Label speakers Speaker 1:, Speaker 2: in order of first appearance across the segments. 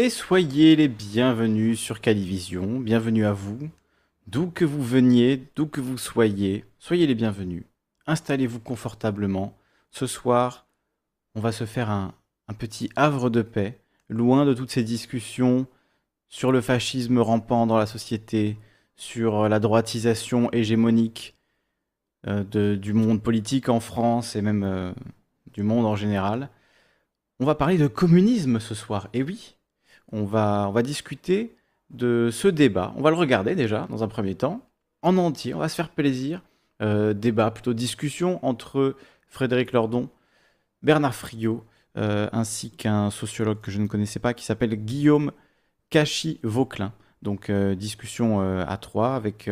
Speaker 1: Et soyez les bienvenus sur Calivision, bienvenue à vous, d'où que vous veniez, d'où que vous soyez, soyez les bienvenus. Installez-vous confortablement. Ce soir, on va se faire un, petit havre de paix, loin de toutes ces discussions sur le fascisme rampant dans la société, sur la droitisation hégémonique euh, du monde politique en France et même euh, du monde en général. On va parler de communisme ce soir. Et oui, on va, discuter de ce débat. On va le regarder déjà dans un premier temps, en entier. On va se faire plaisir. Euh, débat, plutôt discussion entre Frédéric Lordon, Bernard Friot, euh, ainsi qu'un sociologue que je ne connaissais pas qui s'appelle Guillaume Cachy-Vauclin. Donc euh, discussion à trois avec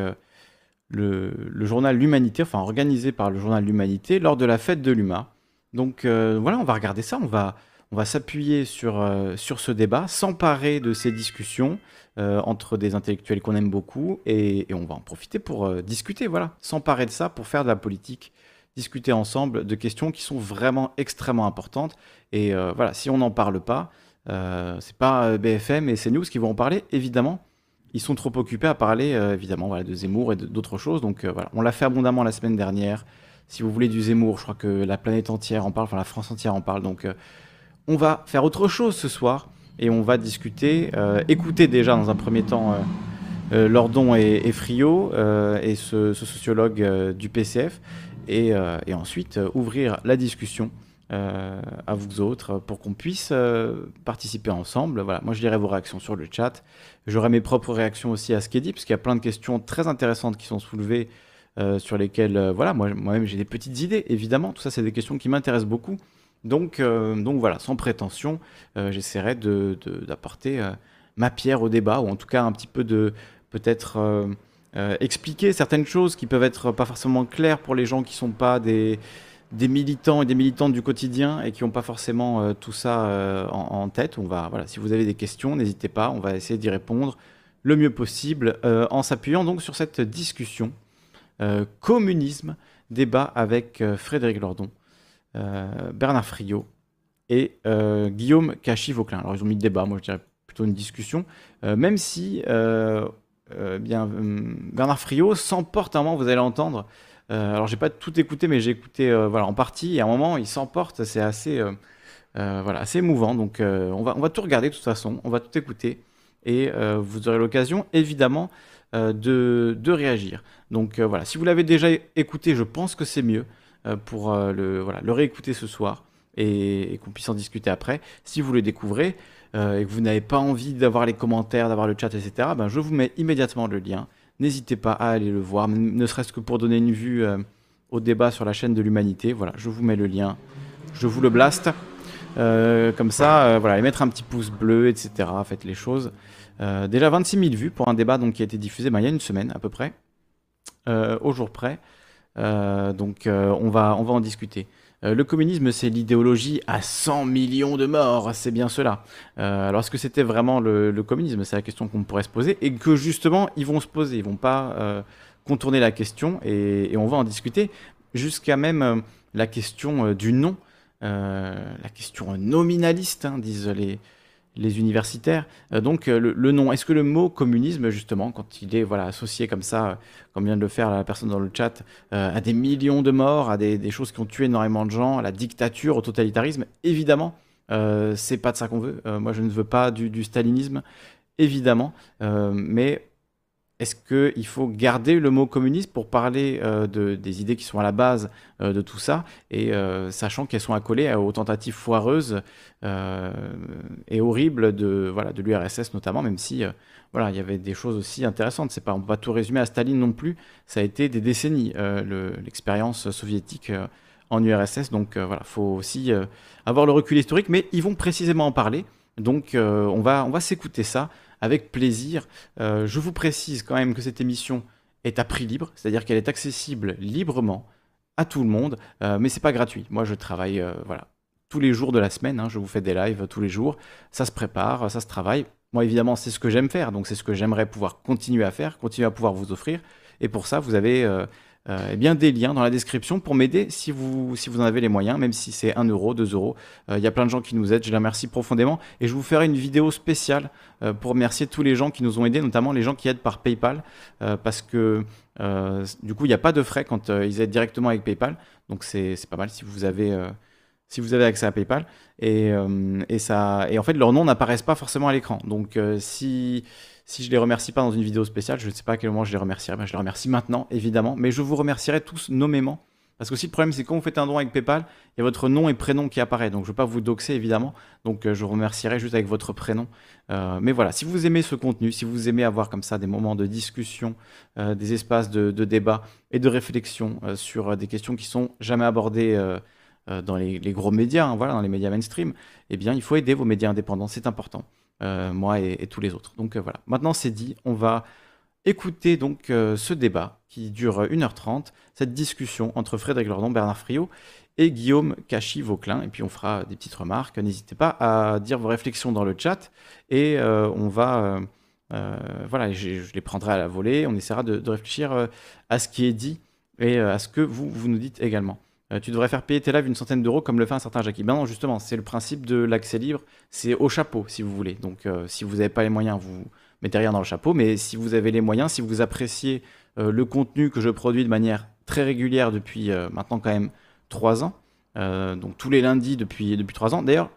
Speaker 1: le, journal L'Humanité, enfin organisé par le journal L'Humanité lors de la fête de l'UMA. Donc voilà, on va regarder ça, on va, on va s'appuyer sur, euh, sur ce débat, s'emparer de ces discussions euh, entre des intellectuels qu'on aime beaucoup et, on va en profiter pour euh, discuter, voilà, s'emparer de ça pour faire de la politique, discuter ensemble de questions qui sont vraiment extrêmement importantes. Et voilà, si on n'en parle pas, c'est pas BFM et CNews qui vont en parler, évidemment. Ils sont trop occupés à parler, évidemment, voilà, de Zemmour et d'autres choses. Donc voilà, on l'a fait abondamment la semaine dernière. Si vous voulez du Zemmour, je crois que la planète entière en parle, enfin la France entière en parle. Donc on va faire autre chose ce soir et on va discuter, euh, écouter déjà dans un premier temps euh, euh, Lordon et, et Friot et ce, sociologue du PCF et, ensuite ouvrir la discussion à vous autres pour qu'on puisse participer ensemble. Voilà, moi je lirai vos réactions sur le chat. J'aurai mes propres réactions aussi à ce qui est dit, parce qu'il y a plein de questions très intéressantes qui sont soulevées sur lesquelles, voilà, moi- moi-même j'ai des petites idées, évidemment. Tout ça, c'est des questions qui m'intéressent beaucoup. Donc, euh, donc voilà, sans prétention, euh, j'essaierai de- de- d'apporter euh, ma pierre au débat, ou en tout cas un petit peu de peut-être expliquer certaines choses qui peuvent être pas forcément claires pour les gens qui sont pas des, des militants et des militantes du quotidien et qui n'ont pas forcément tout ça en, tête. On va, voilà, si vous avez des questions, n'hésitez pas, on va essayer d'y répondre le mieux possible en s'appuyant donc sur cette discussion. Communisme, débat avec Frédéric Lordon, Bernard Friot et euh, Guillaume Cachy-Vauclin. Alors ils ont mis débat, moi je dirais plutôt une discussion, euh, même si euh, euh, bien, hum, Bernard Friot s'emporte un moment, vous allez l'entendre. Euh, alors j'ai pas tout écouté, mais j'ai écouté euh, voilà, en partie, et à un moment il s'emporte, c'est assez, euh, euh, voilà, assez émouvant. Donc euh, on, va, on va tout regarder de toute façon, on va tout écouter, et euh, vous aurez l'occasion évidemment euh, de, de réagir. Donc euh, voilà, si vous l'avez déjà écouté, je pense que c'est mieux euh, pour euh, le, voilà, le réécouter ce soir et, qu'on puisse en discuter après. Si vous le découvrez euh, et que vous n'avez pas envie d'avoir les commentaires, d'avoir le chat, etc., ben, je vous mets immédiatement le lien. N'hésitez pas à aller le voir, ne serait-ce que pour donner une vue euh, au débat sur la chaîne de l'humanité. Voilà, je vous mets le lien, je vous le blast. Euh, comme ça, euh, voilà, et mettre un petit pouce bleu, etc. Faites les choses. Euh, déjà 26 000 vues pour un débat qui a été diffusé ben, il y a une semaine à peu près, euh, au jour près. Euh, donc euh, on, va, on va en discuter. Euh, le communisme, c'est l'idéologie à 100 millions de morts, c'est bien cela. Alors est-ce que c'était vraiment le, communisme? C'est la question qu'on pourrait se poser et que justement ils vont se poser, ils vont pas contourner la question et, on va en discuter jusqu'à même la question du nom, la question nominaliste, hein, disent les, les universitaires. Euh, donc euh, le, nom, est-ce que le mot communisme, justement, quand il est voilà, associé comme ça, euh, comme vient de le faire la personne dans le chat, à des millions de morts, à des, des choses qui ont tué énormément de gens, à la dictature, au totalitarisme, évidemment, c'est pas de ça qu'on veut. Moi, je ne veux pas du, du stalinisme, évidemment, mais est-ce qu'il faut garder le mot communiste pour parler euh, de, des idées qui sont à la base euh, de tout ça, et euh, sachant qu'elles sont accolées aux tentatives foireuses et horribles de, voilà, de l'URSS notamment, même si voilà, il y avait des choses aussi intéressantes. C'est pas, on peut pas tout résumer à Staline non plus, ça a été des décennies, le- l'expérience soviétique en URSS, donc voilà, faut aussi avoir le recul historique, mais ils vont précisément en parler, donc on va s'écouter ça avec plaisir. Euh, je vous précise quand même que cette émission est à prix libre, c'est-à-dire qu'elle est accessible librement à tout le monde, euh, mais c'est pas gratuit. Moi, je travaille, euh, voilà, tous les jours de la semaine. hein, je vous fais des lives tous les jours. Ça se prépare, ça se travaille. Moi, évidemment, c'est ce que j'aime faire, donc c'est ce que j'aimerais pouvoir continuer à faire, continuer à pouvoir vous offrir. Et pour ça, vous avez euh, euh, eh bien des liens dans la description pour m'aider si vous, si vous en avez les moyens, même si c'est 1 euro, 2 euros. Il y a plein de gens qui nous aident, je les remercie profondément. Et je vous ferai une vidéo spéciale pour remercier tous les gens qui nous ont aidés, notamment les gens qui aident par PayPal, parce que du coup, il n'y a pas de frais quand ils aident directement avec PayPal. Donc c'est pas mal si vous avez si vous avez accès à PayPal. Et, euh, et, ça, et en fait, leurs noms n'apparaissent pas forcément à l'écran. Donc, euh, si, si je les remercie pas dans une vidéo spéciale, je ne sais pas à quel moment je les remercierai. Ben, je les remercie maintenant, évidemment. Mais je vous remercierai tous nommément. Parce que aussi, le problème, c'est quand vous faites un don avec PayPal, il y a votre nom et prénom qui apparaît. Donc, je ne veux pas vous doxer, évidemment. Donc, euh, je vous remercierai juste avec votre prénom. mais voilà, si vous aimez ce contenu, si vous aimez avoir comme ça des moments de discussion, des espaces de, débat et de réflexion sur des questions qui sont jamais abordées euh, dans les, gros médias, hein, voilà, dans les médias mainstream, eh bien, il faut aider vos médias indépendants, c'est important, euh, moi et, tous les autres. Donc euh, voilà, maintenant c'est dit, on va écouter donc ce débat qui dure 1h30, cette discussion entre Frédéric Lordon, Bernard Friot et Guillaume Cachy-Vauclin. Et puis on fera des petites remarques. N'hésitez pas à dire vos réflexions dans le chat et on va. voilà, je, les prendrai à la volée. On essaiera de, réfléchir à ce qui est dit et à ce que vous nous dites également. Euh, tu devrais faire payer tes lives une centaine d'euros comme le fait un certain Jackie. Ben non, justement, c'est le principe de l'accès libre, c'est au chapeau si vous voulez. Donc euh, si vous n'avez pas les moyens, vous mettez rien dans le chapeau, mais si vous avez les moyens, si vous appréciez euh, le contenu que je produis de manière très régulière depuis maintenant quand même trois ans, donc tous les lundis depuis, depuis 3 ans. D'ailleurs,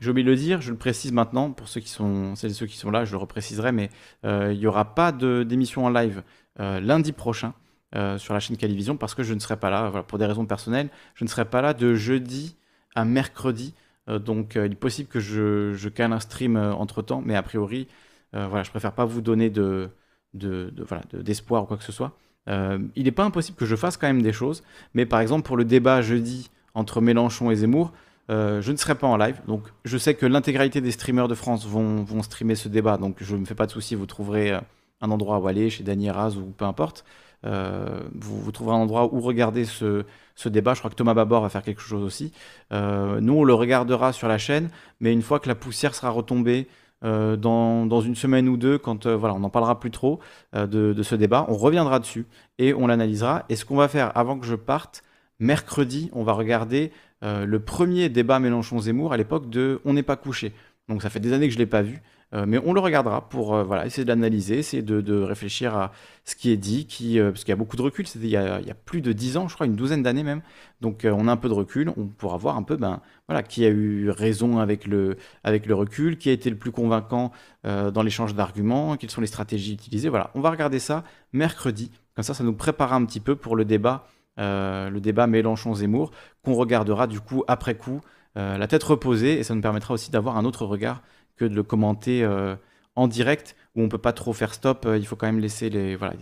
Speaker 1: j'ai oublié de le dire, je le précise maintenant pour ceux qui sont, celles et ceux qui sont là, je le repréciserai, mais il n'y aura pas d'émission en live lundi prochain. Euh, sur la chaîne Calivision parce que je ne serai pas là, voilà, pour des raisons personnelles, je ne serai pas là de jeudi à mercredi. Euh, donc euh, il est possible que je, je cale un stream entre temps, mais a priori, voilà, je préfère pas vous donner de, de, voilà, d'espoir ou quoi que ce soit. il n'est pas impossible que je fasse quand même des choses, mais par exemple pour le débat jeudi entre Mélenchon et Zemmour, je ne serai pas en live. Donc je sais que l'intégralité des streamers de France vont, vont streamer ce débat, donc je ne me fais pas de soucis, vous trouverez un endroit où aller, chez Dany Raz ou peu importe. Euh, vous, trouverez un endroit où regarder ce, débat. Je crois que Thomas Babor va faire quelque chose aussi. Euh, nous, on le regardera sur la chaîne, mais une fois que la poussière sera retombée euh, dans, une semaine ou deux, quand voilà, on n'en parlera plus trop de, ce débat, on reviendra dessus et on l'analysera. Et ce qu'on va faire avant que je parte, mercredi, on va regarder le premier débat Mélenchon-Zemmour à l'époque de On n'est pas couché. Donc ça fait des années que je ne l'ai pas vu. Euh, mais on le regardera pour euh, voilà, essayer de l'analyser, essayer de, réfléchir à ce qui est dit, qui, euh, parce qu'il y a beaucoup de recul, c'était il, y a plus de dix ans, je crois, une douzaine d'années même. Donc on a un peu de recul, on pourra voir un peu ben, voilà, qui a eu raison avec le, avec le recul, qui a été le plus convaincant dans l'échange d'arguments, quelles sont les stratégies utilisées. Voilà, on va regarder ça mercredi, comme ça ça nous préparera un petit peu pour le débat, le débat Mélenchon-Zemmour, qu'on regardera du coup après coup. la tête reposée et ça nous permettra aussi d'avoir un autre regard que de le commenter euh, en direct où on peut pas trop faire stop. Euh, il faut quand même laisser les. Voilà,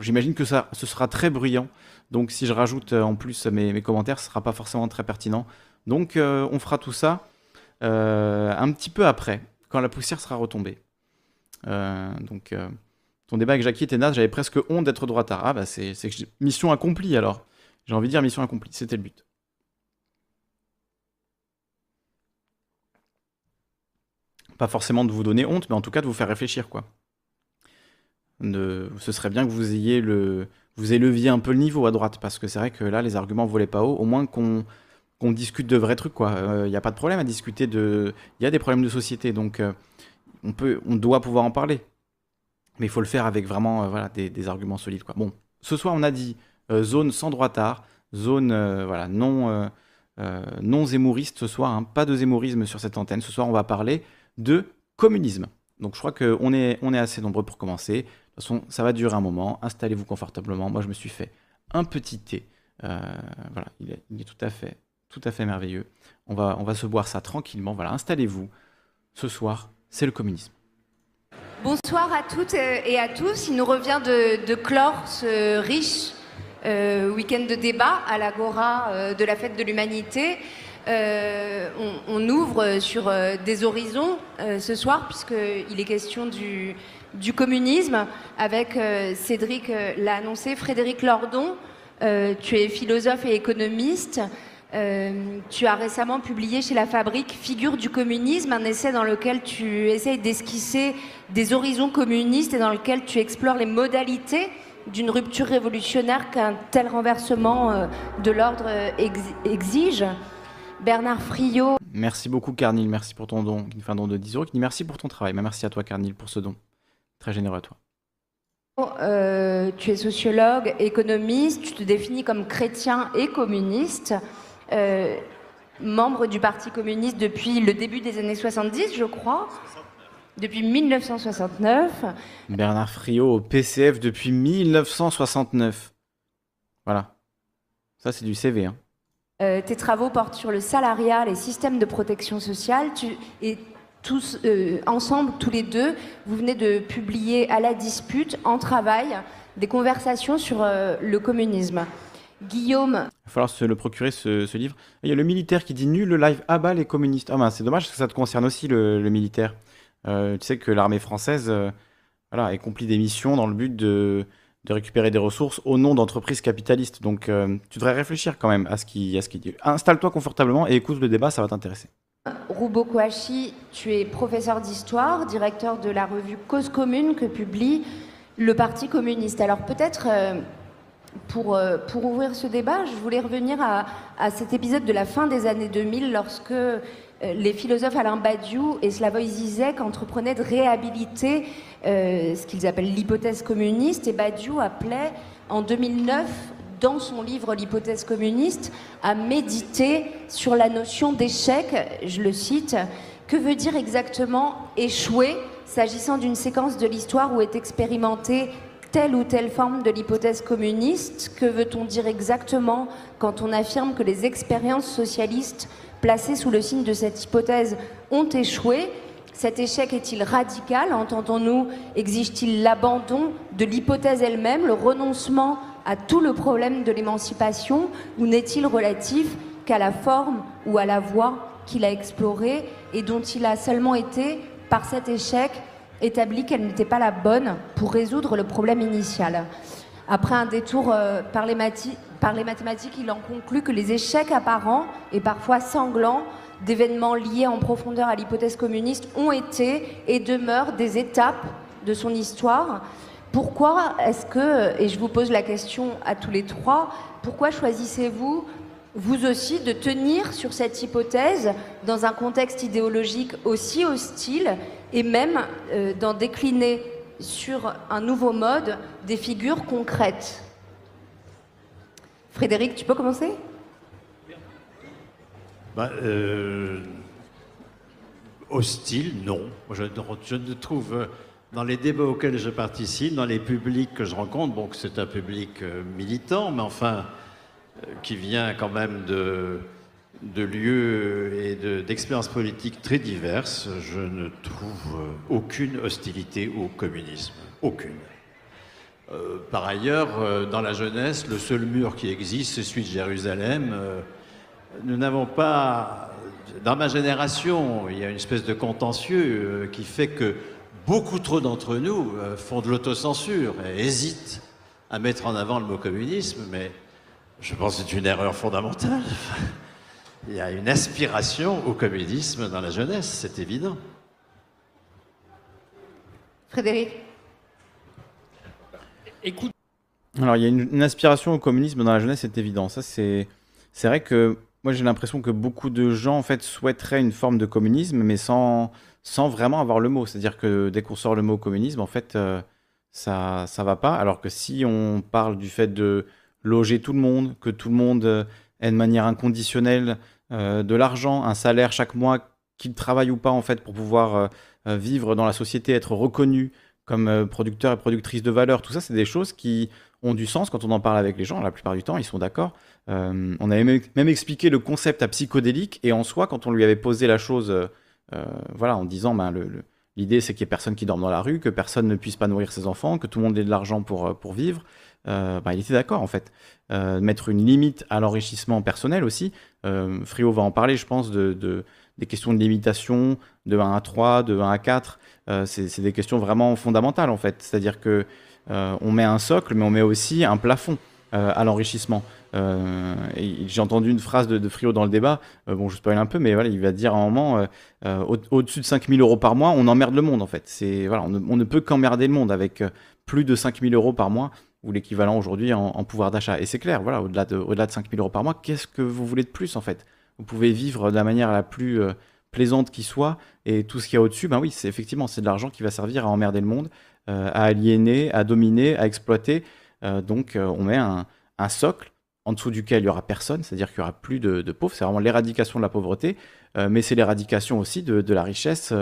Speaker 1: J'imagine que ça, ce sera très bruyant. Donc si je rajoute euh, en plus mes, commentaires, ce sera pas forcément très pertinent. Donc on fera tout ça un petit peu après, quand la poussière sera retombée. donc ton débat avec Jackie était naze, j'avais presque honte d'être droitard. Ah bah c'est mission accomplie alors. J'ai envie de dire mission accomplie, c'était le but. Pas forcément de vous donner honte, mais en tout cas de vous faire réfléchir, quoi. Ce serait bien que vous ayez le, vous éleviez un peu le niveau à droite, parce que c'est vrai que là, les arguments volaient pas haut. Au moins qu'on discute de vrais trucs, quoi. Il euh, n'y a pas de problème à discuter de. Il y a des problèmes de société, donc euh, on peut, on doit pouvoir en parler. Mais il faut le faire avec vraiment, euh, voilà, des, arguments solides, quoi. Bon, ce soir, on a dit zone sans droitard, zone, voilà, non, non zémouriste ce soir, hein. pas de zémourisme sur cette antenne. Ce soir, on va parler de communisme. Donc je crois qu'on est, on est assez nombreux pour commencer. De toute façon, ça va durer un moment. Installez-vous confortablement. Moi, je me suis fait un petit thé. Euh, voilà, il est, tout à fait, tout à fait merveilleux. On va, on va se boire ça tranquillement. Voilà, installez-vous. Ce soir, c'est le communisme.
Speaker 2: Bonsoir à toutes et à tous. Il nous revient de, clore ce riche euh, week-end de débat à l'Agora euh, de la fête de l'humanité. Euh, on, ouvre sur euh, des horizons euh, ce soir, puisqu'il est question du, du communisme, avec Cédric l'a annoncé, Frédéric Lordon. tu es philosophe et économiste. tu as récemment publié chez La Fabrique Figure du communisme, un essai dans lequel tu essayes d'esquisser des horizons communistes et dans lequel tu explores les modalités d'une rupture révolutionnaire qu'un tel renversement de l'ordre exige. Bernard Friot.
Speaker 1: Merci beaucoup Carnil, merci pour ton don, qui fait un don de 10 euros, qui dit merci pour ton travail. merci à toi Carnil pour ce don. Très généreux à toi.
Speaker 2: Euh, tu es sociologue, économiste, tu te définis comme chrétien et communiste, euh, membre du Parti communiste depuis le début des années 70, je crois, depuis 1969.
Speaker 1: Bernard Friot au PCF depuis 1969. Voilà. Ça, c'est du CV. Hein.
Speaker 2: Euh, tes travaux portent sur le salariat, les systèmes de protection sociale. Et tous euh, ensemble, tous les deux, vous venez de publier à la dispute, en travail, des conversations sur euh, le communisme. Guillaume. Il
Speaker 1: va falloir se le procurer ce, livre. Il y a le militaire qui dit nul le live à bas les communistes. Ah ben c'est dommage parce que ça te concerne aussi le, militaire. tu sais que l'armée française voilà, accomplit des missions dans le but de, de récupérer des ressources au nom d'entreprises capitalistes. Donc euh, tu devrais réfléchir quand même à ce qu'il dit. Installe-toi confortablement et écoute le débat, ça va t'intéresser.
Speaker 2: Roubo Kouachi, tu es professeur d'histoire, directeur de la revue Cause Commune que publie le Parti communiste. Alors peut-être euh, pour, euh, pour ouvrir ce débat, je voulais revenir à, à, cet épisode de la fin des années 2000 lorsque les philosophes Alain Badiou et Slavoj Zizek entreprenaient de réhabiliter euh, ce qu'ils appellent l'hypothèse communiste. Et Badiou appelait en 2009, dans son livre L'hypothèse communiste, à méditer sur la notion d'échec. Je le cite. Que veut dire exactement échouer s'agissant d'une séquence de l'histoire où est expérimentée telle ou telle forme de l'hypothèse communiste? Que veut-on dire exactement quand on affirme que les expériences socialistes placés sous le signe de cette hypothèse ont échoué. Cet échec est-il radical? Entendons-nous. Exige-t-il l'abandon de l'hypothèse elle-même, le renoncement à tout le problème de l'émancipation? Ou n'est-il relatif qu'à la forme ou à la voie qu'il a explorée et dont il a seulement été, par cet échec, établi qu'elle n'était pas la bonne pour résoudre le problème initial? Après un détour euh, par, les par les mathématiques, il en conclut que les échecs apparents et parfois sanglants d'événements liés en profondeur à l'hypothèse communiste ont été et demeurent des étapes de son histoire. Pourquoi est-ce que, et je vous pose la question à tous les trois, pourquoi choisissez-vous vous aussi de tenir sur cette hypothèse dans un contexte idéologique aussi hostile et même euh, d'en décliner sur un nouveau mode des figures concrètes? Frédéric, tu peux commencer?
Speaker 3: Bah, euh, Hostile, non. Je, ne trouve, dans les débats auxquels je participe, dans les publics que je rencontre, bon, c'est un public euh, militant, mais enfin, euh, qui vient quand même de, lieux et d'expériences politiques très diverses, je ne trouve euh, aucune hostilité au communisme. Aucune. Euh, par ailleurs, euh, dans la jeunesse, le seul mur qui existe, c'est celui de Jérusalem. nous n'avons pas, dans ma génération, il y a une espèce de contentieux qui fait que beaucoup trop d'entre nous font de l'autocensure et hésitent à mettre en avant le mot communisme, mais je pense que c'est une erreur fondamentale. Il y a une aspiration au communisme dans la jeunesse, c'est évident.
Speaker 2: Frédéric
Speaker 1: Alors, il y a une, aspiration au communisme dans la jeunesse, c'est évident. Ça, c'est, c'est vrai que moi, j'ai l'impression que beaucoup de gens, en fait, souhaiteraient une forme de communisme, mais sans, sans vraiment avoir le mot. C'est-à-dire que dès qu'on sort le mot communisme, en fait, euh, ça ça va pas. Alors que si on parle du fait de loger tout le monde, que tout le monde euh, ait de manière inconditionnelle euh, de l'argent, un salaire chaque mois, qu'il travaille ou pas en fait pour pouvoir euh, euh, vivre dans la société, être reconnu comme producteur et productrice de valeur, tout ça c'est des choses qui ont du sens quand on en parle avec les gens, la plupart du temps ils sont d'accord. on avait même, expliqué le concept à psychodélique et en soi quand on lui avait posé la chose voilà, en disant ben, l'idée c'est qu'il n'y ait personne qui dorme dans la rue, que personne ne puisse pas nourrir ses enfants, que tout le monde ait de l'argent pour, pour vivre, ben, il était d'accord en fait. mettre une limite à l'enrichissement personnel aussi, euh, Frio va en parler, je pense, de, des questions de limitation de 1 à 3, de 1 à 4. Euh, c'est des questions vraiment fondamentales, en fait. C'est-à-dire que euh, on met un socle, mais on met aussi un plafond à l'enrichissement. J'ai entendu une phrase de, de, Frio dans le débat, bon, je spoil un peu, mais voilà, il va dire à un moment, au-dessus de 5000 euros par mois, on emmerde le monde, en fait. Voilà, on ne, peut qu'emmerder le monde avec plus de 5000 euros par mois. ou l'équivalent aujourd'hui en, pouvoir d'achat. Et c'est clair, voilà, au-delà de, au-delà de 5 000 euros par mois, qu'est-ce que vous voulez de plus en fait? Vous pouvez vivre de la manière la plus euh, plaisante qui soit, et tout ce qu'il y a au-dessus, ben oui, c'est effectivement, c'est de l'argent qui va servir à emmerder le monde, euh, à aliéner, à dominer, à exploiter. Euh, donc on met un, socle en dessous duquel il y aura personne, c'est-à-dire qu'il y aura plus de, pauvres. C'est vraiment l'éradication de la pauvreté, mais c'est l'éradication aussi de, la richesse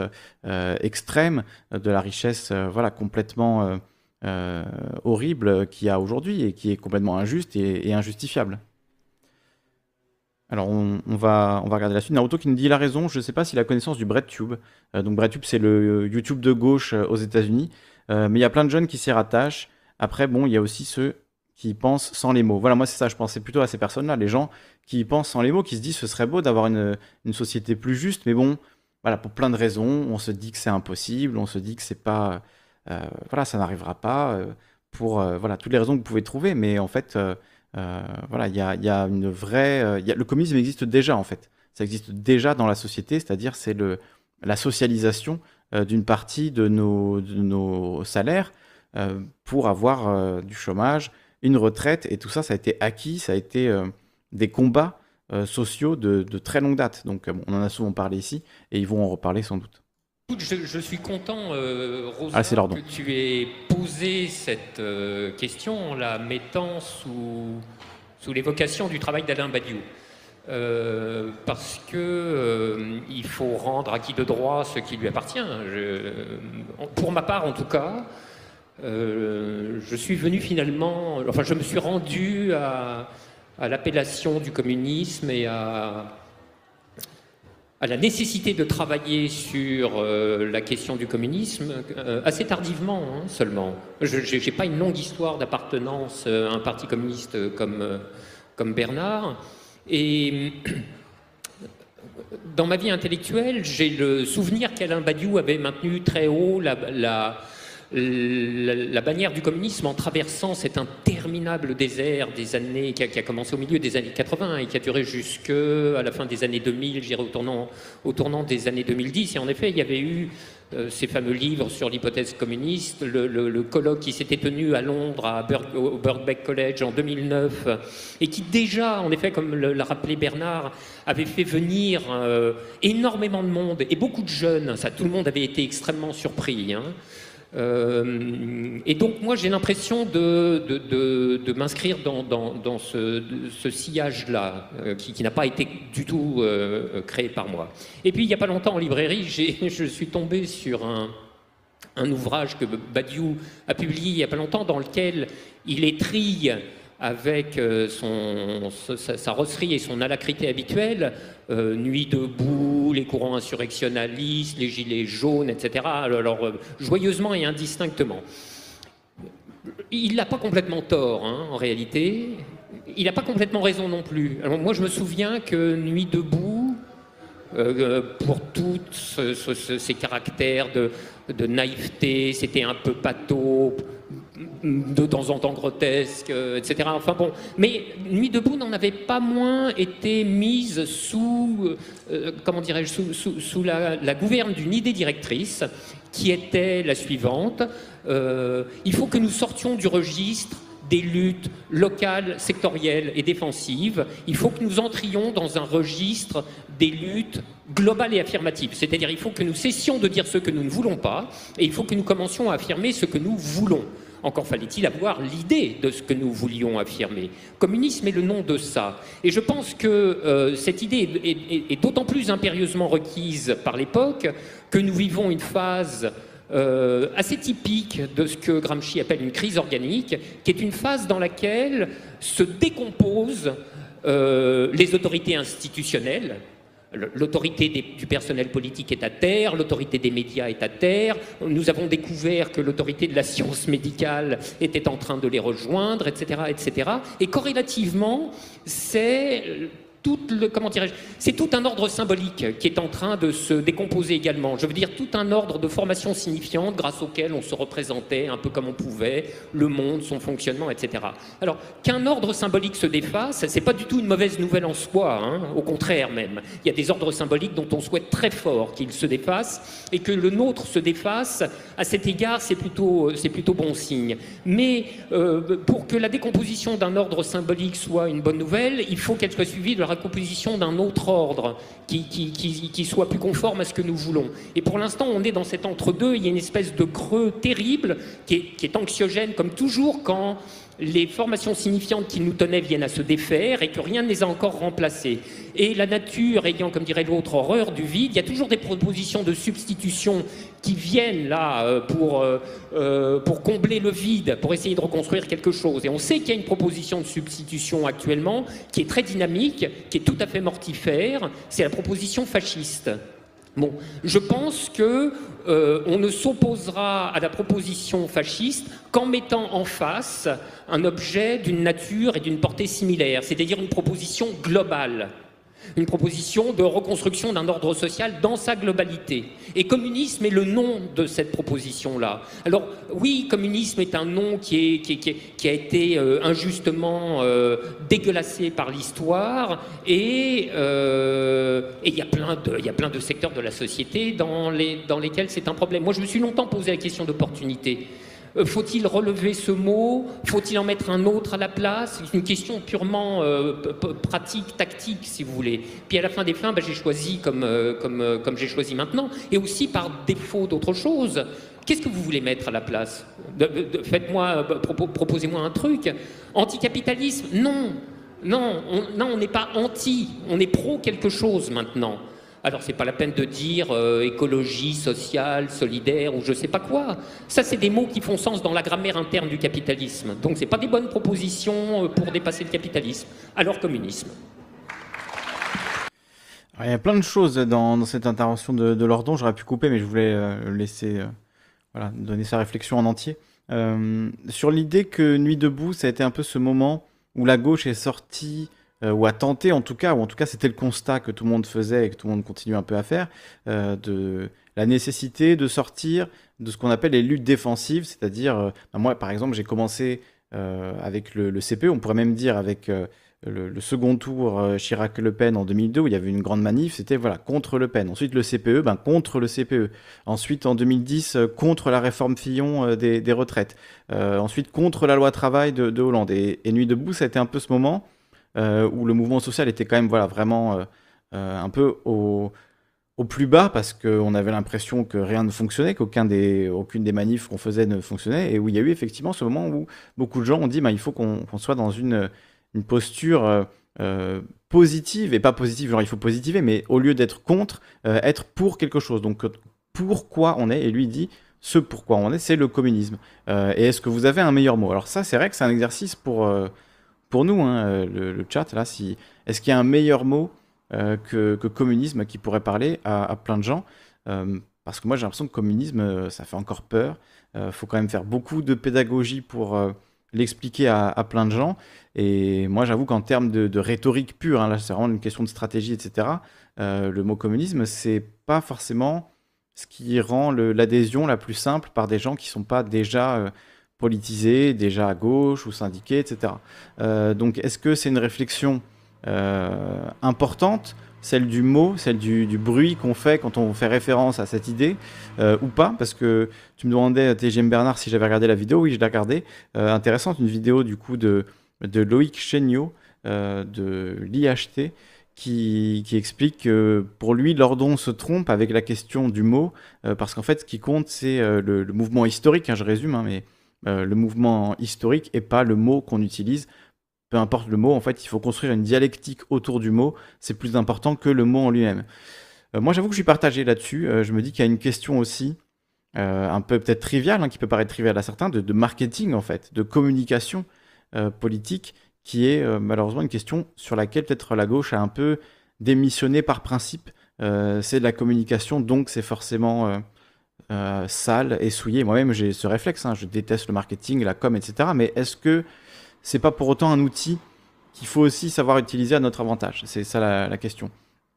Speaker 1: extrême, de la richesse voilà complètement euh, horrible qu'il y a aujourd'hui et qui est complètement injuste et, injustifiable. Alors on, va, on va regarder la suite. Naruto qui nous dit la raison, je ne sais pas s'il a connaissance du BreadTube. Euh, donc BreadTube c'est le YouTube de gauche euh, aux États-Unis. mais il y a plein de jeunes qui s'y rattachent. Après, bon, il y a aussi ceux qui pensent sans les mots. Voilà, moi c'est ça, je pensais plutôt à ces personnes-là, les gens qui pensent sans les mots, qui se disent ce serait beau d'avoir une, une, société plus juste, mais bon, voilà, pour plein de raisons, on se dit que c'est impossible, on se dit que c'est pas euh, voilà, ça n'arrivera pas euh, pour euh, voilà, toutes les raisons que vous pouvez trouver, mais en fait, voilà, il y a, une vraie. le communisme existe déjà, en fait. Ça existe déjà dans la société, c'est-à-dire c'est le, la socialisation d'une partie de nos, de nos salaires pour avoir du chômage, une retraite, et tout ça, ça a été acquis, ça a été des combats sociaux de, de, très longue date. Donc on en a souvent parlé ici, et ils vont en reparler sans doute.
Speaker 4: Je, suis content, euh, ah, que tu aies posé cette euh, question en la mettant sous, sous l'évocation du travail d'Alain Badiou. Euh, parce que euh, il faut rendre à qui de droit ce qui lui appartient. pour ma part, en tout cas, je suis venu finalement, enfin, je me suis rendu à l'appellation du communisme et à à la nécessité de travailler sur euh, la question du communisme euh, assez tardivement hein, seulement. Je n'ai pas une longue histoire d'appartenance euh, à un parti communiste comme, comme Bernard. Et dans ma vie intellectuelle, j'ai le souvenir qu'Alain Badiou avait maintenu très haut la, la la, bannière du communisme en traversant cet interminable désert des années qui a, commencé au milieu des années 80 et qui a duré jusque à la fin des années 2000, j'irai au tournant, au tournant des années 2010. Et en effet, il y avait eu euh, ces fameux livres sur l'hypothèse communiste, le, colloque qui s'était tenu à Londres, au Birkbeck College en 2009, et qui déjà, en effet, comme l'a rappelé Bernard, avait fait venir euh, énormément de monde et beaucoup de jeunes. Ça, tout le monde avait été extrêmement surpris. Hein. Euh, et donc moi j'ai l'impression de, de, m'inscrire dans, dans, ce, ce sillage-là, euh, qui, n'a pas été du tout euh, créé par moi. Et puis il n'y a pas longtemps en librairie, je suis tombé sur un, un ouvrage que Badiou a publié il n'y a pas longtemps dans lequel il étrille avec euh, sa, rosserie et son alacrité habituelle, euh, Nuit debout, les courants insurrectionnalistes, les gilets jaunes, etc., alors euh, joyeusement et indistinctement. Il n'a pas complètement tort, hein, en réalité. Il n'a pas complètement raison non plus. Moi, je me souviens que Nuit debout, pour tous ces caractères de, de naïveté, c'était un peu pâteau, de temps en temps grotesque, euh, etc. Enfin bon, mais Nuit debout n'en avait pas moins été mise sous, euh, comment dirais-je, sous, la, gouverne d'une idée directrice qui était la suivante euh, il faut que nous sortions du registre des luttes locales, sectorielles et défensives. Il faut que nous entrions dans un registre des luttes globales et affirmatives. C'est-à-dire il faut que nous cessions de dire ce que nous ne voulons pas et il faut que nous commencions à affirmer ce que nous voulons. Encore fallait-il avoir l'idée de ce que nous voulions affirmer. Communisme est le nom de ça. Et je pense que euh, cette idée est, d'autant plus impérieusement requise par l'époque que nous vivons une phase euh, assez typique de ce que Gramsci appelle une crise organique, qui est une phase dans laquelle se décomposent euh, les autorités institutionnelles, L'autorité du personnel politique est à terre, l'autorité des médias est à terre. Nous avons découvert que l'autorité de la science médicale était en train de les rejoindre, etc., etc. Et corrélativement, c'est c'est tout un ordre symbolique qui est en train de se décomposer également. Je veux dire tout un ordre de formation signifiante grâce auquel on se représentait un peu comme on pouvait le monde, son fonctionnement, etc. Alors qu'un ordre symbolique se défasse, c'est pas du tout une mauvaise nouvelle en soi, hein, au contraire même. Il y a des ordres symboliques dont on souhaite très fort qu'ils se défassent et que le nôtre se défasse. À cet égard, c'est plutôt, c'est plutôt bon signe. Mais euh, pour que la décomposition d'un ordre symbolique soit une bonne nouvelle, il faut qu'elle soit suivie de la composition d'un autre ordre qui, soit plus conforme à ce que nous voulons. Et pour l'instant, on est dans cet entre-deux, il y a une espèce de creux terrible qui est anxiogène, comme toujours quand les formations signifiantes qui nous tenaient viennent à se défaire et que rien ne les a encore remplacées. Et la nature ayant, comme dirait l'autre, horreur du vide, il y a toujours des propositions de substitution qui viennent là euh, pour, euh, euh, pour combler le vide, pour essayer de reconstruire quelque chose. Et on sait qu'il y a une proposition de substitution actuellement qui est très dynamique, qui est tout à fait mortifère, c'est la proposition fasciste. Bon, je pense que euh, ne s'opposera à la proposition fasciste qu'en mettant en face un objet d'une nature et d'une portée similaire, c'est-à-dire une proposition globale une proposition de reconstruction d'un ordre social dans sa globalité. Et communisme est le nom de cette proposition-là. Alors oui, communisme est un nom qui, a été euh, injustement euh, dégueulassé par l'histoire, euh, et il y, a plein de secteurs de la société dans lesquels c'est un problème. Moi, je me suis longtemps posé la question d'opportunité. Euh, faut-il relever ce mot? Faut-il en mettre un autre à la place? C'est une question purement euh, pratique, tactique, si vous voulez. Puis à la fin des fins, ben, j'ai choisi comme, euh, comme, comme j'ai choisi maintenant, et aussi par défaut d'autre chose. Qu'est-ce que vous voulez mettre à la place? Faites-moi, proposez-moi un truc. Anticapitalisme? Non, non, non, on n'est pas anti, on est pro quelque chose maintenant. Alors c'est pas la peine de dire euh, écologie, sociale, solidaire ou je sais pas quoi. Ça c'est des mots qui font sens dans la grammaire interne du capitalisme. Donc c'est pas des bonnes propositions euh, pour dépasser le capitalisme. Alors communisme.
Speaker 1: il y a plein de choses dans, cette intervention de, de, Lordon. J'aurais pu couper, mais je voulais euh, laisser voilà, donner sa réflexion en entier. sur l'idée que Nuit debout, ça a été un peu ce moment où la gauche est sortie euh, ou à tenter en tout cas, ou en tout cas c'était le constat que tout le monde faisait et que tout le monde continue un peu à faire, euh, de la nécessité de sortir de ce qu'on appelle les luttes défensives, c'est-à-dire, euh, bah, moi par exemple j'ai commencé avec le, CPE, on pourrait même dire avec le, second tour Chirac-Le Pen en 2002 où il y avait une grande manif, c'était voilà contre Le Pen. Ensuite le CPE, ben, contre le CPE. Ensuite en 2010 contre la réforme Fillon des, retraites. ensuite contre la loi travail de, Hollande. Et Nuit debout, ça a été un peu ce moment euh, où le mouvement social était quand même voilà, vraiment euh, euh, un peu au, plus bas parce qu'on avait l'impression que rien ne fonctionnait, qu'aucune des, manifs qu'on faisait ne fonctionnait, et où il y a eu effectivement ce moment où beaucoup de gens ont dit bah, il faut qu'on soit dans une posture positive, et pas positive, genre il faut positiver, mais au lieu d'être contre, être pour quelque chose. Donc pourquoi on est, et lui dit ce pourquoi on est, c'est le communisme. et est-ce que vous avez un meilleur mot? Alors ça, c'est vrai que c'est un exercice pour pour nous, hein, euh, le, chat, là, si, est-ce qu'il y a un meilleur mot euh, que, communisme qui pourrait parler à, plein de gens? Euh, Parce que moi, j'ai l'impression que communisme, ça fait encore peur. Il faut quand même faire beaucoup de pédagogie pour l'expliquer à, plein de gens. Et moi, j'avoue qu'en termes de, rhétorique pure, hein, là, c'est vraiment une question de stratégie, etc. le mot communisme, c'est pas forcément ce qui rend l'adhésion la plus simple par des gens qui sont pas déjà politisés, déjà à gauche ou syndiqués, etc. Euh, donc est-ce que c'est une réflexion euh, importante, celle du mot, celle du, bruit qu'on fait quand on fait référence à cette idée, euh, ou pas? Parce que tu me demandais, TGM Bernard, si j'avais regardé la vidéo. Oui, je l'ai regardée. intéressante, une vidéo du coup de, Loïc Chéniaud de l'IHT. Qui, qui, explique que pour lui, Lordon se trompe avec la question du mot, parce qu'en fait, ce qui compte, c'est le, mouvement historique, hein, je résume, hein, mais euh, le mouvement historique et pas le mot qu'on utilise. Peu importe le mot, en fait, il faut construire une dialectique autour du mot. C'est plus important que le mot en lui-même. Euh, moi, j'avoue que je suis partagé là-dessus. Euh, je me dis qu'il y a une question aussi, un peu peut-être triviale, hein, qui peut paraître triviale à certains, de, marketing, en fait, de communication politique, qui est malheureusement une question sur laquelle peut-être la gauche a un peu démissionné par principe. c'est de la communication, donc c'est forcément euh, sale et souillé. Moi-même, j'ai ce réflexe, hein. je déteste le marketing, la com, etc. Mais est-ce que c'est pas pour autant un outil qu'il faut aussi savoir utiliser à notre avantage? C'est ça la, question.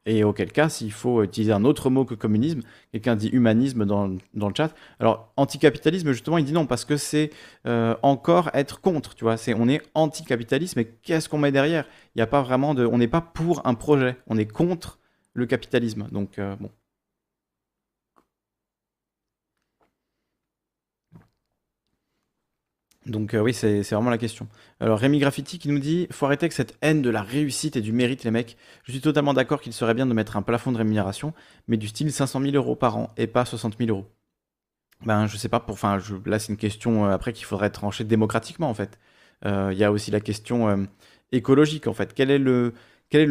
Speaker 1: Et auquel cas, s'il faut utiliser un autre mot que communisme, quelqu'un dit humanisme dans, le chat. Alors, anticapitalisme, justement, il dit non, parce que c'est euh, encore être contre, tu vois. C'est, on est anticapitaliste, mais qu'est-ce qu'on met derrière? Il n'y a pas vraiment de... On n'est pas pour un projet, on est contre le capitalisme. Donc, euh, bon. Donc euh, oui, c'est vraiment la question. Alors Rémi Graffiti qui nous dit « Faut arrêter avec cette haine de la réussite et du mérite, les mecs. Je suis totalement d'accord qu'il serait bien de mettre un plafond de rémunération, mais du style 500 000 euros par an et pas 60 000 euros. » Ben je sais pas, pour, enfin je, là c'est une question euh, après qu'il faudrait trancher démocratiquement en fait. Euh, il y a aussi la question écologique en fait. Quel est le,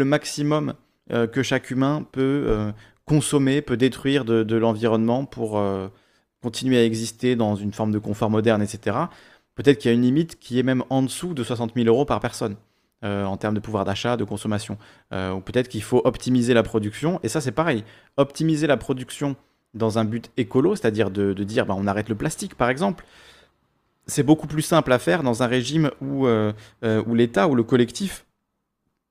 Speaker 1: maximum que chaque humain peut consommer, peut détruire de l'environnement pour continuer à exister dans une forme de confort moderne, etc peut-être qu'il y a une limite qui est même en dessous de 60 000 euros par personne. Euh, en termes de pouvoir d'achat, de consommation. Euh, ou peut-être qu'il faut optimiser la production. Et ça, c'est pareil. Optimiser la production dans un but écolo, c'est-à-dire de, dire bah, on arrête le plastique, par exemple, c'est beaucoup plus simple à faire dans un régime où, euh, où l'État ou le collectif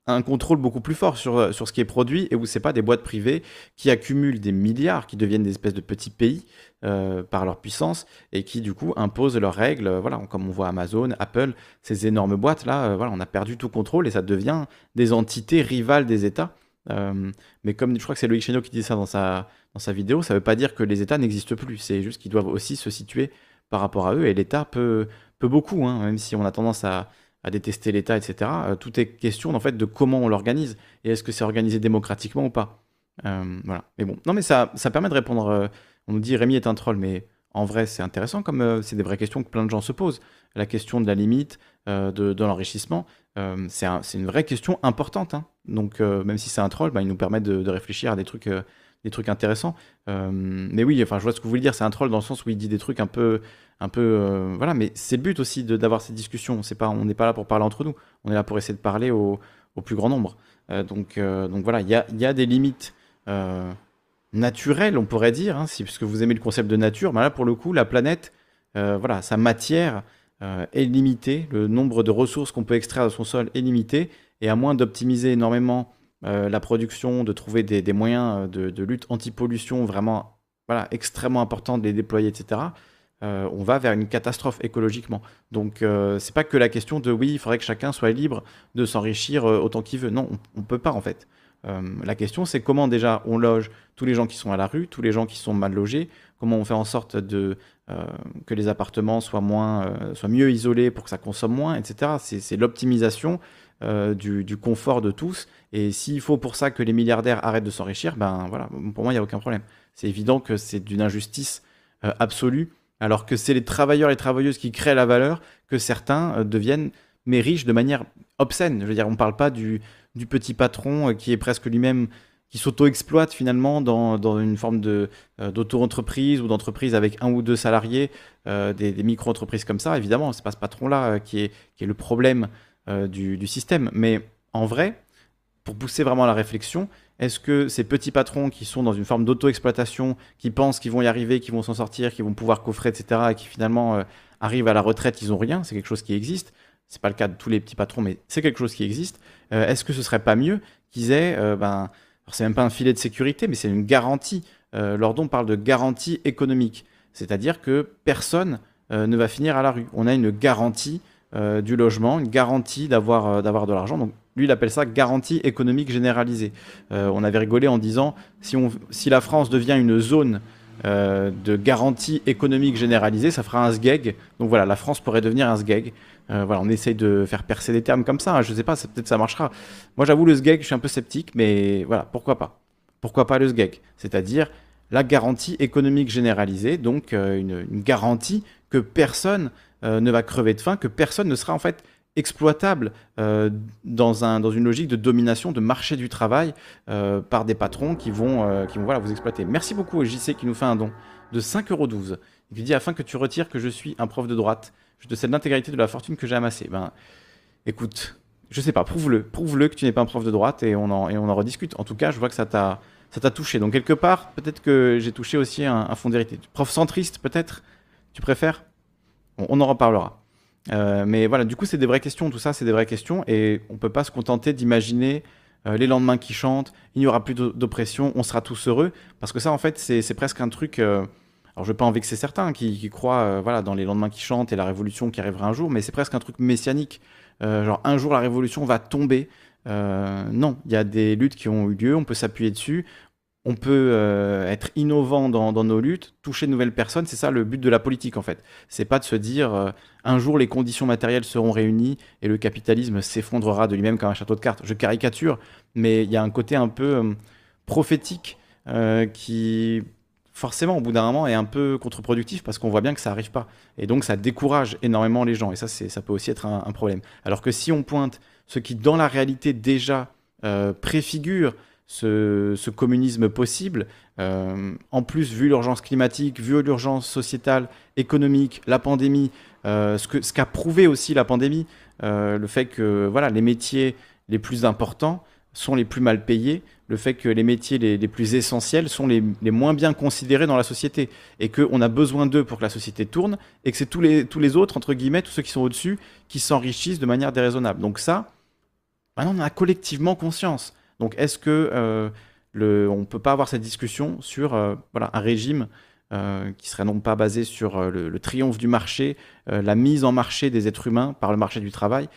Speaker 1: un contrôle beaucoup plus fort sur, euh, sur ce qui est produit et où c'est pas des boîtes privées qui accumulent des milliards, qui deviennent des espèces de petits pays euh, par leur puissance et qui du coup imposent leurs règles. Voilà, comme on voit Amazon, Apple, ces énormes boîtes là, euh, voilà, on a perdu tout contrôle et ça devient des entités rivales des États. mais comme je crois que c'est Loïc Chéneau qui dit ça dans sa, dans sa vidéo, ça veut pas dire que les États n'existent plus. C'est juste qu'ils doivent aussi se situer par rapport à eux et l'État peut, peut beaucoup, hein, même si on a tendance à à détester l'État, etc. Euh, tout est question en fait de comment on l'organise et est-ce que c'est organisé démocratiquement ou pas. Euh, voilà. Mais bon, non, mais ça, ça permet de répondre. Euh, on nous dit Rémi est un troll, mais en vrai, c'est intéressant comme c'est des vraies questions que plein de gens se posent. La question de la limite, de, l'enrichissement, c'est une vraie question importante. Hein. Donc, même si c'est un troll, bah, il nous permet de, réfléchir à des trucs, des trucs intéressants. mais oui, enfin, je vois ce que vous voulez dire. C'est un troll dans le sens où il dit des trucs un peu un peu euh, voilà mais c'est le but aussi d'avoir cette discussion on n'est pas là pour parler entre nous on est là pour essayer de parler au, plus grand nombre euh, donc euh, donc voilà il y a, y a, des limites naturelles on pourrait dire hein, si puisque vous aimez le concept de nature mais là pour le coup la planète voilà sa matière est limitée le nombre de ressources qu'on peut extraire de son sol est limité et à moins d'optimiser énormément la production de trouver des, moyens de, de lutte anti-pollution vraiment voilà extrêmement importants de les déployer etc euh, on va vers une catastrophe écologiquement. Donc euh, c'est pas que la question de oui, il faudrait que chacun soit libre de s'enrichir euh, autant qu'il veut. Non, on, ne peut pas en fait. la question c'est comment déjà on loge tous les gens qui sont à la rue, tous les gens qui sont mal logés, comment on fait en sorte de, que les appartements soient, moins, soient mieux isolés pour que ça consomme moins, etc. C'est l'optimisation du, du, confort de tous. Et s'il faut pour ça que les milliardaires arrêtent de s'enrichir, ben voilà, pour moi il n'y a aucun problème. C'est évident que c'est d'une injustice absolue alors que c'est les travailleurs et travailleuses qui créent la valeur que certains euh, deviennent mais riches de manière obscène. Je veux dire, on ne parle pas du, petit patron euh, qui est presque lui-même qui s'auto-exploite finalement dans, une forme de euh, d'auto-entreprise ou d'entreprise avec un ou deux salariés, des, micro-entreprises comme ça. Évidemment, c'est pas ce patron-là qui, est, qui est le problème du, du, système. Mais en vrai, pour pousser vraiment la réflexion, est-ce que ces petits patrons qui sont dans une forme d'auto-exploitation, qui pensent qu'ils vont y arriver, qu'ils vont s'en sortir, qu'ils vont pouvoir coffrer, etc., et qui finalement euh, arrivent à la retraite, ils n'ont rien, c'est quelque chose qui existe. C'est pas le cas de tous les petits patrons, mais c'est quelque chose qui existe. Euh, est-ce que ce serait pas mieux qu'ils aient, euh, ben, c'est même pas un filet de sécurité, mais c'est une garantie. Lordon parle de garantie économique, c'est-à-dire que personne ne va finir à la rue. On a une garantie du logement, une garantie d'avoir d'avoir de l'argent. Donc lui, il appelle ça garantie économique généralisée. Euh, on avait rigolé en disant si, on, si la France devient une zone euh, de garantie économique généralisée, ça fera un SGEG. Donc voilà, la France pourrait devenir un SGEG. Euh, voilà, on essaye de faire percer des termes comme ça. Hein. Je ne sais pas, peut-être ça marchera. Moi, j'avoue, le SGEG, je suis un peu sceptique, mais voilà, pourquoi pas? Pourquoi pas le SGEG? C'est-à-dire la garantie économique généralisée, donc une, garantie que personne ne va crever de faim, que personne ne sera en fait exploitable euh, dans, un, dans une logique de domination, de marché du travail euh, par des patrons qui vont, euh, qui vont voilà, vous exploiter. Merci beaucoup JC qui nous fait un don de 5,12€. Il lui dit afin que tu retires que je suis un prof de droite, je te cède l'intégralité de la fortune que j'ai amassée. Ben, écoute, je sais pas, prouve-le, prouve-le que tu n'es pas un prof de droite et on en, et on en rediscute. En tout cas, je vois que ça t'a ça t'a touché. Donc quelque part, peut-être que j'ai touché aussi un, fond d'hérité. Prof centriste, peut-être Tu préfères? On, en reparlera. mais voilà, du coup, c'est des vraies questions. Tout ça, c'est des vraies questions. Et on ne peut pas se contenter d'imaginer les lendemains qui chantent, il n'y aura plus d'oppression, on sera tous heureux. Parce que ça, en fait, c'est presque un truc. alors, je ne veux pas en vexer certains qui, qui croient voilà, dans les lendemains qui chantent et la révolution qui arrivera un jour, mais c'est presque un truc messianique. genre, un jour, la révolution va tomber. non, il y a des luttes qui ont eu lieu, on peut s'appuyer dessus, on peut euh, être innovant dans, nos luttes, toucher de nouvelles personnes. C'est ça le but de la politique en fait. C'est pas de se dire euh, un jour les conditions matérielles seront réunies et le capitalisme s'effondrera de lui-même comme un château de cartes. Je caricature, mais il y a un côté un peu euh, prophétique qui forcément au bout d'un moment est un peu contre-productif parce qu'on voit bien que ça n'arrive pas. Et donc ça décourage énormément les gens et ça, ça peut aussi être un, un, problème. Alors que si on pointe ce qui dans la réalité déjà préfigure ce, communisme possible. Euh, en plus, vu l'urgence climatique, vu l'urgence sociétale, économique, la pandémie, euh, ce qu'a prouvé aussi la pandémie, euh, le fait que voilà, les métiers les plus importants sont les plus mal payés, le fait que les métiers les, plus essentiels sont les, moins bien considérés dans la société, et qu'on a besoin d'eux pour que la société tourne, et que c'est tous les, tous les autres, entre guillemets, tous ceux qui sont au-dessus, qui s'enrichissent de manière déraisonnable. Donc ça, maintenant on a collectivement conscience. Donc est-ce que euh, on ne peut pas avoir cette discussion sur euh, un régime euh, qui serait non pas basé sur le, triomphe du marché, la mise en marché des êtres humains par le marché du travail,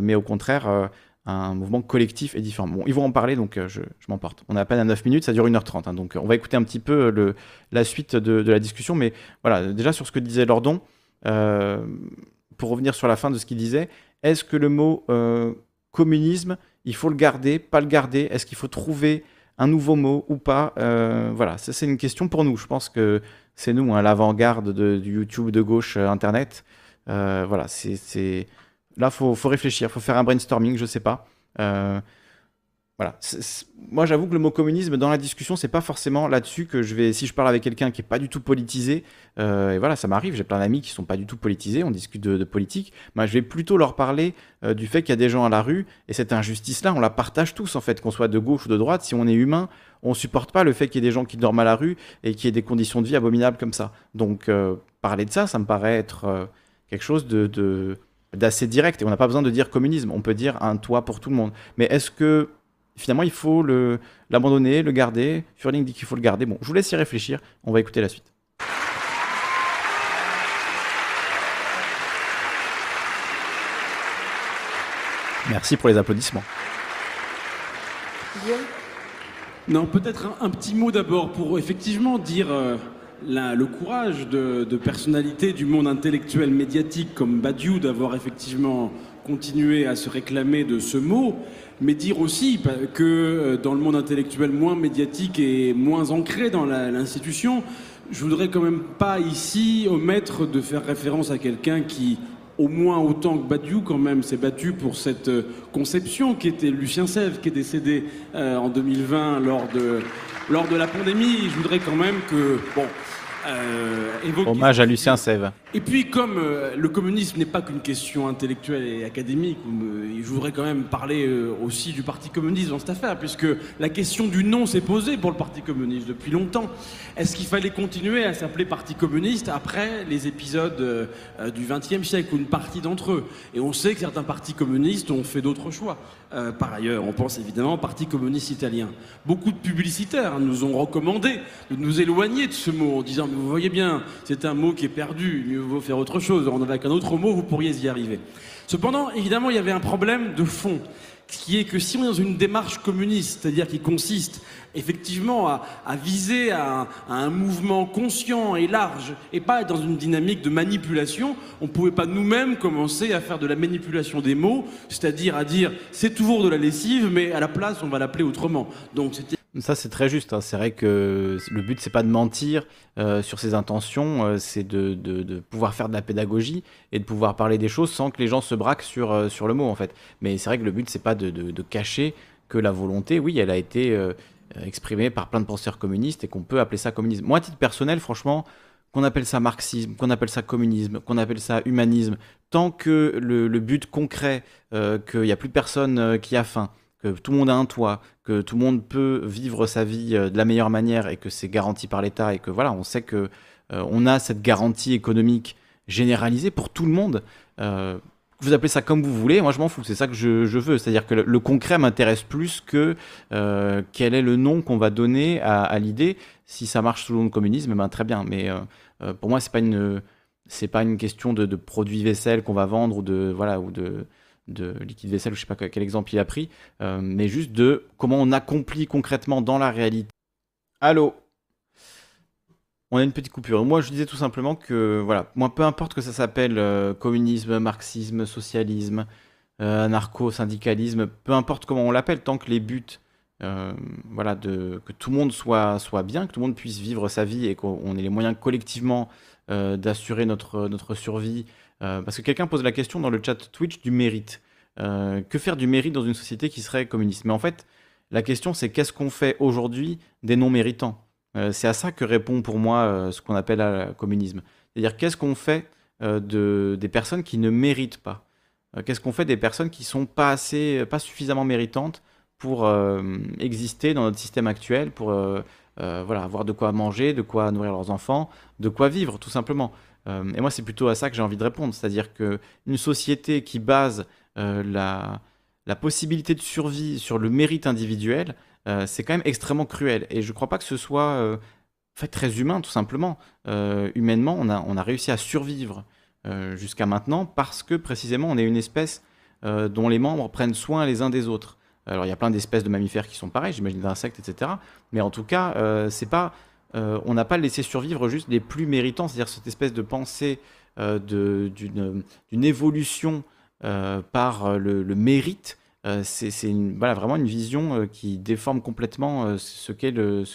Speaker 1: mais au contraire un mouvement collectif et différent? Bon, ils vont en parler, donc je, m'emporte. On a à peine à 9 minutes, ça dure 1h30, hein, donc on va écouter un petit peu la suite de, de, la discussion, mais voilà, déjà sur ce que disait Lordon, pour revenir sur la fin de ce qu'il disait, est-ce que le mot communisme il faut le garder, pas le garder Est-ce qu'il faut trouver un nouveau mot ou pas euh, Voilà, ça c'est une question pour nous. Je pense que c'est nous, hein, l'avant-garde du YouTube de gauche euh, Internet. Euh, voilà, c'est là, faut, faut réfléchir, faut faire un brainstorming, je sais pas. Voilà. moi, j'avoue que le mot communisme dans la discussion, c'est pas forcément là-dessus que je vais. Si je parle avec quelqu'un qui est pas du tout politisé, euh, et voilà, ça m'arrive. J'ai plein d'amis qui sont pas du tout politisés. On discute de, politique. Moi, je vais plutôt leur parler euh, du fait qu'il y a des gens à la rue et cette injustice-là, on la partage tous en fait, qu'on soit de gauche ou de droite. Si on est humain, on supporte pas le fait qu'il y ait des gens qui dorment à la rue et qu'il y ait des conditions de vie abominables comme ça. Donc, euh, parler de ça, ça me paraît être quelque chose de d'assez direct et on n'a pas besoin de dire communisme, on peut dire un toit pour tout le monde. Mais est-ce que finalement, il faut l'abandonner, le, garder. Furling dit qu'il faut le garder. Bon, je vous laisse y réfléchir. On va écouter la suite. Merci pour les applaudissements.
Speaker 5: Non, peut-être un, petit mot d'abord pour effectivement dire euh, le courage de, de, personnalités du monde intellectuel médiatique comme Badiou d'avoir effectivement continué à se réclamer de ce mot mais dire aussi que euh, dans le monde intellectuel moins médiatique et moins ancré dans l'institution, je voudrais quand même pas ici omettre de faire référence à quelqu'un qui, au moins autant que Badiou quand même, s'est battu pour cette euh, conception qui était Lucien Sèvres, qui est décédé euh, en 2020 lors de, lors de la pandémie. Je voudrais quand même que, bon,
Speaker 1: euh, Hommage à Lucien Sève.
Speaker 5: Et puis, comme euh, le communisme n'est pas qu'une question intellectuelle et académique, euh, je voudrais quand même parler aussi du Parti communiste dans cette affaire, puisque la question du nom s'est posée pour le Parti communiste depuis longtemps. Est-ce qu'il fallait continuer à s'appeler Parti communiste après les épisodes du XXe siècle, ou une partie d'entre eux? Et on sait que certains partis communistes ont fait d'autres choix. Par ailleurs, on pense évidemment au Parti communiste italien. Beaucoup de publicitaires nous ont recommandé de nous éloigner de ce mot en disant vous voyez bien, c'est un mot qui est perdu, mieux vaut faire autre chose. On avec un autre mot, vous pourriez y arriver. Cependant, évidemment, il y avait un problème de fond, qui est que si on est dans une démarche communiste, c'est-à-dire qui consiste effectivement à, viser à, un mouvement conscient et large, et pas dans une dynamique de manipulation, on ne pouvait pas nous-mêmes commencer à faire de la manipulation des mots, c'est-à-dire à dire c'est toujours de la lessive, mais à la place on va l'appeler autrement.
Speaker 1: Donc c'était ça, c'est très juste. Hein. C'est vrai que le but, c'est pas de mentir euh, sur ses intentions, euh, c'est de, pouvoir faire de la pédagogie et de pouvoir parler des choses sans que les gens se braquent sur, euh, sur le mot, en fait. Mais c'est vrai que le but, c'est pas de, de, cacher que la volonté, oui, elle a été exprimée par plein de penseurs communistes et qu'on peut appeler ça communisme. Moi, à titre personnel, franchement, qu'on appelle ça marxisme, qu'on appelle ça communisme, qu'on appelle ça humanisme, tant que le, le but concret, qu'il n'y a plus personne qui a faim, que tout le monde a un toit, que tout le monde peut vivre sa vie euh, de la meilleure manière et que c'est garanti par l'État et que voilà, on sait que euh, on a cette garantie économique généralisé pour tout le monde. vous appelez ça comme vous voulez, moi je m'en fous, c'est ça que je, veux. C'est-à-dire que le, concret m'intéresse plus que quel est le nom qu'on va donner à, l'idée. Si ça marche sous le nom de communisme, ben, très bien. Mais pour moi, c'est pas une c'est pas une question de, de produits vaisselle qu'on va vendre ou de voilà ou de de liquide vaisselle, ou je sais pas quel exemple il a pris, euh, mais juste de comment on accomplit concrètement dans la réalité. Allô? On a une petite coupure. Moi, je disais tout simplement que, voilà, moi, peu importe que ça s'appelle euh, communisme, marxisme, socialisme, euh, anarcho-syndicalisme, peu importe comment on l'appelle, tant que les buts, voilà, de, que tout le monde soit, soit bien, que tout le monde puisse vivre sa vie et qu'on ait les moyens collectivement d'assurer notre, notre survie euh, parce que quelqu'un pose la question dans le chat Twitch du mérite. Euh, que faire du mérite dans une société qui serait communiste? Mais en fait, la question c'est qu'est-ce qu'on fait aujourd'hui des non méritants euh, C'est à ça que répond pour moi ce qu'on appelle le communisme. C'est-à-dire qu'est-ce qu'on fait de, des personnes qui ne méritent pas? Qu'est-ce qu'on fait des personnes qui sont pas assez, pas suffisamment méritantes pour exister dans notre système actuel, pour voilà, avoir de quoi manger, de quoi nourrir leurs enfants, de quoi vivre tout simplement? Euh, et moi, c'est plutôt à ça que j'ai envie de répondre. C'est-à-dire qu'une société qui base euh, la, possibilité de survie sur le mérite individuel, euh, c'est quand même extrêmement cruel. Et je ne crois pas que ce soit très humain, tout simplement. humainement, on a, réussi à survivre jusqu'à maintenant parce que précisément, on est une espèce dont les membres prennent soin les uns des autres. Alors, il y a plein d'espèces de mammifères qui sont pareils, j'imagine d'insectes, etc. Mais en tout cas, c'est pas euh, on n'a pas laissé survivre juste les plus méritants, c'est-à-dire cette espèce de pensée euh, d'une évolution euh, par le, mérite. c'est vraiment une vision qui déforme complètement ce qu'est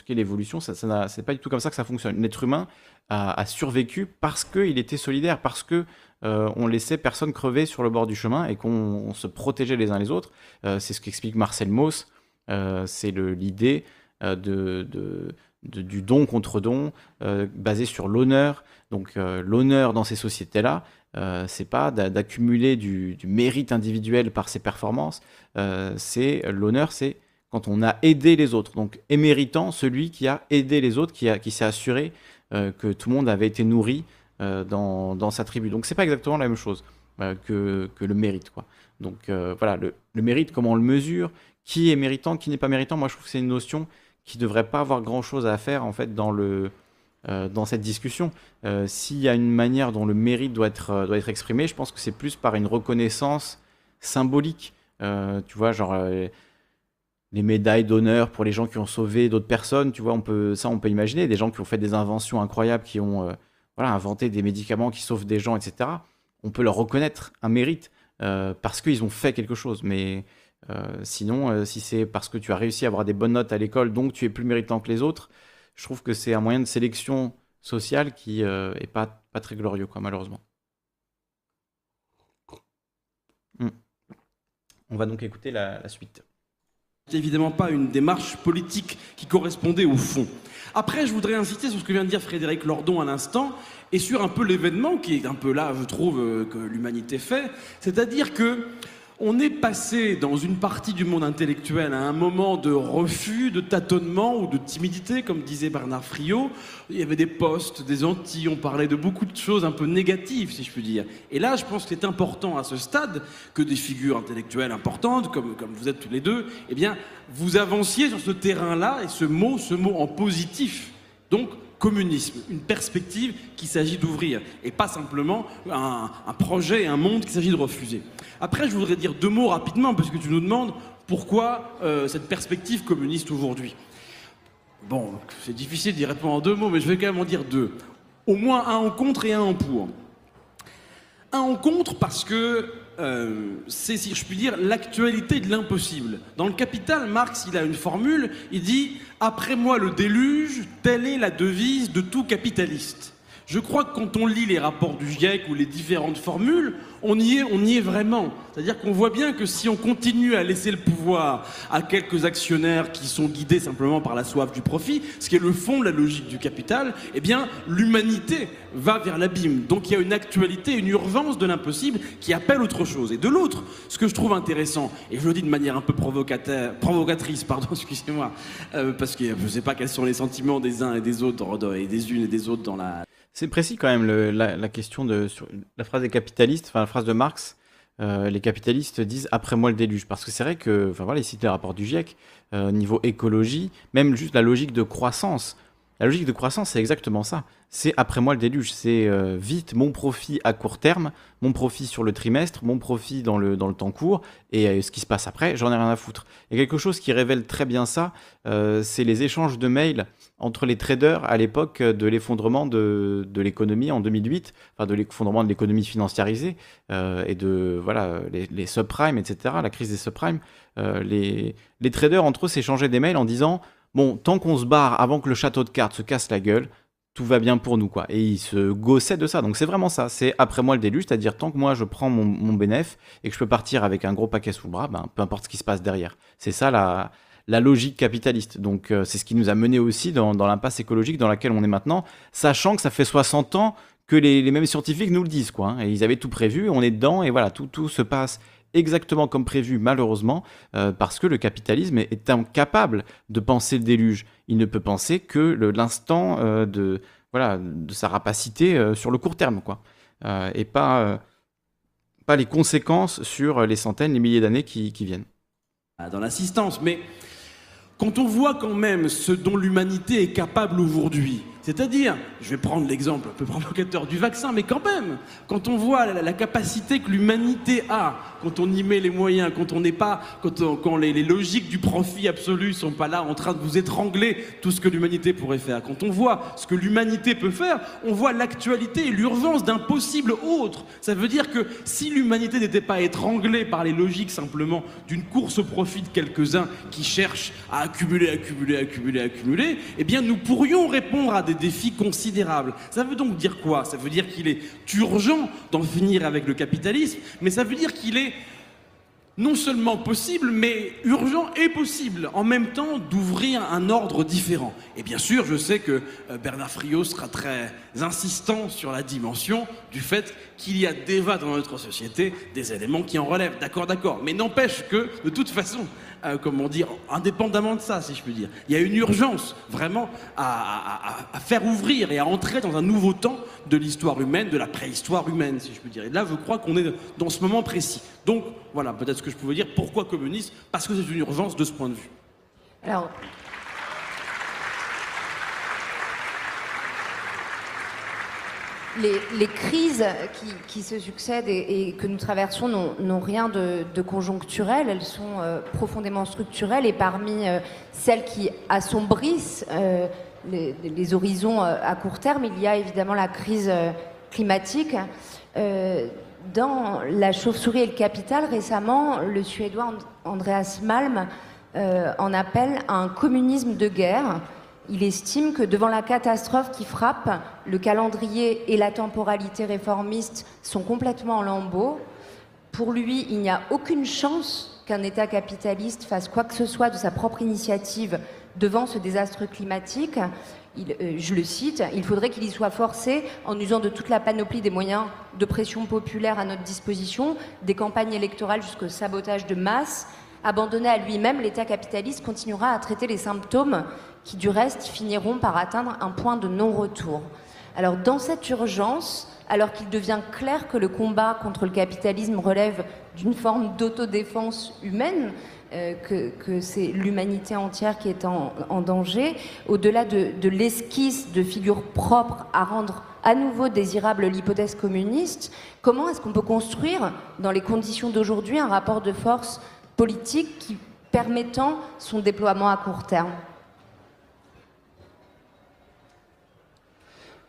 Speaker 1: l'évolution. Ce n'est pas du tout comme ça que ça fonctionne. L'être humain a, survécu parce qu'il était solidaire, parce que on laissait personne crever sur le bord du chemin et qu'on se protégeait les uns les autres. c'est ce qu'explique Marcel Mauss. c'est l'idée de, du don contre don, euh, basé sur l'honneur. Donc euh, l'honneur dans ces sociétés-là, euh, c'est pas d'accumuler du, mérite individuel par ses performances. c'est l'honneur, c'est quand on a aidé les autres. Donc éméritant, celui qui a aidé les autres, qui, qui s'est assuré que tout le monde avait été nourri dans, sa tribu. Donc c'est pas exactement la même chose que, le mérite. Quoi. Donc voilà, le, le, mérite, comment on le mesure, qui est méritant, qui n'est pas méritant, moi je trouve que c'est une notion qui devrait pas avoir grand chose à faire en fait dans le euh, dans cette discussion. Euh, s'il y a une manière dont le mérite doit être, euh, doit être exprimé, je pense que c'est plus par une reconnaissance symbolique. tu vois, genre les médailles d'honneur pour les gens qui ont sauvé d'autres personnes, tu vois, on peut, ça on peut imaginer, des gens qui ont fait des inventions incroyables, qui ont voilà, inventé des médicaments qui sauvent des gens, etc. On peut leur reconnaître un mérite parce qu'ils ont fait quelque chose. Mais euh, sinon, euh, si c'est parce que tu as réussi à avoir des bonnes notes à l'école, donc tu es plus méritant que les autres, je trouve que c'est un moyen de sélection sociale qui euh, est pas, pas très glorieux, quoi, malheureusement. Hmm. On va donc écouter la, la suite.
Speaker 5: Évidemment pas une démarche politique qui correspondait au fond. Après, je voudrais insister sur ce que vient de dire Frédéric Lordon à l'instant et sur un peu l'événement qui est un peu là, je trouve, que l'humanité fait. C'est-à-dire que on est passé dans une partie du monde intellectuel à un moment de refus, de tâtonnement ou de timidité, comme disait Bernard Friot. Il y avait des postes, des anti, on parlait de beaucoup de choses un peu négatives, si je puis dire. Et là, je pense qu'il est important à ce stade que des figures intellectuelles importantes, comme, comme vous êtes tous les deux, eh bien, vous avanciez sur ce terrain-là et ce mot, ce mot en positif. Donc, communisme, une perspective qu'il s'agit d'ouvrir, et pas simplement un, un projet, un monde qu'il s'agit de refuser. Après, je voudrais dire deux mots rapidement, parce que tu nous demandes pourquoi euh, cette perspective communiste aujourd'hui. Bon, c'est difficile d'y répondre en deux mots, mais je vais quand même en dire deux. Au moins un en contre et un en pour. Un en contre parce que euh, c'est, si je puis dire, l'actualité de l'impossible. Dans le Capital, Marx, il a une formule, il dit « Après moi le déluge, telle est la devise de tout capitaliste ». Je crois que quand on lit les rapports du GIEC ou les différentes formules, on y est, vraiment. C'est-à-dire qu'on voit bien que si on continue à laisser le pouvoir à quelques actionnaires qui sont guidés simplement par la soif du profit, ce qui est le fond de la logique du capital, eh bien, l'humanité va vers l'abîme. Donc il y a une actualité, une urgence de l'impossible qui appelle autre chose. Et de l'autre, ce que je trouve intéressant, et je le dis de manière un peu provocatrice, pardon, excusez-moi, euh, parce que je ne sais pas quels sont les sentiments des uns et des autres, et des unes et des autres dans la,
Speaker 1: C'est précis quand même la, question de la phrase des capitalistes, enfin la phrase de Marx. Euh, les capitalistes disent après moi le déluge parce que c'est vrai que enfin voilà ici le rapport du GIEC euh, niveau écologie même juste la logique de croissance la logique de croissance, c'est exactement ça. C'est après moi le déluge. C'est euh, vite mon profit à court terme, mon profit sur le trimestre, mon profit dans le, dans le temps court, et euh, ce qui se passe après, j'en ai rien à foutre. Et quelque chose qui révèle très bien ça, euh, c'est les échanges de mails entre les traders à l'époque de l'effondrement de, de l'économie en 2008, enfin de l'effondrement de l'économie financiarisée, et de voilà les, subprimes, etc., la crise des subprimes. les, les traders entre eux s'échangeaient des mails en disant bon, tant qu'on se barre avant que le château de cartes se casse la gueule, tout va bien pour nous, quoi. Et il se gossait de ça. Donc c'est vraiment ça. C'est après moi le déluge, c'est-à-dire tant que moi je prends mon, mon bénéf et que je peux partir avec un gros paquet sous le bras, ben, peu importe ce qui se passe derrière. C'est ça la, la logique capitaliste. Donc euh, c'est ce qui nous a mené aussi dans, l'impasse écologique dans laquelle on est maintenant, sachant que ça fait 60 ans que les, mêmes scientifiques nous le disent, quoi. Hein. et ils avaient tout prévu, on est dedans, et voilà, tout, tout se passe exactement comme prévu, malheureusement, euh, parce que le capitalisme est incapable de penser le déluge. Il ne peut penser que l'instant euh, de, voilà, de sa rapacité euh, sur le court terme, quoi. et pas, pas les conséquences sur les centaines, les milliers d'années qui, qui viennent.
Speaker 5: Ah, dans l'assistance, mais quand on voit quand même ce dont l'humanité est capable aujourd'hui, c'est-à-dire, je vais prendre l'exemple un peu provocateur du vaccin, mais quand même, quand on voit la, capacité que l'humanité a, quand on y met les moyens, quand on n'est pas, quand, les, logiques du profit absolu sont pas là en train de vous étrangler tout ce que l'humanité pourrait faire, quand on voit ce que l'humanité peut faire, on voit l'actualité et l'urgence d'un possible autre. Ça veut dire que si l'humanité n'était pas étranglée par les logiques simplement d'une course au profit de quelques-uns qui cherchent à accumuler, accumuler, accumuler, accumuler, eh bien nous pourrions répondre à des défis considérables. Ça veut donc dire quoi? Ça veut dire qu'il est urgent d'en finir avec le capitalisme, mais ça veut dire qu'il est non seulement possible, mais urgent et possible en même temps d'ouvrir un ordre différent. Et bien sûr, je sais que euh, Bernard Friot sera très insistant sur la dimension du fait qu'il y a déjà dans notre société des éléments qui en relèvent. D'accord, d'accord. Mais n'empêche que, de toute façon, euh, comment dire, indépendamment de ça, si je puis dire. Il y a une urgence vraiment à, faire ouvrir et à entrer dans un nouveau temps de l'histoire humaine, de la préhistoire humaine, si je puis dire. Et là, je crois qu'on est dans ce moment précis. Donc, voilà, peut-être ce que je pouvais dire. Pourquoi communiste? Parce que c'est une urgence de ce point de vue.
Speaker 2: Alors, les, crises qui, se succèdent et, que nous traversons n'ont rien de, conjoncturel, elles sont euh, profondément structurelles. Et parmi euh, celles qui assombrissent euh, les, horizons à court terme, il y a évidemment la crise climatique. dans La chauve-souris et le capital, récemment, le Suédois Andreas Malm en appelle à un communisme de guerre il estime que devant la catastrophe qui frappe, le calendrier et la temporalité réformiste sont complètement en lambeaux. Pour lui, il n'y a aucune chance qu'un État capitaliste fasse quoi que ce soit de sa propre initiative devant ce désastre climatique. Euh, je le cite, il faudrait qu'il y soit forcé en usant de toute la panoplie des moyens de pression populaire à notre disposition, des campagnes électorales jusqu'au sabotage de masse. Abandonné à lui-même, l'État capitaliste continuera à traiter les symptômes qui du reste finiront par atteindre un point de non-retour. Alors dans cette urgence, alors qu'il devient clair que le combat contre le capitalisme relève d'une forme d'autodéfense humaine, euh, que, c'est l'humanité entière qui est en, danger, au-delà de, de l'esquisse de figures propres à rendre à nouveau désirable l'hypothèse communiste, comment est-ce qu'on peut construire, dans les conditions d'aujourd'hui, un rapport de force politique qui permettant son déploiement à court terme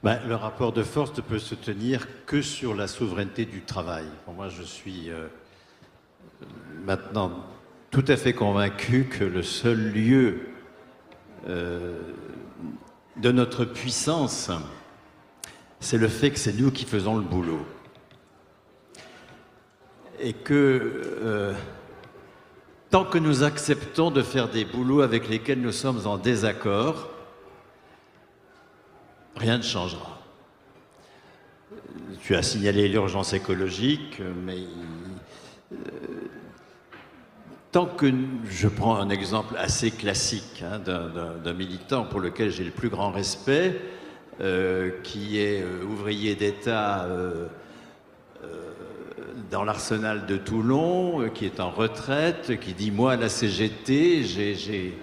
Speaker 3: Ben, le rapport de force ne peut se tenir que sur la souveraineté du travail. moi, je suis euh, maintenant tout à fait convaincu que le seul lieu euh, de notre puissance, c'est le fait que c'est nous qui faisons le boulot. Et que euh, tant que nous acceptons de faire des boulots avec lesquels nous sommes en désaccord, rien ne changera. Tu as signalé l'urgence écologique, mais euh, tant que je prends un exemple assez classique hein, d'un militant pour lequel j'ai le plus grand respect,
Speaker 6: euh, qui est euh, ouvrier d'État dans l'arsenal de Toulon, qui est en retraite, qui dit Moi, à la CGT, j'ai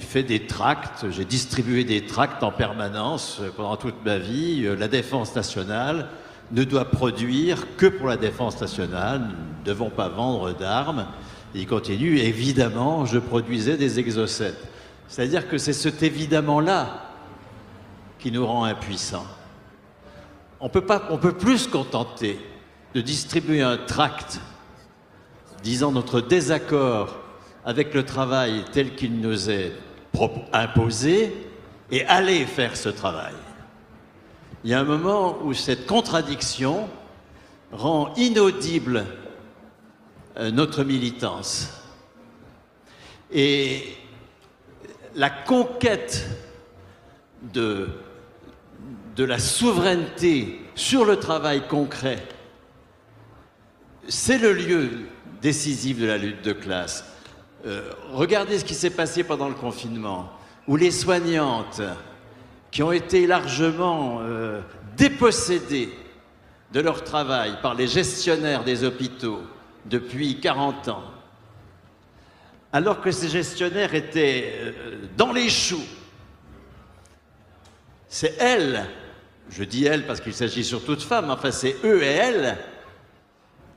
Speaker 6: fait des tracts, j'ai distribué des tracts en permanence pendant toute ma vie. La défense nationale ne doit produire que pour la défense nationale. Nous ne devons pas vendre d'armes. Il continue Évidemment, je produisais des exocètes. C'est-à-dire que c'est cet évidemment-là qui nous rend impuissants. On on peut plus se contenter de distribuer un tract disant notre désaccord avec le travail tel qu'il nous est imposé et aller faire ce travail. Il y a un moment où cette contradiction rend inaudible euh, notre militance. Et la conquête de de la souveraineté sur le travail concret, c'est le lieu décisif de la lutte de classe. Euh, regardez ce qui s'est passé pendant le confinement, où les soignantes, qui ont été largement euh, dépossédées de leur travail par les gestionnaires des hôpitaux depuis 40 ans, alors que ces gestionnaires étaient euh, dans les choux, c'est elles je dis elles parce qu'il s'agit surtout de femmes, enfin c'est eux et elles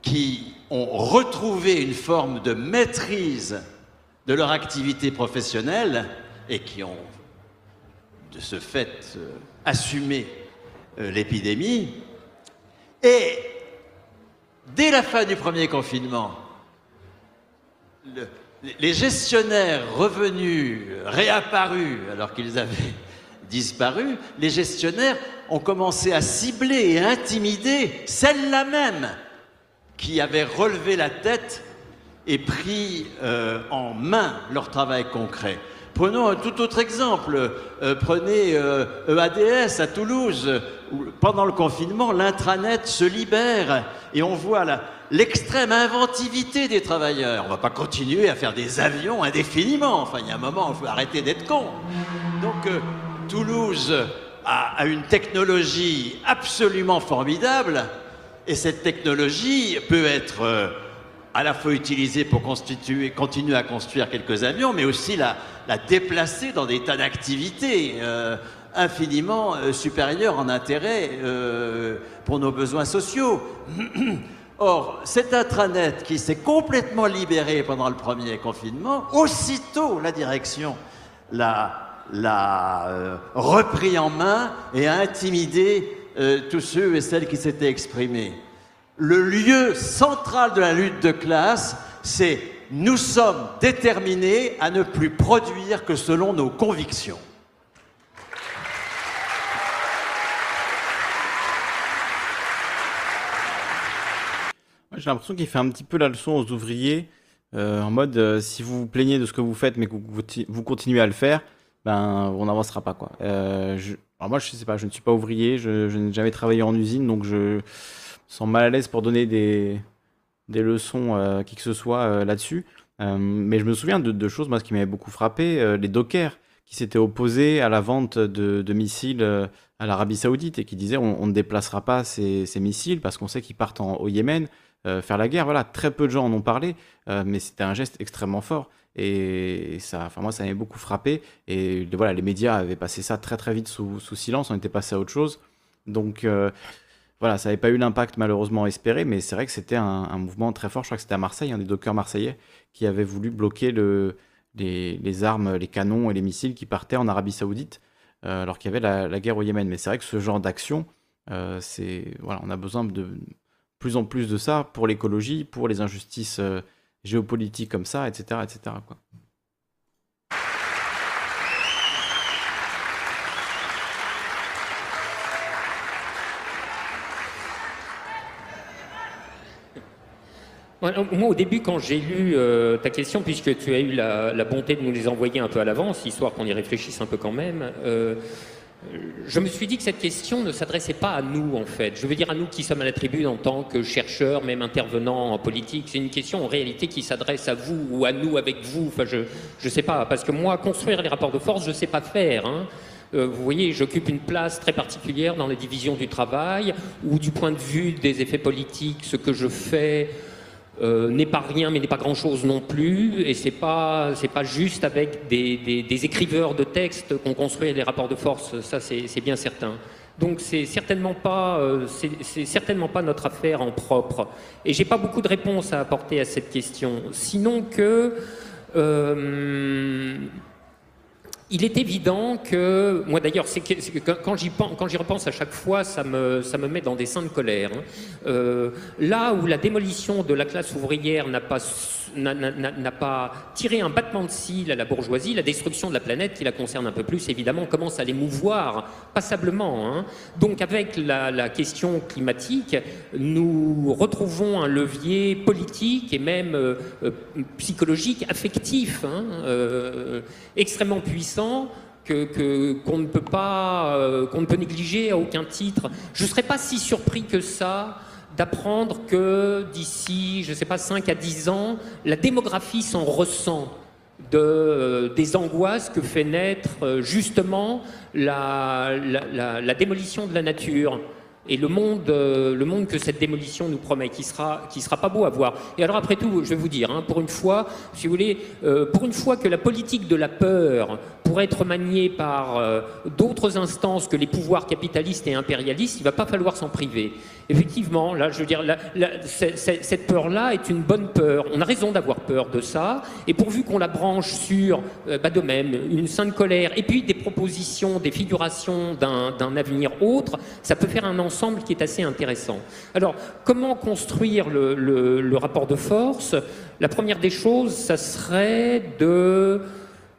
Speaker 6: qui ont retrouvé une forme de maîtrise de leur activité professionnelle et qui ont de ce fait euh, assumé euh, l'épidémie. Et dès la fin du premier confinement, les gestionnaires revenus, réapparus, alors qu'ils avaient disparu, les gestionnaires ont commencé à cibler et intimider celles-là même qui avaient relevé la tête et pris euh, en main leur travail concret. Prenons un tout autre exemple. Euh, prenez EADS euh, e à Toulouse. Où, pendant le confinement, l'intranet se libère et on voit l'extrême inventivité des travailleurs. On ne va pas continuer à faire des avions indéfiniment. Enfin, il y a un moment, il faut arrêter d'être con. Donc, Toulouse a, une technologie absolument formidable, et cette technologie peut être euh, à la fois utilisée pour continuer à construire quelques avions, mais aussi la, déplacer dans des tas d'activités euh, infiniment euh, supérieures en intérêt pour nos besoins sociaux. Or, cet intranet qui s'est complètement libéré pendant le premier confinement, aussitôt la direction l'a repris en main et a intimidé euh, tous ceux et celles qui s'étaient exprimés. Le lieu central de la lutte de classe, c'est nous sommes déterminés à ne plus produire que selon nos convictions.
Speaker 1: J'ai l'impression qu'il fait un petit peu la leçon aux ouvriers, euh, en mode si vous vous plaignez de ce que vous faites mais que vous continuez à le faire, ben on n'avancera pas quoi. Euh, alors moi je sais pas, je ne suis pas ouvrier, je, n'ai jamais travaillé en usine, donc je me sens mal à l'aise pour donner des, des leçons euh, qui que ce soit euh, là-dessus. mais je me souviens de, choses moi ce qui m'avait beaucoup frappé, les dockers qui s'étaient opposés à la vente de, missiles à l'Arabie Saoudite et qui disaient on, ne déplacera pas ces, missiles parce qu'on sait qu'ils partent au Yémen faire la guerre. Voilà, très peu de gens en ont parlé, mais c'était un geste extrêmement fort. Et ça, enfin moi, ça m'avait beaucoup frappé. Et voilà, les médias avaient passé ça très très vite sous, silence. On était passé à autre chose. Donc euh, voilà, ça n'avait pas eu l'impact malheureusement espéré, mais c'est vrai que c'était un, mouvement très fort. Je crois que c'était à Marseille, un des dockers marseillais qui avait voulu bloquer le, les, armes, les canons et les missiles qui partaient en Arabie Saoudite, euh, alors qu'il y avait la, guerre au Yémen. Mais c'est vrai que ce genre d'action, euh, c'est voilà, on a besoin de plus en plus de ça pour l'écologie, pour les injustices géopolitique comme ça, etc. etc.
Speaker 4: Moi, au début, quand j'ai lu euh, ta question, puisque tu as eu la, bonté de nous les envoyer un peu à l'avance, histoire qu'on y réfléchisse un peu quand même, euh, je me suis dit que cette question ne s'adressait pas à nous, en fait. Je veux dire à nous qui sommes à la tribune en tant que chercheurs, même intervenants en politique. C'est une question en réalité qui s'adresse à vous ou à nous avec vous. Enfin, je ne sais pas. Parce que moi, construire les rapports de force, je ne sais pas faire. Hein. Euh, vous voyez, j'occupe une place très particulière dans la division du travail, où du point de vue des effets politiques, ce que je fais euh, n'est pas rien, mais n'est pas grand-chose non plus, et c'est pas pas juste avec des, des, écriveurs de textes qu'on construit les rapports de force, ça c'est bien certain. Donc c'est certainement pas euh, c'est certainement pas notre affaire en propre, et j'ai pas beaucoup de réponses à apporter à cette question, sinon que euh, il est évident que, moi d'ailleurs, quand j'y repense à chaque fois, ça me, ça me met dans des seins de colère. Hein. Euh, là où la démolition de la classe ouvrière n'a pas pas tiré un battement de cils à la bourgeoisie, la destruction de la planète qui la concerne un peu plus, évidemment, commence à l'émouvoir passablement. Hein. Donc avec la, question climatique, nous retrouvons un levier politique et même euh, euh, psychologique, affectif, hein, extrêmement puissant qu'on ne peut pas, qu'on ne peut négliger à aucun titre. Je ne serais pas si surpris que ça d'apprendre que d'ici, je ne sais pas, 5 à 10 ans, la démographie s'en ressent euh, des angoisses que fait naître euh, justement la, la, démolition de la nature et le monde, euh, le monde que cette démolition nous promet, qui sera, qui sera pas beau à voir. Et alors après tout, je vais vous dire, hein, pour une fois, si vous voulez, pour une fois que la politique de la peur pourrait être maniée par d'autres instances que les pouvoirs capitalistes et impérialistes, il va pas falloir s'en priver. Effectivement, là, je veux dire, cette peur-là est une bonne peur. On a raison d'avoir peur de ça. Et pourvu qu'on la branche sur, euh, bah, de même, une sainte colère, et puis des propositions, des figurations d'un avenir autre, ça peut faire un ensemble qui est assez intéressant. Alors, comment construire le, rapport de force? La première des choses, ça serait de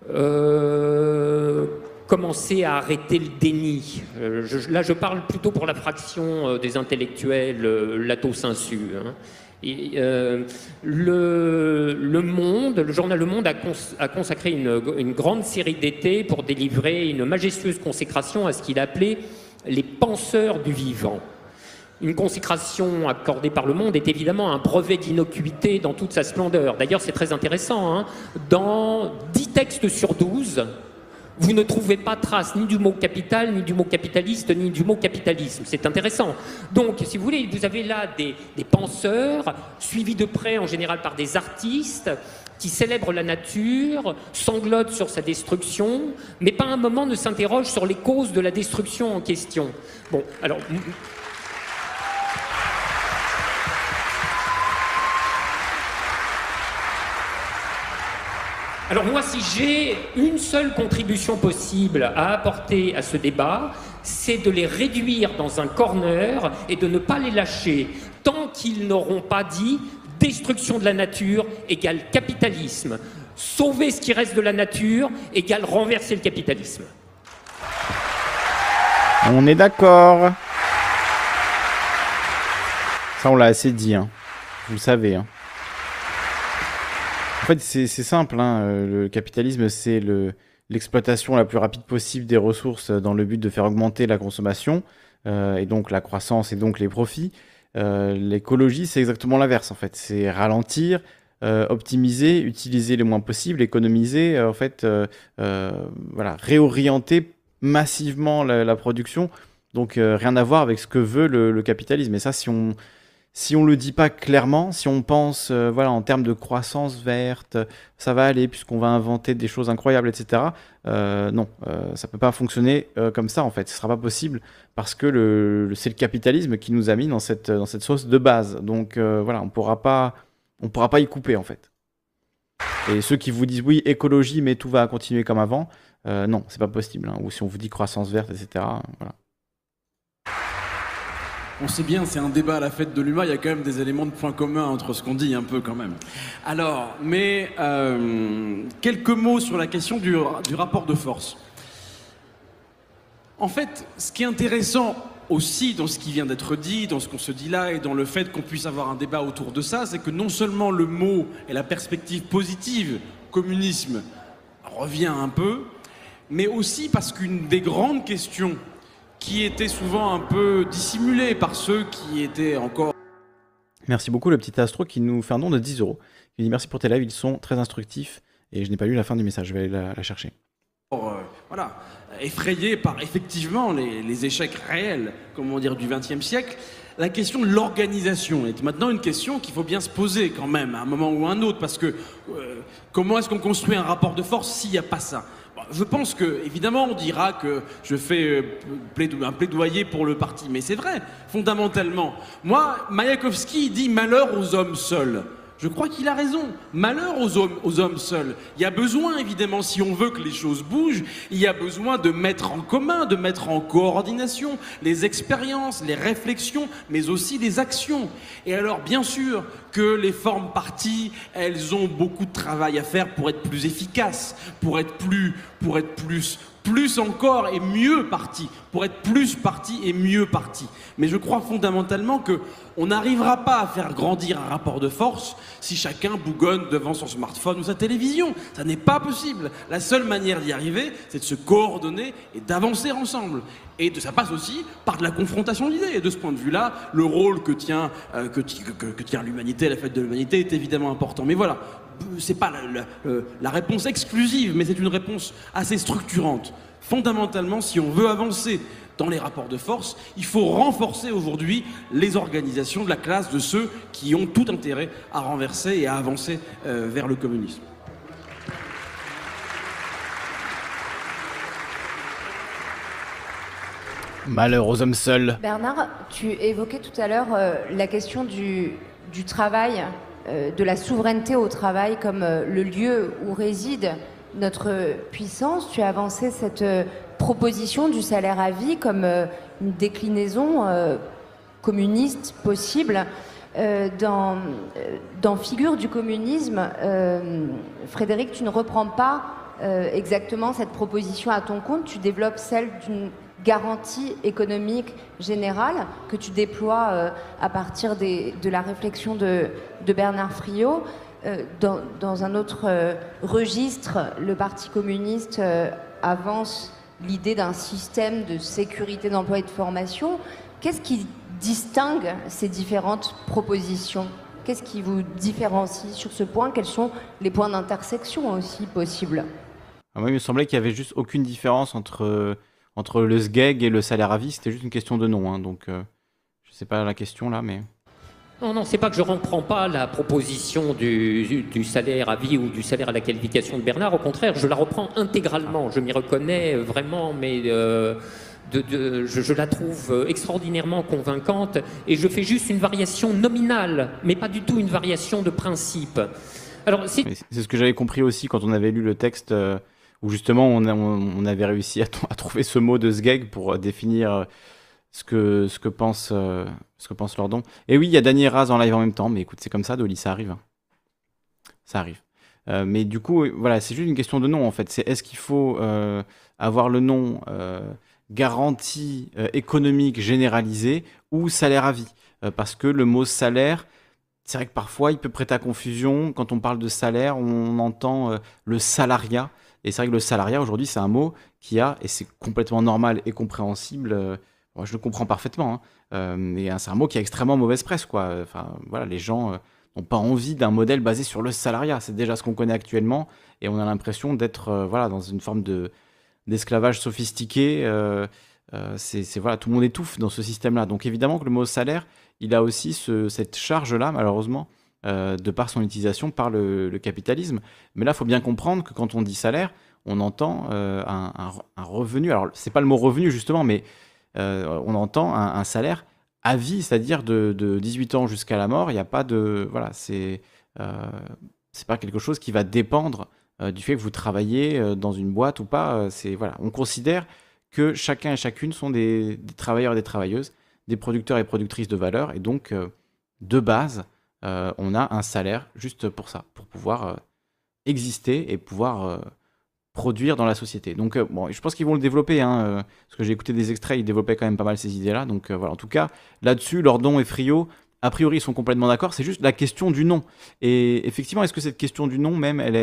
Speaker 4: euh, commencer à arrêter le déni. Euh, là, je parle plutôt pour la fraction euh, des intellectuels euh, lato-sensu. Hein. le journal Le Monde a, consacré une, une, grande série d'été pour délivrer une majestueuse consécration à ce qu'il appelait les penseurs du vivant. Une consécration accordée par le monde est évidemment un brevet d'innocuité dans toute sa splendeur. D'ailleurs, c'est très intéressant. Hein. Dans 10 textes sur 12, vous ne trouvez pas trace ni du mot capital, ni du mot capitaliste, ni du mot capitalisme. C'est intéressant. Donc, si vous voulez, vous avez là des, penseurs, suivis de près en général par des artistes, qui célèbrent la nature, sanglotent sur sa destruction, mais pas un moment ne s'interrogent sur les causes de la destruction en question. Bon, alors. Alors moi, si j'ai une seule contribution possible à apporter à ce débat, c'est de les réduire dans un corner et de ne pas les lâcher tant qu'ils n'auront pas dit destruction de la nature égale capitalisme. Sauver ce qui reste de la nature égale renverser le capitalisme.
Speaker 1: On est d'accord. Ça, on l'a assez dit. Hein. Vous le savez. Hein. En fait, c'est simple. Hein. Euh, le capitalisme, c'est l'exploitation la plus rapide possible des ressources dans le but de faire augmenter la consommation, euh, et donc la croissance et donc les profits. Euh, l'écologie, c'est exactement l'inverse, en fait. C'est ralentir, optimiser, utiliser le moins possible, économiser, en fait, voilà, réorienter massivement la, production. Donc, rien à voir avec ce que veut le, le capitalisme. Et ça, si on si on le dit pas clairement, si on pense euh, voilà en termes de croissance verte, ça va aller puisqu'on va inventer des choses incroyables, etc. Euh, non, euh, ça peut pas fonctionner euh, comme ça en fait. Ce sera pas possible parce que c'est le capitalisme qui nous a mis dans cette dans cette sauce de base. Donc voilà, on pourra pas on pourra pas y couper en fait. Et ceux qui vous disent oui écologie mais tout va continuer comme avant, non, c'est pas possible. Hein. Ou si on vous dit croissance verte, etc. Voilà
Speaker 5: on sait bien, c'est un débat à la fête de l'humain, il y a quand même des éléments de point commun entre ce qu'on dit un peu quand même. Alors, mais euh, quelques mots sur la question du, rapport de force. En fait, ce qui est intéressant aussi dans ce qui vient d'être dit, dans ce qu'on se dit là, et dans le fait qu'on puisse avoir un débat autour de ça, c'est que non seulement le mot et la perspective positive, communisme, revient un peu, mais aussi parce qu'une des grandes questions qui était souvent un peu dissimulé par ceux qui étaient encore.
Speaker 1: Merci beaucoup, le petit Astro qui nous fait un don de 10 euros. Il dit merci pour tes lives, ils sont très instructifs et je n'ai pas lu la fin du message, je vais aller la, chercher.
Speaker 5: Euh, voilà, effrayé par effectivement les, échecs réels, comment dire, du XXe siècle, la question de l'organisation est maintenant une question qu'il faut bien se poser quand même à un moment ou à un autre, parce que euh, comment est-ce qu'on construit un rapport de force s'il n'y a pas ça? Je pense que, évidemment, on dira que je fais euh, un plaidoyer pour le parti, mais c'est vrai, fondamentalement. Moi, Mayakovsky dit malheur aux hommes seuls. Je crois qu'il a raison. Malheur aux hommes, seuls. Il y a besoin, évidemment, si on veut que les choses bougent, il y a besoin de mettre en commun, de mettre en coordination les expériences, les réflexions, mais aussi les actions. Et alors, bien sûr que les formes parties, elles ont beaucoup de travail à faire pour être plus efficaces, pour être plus, pour être plus plus encore et mieux parti, pour être plus parti et mieux parti. Mais je crois fondamentalement que on n'arrivera pas à faire grandir un rapport de force si chacun bougonne devant son smartphone ou sa télévision. Ça n'est pas possible. La seule manière d'y arriver, c'est de se coordonner et d'avancer ensemble. Et ça passe aussi par de la confrontation d'idées. Et de ce point de vue-là, le rôle que tient, euh, que, que tient l'humanité, la fête de l'humanité, est évidemment important. Mais voilà, c'est pas la, réponse exclusive, mais c'est une réponse assez structurante. Fondamentalement, si on veut avancer dans les rapports de force, il faut renforcer aujourd'hui les organisations de la classe de ceux qui ont tout intérêt à renverser et à avancer euh, vers le communisme.
Speaker 1: Malheur aux hommes seuls.
Speaker 2: Bernard, tu évoquais tout à l'heure euh, la question du, du travail euh, de la souveraineté au travail comme euh, le lieu où réside notre puissance. Tu as avancé cette euh, proposition du salaire à vie comme une déclinaison communiste possible. dans, dans Figure du communisme, Frédéric, tu ne reprends pas exactement cette proposition à ton compte, tu développes celle d'une garantie économique générale que tu déploies euh, à partir de la réflexion de, Bernard Friot. Euh, dans, un autre euh, registre, le Parti communiste avance l'idée d'un système de sécurité d'emploi et de formation. Qu'est-ce qui distingue ces différentes propositions? Qu'est-ce qui vous différencie sur ce point? Quels sont les points d'intersection aussi possibles?
Speaker 1: Ah, Moi, il me semblait qu'il n'y avait juste aucune différence entre entre le SGEG et le salaire à vie, c'était juste une question de nom. Hein, donc, euh, je ne sais pas la question là, mais.
Speaker 4: Non, non, c'est pas que je ne reprends pas la proposition du, salaire à vie ou du salaire à la qualification de Bernard. Au contraire, je la reprends intégralement. Je m'y reconnais vraiment, mais euh, je, la trouve extraordinairement convaincante. Et je fais juste une variation nominale, mais pas du tout une variation de principe.
Speaker 1: Alors, c'est ce que j'avais compris aussi quand on avait lu le texte. Euh, où justement on, avait réussi à, trouver ce mot de Sgeg pour euh, définir euh, ce que, ce que, pense, euh, ce que pense Lordon. Et oui, il y a Daniel Raz en live en même temps, mais écoute, c'est comme ça, Dolly, ça arrive. Hein. Ça arrive. mais du coup, voilà, c'est juste une question de nom en fait. C'est est-ce qu'il faut avoir le nom garantie économique généralisée ou salaire à vie? Parce que le mot salaire, c'est vrai que parfois il peut prêter à confusion. Quand on parle de salaire, on entend le salariat. Et c'est vrai que le salariat, aujourd'hui, c'est un mot qui a, et c'est complètement normal et compréhensible, euh, je le comprends parfaitement, hein, euh, mais c'est un mot qui a extrêmement mauvaise presse, quoi. Enfin, voilà, les gens n'ont euh, pas envie d'un modèle basé sur le salariat. C'est déjà ce qu'on connaît actuellement, et on a l'impression d'être voilà, dans une forme de, d'esclavage sophistiqué. c'est, voilà, tout le monde étouffe dans ce système-là. Donc évidemment que le mot salaire, il a aussi cette charge-là, malheureusement, euh, de par son utilisation par le, capitalisme. Mais là, il faut bien comprendre que quand on dit salaire, on entend euh, un, revenu. Alors, c'est pas le mot revenu justement, mais euh, on entend un, salaire à vie, c'est-à-dire de, 18 ans jusqu'à la mort. Il n'y a pas de voilà, c'est c'est pas quelque chose qui va dépendre du fait que vous travaillez dans une boîte ou pas. c'est voilà, on considère que chacun et chacune sont des, des, travailleurs et des travailleuses, des producteurs et productrices de valeur, et donc de base, euh, on a un salaire juste pour ça, pour pouvoir euh, exister et pouvoir euh, produire dans la société. Donc, bon, je pense qu'ils vont le développer, hein, parce que j'ai écouté des extraits, ils développaient quand même pas mal ces idées-là. Donc, voilà, en tout cas, là-dessus, Lordon et Frio, a priori, ils sont complètement d'accord. C'est juste la question du nom. Et effectivement, est-ce que cette question du nom, même, elle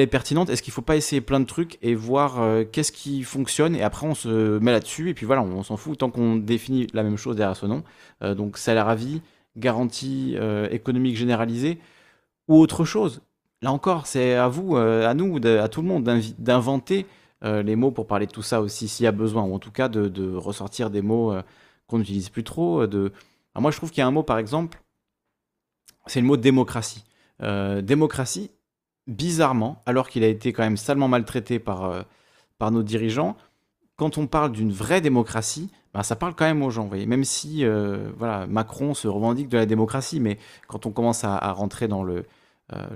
Speaker 1: est, pertinente? Est-ce qu'il ne faut pas essayer plein de trucs et voir qu'est-ce qui fonctionne? Et après, on se met là-dessus, et puis voilà, on, s'en fout tant qu'on définit la même chose derrière ce nom. donc, salaire à vie, garantie euh, économique généralisée ou autre chose. Là encore, c'est à vous, euh, à nous, à tout le monde d'inventer les mots pour parler de tout ça aussi s'il y a besoin, ou en tout cas de, ressortir des mots qu'on n'utilise plus trop. Moi, je trouve qu'il y a un mot, par exemple, c'est le mot démocratie. démocratie, bizarrement, alors qu'il a été quand même salement maltraité par, par nos dirigeants, quand on parle d'une vraie démocratie, ben, ça parle quand même aux gens. Voyez. Même si voilà, Macron se revendique de la démocratie, mais quand on commence à, rentrer dans le,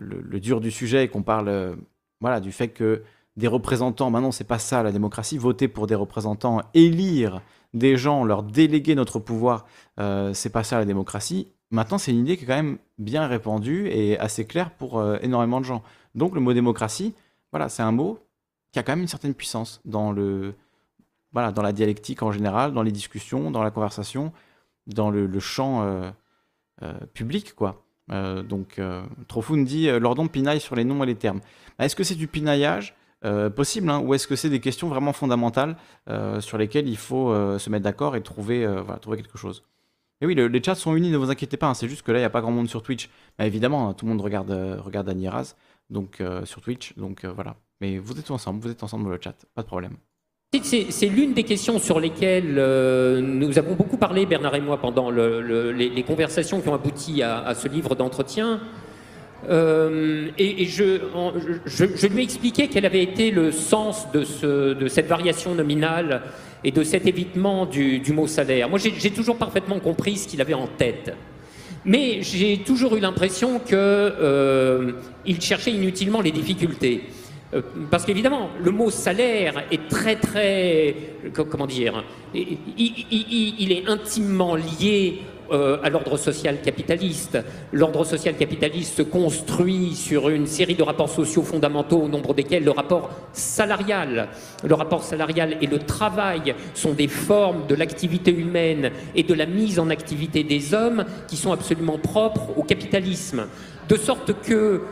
Speaker 1: le, dur du sujet et qu'on parle voilà, du fait que des représentants, maintenant c'est pas ça la démocratie, voter pour des représentants, élire des gens, leur déléguer notre pouvoir, euh, c'est pas ça la démocratie. Maintenant c'est une idée qui est quand même bien répandue et assez claire pour euh, énormément de gens. Donc le mot démocratie, voilà, c'est un mot qui a quand même une certaine puissance dans le, voilà, dans la dialectique en général, dans les discussions, dans la conversation, dans le, champ euh, public, quoi. Donc, Trofoun dit Lordon pinaille sur les noms et les termes. Est-ce que c'est du pinaillage euh, possible hein, ou est-ce que c'est des questions vraiment fondamentales euh, sur lesquelles il faut euh, se mettre d'accord et trouver, trouver quelque chose? Et oui, les chats sont unis, ne vous inquiétez pas, hein, c'est juste que là, il n'y a pas grand monde sur Twitch. Mais évidemment, hein, tout le monde regarde, regarde Raz donc, sur Twitch, donc voilà. Mais vous êtes ensemble, vous êtes ensemble dans le chat, pas de problème.
Speaker 4: C'est l'une des questions sur lesquelles nous avons beaucoup parlé, Bernard et moi, pendant les, conversations qui ont abouti à ce livre d'entretien. Euh, et, je, je, lui ai expliqué quel avait été le sens de, ce, de cette variation nominale et de cet évitement du, du mot salaire. Moi, j'ai toujours parfaitement compris ce qu'il avait en tête. Mais j'ai toujours eu l'impression qu'il euh, cherchait inutilement les difficultés. Euh, parce qu'évidemment, le mot salaire est très très, comment dire, il, est intimement lié euh, à l'ordre social capitaliste. L'ordre social capitaliste se construit sur une série de rapports sociaux fondamentaux, au nombre desquels le rapport salarial, le rapport salarial et le travail sont des formes de l'activité humaine et de la mise en activité des hommes qui sont absolument propres au capitalisme. De sorte que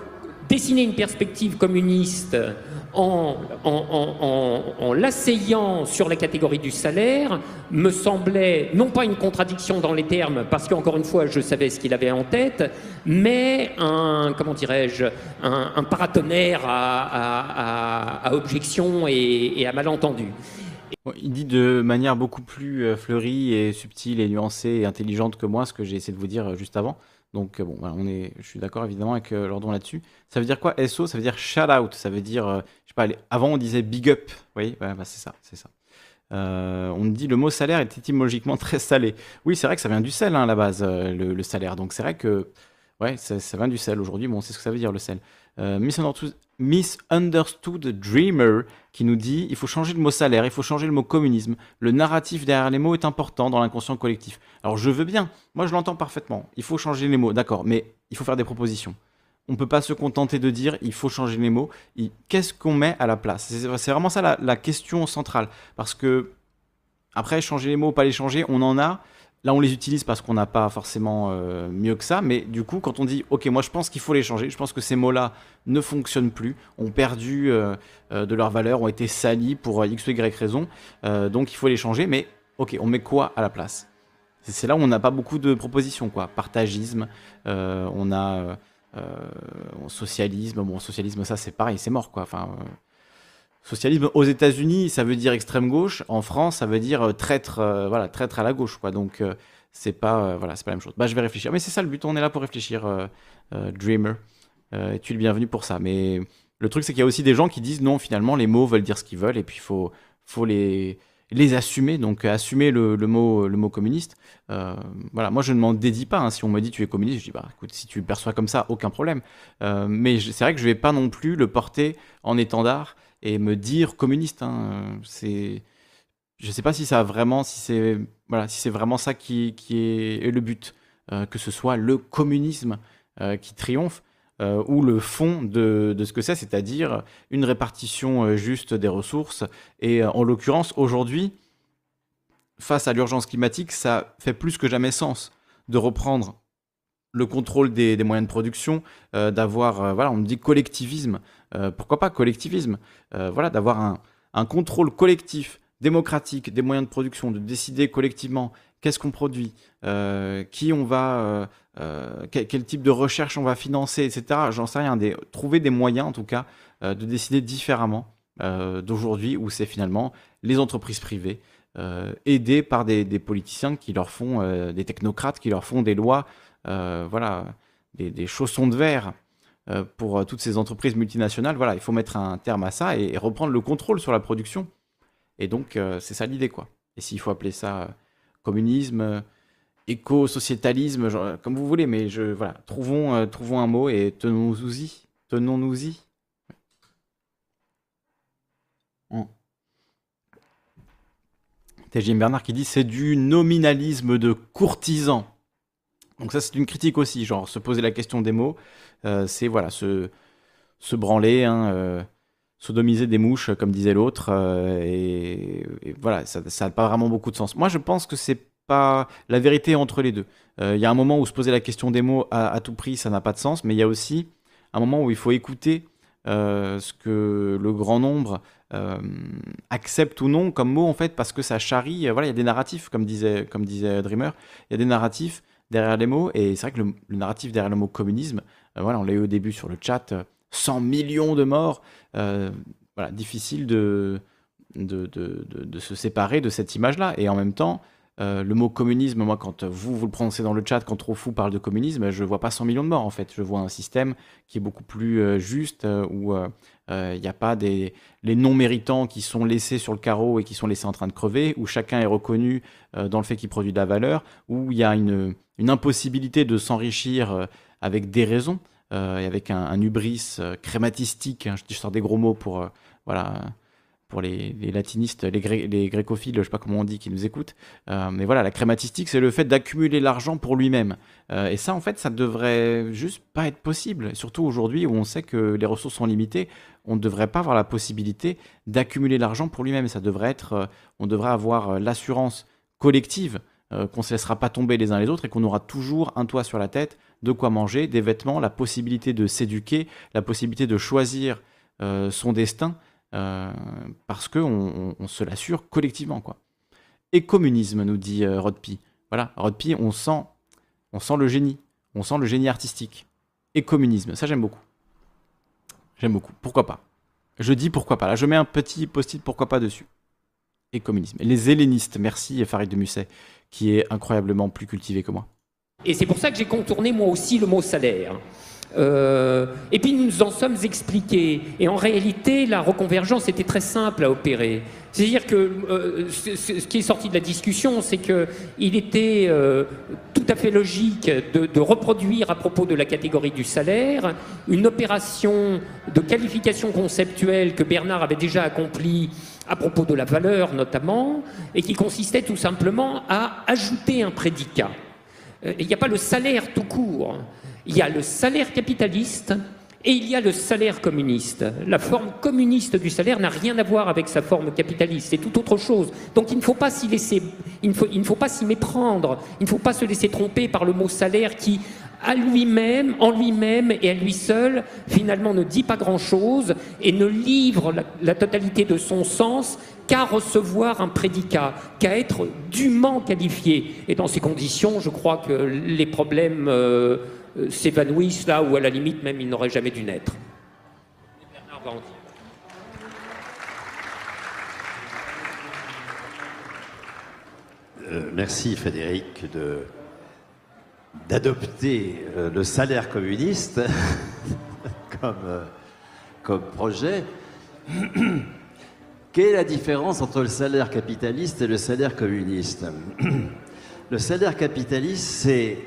Speaker 4: dessiner une perspective communiste en, l'asseyant sur la catégorie du salaire me semblait non pas une contradiction dans les termes, parce qu'encore une fois, je savais ce qu'il avait en tête, mais un, comment dirais-je, un, paratonnerre à, objection et, et à malentendu.
Speaker 1: Il dit de manière beaucoup plus euh, fleurie et subtile et nuancée et intelligente que moi ce que j'ai essayé de vous dire euh, juste avant. Donc euh, bon, on est, je suis d'accord évidemment avec euh, Lordon là-dessus. Ça veut dire quoi SO Ça veut dire shout out. Ça veut dire, euh, je sais pas, avant on disait big up. Oui, bah, c'est ça, c'est ça. on dit le mot salaire est étymologiquement très salé. Oui, c'est vrai que ça vient du sel hein, à la base, le, salaire. Donc c'est vrai que ouais, ça, vient du sel aujourd'hui. Bon, c'est ce que ça veut dire le sel. misunderstood, Misunderstood Dreamer qui nous dit il faut changer le mot salaire, il faut changer le mot communisme. Le narratif derrière les mots est important dans l'inconscient collectif. Alors je veux bien, moi je l'entends parfaitement. Il faut changer les mots, d'accord, mais il faut faire des propositions. On ne peut pas se contenter de dire il faut changer les mots. Qu'est-ce qu'on met à la place? C'est vraiment ça la, la, question centrale. Parce que, après, changer les mots, pas les changer, on en a. Là, on les utilise parce qu'on n'a pas forcément euh, mieux que ça, mais du coup, quand on dit, ok, moi je pense qu'il faut les changer, je pense que ces mots-là ne fonctionnent plus, ont perdu euh, euh, de leur valeur, ont été salis pour x ou y raison, donc il faut les changer, mais ok, on met quoi à la place? C'est là où on n'a pas beaucoup de propositions, quoi. Partagisme, on a socialisme, bon, socialisme, ça c'est pareil, c'est mort, quoi. Enfin, Socialisme aux États-Unis, ça veut dire extrême gauche. En France, ça veut dire euh, traître, euh, voilà, traître à la gauche, quoi. Donc, euh, c'est pas, voilà, c'est pas la même chose. Bah, je vais réfléchir. Mais c'est ça le but. On est là pour réfléchir, Dreamer. tu es le bienvenu pour ça? Mais le truc, c'est qu'il y a aussi des gens qui disent non, finalement, les mots veulent dire ce qu'ils veulent, et puis il faut, faut les, les assumer. Donc, assumer le, mot, le mot communiste. voilà, moi, je ne m'en dédie pas. Hein. Si on me dit tu es communiste, je dis bah, écoute, si tu le perçois comme ça, aucun problème. mais c'est vrai que je vais pas non plus le porter en étendard et me dire communiste. Hein, c'est, je ne sais pas si ça vraiment, si c'est voilà, si c'est vraiment ça qui, est, le but, euh, que ce soit le communisme euh, qui triomphe. Euh, ou le fond de, ce que c'est, c'est-à-dire une répartition juste des ressources. Et en l'occurrence, aujourd'hui, face à l'urgence climatique, ça fait plus que jamais sens de reprendre le contrôle des, moyens de production, d'avoir, voilà, on me dit collectivisme, pourquoi pas collectivisme euh, Voilà, d'avoir un, contrôle collectif, démocratique des moyens de production, de décider collectivement qu'est-ce qu'on produit, euh, qui on va, quel, type de recherche on va financer, etc. J'en sais rien. trouver des moyens, en tout cas, de décider différemment d'aujourd'hui où c'est finalement les entreprises privées aidées par des, politiciens qui leur font, des technocrates qui leur font des lois, voilà, des, chaussons de verre pour toutes ces entreprises multinationales. Voilà, il faut mettre un terme à ça et, reprendre le contrôle sur la production. Et donc, c'est ça l'idée, quoi. Et s'il faut appeler ça communisme, éco-sociétalisme, comme vous voulez, mais je, voilà, trouvons, euh, trouvons un mot et tenons-nous-y. Tenons-nous-y. TGM Bernard qui dit c'est du nominalisme de courtisan. Donc ça c'est une critique aussi, genre se poser la question des mots, euh, c'est voilà se, se branler, hein, euh, sodomiser des mouches comme disait l'autre, et, voilà ça n'a pas vraiment beaucoup de sens. Moi je pense que c'est pas la vérité entre les deux. Euh, il y a un moment où se poser la question des mots à, tout prix, ça n'a pas de sens, mais il y a aussi un moment où il faut écouter euh, ce que le grand nombre euh, accepte ou non comme mot en fait, parce que ça charrie. voilà, il y a des narratifs, comme disait, comme disait Dreamer, il y a des narratifs derrière les mots, et c'est vrai que le, narratif derrière le mot communisme, voilà, on l'a eu au début sur le chat, 100 millions de morts, voilà, difficile de de, de, de, se séparer de cette image-là, et en même temps, euh, le mot communisme, moi, quand vous, vous le prononcez dans le chat, quand trop fou parle de communisme, je vois pas 100 millions de morts, en fait. Je vois un système qui est beaucoup plus euh, juste, euh, où il n'y a pas des, les non-méritants qui sont laissés sur le carreau et qui sont laissés en train de crever, où chacun est reconnu dans le fait qu'il produit de la valeur, où il y a une, impossibilité de s'enrichir avec des raisons, et avec un, hubris crématistique, hein, je sors des gros mots pour... voilà pour les, latinistes, les, les, grécophiles, je sais pas comment on dit, qui nous écoutent. Euh, mais voilà, la crématistique, c'est le fait d'accumuler l'argent pour lui-même. Euh, et ça, en fait, ça devrait juste pas être possible. Surtout aujourd'hui où on sait que les ressources sont limitées, on ne devrait pas avoir la possibilité d'accumuler l'argent pour lui-même. Ça devrait être, euh, on devrait avoir l'assurance collective qu'on ne se laissera pas tomber les uns les autres et qu'on aura toujours un toit sur la tête, de quoi manger, des vêtements, la possibilité de s'éduquer, la possibilité de choisir son destin. Euh, parce qu'on on, se l'assure collectivement. Quoi. Et communisme, nous dit euh, Rodpi. Voilà, Rodpi, on sent, on sent le génie, on sent le génie artistique. Et communisme, ça j'aime beaucoup. J'aime beaucoup. Pourquoi pas? Je dis pourquoi pas. Là, je mets un petit post-it pourquoi pas dessus. Et communisme. les hellénistes, merci Farid de Musset, qui est incroyablement plus cultivé que moi.
Speaker 4: Et c'est pour ça que j'ai contourné moi aussi le mot salaire. Euh, et puis nous nous en sommes expliqués. Et en réalité, la reconvergence était très simple à opérer. C'est-à-dire que euh, ce, qui est sorti de la discussion, c'est qu'il était euh, tout à fait logique de, de, reproduire à propos de la catégorie du salaire une opération de qualification conceptuelle que Bernard avait déjà accomplie à propos de la valeur notamment, et qui consistait tout simplement à ajouter un prédicat. Il n'y a pas le salaire tout court. Il y a le salaire capitaliste et il y a le salaire communiste. La forme communiste du salaire n'a rien à voir avec sa forme capitaliste, c'est tout autre chose. Donc il ne faut pas s'y laisser, il ne faut, il ne faut pas s'y méprendre, il ne faut pas se laisser tromper par le mot salaire qui, à lui-même, en lui-même et à lui seul, finalement ne dit pas grand-chose et ne livre la, totalité de son sens qu'à recevoir un prédicat, qu'à être dûment qualifié. Et dans ces conditions, je crois que les problèmes euh, euh, s'évanouissent là où à la limite même ils n'auraient jamais dû naître.
Speaker 6: Euh, merci Frédéric de, d'adopter euh, le salaire communiste comme, comme projet. Quelle est la différence entre le salaire capitaliste et le salaire communiste? Le salaire capitaliste, c'est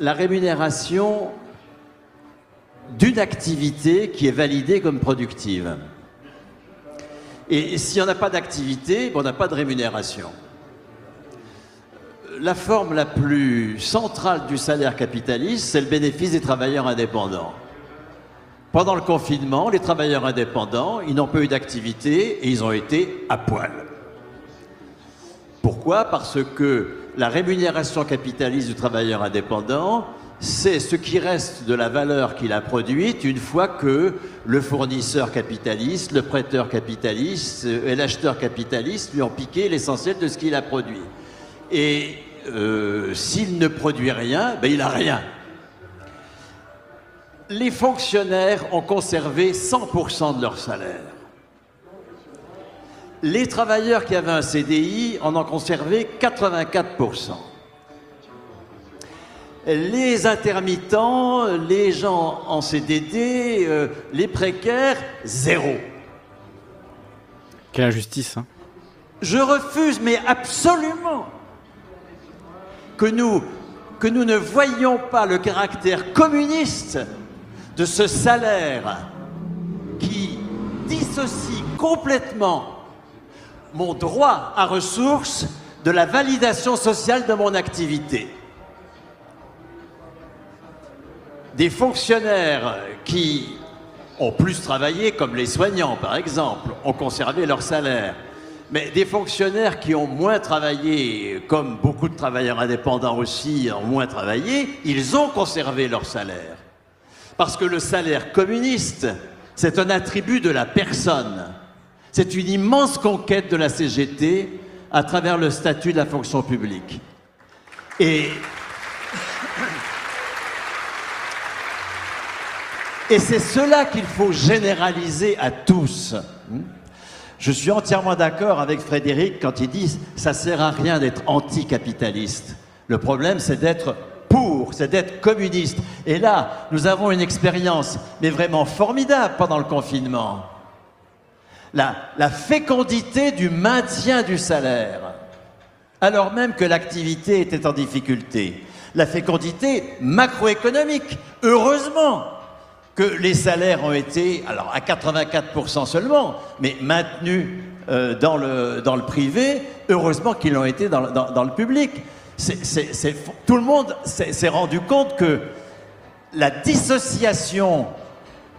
Speaker 6: la rémunération d'une activité qui est validée comme productive. Et si on n'a pas d'activité, on n'a pas de rémunération. La forme la plus centrale du salaire capitaliste, c'est le bénéfice des travailleurs indépendants. Pendant le confinement, les travailleurs indépendants, ils n'ont pas eu d'activité et ils ont été à poil. Pourquoi? Parce que la rémunération capitaliste du travailleur indépendant, c'est ce qui reste de la valeur qu'il a produite une fois que le fournisseur capitaliste, le prêteur capitaliste et l'acheteur capitaliste lui ont piqué l'essentiel de ce qu'il a produit. Et euh, s'il ne produit rien, ben il n'a rien. les fonctionnaires ont conservé 100% de leur salaire. Les travailleurs qui avaient un CDI en ont conservé 84%. Les intermittents, les gens en CDD, euh, les précaires, zéro.
Speaker 1: Quelle injustice, hein
Speaker 6: Je refuse, mais absolument, que nous, ne voyions pas le caractère communiste de ce salaire qui dissocie complètement mon droit à ressources de la validation sociale de mon activité. Des fonctionnaires qui ont plus travaillé, comme les soignants par exemple, ont conservé leur salaire. Mais des fonctionnaires qui ont moins travaillé, comme beaucoup de travailleurs indépendants aussi ont moins travaillé, ils ont conservé leur salaire. Parce que le salaire communiste, c'est un attribut de la personne. C'est une immense conquête de la CGT à travers le statut de la fonction publique. Et, et c'est cela qu'il faut généraliser à tous. Je suis entièrement d'accord avec Frédéric quand il dit ça sert à rien d'être anticapitaliste. Le problème, c'est d'être pour, c'est d'être communiste. Et là, nous avons une expérience, mais vraiment formidable pendant le confinement. La fécondité du maintien du salaire, alors même que l'activité était en difficulté. La fécondité macroéconomique, heureusement, que les salaires ont été, alors à 84% seulement, mais maintenus euh, dans, le, dans le privé, heureusement qu'ils l'ont été dans, dans, le public. Tout le monde s'est rendu compte que la dissociation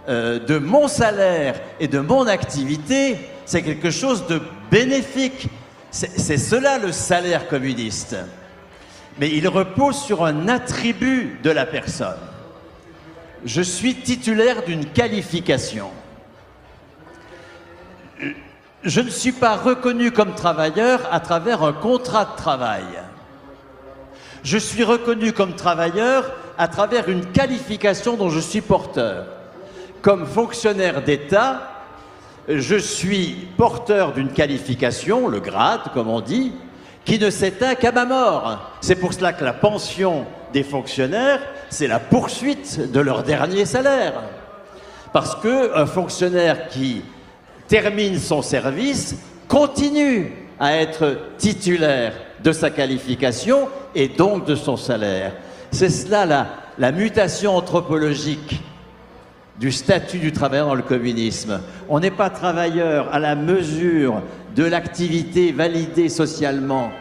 Speaker 6: euh, de mon salaire et de mon activité, c'est quelque chose de bénéfique. C'est cela le salaire communiste. Mais il repose sur un attribut de la personne. Je suis titulaire d'une qualification. Je ne suis pas reconnu comme travailleur à travers un contrat de travail. Je suis reconnu comme travailleur à travers une qualification dont je suis porteur. Comme fonctionnaire d'État, je suis porteur d'une qualification, le grade, comme on dit, qui ne s'éteint qu'à ma mort. C'est pour cela que la pension des fonctionnaires, c'est la poursuite de leur dernier salaire. Parce qu'un fonctionnaire qui termine son service continue à être titulaire de sa qualification et donc de son salaire. C'est cela la, la mutation anthropologique du statut du travailleur dans le communisme. On n'est pas travailleur à la mesure de l'activité validée socialement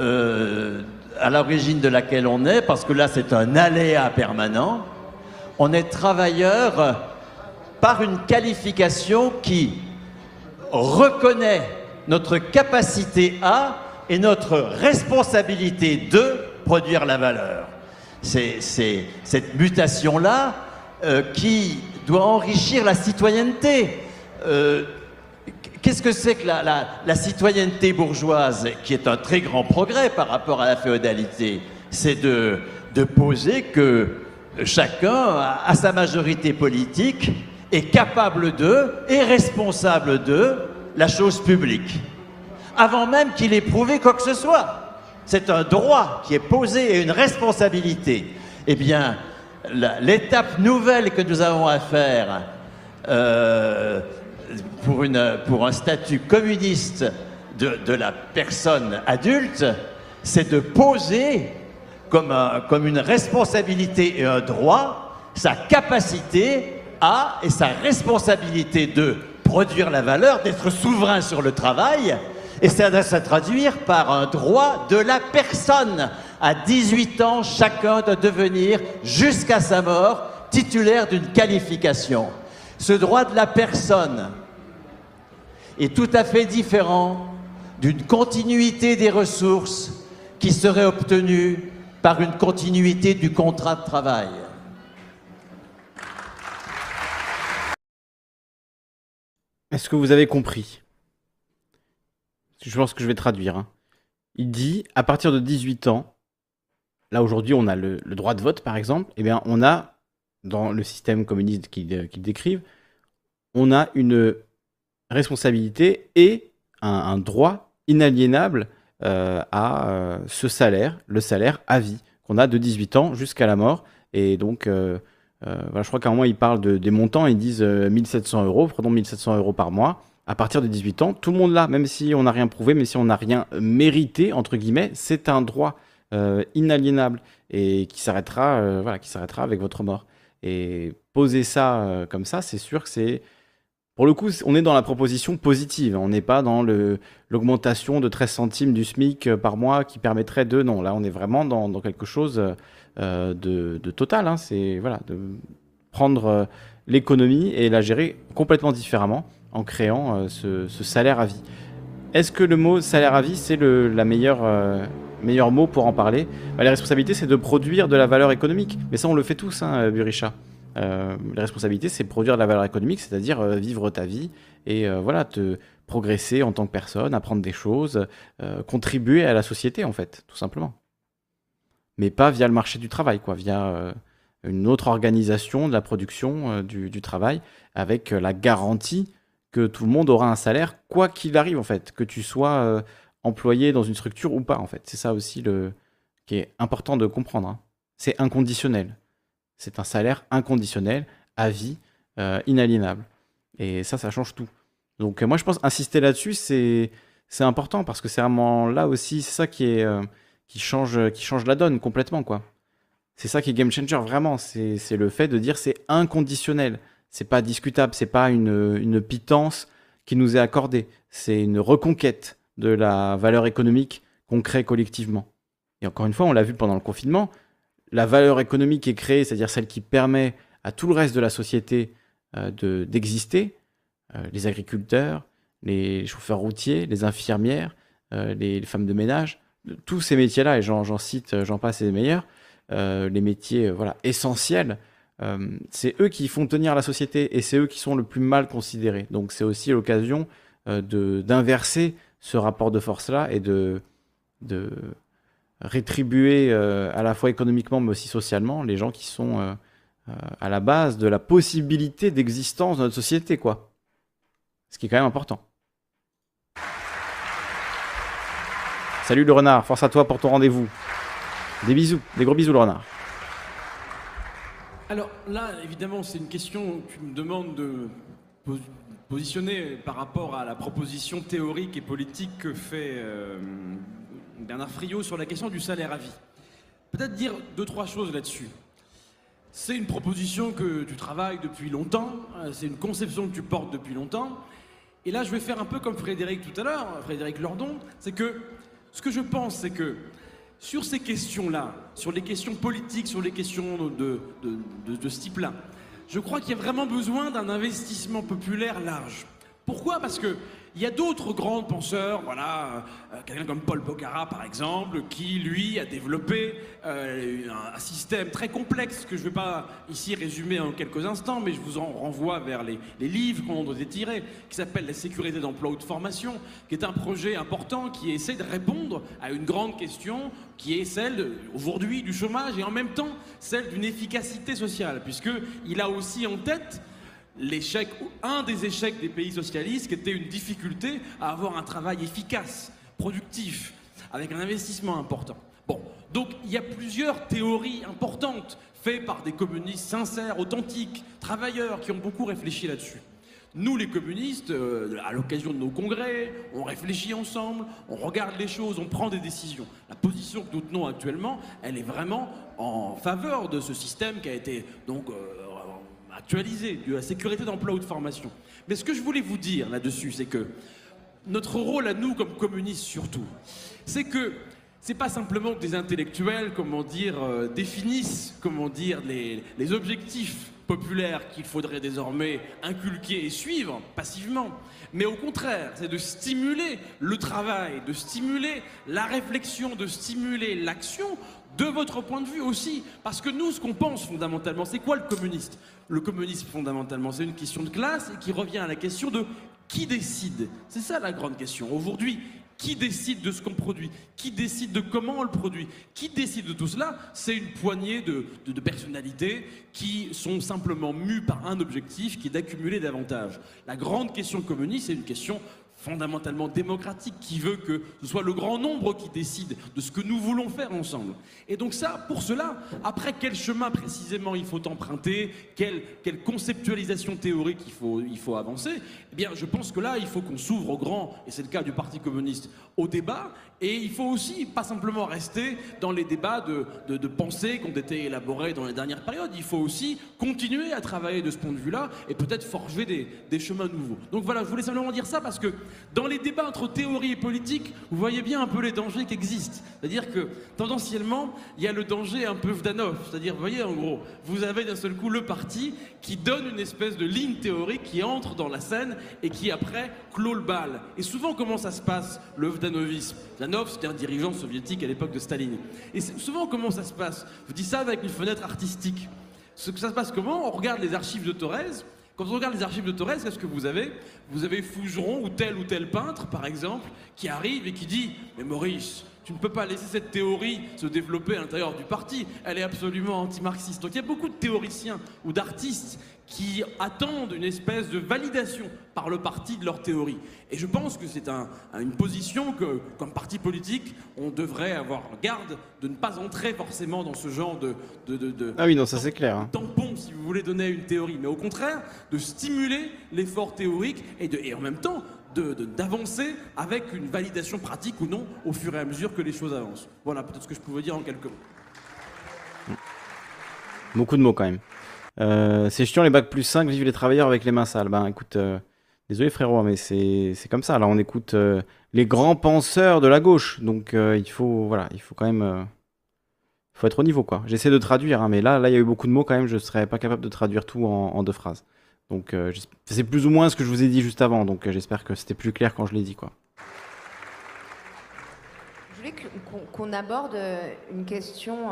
Speaker 6: euh, à l'origine de laquelle on est, parce que là c'est un aléa permanent. On est travailleur par une qualification qui reconnaît notre capacité à et notre responsabilité de produire la valeur. C'est cette mutation-là euh, qui doit enrichir la citoyenneté. Euh, Qu'est-ce que c'est que la, citoyenneté bourgeoise, qui est un très grand progrès par rapport à la féodalité? C'est de, poser que chacun, à, sa majorité politique, est capable de et responsable de la chose publique, avant même qu'il ait prouvé quoi que ce soit. C'est un droit qui est posé et une responsabilité. Eh bien, l'étape nouvelle que nous avons à faire euh, pour, un statut communiste de, la personne adulte, c'est de poser comme, comme une responsabilité et un droit sa capacité à et sa responsabilité de produire la valeur, d'être souverain sur le travail, et ça doit se traduire par un droit de la personne. À 18 ans, chacun doit devenir, jusqu'à sa mort, titulaire d'une qualification. Ce droit de la personne est tout à fait différent d'une continuité des ressources qui serait obtenue par une continuité du contrat de travail.
Speaker 1: Est-ce que vous avez compris? Je pense que je vais traduire. hein. Il dit, à partir de 18 ans, là aujourd'hui on a le, le droit de vote par exemple, eh bien on a dans le système communiste qu'ils décrivent, on a une responsabilité et un, droit inaliénable euh, à euh, ce salaire, le salaire à vie, qu'on a de 18 ans jusqu'à la mort. Et donc, euh, je crois qu'à un moment, ils parlent de, des montants, ils disent 1700 euros, prenons 1700 euros par mois. À partir de 18 ans, tout le monde là, même si on n'a rien prouvé, même si on n'a rien mérité, entre guillemets, c'est un droit inaliénable et qui s'arrêtera voilà, qui s'arrêtera avec votre mort. Et poser ça comme ça, c'est sûr que c'est pour le coup, on est dans la proposition positive. On n'est pas dans l'augmentation de 13 centimes du SMIC euh, par mois qui permettrait de. Non, là, on est vraiment dans, quelque chose euh, de, total. Hein. C'est voilà, de prendre euh, l'économie et la gérer complètement différemment en créant ce, salaire à vie. Est-ce que le mot salaire à vie, c'est la meilleure, meilleur mot pour en parler bah, La responsabilité, c'est de produire de la valeur économique. Mais ça, on le fait tous, hein, Burisha. Euh, la responsabilité, c'est produire de la valeur économique, c'est-à-dire euh, vivre ta vie et euh, voilà, te progresser en tant que personne, apprendre des choses, contribuer à la société en fait, tout simplement. Mais pas via le marché du travail, quoi, via une autre organisation de la production du, du, travail, avec la garantie que tout le monde aura un salaire, quoi qu'il arrive en fait, que tu sois employé dans une structure ou pas en fait. C'est ça aussi le qui est important de comprendre. Hein. C'est inconditionnel. C'est un salaire inconditionnel, à vie, euh, inaliénable. Et ça, ça change tout. Donc moi, je pense insister là-dessus, c'est c'est important parce que c'est vraiment là aussi, c'est ça qui est euh, qui change qui change la donne complètement quoi. C'est ça qui est game changer vraiment. C'est le fait de dire c'est inconditionnel. C'est pas discutable. C'est pas une une pitance qui nous est accordée. C'est une reconquête de la valeur économique qu'on crée collectivement. Et encore une fois, on l'a vu pendant le confinement la valeur économique est créée, c'est-à-dire celle qui permet à tout le reste de la société euh, d'exister, euh, les agriculteurs, les chauffeurs routiers, les infirmières, euh, les, femmes de ménage, tous ces métiers-là, et j'en cite, j'en passe les meilleurs, les métiers voilà, essentiels, c'est eux qui font tenir la société et c'est eux qui sont le plus mal considérés. Donc c'est aussi l'occasion d'inverser ce rapport de force-là et de, rétribuer euh, à la fois économiquement mais aussi socialement les gens qui sont euh, euh, à la base de la possibilité d'existence de notre société, quoi. Ce qui est quand même important. Salut le renard, force à toi pour ton rendez-vous. Des bisous, des gros bisous le renard.
Speaker 5: Alors là, évidemment, c'est une question que tu me demandes de positionner par rapport à la proposition théorique et politique que fait Bernard Friot sur la question du salaire à vie. Peut-être dire deux, trois choses là-dessus. C'est une proposition que tu travailles depuis longtemps, euh, c'est une conception que tu portes depuis longtemps. Et là, je vais faire un peu comme Frédéric tout à l'heure, Frédéric Lordon, c'est que ce que je pense, c'est que sur ces questions-là, sur les questions politiques, sur les questions de, de ce type-là, je crois qu'il y a vraiment besoin d'un investissement populaire large. Pourquoi? Parce que il y a d'autres grands penseurs, voilà, euh, quelqu'un comme Paul Bocara par exemple, qui lui a développé euh, un, système très complexe que je ne vais pas ici résumer en quelques instants, mais je vous en renvoie vers les, livres qu'on doit tirer, qui s'appelle La sécurité d'emploi ou de formation, qui est un projet important qui essaie de répondre à une grande question qui est celle aujourd'hui du chômage et en même temps celle d'une efficacité sociale, puisqu'il a aussi en tête l'échec, ou un des échecs des pays socialistes, qui était une difficulté à avoir un travail efficace, productif, avec un investissement important. Bon, donc il y a plusieurs théories importantes faites par des communistes sincères, authentiques, travailleurs, qui ont beaucoup réfléchi là-dessus. Nous, les communistes, euh, à l'occasion de nos congrès, on réfléchit ensemble, on regarde les choses, on prend des décisions. La position que nous tenons actuellement, elle est vraiment en faveur de ce système qui a été donc euh, actualisé de la sécurité d'emploi ou de formation. Mais ce que je voulais vous dire là-dessus, c'est que notre rôle à nous, comme communistes surtout, c'est que c'est pas simplement que des intellectuels, comment dire, euh, définissent, comment dire, les, les objectifs populaires qu'il faudrait désormais inculquer et suivre passivement, mais au contraire, c'est de stimuler le travail, de stimuler la réflexion, de stimuler l'action de votre point de vue aussi. Parce que nous, ce qu'on pense fondamentalement, c'est quoi le communiste? Le communisme, fondamentalement, c'est une question de classe et qui revient à la question de qui décide C'est ça la grande question. Aujourd'hui, Qui décide de ce qu'on produit? Qui décide de comment on le produit? Qui décide de tout cela? C'est une poignée de, de, personnalités qui sont simplement mues par un objectif qui est d'accumuler davantage. La grande question communiste, c'est une question fondamentalement démocratique qui veut que ce soit le grand nombre qui décide de ce que nous voulons faire ensemble. Et donc ça, pour cela, après quel chemin précisément il faut emprunter, quelle, conceptualisation théorique il faut, il faut avancer, bien je pense que là, il faut qu'on s'ouvre au grand, et c'est le cas du Parti communiste, au débat, et il faut aussi pas simplement rester dans les débats de, de, de pensée qui ont été élaborés dans les dernières périodes, il faut aussi continuer à travailler de ce point de vue-là, et peut-être forger des, des chemins nouveaux. Donc voilà, je voulais simplement dire ça parce que dans les débats entre théorie et politique, vous voyez bien un peu les dangers qui existent. C'est-à-dire que, tendanciellement, il y a le danger un peu Vdanov. C'est-à-dire, vous voyez, en gros, vous avez d'un seul coup le parti qui donne une espèce de ligne théorique qui entre dans la scène et qui, après, clôt le bal. Et souvent, comment ça se passe, le Vdanovisme? Vdanov, c'était un dirigeant soviétique à l'époque de Staline. Et souvent, comment ça se passe? Je dis ça avec une fenêtre artistique. Ce que ça se passe comment? On regarde les archives de Torres, quand on regarde les archives de Torres, qu'est-ce que vous avez? Vous avez Fougeron ou tel ou tel peintre, par exemple, qui arrive et qui dit Mais Maurice, tu ne peux pas laisser cette théorie se développer à l'intérieur du parti. Elle est absolument anti-marxiste. Donc il y a beaucoup de théoriciens ou d'artistes qui attendent une espèce de validation par le parti de leur théorie. Et je pense que c'est une position que, comme parti politique, on devrait avoir garde de ne pas entrer forcément dans ce genre de... de,
Speaker 1: ah oui, non, ça c'est clair.
Speaker 5: Tampon, si vous voulez donner une théorie. Mais au contraire, de stimuler l'effort théorique et, et en même temps d'avancer avec une validation pratique ou non au fur et à mesure que les choses avancent. Voilà peut-être ce que je pouvais dire en quelques mots.
Speaker 1: Beaucoup de mots quand même. Euh, c'est chiant les bacs plus 5, vivent les travailleurs avec les mains sales. Ben écoute, euh, désolé frérot, mais c'est comme ça. Là on écoute euh, les grands penseurs de la gauche. Donc il faut voilà, il faut quand même faut être au niveau quoi. J'essaie de traduire, hein, mais là là il y a eu beaucoup de mots quand même, je serais pas capable de traduire tout en, deux phrases. Donc c'est plus ou moins ce que je vous ai dit juste avant, donc j'espère que c'était plus clair quand je l'ai dit quoi.
Speaker 2: Je voulais qu'on aborde une question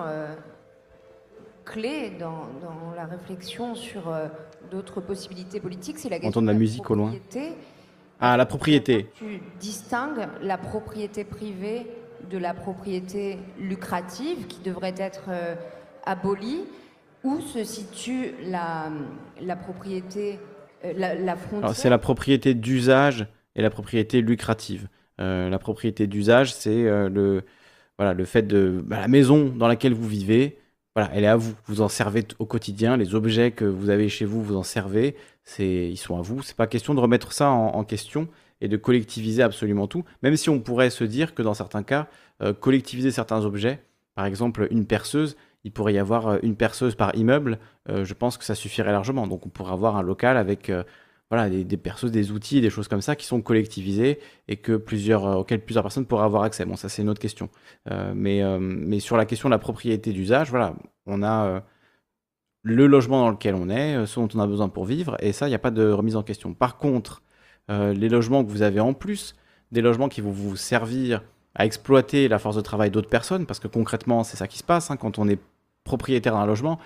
Speaker 2: clé dans, la réflexion sur euh, d'autres possibilités politiques, c'est la question
Speaker 1: de la, musique au loin. Ah, la propriété.
Speaker 2: Tu distingues la propriété privée de la propriété lucrative qui devrait être euh, abolie? Où se situe la, la propriété, euh, la, frontière?
Speaker 1: C'est la propriété d'usage et la propriété lucrative. la propriété d'usage, c'est le, voilà, le fait de bah, la maison dans laquelle vous vivez, voilà, elle est à vous. Vous en servez au quotidien. Les objets que vous avez chez vous, vous en servez. C'est, ils sont à vous. C'est pas question de remettre ça en, question et de collectiviser absolument tout. Même si on pourrait se dire que dans certains cas, euh, collectiviser certains objets, par exemple une perceuse, il pourrait y avoir euh, une perceuse par immeuble. Euh, je pense que ça suffirait largement. Donc on pourrait avoir un local avec voilà, des, des, perceuses, des outils, des choses comme ça qui sont collectivisés et que plusieurs, euh, auxquelles plusieurs personnes pourraient avoir accès. Bon, ça c'est une autre question. Euh, mais, euh, mais sur la question de la propriété d'usage, voilà, on a le logement dans lequel on est, ce dont on a besoin pour vivre, et ça, il n'y a pas de remise en question. Par contre, les logements que vous avez en plus, des logements qui vont vous servir à exploiter la force de travail d'autres personnes, parce que concrètement, c'est ça qui se passe hein, quand on est propriétaire d'un logement.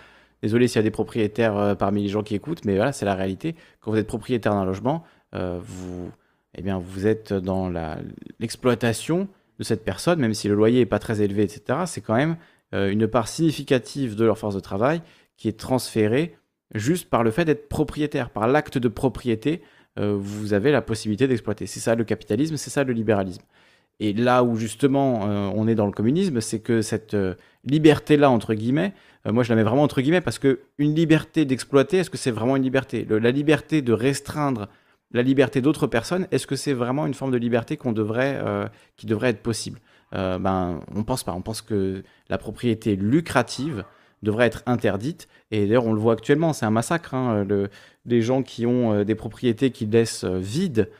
Speaker 1: Désolé s'il y a des propriétaires euh, parmi les gens qui écoutent, mais voilà, c'est la réalité. Quand vous êtes propriétaire d'un logement, euh, vous, eh vous êtes dans l'exploitation de cette personne, même si le loyer n'est pas très élevé, etc. C'est quand même euh, une part significative de leur force de travail qui est transférée juste par le fait d'être propriétaire, par l'acte de propriété. vous avez la possibilité d'exploiter. C'est ça le capitalisme, c'est ça le libéralisme. Et là où justement on est dans le communisme, c'est que cette liberté-là, entre guillemets, euh, moi je la mets vraiment entre guillemets parce que une liberté d'exploiter, est-ce que c'est vraiment une liberté? La liberté de restreindre la liberté d'autres personnes, est-ce que c'est vraiment une forme de liberté qu'on devrait, euh, qui devrait être possible? Euh, Ben, on pense pas. On pense que la propriété lucrative devrait être interdite. Et d'ailleurs, on le voit actuellement, c'est un massacre. Hein, le, les gens qui ont des propriétés qui laissent vides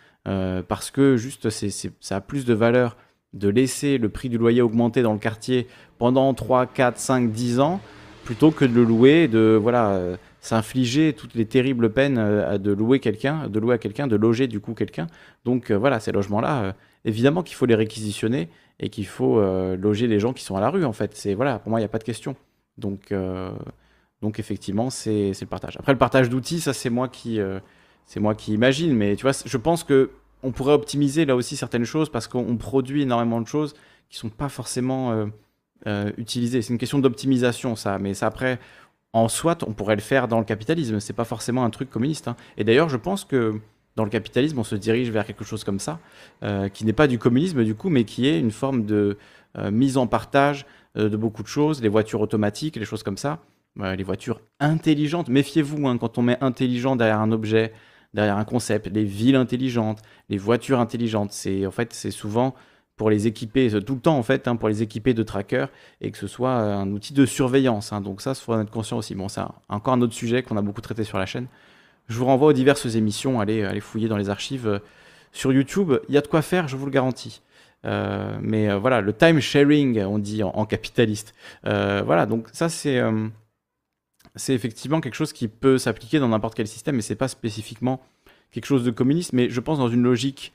Speaker 1: parce que juste c'est, ça a plus de valeur de laisser le prix du loyer augmenter dans le quartier pendant 3, 4, 5, 10 ans plutôt que de le louer, de voilà, euh, s'infliger toutes les terribles peines euh, de louer quelqu'un, de louer à quelqu'un, de loger du coup quelqu'un. Donc euh, voilà, ces logements-là, évidemment qu'il faut les réquisitionner et qu'il faut loger les gens qui sont à la rue en fait. C'est voilà, pour moi il n'y a pas de question. Donc donc effectivement c'est le partage. Après le partage d'outils, ça c'est moi qui c'est moi qui imagine, mais tu vois, je pense que on pourrait optimiser là aussi certaines choses parce qu'on produit énormément de choses qui sont pas forcément euh, euh, utilisées. C'est une question d'optimisation, ça. Mais ça, après, en soit, on pourrait le faire dans le capitalisme. C'est pas forcément un truc communiste. hein. Et d'ailleurs, je pense que dans le capitalisme, on se dirige vers quelque chose comme ça, euh, qui n'est pas du communisme du coup, mais qui est une forme de mise en partage de beaucoup de choses, les voitures automatiques, les choses comme ça, Euh, les voitures intelligentes. Méfiez-vous hein, quand on met intelligent derrière un objet, derrière un concept, les villes intelligentes, les voitures intelligentes. C'est en fait c'est souvent pour les équiper tout le temps en fait, hein, pour les équiper de trackers et que ce soit euh, un outil de surveillance. hein. donc ça, il faut en être conscient aussi. Bon, c'est encore un autre sujet qu'on a beaucoup traité sur la chaîne. Je vous renvoie aux diverses émissions. Allez, allez fouiller dans les archives euh, sur YouTube. Il y a de quoi faire, je vous le garantis. Euh, mais voilà, le time sharing, on dit en, capitaliste. Voilà, donc ça c'est c'est effectivement quelque chose qui peut s'appliquer dans n'importe quel système, mais c'est pas spécifiquement quelque chose de communiste. Mais je pense dans une logique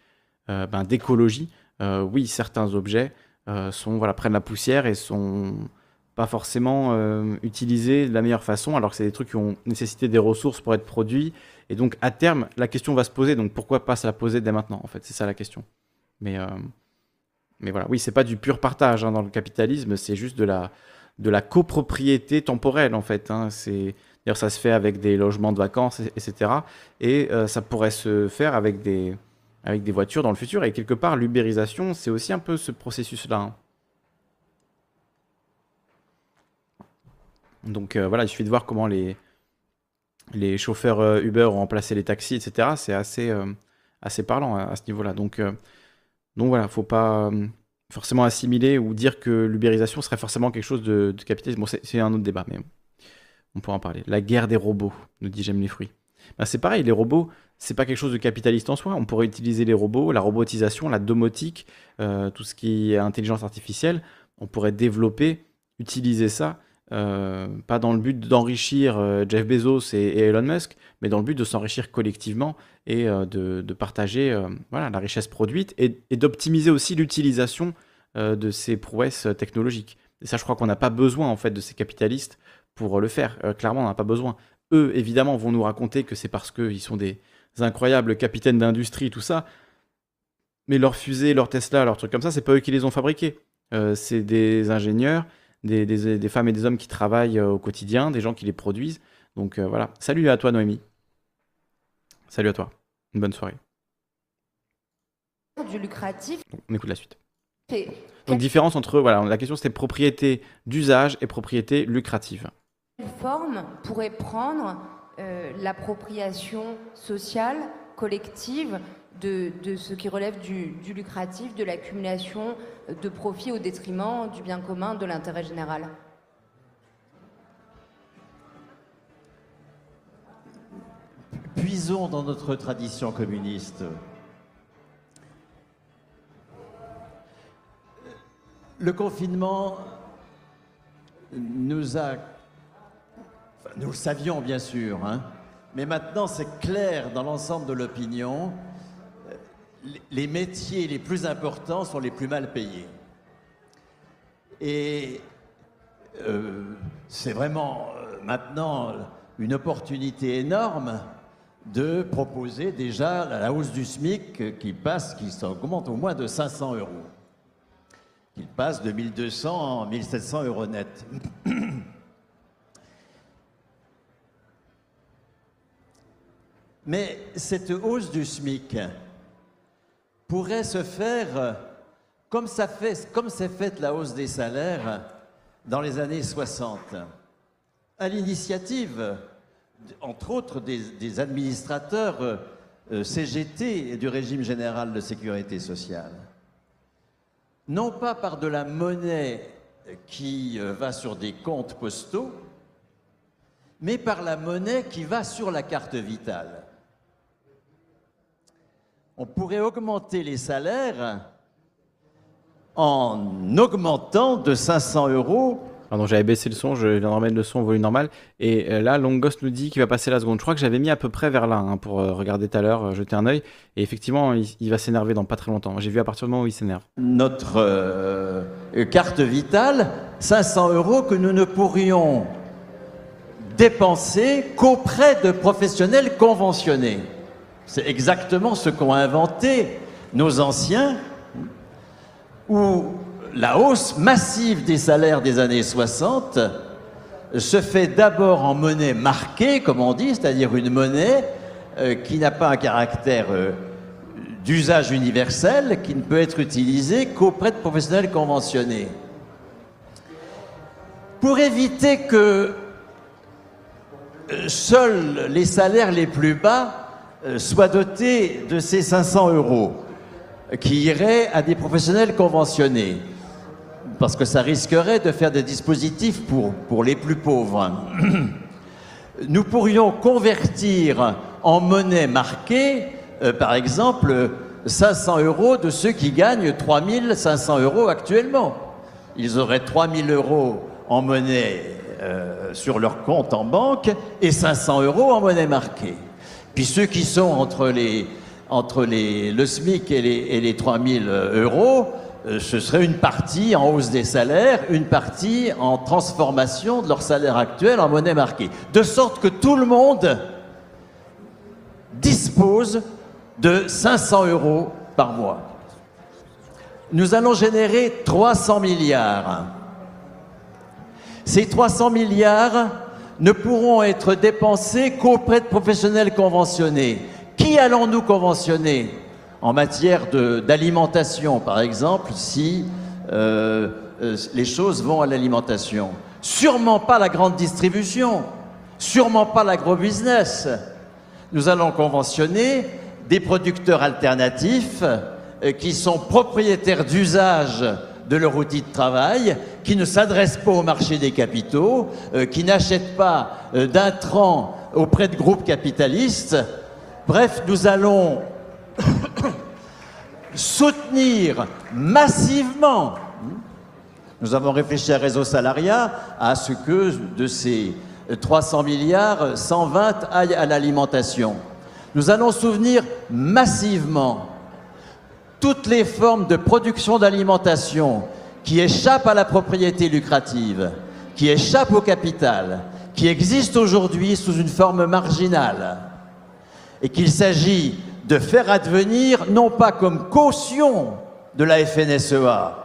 Speaker 1: euh, ben, d'écologie, euh, oui, certains objets euh, sont voilà prennent la poussière et sont pas forcément utilisés de la meilleure façon, alors que c'est des trucs qui ont nécessité des ressources pour être produits. Et donc à terme, la question va se poser. Donc pourquoi pas se la poser dès maintenant En fait, c'est ça la question. Mais mais voilà, oui, c'est pas du pur partage hein, dans le capitalisme, c'est juste de la de la copropriété temporelle en fait. hein. C'est d'ailleurs ça se fait avec des logements de vacances, et- etc. Et euh, ça pourrait se faire avec des voitures dans le futur. Et quelque part, l'ubérisation, c'est aussi un peu ce processus-là. hein. Donc euh, voilà, il suffit de voir comment les chauffeurs euh, Uber ont remplacé les taxis, etc. C'est assez assez parlant à, à ce niveau-là. Donc donc voilà, faut pas forcément assimiler ou dire que l'ubérisation serait forcément quelque chose de, capitaliste. Bon, c'est un autre débat, mais on pourra en parler. La guerre des robots, nous dit J'aime les fruits. Ben, c'est pareil, les robots, c'est pas quelque chose de capitaliste en soi. On pourrait utiliser les robots, la robotisation, la domotique, euh, tout ce qui est intelligence artificielle. On pourrait développer, utiliser ça, euh, pas dans le but d'enrichir euh, Jeff Bezos et Elon Musk, mais dans le but de s'enrichir collectivement et euh, de, partager euh, voilà, la richesse produite et, d'optimiser aussi l'utilisation euh, de ces prouesses technologiques. Et ça, je crois qu'on n'a pas besoin en fait de ces capitalistes pour le faire. Clairement, on n'a pas besoin. Eux, évidemment, vont nous raconter que c'est parce qu'ils sont des incroyables capitaines d'industrie, tout ça. Mais leurs fusées, leurs Tesla, leurs trucs comme ça, c'est pas eux qui les ont fabriqués. C'est des ingénieurs, des, femmes et des hommes qui travaillent au quotidien, des gens qui les produisent. Donc voilà. Salut à toi, Noémie. Salut à toi. Une bonne soirée.
Speaker 2: Du lucratif.
Speaker 1: On écoute la suite.
Speaker 2: Et
Speaker 1: Donc différence entre voilà, la question c'était propriété d'usage et propriété lucrative.
Speaker 2: quelle forme pourrait prendre euh, l'appropriation sociale, collective, de, de ce qui relève du, du lucratif, de l'accumulation de profits au détriment du bien commun, de l'intérêt général?
Speaker 6: Puisons dans notre tradition communiste. Le confinement nous a... nous le savions bien sûr, hein, mais maintenant c'est clair dans l'ensemble de l'opinion, les- les métiers les plus importants sont les plus mal payés. Et euh, c'est vraiment euh, maintenant une opportunité énorme de proposer déjà la hausse du SMIC euh, qui passe, qui augmente au moins de 500 euros. Qu'il passe de 1200 en 1700 euros net. Mais cette hausse du SMIC pourrait se faire euh, comme ça fait, comme s'est faite la hausse des salaires dans les années 60, à l'initiative, entre autres, des, administrateurs euh, euh, CGT du régime général de sécurité sociale. Non pas par de la monnaie qui euh, va sur des comptes postaux, mais par la monnaie qui va sur la carte vitale. On pourrait augmenter les salaires en augmentant de 500 euros
Speaker 1: J'avais baissé le son, je viens de remettre le son au volume normal. Et euh, là, Longos nous dit qu'il va passer la seconde. Je crois que j'avais mis à peu près vers là hein, pour euh, regarder tout à l'heure, euh, jeter un œil. Et effectivement, il, va s'énerver dans pas très longtemps. J'ai vu à partir du moment où il s'énerve.
Speaker 6: notre carte vitale, 500 euros que nous ne pourrions dépenser qu'auprès de professionnels conventionnés. C'est exactement ce qu'ont inventé nos anciens, la hausse massive des salaires des années 60 se fait d'abord en monnaie marquée, comme on dit, c'est-à-dire une monnaie euh, qui n'a pas un caractère euh, d'usage universel, qui ne peut être utilisée qu'auprès de professionnels conventionnés. Pour éviter que euh, seuls les salaires les plus bas soient dotés de ces 500 euros qui iraient à des professionnels conventionnés, parce que ça risquerait de faire des dispositifs pour, pour les plus pauvres. Nous pourrions convertir en monnaie marquée, euh, par exemple, 500 euros de ceux qui gagnent 3500 euros actuellement. Ils auraient 3000 euros en monnaie euh, sur leur compte en banque et 500 euros en monnaie marquée. Puis ceux qui sont entre, les, entre les, le SMIC et les, et les 3000 euros, ce serait une partie en hausse des salaires, une partie en transformation de leur salaire actuel en monnaie marquée. De sorte que tout le monde dispose de 500 euros par mois. Nous allons générer 300 milliards. Ces 300 milliards ne pourront être dépensés qu'auprès de professionnels conventionnés. Qui allons-nous conventionner? En matière d'alimentation, par exemple, si euh, euh, les choses vont à l'alimentation. Sûrement pas la grande distribution, sûrement pas l'agrobusiness. Nous allons conventionner des producteurs alternatifs euh, qui sont propriétaires d'usage de leur outil de travail, qui ne s'adressent pas au marché des capitaux, qui n'achètent pas d'intrants auprès de groupes capitalistes. Bref, nous allons soutenir massivement. Nous avons réfléchi à Réseau Salariat à ce que de ces 300 milliards, 120 aillent à l'alimentation. Nous allons soutenir massivement toutes les formes de production d'alimentation qui échappent à la propriété lucrative, qui échappent au capital, qui existent aujourd'hui sous une forme marginale, et qu'il s'agit de faire advenir, non pas comme caution de la FNSEA,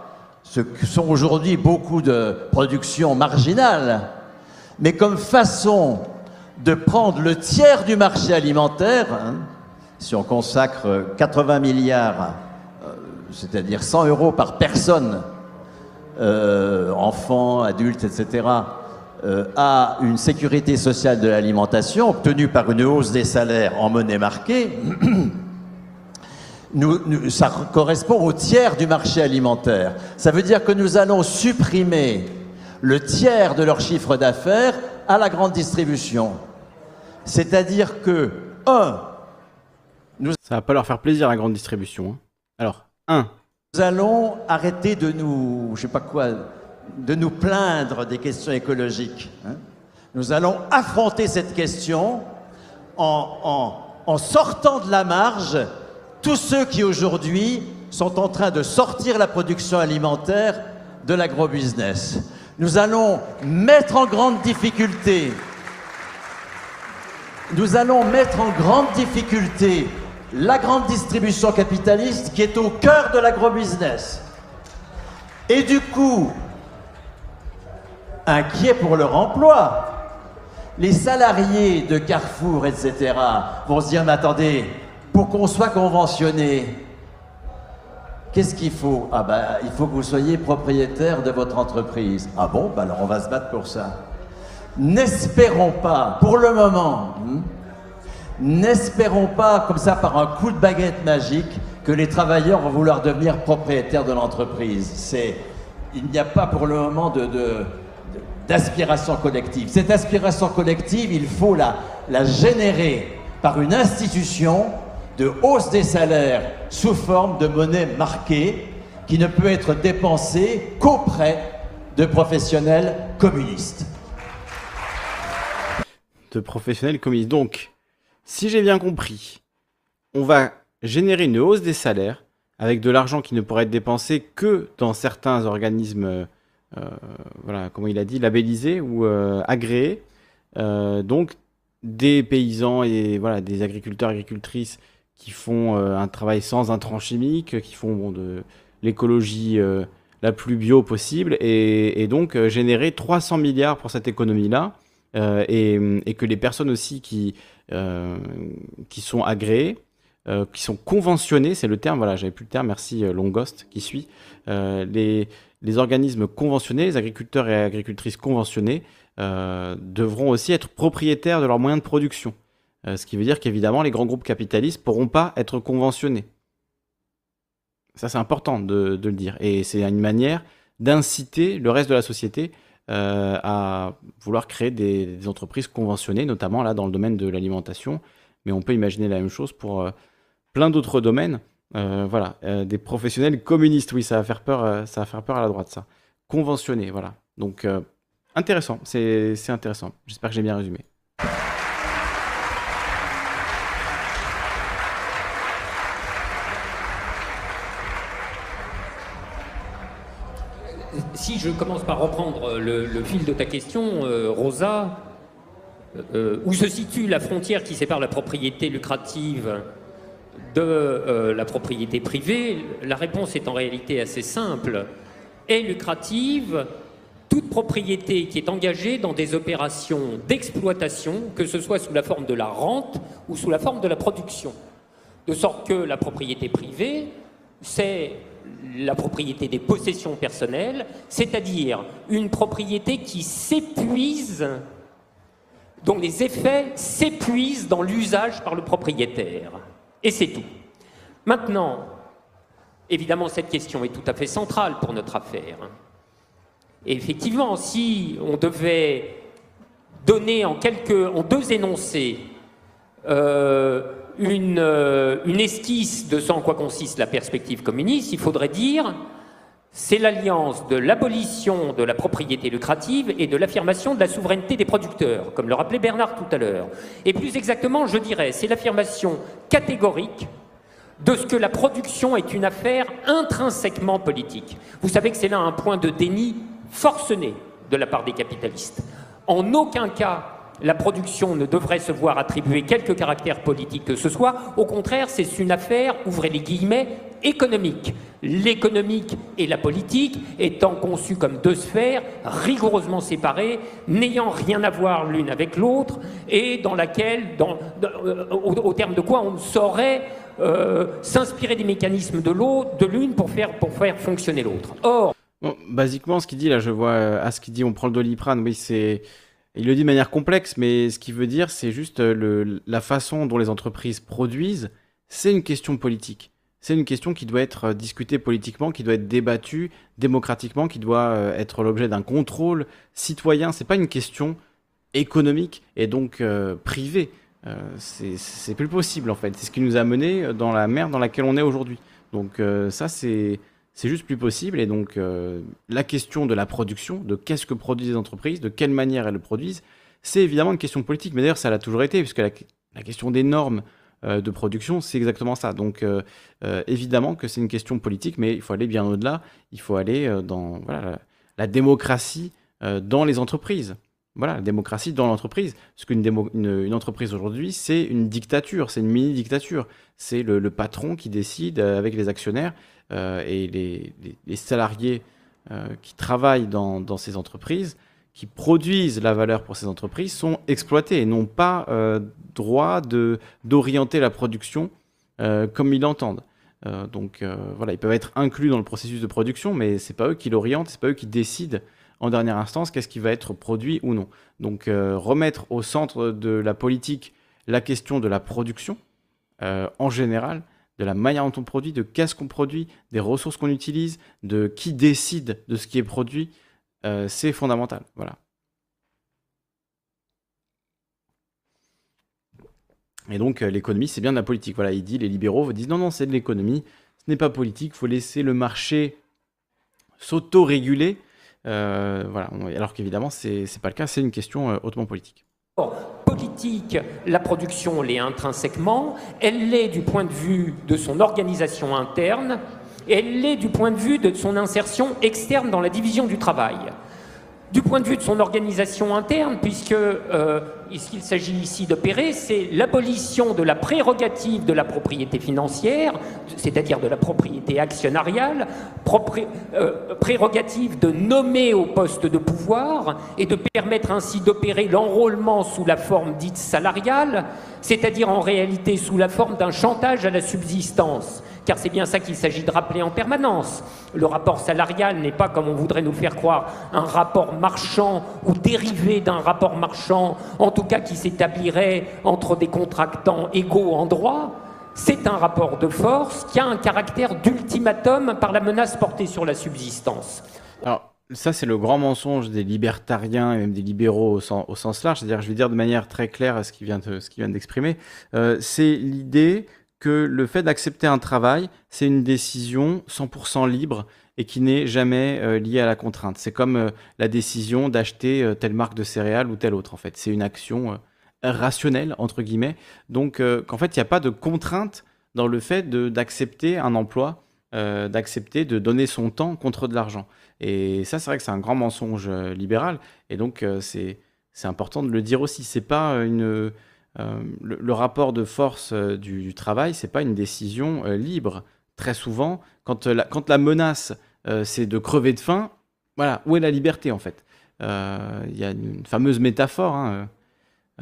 Speaker 6: ce que sont aujourd'hui beaucoup de productions marginales, mais comme façon de prendre le tiers du marché alimentaire, hein, si on consacre 80 milliards, euh, c'est-à-dire 100 euros par personne, euh, enfants, adultes, etc., euh, à une sécurité sociale de l'alimentation obtenue par une hausse des salaires en monnaie marquée, nous, ça correspond au tiers du marché alimentaire. Ça veut dire que nous allons supprimer le tiers de leur chiffre d'affaires à la grande distribution. C'est-à-dire que, un,
Speaker 1: nous... Ça va pas leur faire plaisir, la grande distribution. Hein. Alors, un,
Speaker 6: nous allons arrêter de nous, je sais pas quoi, de nous plaindre des questions écologiques. Hein. Nous allons affronter cette question en, sortant de la marge tous ceux qui aujourd'hui sont en train de sortir la production alimentaire de l'agrobusiness. Nous allons mettre en grande difficulté, nous allons mettre en grande difficulté la grande distribution capitaliste qui est au cœur de l'agrobusiness. Et du coup, inquiets pour leur emploi. Les salariés de Carrefour, etc., vont se dire, mais attendez, pour qu'on soit conventionné, qu'est-ce qu'il faut? Ah ben, il faut que vous soyez propriétaire de votre entreprise. Ah bon? Ben Alors on va se battre pour ça. N'espérons pas, pour le moment, hmm, n'espérons pas, comme ça, par un coup de baguette magique, que les travailleurs vont vouloir devenir propriétaires de l'entreprise. C'est, il n'y a pas pour le moment de d'aspiration collective. Cette aspiration collective, il faut la, la générer par une institution de hausse des salaires sous forme de monnaie marquée qui ne peut être dépensée qu'auprès de professionnels communistes.
Speaker 1: De professionnels communistes. Donc, si j'ai bien compris, on va générer une hausse des salaires avec de l'argent qui ne pourrait être dépensé que dans certains organismes euh, voilà, comment il a dit, labellisé ou euh, agréé. Euh, donc, des paysans et voilà, des agriculteurs, agricultrices qui font un travail sans intrants chimiques, qui font de l'écologie la plus bio possible et, donc générer 300 milliards pour cette économie-là. Et, que les personnes aussi qui, qui sont agréées, qui sont conventionnées, c'est le terme, voilà, j'avais plus le terme, merci Longost qui suit, les, les organismes conventionnés, les agriculteurs et agricultrices conventionnés, euh, devront aussi être propriétaires de leurs moyens de production. Euh, ce qui veut dire qu'évidemment, les grands groupes capitalistes ne pourront pas être conventionnés. Ça, c'est important de, le dire. Et c'est une manière d'inciter le reste de la société euh, à vouloir créer des, des, entreprises conventionnées, notamment là dans le domaine de l'alimentation. Mais on peut imaginer la même chose pour plein d'autres domaines. Euh, voilà, euh, des professionnels communistes, oui, ça va faire peur, euh, ça va faire peur à la droite, ça. Conventionnés, voilà. Donc, intéressant, c'est intéressant. J'espère que j'ai bien résumé.
Speaker 4: Si je commence par reprendre le, fil de ta question, Rosa, où se situe la frontière qui sépare la propriété lucrative de euh, la propriété privée, la réponse est en réalité assez simple. Est lucrative toute propriété qui est engagée dans des opérations d'exploitation, que ce soit sous la forme de la rente ou sous la forme de la production. De sorte que la propriété privée, c'est la propriété des possessions personnelles, c'est-à-dire une propriété qui s'épuise, dont les effets s'épuisent dans l'usage par le propriétaire. Et c'est tout. Maintenant, évidemment, cette question est tout à fait centrale pour notre affaire. Et effectivement, si on devait donner en, quelques, en deux énoncés euh, euh, une esquisse de ce en quoi consiste la perspective communiste, il faudrait dire c'est l'alliance de l'abolition de la propriété lucrative et de l'affirmation de la souveraineté des producteurs, comme le rappelait Bernard tout à l'heure. Et plus exactement, je dirais, c'est l'affirmation catégorique de ce que la production est une affaire intrinsèquement politique. Vous savez que c'est là un point de déni forcené de la part des capitalistes. En aucun cas, la production ne devrait se voir attribuer quelque caractère politique que ce soit. Au contraire, c'est une affaire, ouvrez les guillemets, économique. L'économique et la politique étant conçues comme deux sphères rigoureusement séparées, n'ayant rien à voir l'une avec l'autre, et dans laquelle, euh, au, terme de quoi on ne saurait euh, s'inspirer des mécanismes de l'une pour faire, pour faire fonctionner l'autre. Or,
Speaker 1: basiquement, ce qu'il dit là, je vois euh, à ce qu'il dit, on prend le doliprane, oui, c'est il le dit de manière complexe, mais ce qu'il veut dire, c'est juste le, la façon dont les entreprises produisent, c'est une question politique. C'est une question qui doit être discutée politiquement, qui doit être débattue démocratiquement, qui doit euh, être l'objet d'un contrôle citoyen. C'est pas une question économique et donc euh, privée. Euh, c'est plus possible en fait. C'est ce qui nous a mené dans la merde dans laquelle on est aujourd'hui. Donc ça, c'est c'est juste plus possible. Et donc, euh, la question de la production, de qu'est-ce que produisent les entreprises, de quelle manière elles le produisent, c'est évidemment une question politique. Mais d'ailleurs, ça l'a toujours été, puisque la, question des normes euh, de production, c'est exactement ça. Donc, euh, évidemment que c'est une question politique, mais il faut aller bien au-delà. Il faut aller dans la, démocratie dans les entreprises. Voilà, la démocratie dans l'entreprise. Parce qu'une une, entreprise aujourd'hui, c'est une dictature, c'est une mini-dictature. C'est le, patron qui décide avec les actionnaires et les, salariés euh, qui travaillent dans, ces entreprises, qui produisent la valeur pour ces entreprises, sont exploités et n'ont pas euh, droit d'orienter la production comme ils l'entendent. donc voilà, ils peuvent être inclus dans le processus de production, mais c'est pas eux qui l'orientent, c'est pas eux qui décident en dernière instance qu'est-ce qui va être produit ou non. Donc remettre au centre de la politique la question de la production en général, de la manière dont on produit, de qu'est-ce qu'on produit, des ressources qu'on utilise, de qui décide de ce qui est produit, euh, c'est fondamental. Voilà. Et donc euh, l'économie, c'est bien de la politique. Voilà, il dit, les libéraux disent non, non, c'est de l'économie, ce n'est pas politique, il faut laisser le marché s'auto-réguler. Euh, voilà, alors qu'évidemment, ce n'est pas le cas, c'est une question hautement politique
Speaker 4: politique, la production l'est intrinsèquement, elle l'est du point de vue de son organisation interne, elle l'est du point de vue de son insertion externe dans la division du travail. Du point de vue de son organisation interne, puisque euh, ce qu'il s'agit ici d'opérer, c'est l'abolition de la prérogative de la propriété financière, c'est-à-dire de la propriété actionnariale, euh, prérogative de nommer au poste de pouvoir et de permettre ainsi d'opérer l'enrôlement sous la forme dite salariale, c'est-à-dire en réalité sous la forme d'un chantage à la subsistance car c'est bien ça qu'il s'agit de rappeler en permanence. Le rapport salarial n'est pas, comme on voudrait nous faire croire, un rapport marchand ou dérivé d'un rapport marchand, en tout cas qui s'établirait entre des contractants égaux en droit. C'est un rapport de force qui a un caractère d'ultimatum par la menace portée sur la subsistance.
Speaker 1: Alors, ça, c'est le grand mensonge des libertariens et même des libéraux au sens, large. C'est-à-dire, je vais dire de manière très claire ce qu'il vient d'exprimer. Euh, c'est l'idée que le fait d'accepter un travail, c'est une décision 100% libre et qui n'est jamais euh, liée à la contrainte. C'est comme euh, la décision d'acheter euh, telle marque de céréales ou telle autre, en fait. C'est une action rationnelle, entre guillemets. Donc, qu'en fait, il n'y a pas de contrainte dans le fait d'accepter un emploi, d'accepter de donner son temps contre de l'argent. Et ça, c'est vrai que c'est un grand mensonge libéral. Et donc, c'est important de le dire aussi. C'est pas une euh, le, rapport de force euh, du, du travail, c'est pas une décision euh, libre. Très souvent, quand la, menace, c'est de crever de faim, voilà, où est la liberté en fait? Il y a une, fameuse métaphore, hein,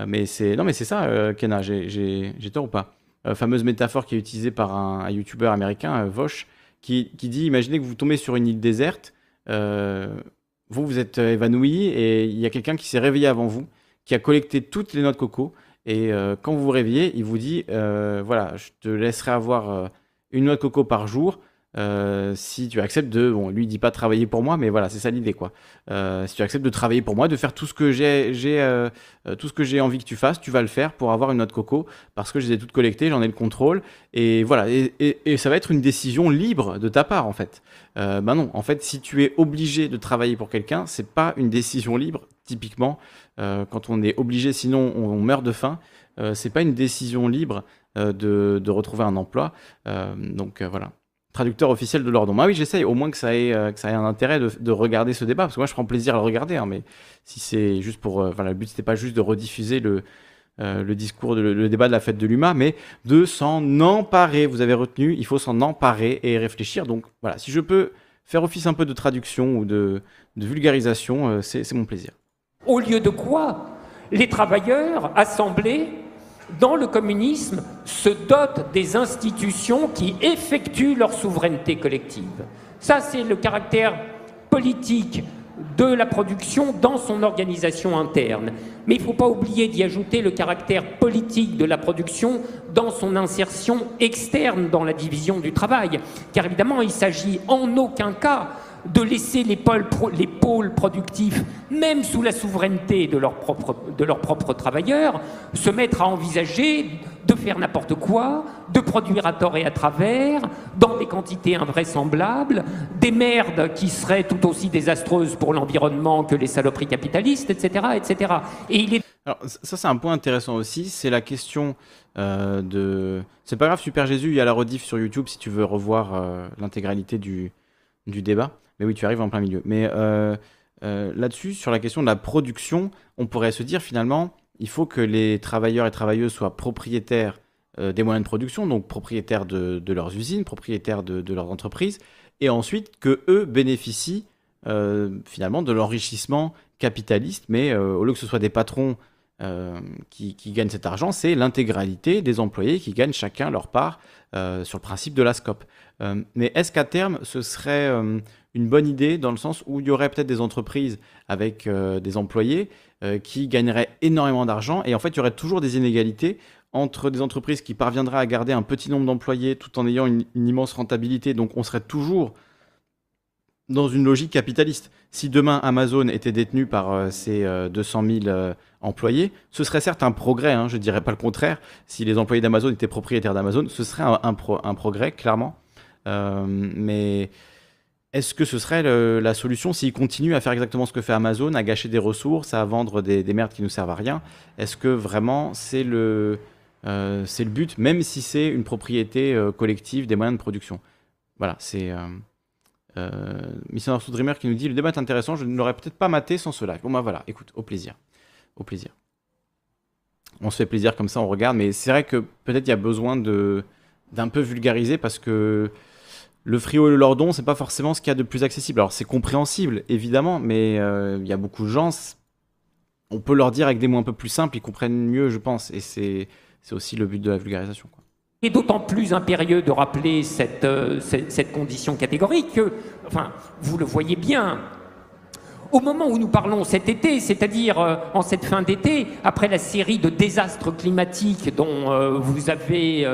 Speaker 1: mais c'est non mais c'est ça, Kenna, j'ai tort ou pas? Fameuse métaphore qui est utilisée par un, un YouTuber américain, Vosh, qui, qui, dit imaginez que vous tombez sur une île déserte, vous vous êtes évanoui et il y a quelqu'un qui s'est réveillé avant vous, qui a collecté toutes les noix de coco et euh, quand vous vous réveillez, il vous dit euh, voilà, je te laisserai avoir euh, une noix de coco par jour. Si tu acceptes de, bon, lui il dit pas travailler pour moi, mais voilà, c'est ça l'idée quoi. si tu acceptes de travailler pour moi, de faire tout ce que j'ai, j'ai tout ce que j'ai envie que tu fasses, tu vas le faire pour avoir une noix de coco parce que je les ai toutes collectées, j'en ai le contrôle et voilà. Et, ça va être une décision libre de ta part en fait. ben non, en fait, si tu es obligé de travailler pour quelqu'un, c'est pas une décision libre. Typiquement, euh, quand on est obligé, sinon on, meurt de faim. Euh, c'est pas une décision libre euh, de, retrouver un emploi. donc voilà traducteur officiel de l'ordre. Moi, oui, j'essaye au moins que ça ait, que ça ait un intérêt de, regarder ce débat, parce que moi, je prends plaisir à le regarder, hein, mais si c'est juste pour... Enfin, le but, c'était pas juste de rediffuser le, le discours, le, débat de la fête de l'UMA, mais de s'en emparer. Vous avez retenu, il faut s'en emparer et réfléchir. Donc voilà, si je peux faire office un peu de traduction ou de vulgarisation, c'est mon plaisir.
Speaker 4: Au lieu de quoi les travailleurs assemblés dans le communisme se dotent des institutions qui effectuent leur souveraineté collective. Ça, c'est le caractère politique de la production dans son organisation interne. Mais il ne faut pas oublier d'y ajouter le caractère politique de la production dans son insertion externe dans la division du travail. Car évidemment, il s'agit en aucun cas de laisser les pôles, les pôles, productifs, même sous la souveraineté de leurs propres, travailleurs, se mettre à envisager de faire n'importe quoi, de produire à tort et à travers, dans des quantités invraisemblables, des merdes qui seraient tout aussi désastreuses pour l'environnement que les saloperies capitalistes, etc. etc.
Speaker 1: Et il est... Ça, c'est un point intéressant aussi, c'est la question euh, de... C'est pas grave, Super Jésus, il y a la rediff sur YouTube si tu veux revoir euh, l'intégralité du, du débat. Mais oui, tu arrives en plein milieu. Mais euh, euh, là-dessus, sur la question de la production, on pourrait se dire finalement, il faut que les travailleurs et travailleuses soient propriétaires euh, des moyens de production, donc propriétaires de, leurs usines, propriétaires de, leurs entreprises, et ensuite que eux bénéficient finalement de l'enrichissement capitaliste, mais au lieu que ce soit des patrons qui, gagnent cet argent, c'est l'intégralité des employés qui gagnent chacun leur part sur le principe de la SCOP. mais est-ce qu'à terme, ce serait une bonne idée dans le sens où il y aurait peut-être des entreprises avec euh, des employés euh, qui gagneraient énormément d'argent et en fait il y aurait toujours des inégalités entre des entreprises qui parviendraient à garder un petit nombre d'employés tout en ayant une, immense rentabilité. Donc on serait toujours dans une logique capitaliste. Si demain Amazon était détenu par euh, ses 200 000 employés, ce serait certes un progrès, hein, je ne dirais pas le contraire. Si les employés d'Amazon étaient propriétaires d'Amazon, ce serait un, un progrès, clairement. mais est-ce que ce serait la solution s'ils continuent à faire exactement ce que fait Amazon, à gâcher des ressources, à vendre des, merdes qui ne servent à rien? Est-ce que vraiment c'est le, euh, le but, même si c'est une propriété euh, collective des moyens de production? Voilà, c'est euh, euh Mission Dreamer qui nous dit le débat est intéressant, je ne l'aurais peut-être pas maté sans cela. Bon bah voilà, écoute, au plaisir. Au plaisir. on se fait plaisir comme ça, on regarde. Mais c'est vrai que peut-être il y a besoin d'un peu vulgariser parce que le frio et le lordon, c'est pas forcément ce qu'il y a de plus accessible. Alors c'est compréhensible, évidemment, mais euh, il y a beaucoup de gens, on peut leur dire avec des mots un peu plus simples, ils comprennent mieux, je pense. Et c'est aussi le but de la vulgarisation.
Speaker 4: Et d'autant plus impérieux de rappeler cette, euh, cette, cette, condition catégorique que, enfin, vous le voyez bien, au moment où nous parlons cet été, c'est-à-dire euh, en cette fin d'été, après la série de désastres climatiques dont vous avez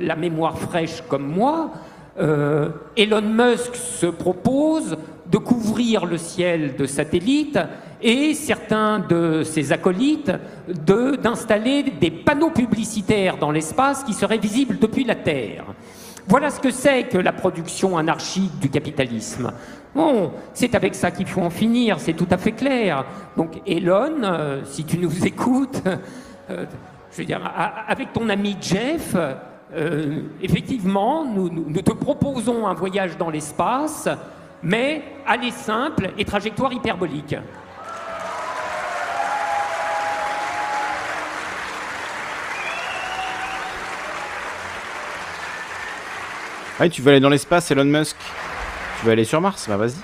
Speaker 4: la mémoire fraîche comme moi, Elon Musk se propose de couvrir le ciel de satellites et certains de ses acolytes d'installer des panneaux publicitaires dans l'espace qui seraient visibles depuis la Terre. Voilà ce que c'est que la production anarchique du capitalisme. Bon, c'est avec ça qu'il faut en finir, c'est tout à fait clair. Donc Elon, euh, si tu nous écoutes, euh, je veux dire, avec ton ami Jeff, euh, effectivement, nous, nous, te proposons un voyage dans l'espace, mais aller simple et trajectoire hyperbolique.
Speaker 1: Ah, tu veux aller dans l'espace, Elon Musk tu veux aller sur Mars Bah vas-y.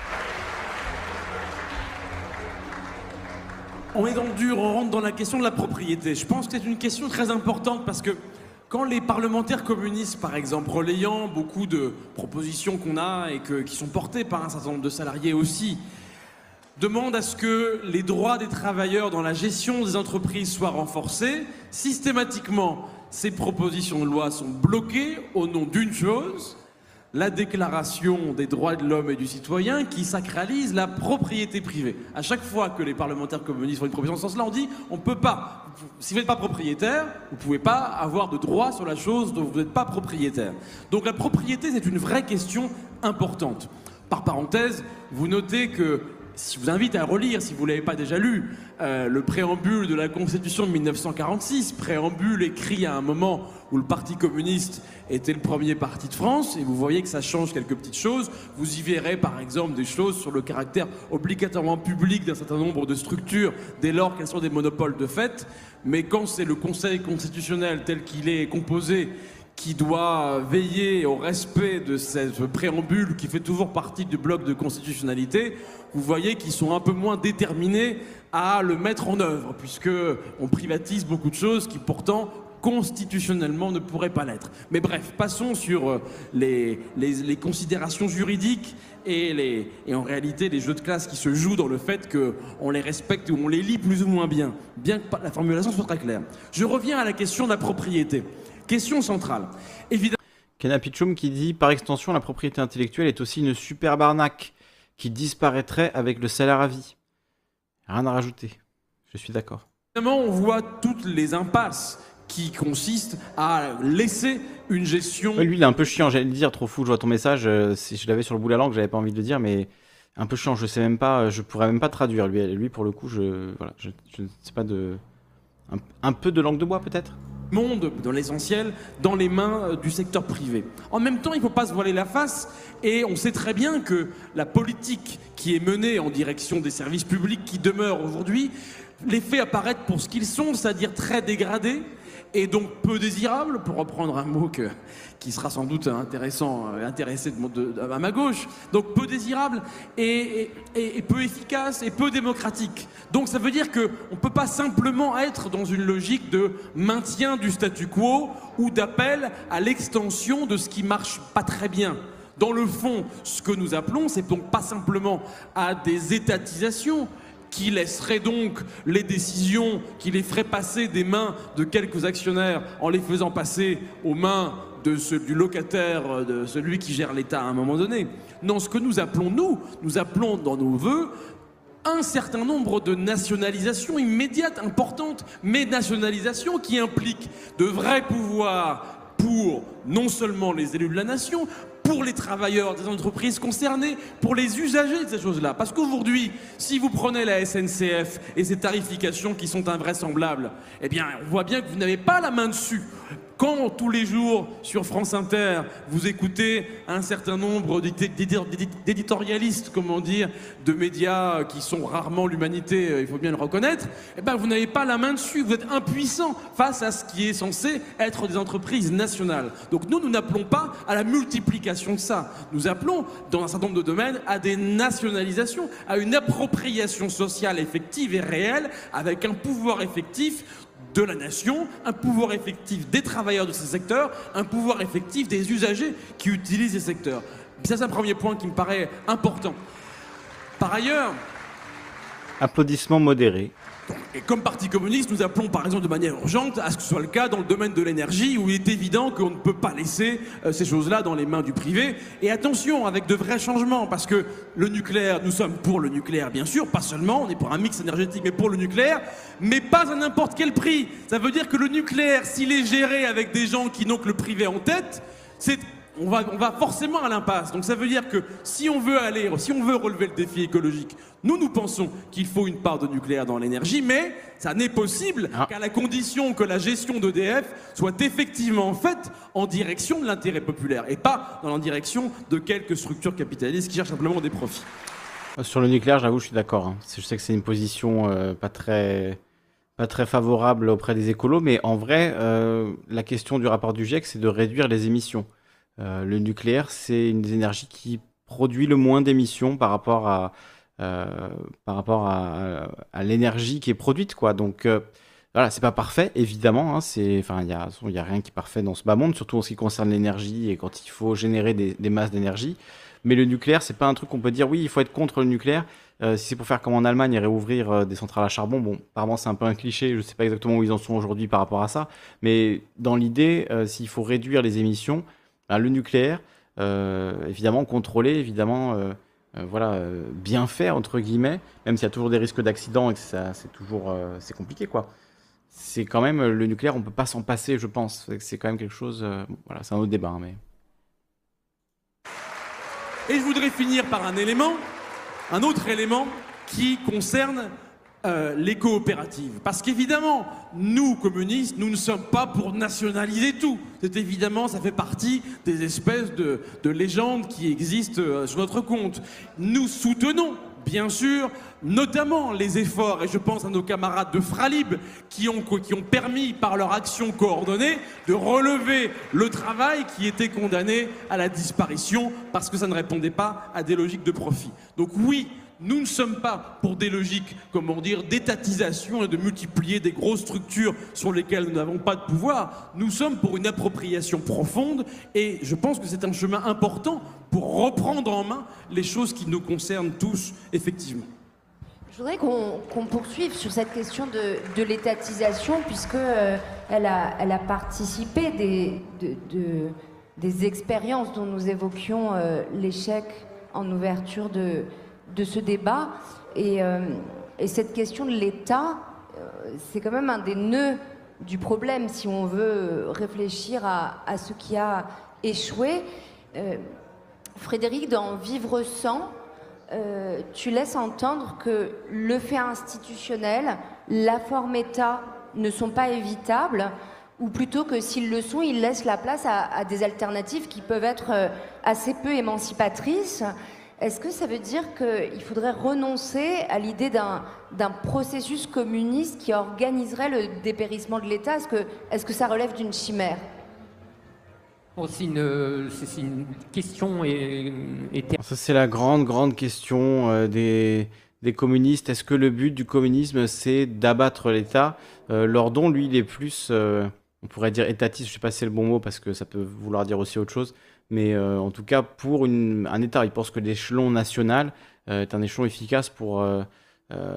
Speaker 5: On est dans le dur, on rentre dans la question de la propriété. Je pense que c'est une question très importante parce que quand les parlementaires communistes, par exemple, relayant beaucoup de propositions qu'on a et qui sont portées par un certain nombre de salariés aussi, demandent à ce que les droits des travailleurs dans la gestion des entreprises soient renforcés, systématiquement, ces propositions de loi sont bloquées au nom d'une chose, la déclaration des droits de l'homme et du citoyen qui sacralise la propriété privée. À chaque fois que les parlementaires communistes font une proposition dans ce sens-là, on dit on peut pas, si vous n'êtes pas propriétaire, vous ne pouvez pas avoir de droit sur la chose dont vous n'êtes pas propriétaire. Donc la propriété, c'est une vraie question importante. Par parenthèse, vous notez que si vous invite à relire, si vous ne l'avez pas déjà lu, euh, le préambule de la Constitution de 1946, préambule écrit à un moment où le Parti communiste était le premier parti de France, et vous voyez que ça change quelques petites choses. Vous y verrez par exemple des choses sur le caractère obligatoirement public d'un certain nombre de structures, dès lors qu'elles sont des monopoles de fait. Mais quand c'est le Conseil constitutionnel tel qu'il est composé qui doit veiller au respect de cette préambule qui fait toujours partie du bloc de constitutionnalité, vous voyez qu'ils sont un peu moins déterminés à le mettre en œuvre, puisque on privatise beaucoup de choses qui pourtant constitutionnellement ne pourraient pas l'être. Mais bref, passons sur euh, les, considérations juridiques et, et en réalité les jeux de classe qui se jouent dans le fait qu'on les respecte ou on les lit plus ou moins bien, bien que la formulation soit très claire. Je reviens à la question de la propriété. Question centrale.
Speaker 1: Évidemment. Kenapichum qui dit par extension, la propriété intellectuelle est aussi une superbe arnaque qui disparaîtrait avec le salaire à vie. Rien à rajouter. Je suis d'accord.
Speaker 5: Évidemment, on voit toutes les impasses qui consistent à laisser une gestion.
Speaker 1: lui, il est un peu chiant, j'allais le dire, trop fou. Je vois ton message. Euh, si je l'avais sur le bout de la langue, j'avais pas envie de le dire, mais un peu chiant. Je sais même pas, je pourrais même pas traduire. Lui, lui pour le coup, je, voilà, je, ne sais pas de. un peu de langue de bois, peut-être?
Speaker 5: Monde, dans l'essentiel, dans les mains euh, du secteur privé. En même temps, il ne faut pas se voiler la face, et on sait très bien que la politique qui est menée en direction des services publics qui demeurent aujourd'hui les fait apparaître pour ce qu'ils sont, c'est-à-dire très dégradés, et donc peu désirables, pour reprendre un mot qui sera sans doute intéressant, euh, intéressé à ma gauche, donc peu désirable et, peu efficace et peu démocratique. Donc ça veut dire qu'on ne peut pas simplement être dans une logique de maintien du statu quo ou d'appel à l'extension de ce qui marche pas très bien. Dans le fond, ce que nous appelons, c'est donc pas simplement à des étatisations, qui laisserait donc les décisions, qui les ferait passer des mains de quelques actionnaires en les faisant passer aux mains de du locataire, de celui qui gère l'État à un moment donné. Non, ce que nous appelons, nous, nous appelons dans nos voeux un certain nombre de nationalisations immédiates, importantes, mais nationalisations qui impliquent de vrais pouvoirs pour non seulement les élus de la nation, pour les travailleurs des entreprises concernées, pour les usagers de ces choses-là. Parce qu'aujourd'hui, si vous prenez la SNCF et ses tarifications qui sont invraisemblables, eh bien, on voit bien que vous n'avez pas la main dessus. Quand tous les jours sur France Inter, vous écoutez un certain nombre d'éditorialistes, comment dire, de médias qui sont rarement l'humanité, euh, il faut bien le reconnaître, eh ben vous n'avez pas la main dessus, vous êtes impuissant face à ce qui est censé être des entreprises nationales. Donc nous, nous n'appelons pas à la multiplication de ça. Nous appelons, dans un certain nombre de domaines, à des nationalisations, à une appropriation sociale effective et réelle, avec un pouvoir effectif de la nation, un pouvoir effectif des travailleurs de ces secteurs, un pouvoir effectif des usagers qui utilisent ces secteurs. Ça, c'est un premier point qui me paraît important. Par ailleurs...
Speaker 1: Applaudissements modérés.
Speaker 5: Et comme Parti communiste, nous appelons par exemple de manière urgente à ce que ce soit le cas dans le domaine de l'énergie, où il est évident qu'on ne peut pas laisser euh, ces choses-là dans les mains du privé. Et attention, avec de vrais changements, parce que le nucléaire, nous sommes pour le nucléaire, bien sûr, pas seulement, on est pour un mix énergétique, mais pour le nucléaire, mais pas à n'importe quel prix. Ça veut dire que le nucléaire, s'il est géré avec des gens qui n'ont que le privé en tête, c'est on va, on va forcément à l'impasse. Donc ça veut dire que si on veut aller, si on veut relever le défi écologique, nous, nous pensons qu'il faut une part de nucléaire dans l'énergie, mais ça n'est possible ah. qu'à la condition que la gestion d'EDF soit effectivement faite en direction de l'intérêt populaire et pas dans la direction de quelques structures capitalistes qui cherchent simplement des profits.
Speaker 1: Sur le nucléaire, j'avoue, je suis d'accord. Hein. Je sais que c'est une position euh, pas très pas très favorable auprès des écolos, mais en vrai, euh, la question du rapport du GIEC, c'est de réduire les émissions. Euh, le nucléaire, c'est une des énergies qui produit le moins d'émissions par rapport à, euh, par rapport à, l'énergie qui est produite, quoi. Donc euh, voilà, c'est pas parfait, évidemment. Hein, il y a, a rien qui est parfait dans ce bas monde, surtout en ce qui concerne l'énergie et quand il faut générer des, masses d'énergie. Mais le nucléaire, c'est pas un truc qu'on peut dire oui, il faut être contre le nucléaire. si c'est pour faire comme en Allemagne et réouvrir des centrales à charbon, bon, apparemment c'est un peu un cliché, je sais pas exactement où ils en sont aujourd'hui par rapport à ça, mais dans l'idée, s'il faut réduire les émissions, le nucléaire, euh, évidemment contrôlé, évidemment euh, euh, voilà, bien fait entre guillemets, même s'il y a toujours des risques d'accident et que c'est toujours c'est compliqué quoi. C'est quand même le nucléaire, on peut pas s'en passer, je pense. C'est quand même quelque chose. voilà, c'est un autre débat, hein, mais.
Speaker 5: Et je voudrais finir par un élément, un autre élément qui concerne euh, les coopératives. Parce qu'évidemment, nous, communistes, nous ne sommes pas pour nationaliser tout. C'est évidemment, ça fait partie des espèces de, légendes qui existent euh, sur notre compte. Nous soutenons, bien sûr, notamment les efforts, et je pense à nos camarades de Fralib, qui ont, qui ont permis, par leur action coordonnée, de relever le travail qui était condamné à la disparition parce que ça ne répondait pas à des logiques de profit. Donc oui, nous ne sommes pas pour des logiques, comment dire, d'étatisation et de multiplier des grosses structures sur lesquelles nous n'avons pas de pouvoir. Nous sommes pour une appropriation profonde et je pense que c'est un chemin important pour reprendre en main les choses qui nous concernent tous, effectivement.
Speaker 2: Je voudrais qu'on poursuive sur cette question de, l'étatisation, puisque euh, elle, a, participé des, expériences dont nous évoquions euh, l'échec en ouverture de, de ce débat. Euh, et, cette question de l'État, euh, c'est quand même un des nœuds du problème si on veut réfléchir à, ce qui a échoué. Euh, Frédéric, dans Vivre sans, tu laisses entendre que le fait institutionnel, la forme État ne sont pas évitables, ou plutôt que s'ils le sont, ils laissent la place à des alternatives qui peuvent être assez peu émancipatrices. Est-ce que ça veut dire qu'il faudrait renoncer à l'idée d'un processus communiste qui organiserait le dépérissement de l'État? Est-ce que, est que, ça relève d'une chimère?
Speaker 4: C'est une, question
Speaker 1: c'est la grande, grande question euh, des, des, communistes. Est-ce que le but du communisme, c'est d'abattre l'État? Euh, Lordon, lui, il est plus, euh, on pourrait dire étatiste, je ne sais pas si c'est le bon mot, parce que ça peut vouloir dire aussi autre chose mais euh, en tout cas pour un État. Il pense que l'échelon national euh, est un échelon efficace pour euh,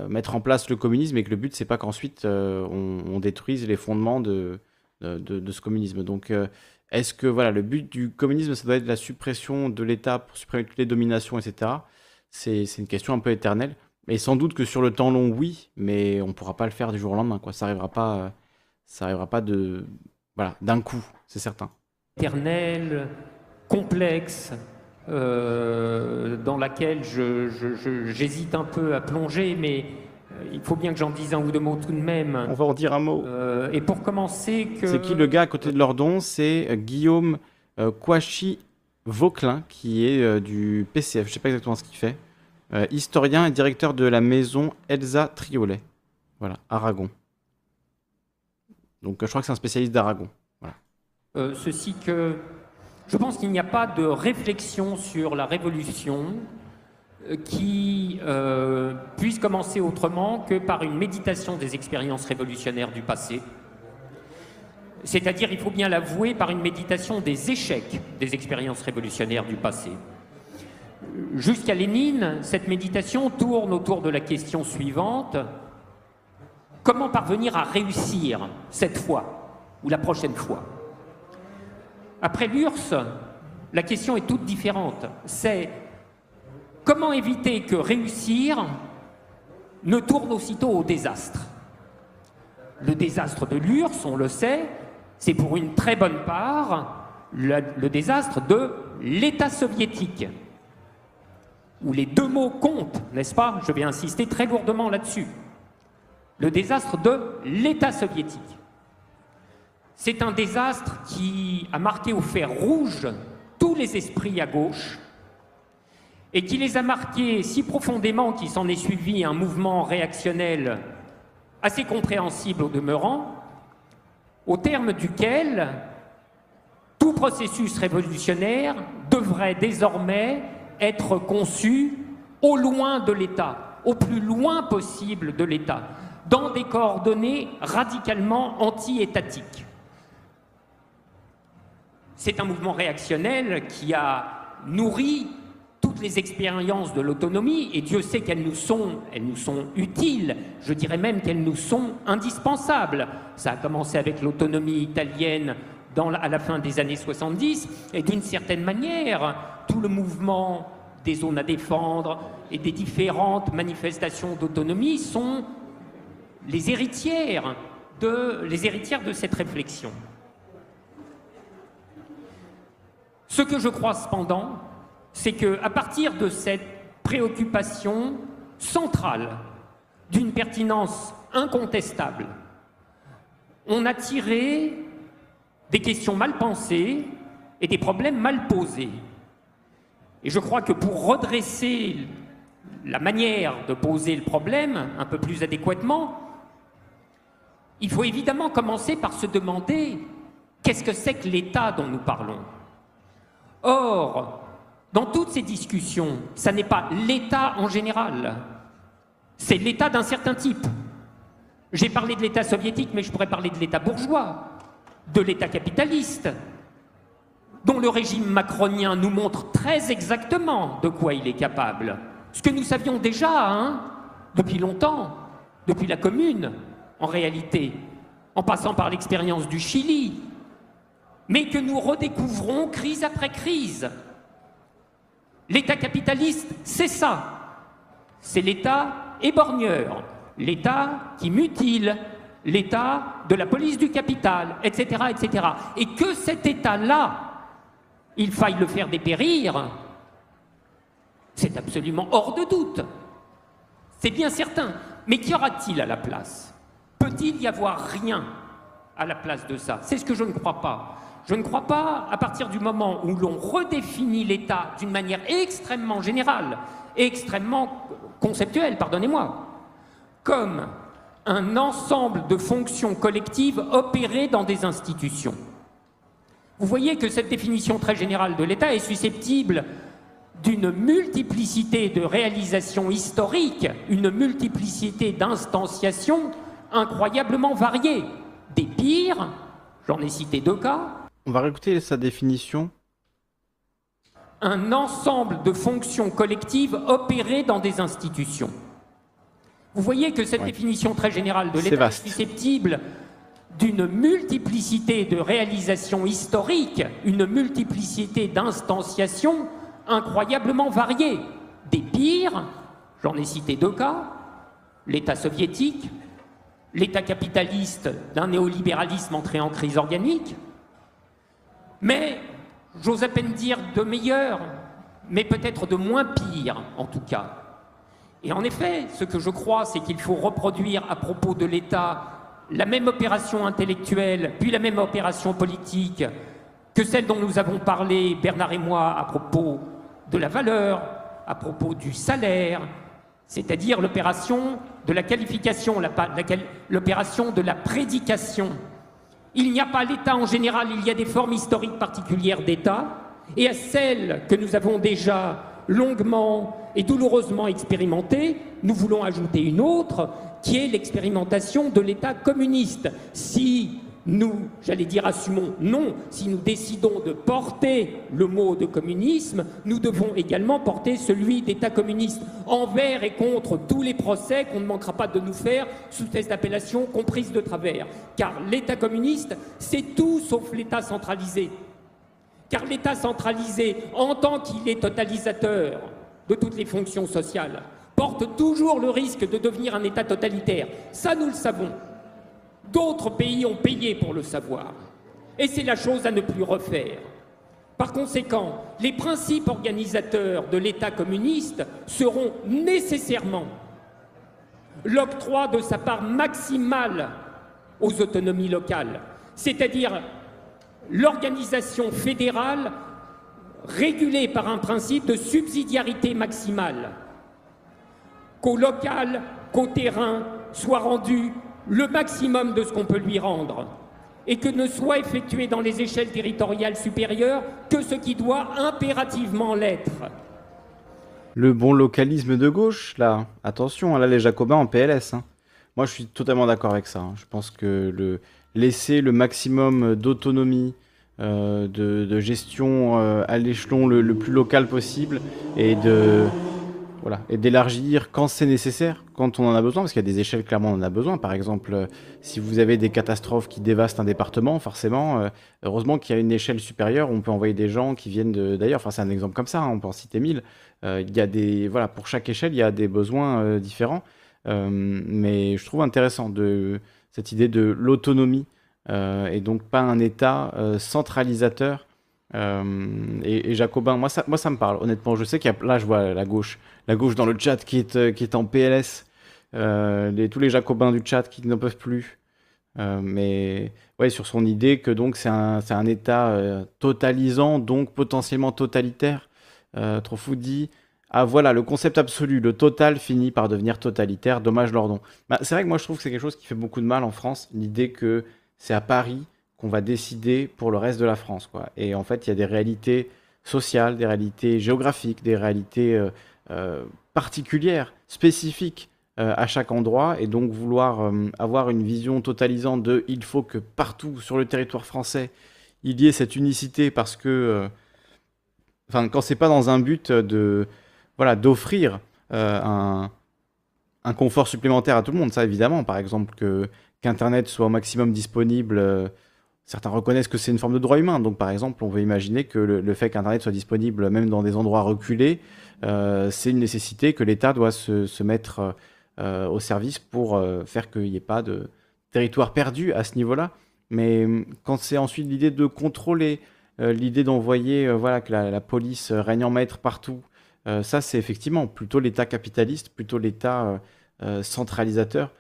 Speaker 1: mettre en place le communisme et que le but, c'est pas qu'ensuite on, détruise les fondements de, ce communisme. Donc, est-ce que voilà, le but du communisme, ça doit être la suppression de l'État pour supprimer toutes les dominations, etc. C'est une question un peu éternelle. Et sans doute que sur le temps long, oui, mais on ne pourra pas le faire du jour au lendemain. Ça n'arrivera pas, ça arrivera pas de, voilà, d'un coup, c'est certain.
Speaker 4: Éternel, complexe euh, dans laquelle j'hésite un peu à plonger, mais il faut bien que j'en dise un ou deux mots tout de même.
Speaker 1: On va en dire un mot.
Speaker 4: Euh, et pour commencer, que...
Speaker 1: C'est qui le gars à côté de Lordon? C'est euh, Guillaume euh, Kouachi Vauclin, qui est euh, du PCF, je sais pas exactement ce qu'il fait. Euh, historien et directeur de la maison Elsa Triolet. Voilà, Aragon. Donc euh, je crois que c'est un spécialiste d'Aragon.
Speaker 4: Euh, ceci que je pense qu'il n'y a pas de réflexion sur la révolution euh, qui euh, puisse commencer autrement que par une méditation des expériences révolutionnaires du passé. C'est-à-dire, il faut bien l'avouer, par une méditation des échecs des expériences révolutionnaires du passé. Jusqu'à Lénine, cette méditation tourne autour de la question suivante comment parvenir à réussir cette fois ou la prochaine fois? Après l'URSS, la question est toute différente. C'est comment éviter que réussir ne tourne aussitôt au désastre. Le désastre de l'URSS, on le sait, c'est pour une très bonne part le, désastre de l'État soviétique, où les deux mots comptent, n'est-ce pas? Je vais insister très lourdement là-dessus. Le désastre de l'État soviétique. C'est un désastre qui a marqué au fer rouge tous les esprits à gauche et qui les a marqués si profondément qu'il s'en est suivi un mouvement réactionnel assez compréhensible au demeurant, au terme duquel tout processus révolutionnaire devrait désormais être conçu au loin de l'État, au plus loin possible de l'État, dans des coordonnées radicalement anti-étatiques. C'est un mouvement réactionnel qui a nourri toutes les expériences de l'autonomie, et Dieu sait qu'elles nous sont, utiles, je dirais même qu'elles nous sont indispensables. Ça a commencé avec l'autonomie italienne à la fin des années 70, et d'une certaine manière, tout le mouvement des zones à défendre et des différentes manifestations d'autonomie sont les héritières les héritières de cette réflexion. Ce que je crois cependant, c'est que à partir de cette préoccupation centrale d'une pertinence incontestable, on a tiré des questions mal pensées et des problèmes mal posés. Et je crois que pour redresser la manière de poser le problème un peu plus adéquatement, il faut évidemment commencer par se demander qu'est-ce que c'est que l'État dont nous parlons Or, dans toutes ces discussions, ça n'est pas l'État en général, c'est l'État d'un certain type. J'ai parlé de l'État soviétique, mais je pourrais parler de l'État bourgeois, de l'État capitaliste, dont le régime macronien nous montre très exactement de quoi il est capable. Ce que nous savions déjà, hein, depuis longtemps, depuis la Commune, en réalité, en passant par l'expérience du Chili, mais que nous redécouvrons crise après crise. L'État capitaliste, c'est ça. C'est l'État éborgneur, l'État qui mutile, l'État de la police du capital, etc., etc. Et que cet État-là, il faille le faire dépérir, c'est absolument hors de doute. C'est bien certain. Mais qu'y aura-t-il à la place? Peut-il y avoir rien à la place de ça? C'est ce que je ne crois pas. Je ne crois pas, à partir du moment où l'on redéfinit l'État d'une manière extrêmement générale, extrêmement conceptuelle, pardonnez-moi, comme un ensemble de fonctions collectives opérées dans des institutions. Vous voyez que cette définition très générale de l'État est susceptible d'une multiplicité de réalisations historiques, une multiplicité d'instanciations incroyablement variées. Des pires, j'en ai cité deux cas,
Speaker 1: On va réécouter sa définition.
Speaker 4: un ensemble de fonctions collectives opérées dans des institutions. Vous voyez que cette
Speaker 1: Ouais.
Speaker 4: définition très générale de l'État est susceptible d'une multiplicité de réalisations historiques, une multiplicité d'instanciations incroyablement variées. Des pires, j'en ai cité deux cas, l'État soviétique, l'État capitaliste d'un néolibéralisme entré en crise organique, mais j'ose à peine dire de meilleur, mais peut-être de moins pire en tout cas. Et en effet, ce que je crois, c'est qu'il faut reproduire à propos de l'État la même opération intellectuelle, puis la même opération politique que celle dont nous avons parlé, Bernard et moi, à propos de la valeur, à propos du salaire, c'est-à-dire l'opération de la qualification, l'opération de la prédication. Il n'y a pas l'État en général, il y a des formes historiques particulières d'État, et à celles que nous avons déjà longuement et douloureusement expérimentées, nous voulons ajouter une autre, qui est l'expérimentation de l'État communiste. Si nous, j'allais dire, assumons non, si nous décidons de porter le mot de communisme, nous devons également porter celui d'État communiste, envers et contre tous les procès qu'on ne manquera pas de nous faire sous cette appellation comprise de travers. Car l'État communiste, c'est tout sauf l'État centralisé. Car l'État centralisé, en tant qu'il est totalisateur de toutes les fonctions sociales, porte toujours le risque de devenir un État totalitaire. Ça, nous le savons. D'autres pays ont payé pour le savoir. Et c'est la chose à ne plus refaire. Par conséquent, les principes organisateurs de l'État communiste seront nécessairement l'octroi de sa part maximale aux autonomies locales, c'est-à-dire l'organisation fédérale régulée par un principe de subsidiarité maximale, qu'au local, qu'au terrain soit rendu le maximum de ce qu'on peut lui rendre et que ne soit effectué dans les échelles territoriales supérieures que ce qui doit impérativement l'être.
Speaker 1: Le bon localisme de gauche, là, attention, hein, là les Jacobins en PLS. Hein. Moi je suis totalement d'accord avec ça. Hein. Je pense que le, laisser le maximum d'autonomie, euh, de, gestion euh, à l'échelon le, plus local possible et de, et d'élargir quand c'est nécessaire, quand on en a besoin, parce qu'il y a des échelles, clairement, on en a besoin. Par exemple, euh, si vous avez des catastrophes qui dévastent un département, forcément, euh, heureusement qu'il y a une échelle supérieure, on peut envoyer des gens qui viennent. D'ailleurs, enfin, c'est un exemple comme ça, hein, on peut en citer mille. Euh, y a des. Voilà, pour chaque échelle, il y a des besoins différents. mais je trouve intéressant cette idée de l'autonomie, et donc pas un État centralisateur et, Jacobin, moi ça, moi ça me parle, honnêtement. Je sais qu'il y a, là je vois la gauche, la gauche dans le chat qui est, euh, qui est en PLS, euh, tous les Jacobins du chat qui n'en peuvent plus. mais ouais, sur son idée que donc c'est un, un, État totalisant, donc potentiellement totalitaire. trop fou dit. Ah voilà, le concept absolu, le total finit par devenir totalitaire, dommage Lordon. Bah, c'est vrai que moi je trouve que c'est quelque chose qui fait beaucoup de mal en France, l'idée que c'est à Paris qu'on va décider pour le reste de la France. Quoi. Et en fait, il y a des réalités sociales, des réalités géographiques, des réalités euh, euh, particulières, spécifiques euh, à chaque endroit. Et donc vouloir avoir une vision totalisante de il faut que partout sur le territoire français, il y ait cette unicité parce que, enfin, quand c'est pas dans un but de, voilà, d'offrir un, confort supplémentaire à tout le monde, ça évidemment, par exemple que qu'Internet soit au maximum disponible certains reconnaissent que c'est une forme de droit humain. Donc, par exemple, on veut imaginer que le, fait qu'Internet soit disponible même dans des endroits reculés, euh, c'est une nécessité que l'État doit se, mettre euh, au service pour euh, faire qu'il n'y ait pas de territoire perdu à ce niveau-là. Mais quand c'est ensuite l'idée de contrôler, l'idée d'envoyer voilà, que la, police règne en maître partout, ça, c'est effectivement plutôt l'État capitaliste, plutôt l'État centralisateur,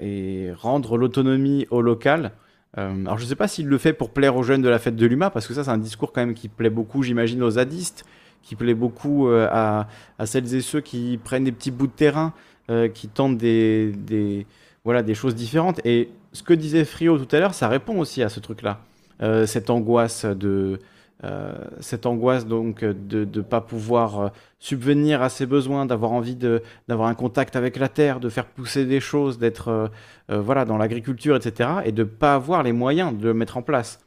Speaker 1: et rendre l'autonomie au local. Euh, alors je ne sais pas s'il le fait pour plaire aux jeunes de la fête de l'UMA, parce que ça c'est un discours quand même qui plaît beaucoup, j'imagine, aux zadistes, qui plaît beaucoup euh, à, celles et ceux qui prennent des petits bouts de terrain, euh, qui tentent des, voilà, des choses différentes. Et ce que disait Frio tout à l'heure, ça répond aussi à ce truc-là, cette angoisse de euh, cette angoisse donc de ne pas pouvoir euh, subvenir à ses besoins, d'avoir envie d'avoir un contact avec la terre, de faire pousser des choses, d'être euh, voilà dans l'agriculture, etc. Et de ne pas avoir les moyens de le mettre en place.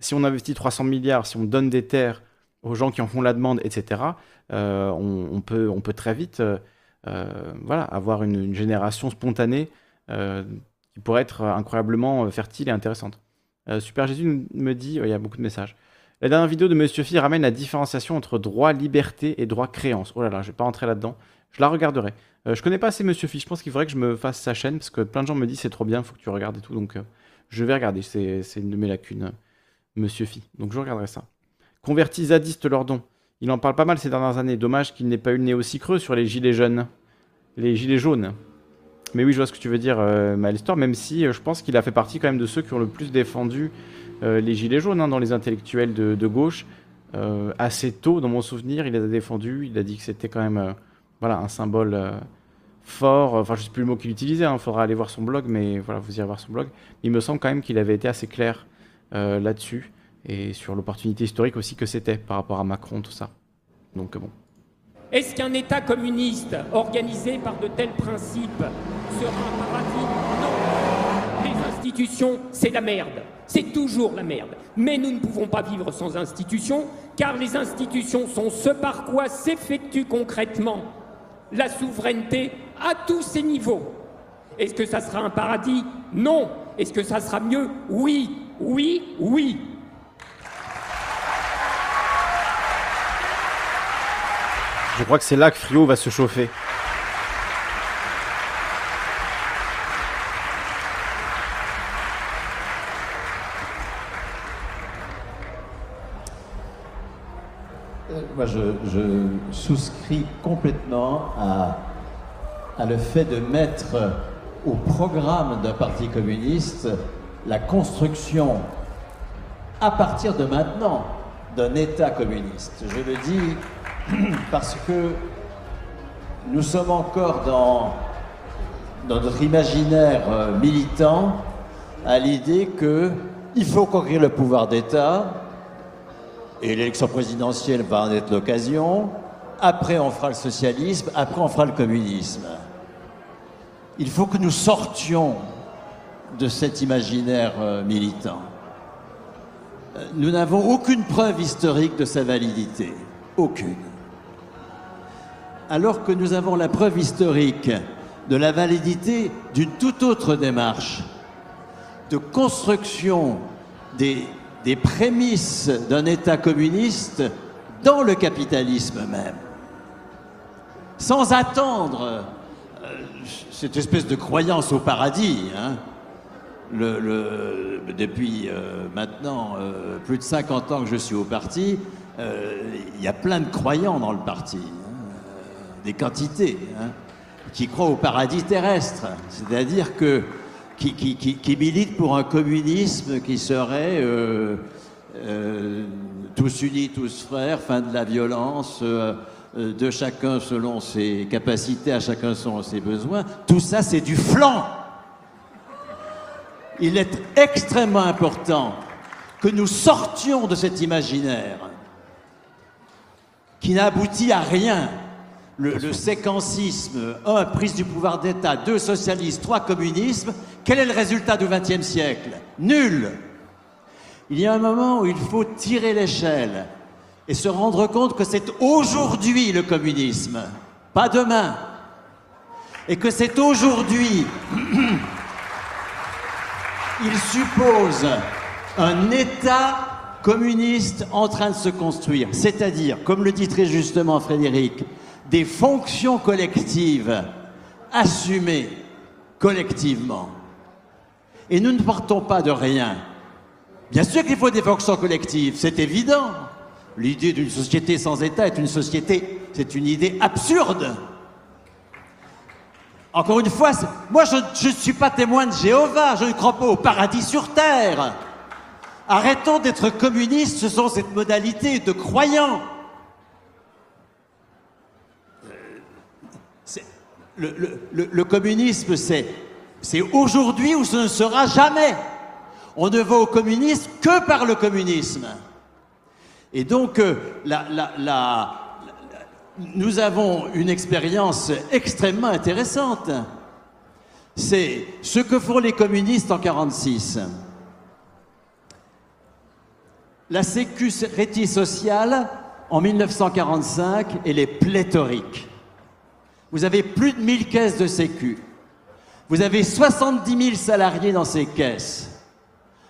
Speaker 1: Si on investit 300 milliards, si on donne des terres aux gens qui en font la demande, etc., on, peut, on peut très vite voilà, avoir une, génération spontanée qui pourrait être incroyablement fertile et intéressante. Super Jésus me dit, il y a beaucoup de messages. La dernière vidéo de Monsieur Phi ramène la différenciation entre droit liberté et droit créance. Oh là là, je vais pas rentrer là-dedans. Je la regarderai. Euh, je connais pas assez Monsieur Phi. Je pense qu'il faudrait que je me fasse sa chaîne parce que plein de gens me disent c'est trop bien, il faut que tu regardes et tout. Donc euh, je vais regarder. C'est une de mes lacunes, euh, Monsieur Phi. Donc je regarderai ça. Converti zadiste Lordon. Il en parle pas mal ces dernières années. Dommage qu'il n'ait pas eu le nez aussi creux sur les gilets jaunes. les gilets jaunes. Mais oui, je vois ce que tu veux dire, euh, Malestor, même si euh, je pense qu'il a fait partie quand même de ceux qui ont le plus défendu euh, les gilets jaunes hein, dans les intellectuels de, de gauche. Euh, assez tôt, dans mon souvenir, il les a défendus. Il a dit que c'était quand même voilà, un symbole fort. Enfin, je ne sais plus le mot qu'il utilisait, il faudra aller voir son blog, mais voilà, vous irez voir son blog. Il me semble quand même qu'il avait été assez clair là-dessus et sur l'opportunité historique aussi que c'était par rapport à Macron, tout ça. Donc bon.
Speaker 4: Est-ce qu'un État communiste organisé par de tels principes sera un paradis Non. Les institutions, c'est la merde. C'est toujours la merde. Mais nous ne pouvons pas vivre sans institutions, car les institutions sont ce par quoi s'effectue concrètement la souveraineté à tous ses niveaux. Est-ce que ça sera un paradis? Non. Est-ce que ça sera mieux? Oui, oui, oui.
Speaker 1: Je crois que c'est là que Frio va se chauffer.
Speaker 6: Euh, Moi, je, souscris complètement à, à le fait de mettre au programme d'un parti communiste la construction, à partir de maintenant, d'un État communiste. Je le dis parce que nous sommes encore dans, notre imaginaire euh, militant à l'idée qu'il faut conquérir le pouvoir d'État, et l'élection présidentielle va en être l'occasion. Après, on fera le socialisme. Après, on fera le communisme. Il faut que nous sortions de cet imaginaire euh, militant. Euh, Nous n'avons aucune preuve historique de sa validité. Aucune. Alors que nous avons la preuve historique de la validité d'une toute autre démarche de construction des, prémices d'un État communiste dans le capitalisme même. Sans attendre euh, cette espèce de croyance au paradis. hein. Depuis euh, maintenant euh, plus de 50 ans que je suis au parti, il y a plein de croyants dans le parti, hein, des quantités, hein, qui croient au paradis terrestre, c'est-à-dire que qui, militent pour un communisme qui serait euh, euh, tous unis, tous frères, fin de la violence, euh, de chacun selon ses capacités, à chacun selon ses besoins. Tout ça, c'est du flanc. Il est extrêmement important que nous sortions de cet imaginaire qui n'aboutit à rien. Le, séquencisme, un, prise du pouvoir d'État, deux, socialisme, trois, communisme, quel est le résultat du XXe siècle? Nul. Il y a un moment où il faut tirer l'échelle et se rendre compte que c'est aujourd'hui le communisme, pas demain. Et que c'est aujourd'hui il suppose un État communiste en train de se construire, c'est-à-dire, comme le dit très justement Frédéric, des fonctions collectives assumées collectivement. Et nous ne partons pas de rien. Bien sûr qu'il faut des fonctions collectives, c'est évident. L'idée d'une société sans État est une société, c'est une idée absurde. Encore une fois, moi je ne suis pas témoin de Jéhovah, je ne crois pas au paradis sur terre. Arrêtons d'être communistes, ce sont cette modalité de croyants. Euh, c'est- Le, communisme, c'est, aujourd'hui ou ce ne sera jamais. On ne va au communisme que par le communisme. Et donc, euh, nous avons une expérience extrêmement intéressante. C'est ce que font les communistes en 1946. La sécurité sociale, en 1945, elle est pléthorique. Vous avez plus de 1000 caisses de sécu. Vous avez 70 000 salariés dans ces caisses.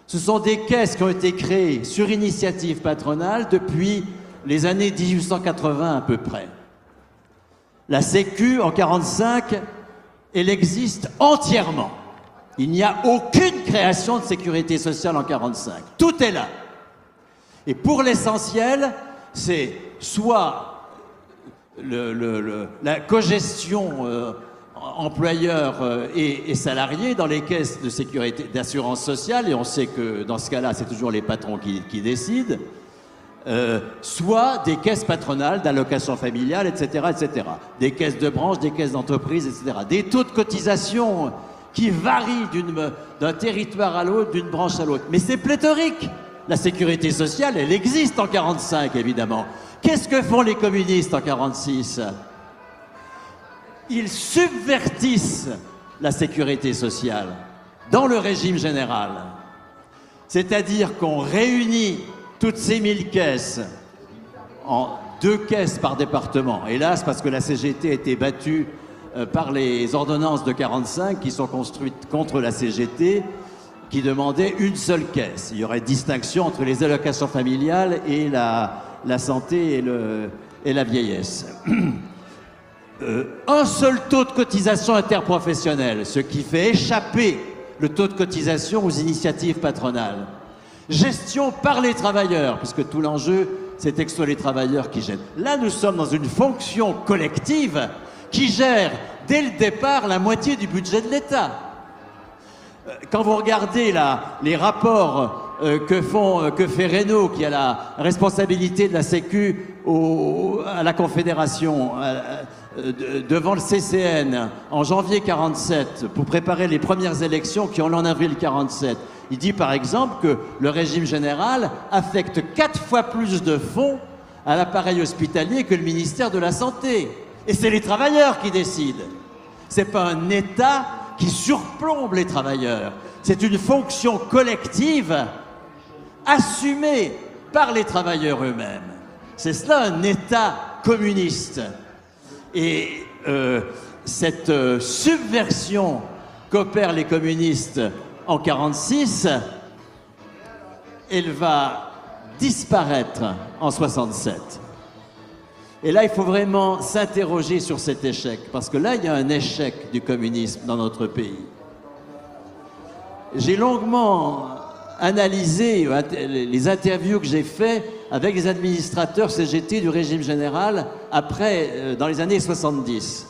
Speaker 6: Ce sont des caisses qui ont été créées sur initiative patronale depuis les années 1880 à peu près. La Sécu, en 45, elle existe entièrement. Il n'y a aucune création de sécurité sociale en 45. Tout est là. Et pour l'essentiel, c'est soit la cogestion euh, employeurs euh, et, salariés dans les caisses de sécurité d'assurance sociale, et on sait que dans ce cas-là, c'est toujours les patrons qui, décident, euh, soit des caisses patronales d'allocation familiale, etc., etc. Des caisses de branche, des caisses d'entreprise, etc. Des taux de cotisation qui varient d'un territoire à l'autre, d'une branche à l'autre. Mais c'est pléthorique. La sécurité sociale, elle existe en 45, évidemment. Qu'est-ce que font les communistes en 46 Ils subvertissent la sécurité sociale dans le régime général. C'est-à-dire qu'on réunit toutes ces mille caisses en deux caisses par département. Hélas, parce que la CGT a été battue euh, par les ordonnances de 45 qui sont construites contre la CGT, qui demandaient une seule caisse. Il y aurait distinction entre les allocations familiales et la, santé et, la vieillesse. Euh, un seul taux de cotisation interprofessionnelle, ce qui fait échapper le taux de cotisation aux initiatives patronales. Gestion par les travailleurs, puisque tout l'enjeu, c'est soit les travailleurs qui gèrent. Là, nous sommes dans une fonction collective qui gère dès le départ la moitié du budget de l'État. Euh, quand vous regardez les rapports euh, euh, que fait Renault, qui a la responsabilité de la Sécu à la Confédération, devant le CCN en janvier 47 pour préparer les premières élections qui ont lieu en avril 47. Il dit par exemple que le régime général affecte quatre fois plus de fonds à l'appareil hospitalier que le ministère de la Santé. Et c'est les travailleurs qui décident. C'est pas un État qui surplombe les travailleurs. C'est une fonction collective assumé par les travailleurs eux-mêmes. C'est cela un État communiste. Et euh, cette euh, subversion qu'opèrent les communistes en 1946, elle va disparaître en 67. Et là, il faut vraiment s'interroger sur cet échec, parce que là, il y a un échec du communisme dans notre pays. J'ai longuement analysé les interviews que j'ai faites avec les administrateurs CGT du régime général après, euh, dans les années 70.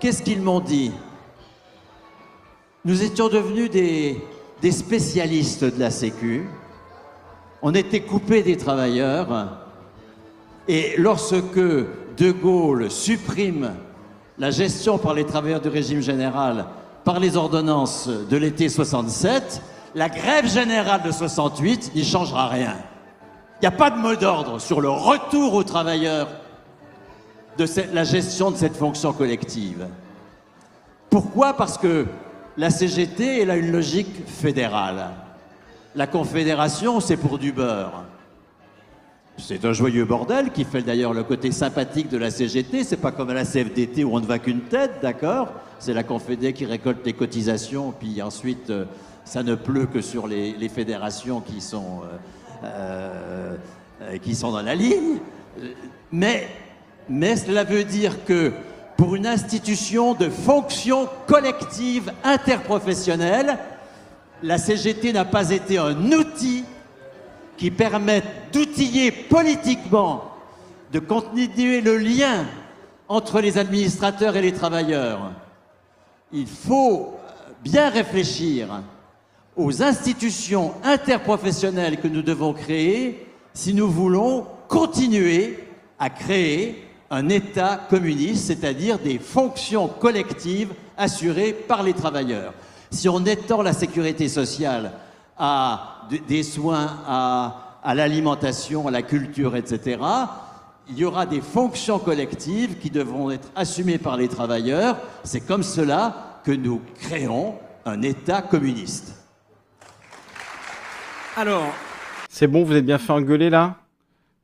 Speaker 6: Qu'est-ce qu'ils m'ont dit? Nous étions devenus des, des spécialistes de la Sécu. On était coupés des travailleurs. Et lorsque De Gaulle supprime la gestion par les travailleurs du régime général par les ordonnances de l'été 67, la grève générale de 68 n'y changera rien. Il n'y a pas de mot d'ordre sur le retour aux travailleurs de la gestion de cette fonction collective. Pourquoi? Parce que la CGT, elle a une logique fédérale. La Confédération, c'est pour du beurre. C'est un joyeux bordel qui fait d'ailleurs le côté sympathique de la CGT. C'est pas comme la CFDT où on ne va qu'une tête, d'accord? C'est la Confédé qui récolte les cotisations, puis ensuite euh, ça ne pleut que sur les, fédérations qui sont, euh, euh, qui sont dans la ligne. Mais, mais cela veut dire que pour une institution de fonction collective interprofessionnelle, la CGT n'a pas été un outil qui permette d'outiller politiquement, de continuer le lien entre les administrateurs et les travailleurs. Il faut bien réfléchir aux institutions interprofessionnelles que nous devons créer si nous voulons continuer à créer un État communiste, c'est-à-dire des fonctions collectives assurées par les travailleurs. Si on étend la sécurité sociale à des soins, à, à l'alimentation, à la culture, etc., il y aura des fonctions collectives qui devront être assumées par les travailleurs. C'est comme cela que nous créons un État communiste.
Speaker 1: Alors. C'est bon, vous êtes bien fait engueuler là?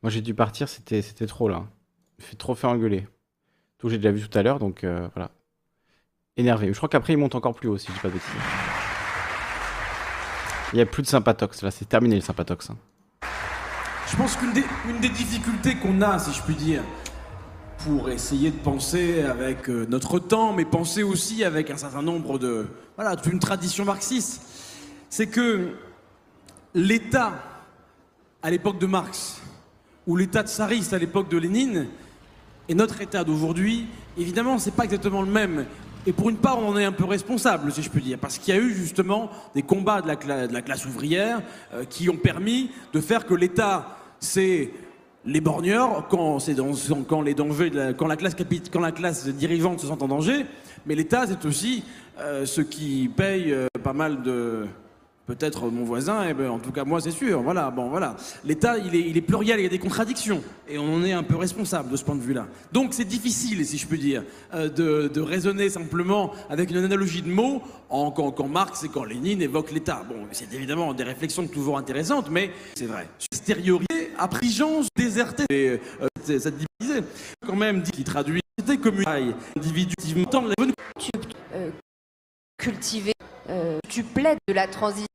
Speaker 1: Moi j'ai dû partir, c'était trop là. Je fait trop fait engueuler. Tout j'ai déjà vu tout à l'heure, donc euh, voilà. Énervé. Je crois qu'après il monte encore plus haut si je dis pas de bêtises. Il n'y a plus de sympatox là, c'est terminé le sympatox. Hein.
Speaker 5: Je pense qu'une des, difficultés qu'on a, si je puis dire, pour essayer de penser avec euh, notre temps, mais penser aussi avec un certain nombre de. Voilà, toute une tradition marxiste, c'est que l'État à l'époque de Marx ou l'État tsariste à l'époque de Lénine et notre État d'aujourd'hui évidemment, c'est pas exactement le même. Et pour une part, on en est un peu responsable, si je peux dire, parce qu'il y a eu justement des combats de la, la classe ouvrière euh, qui ont permis de faire que l'État, c'est les borgneurs quand, les dangers quand, la classe quand la classe dirigeante se sent en danger, mais l'État, c'est aussi euh, ce qui paye euh, pas mal de, Peut-être mon voisin, eh ben, en tout cas moi c'est sûr. Voilà, bon voilà. L'État il est, pluriel, il y a des contradictions et on en est un peu responsable de ce point de vue-là. Donc c'est difficile, si je puis dire, euh, de, raisonner simplement avec une analogie de mots en, quand, Marx et quand Lénine évoquent l'État. Bon, c'est évidemment des réflexions toujours intéressantes, mais c'est vrai. Stériorier, apprigence, déserté, et, euh, ça. Quand même qu'il traduit comme une individuellement
Speaker 2: euh, cultiver, euh, tu plaides de la transition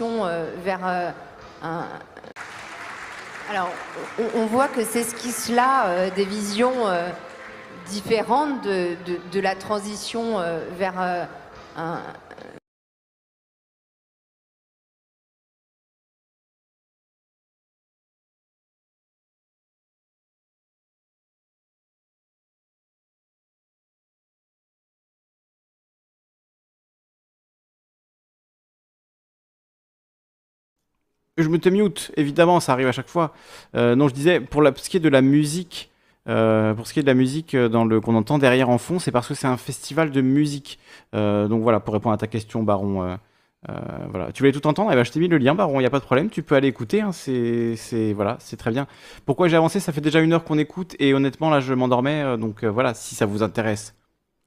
Speaker 2: Euh, vers euh, un... Alors, on, voit que c'est ce qui cela euh, des visions différentes de, la transition vers un,
Speaker 1: Je me te mute, évidemment, ça arrive à chaque fois. Euh, non, je disais, pour, ce qui est de la musique, euh, pour ce qui est de la musique euh, qu'on entend derrière en fond, c'est parce que c'est un festival de musique. donc voilà, pour répondre à ta question, Baron. voilà. Tu voulais tout entendre? Eh ben, Je t'ai mis le lien, Baron, il n'y a pas de problème, tu peux aller écouter, hein, c'est voilà, très bien. Pourquoi j'ai avancé? Ça fait déjà une heure qu'on écoute, et honnêtement, là, je m'endormais, donc voilà, si ça vous intéresse,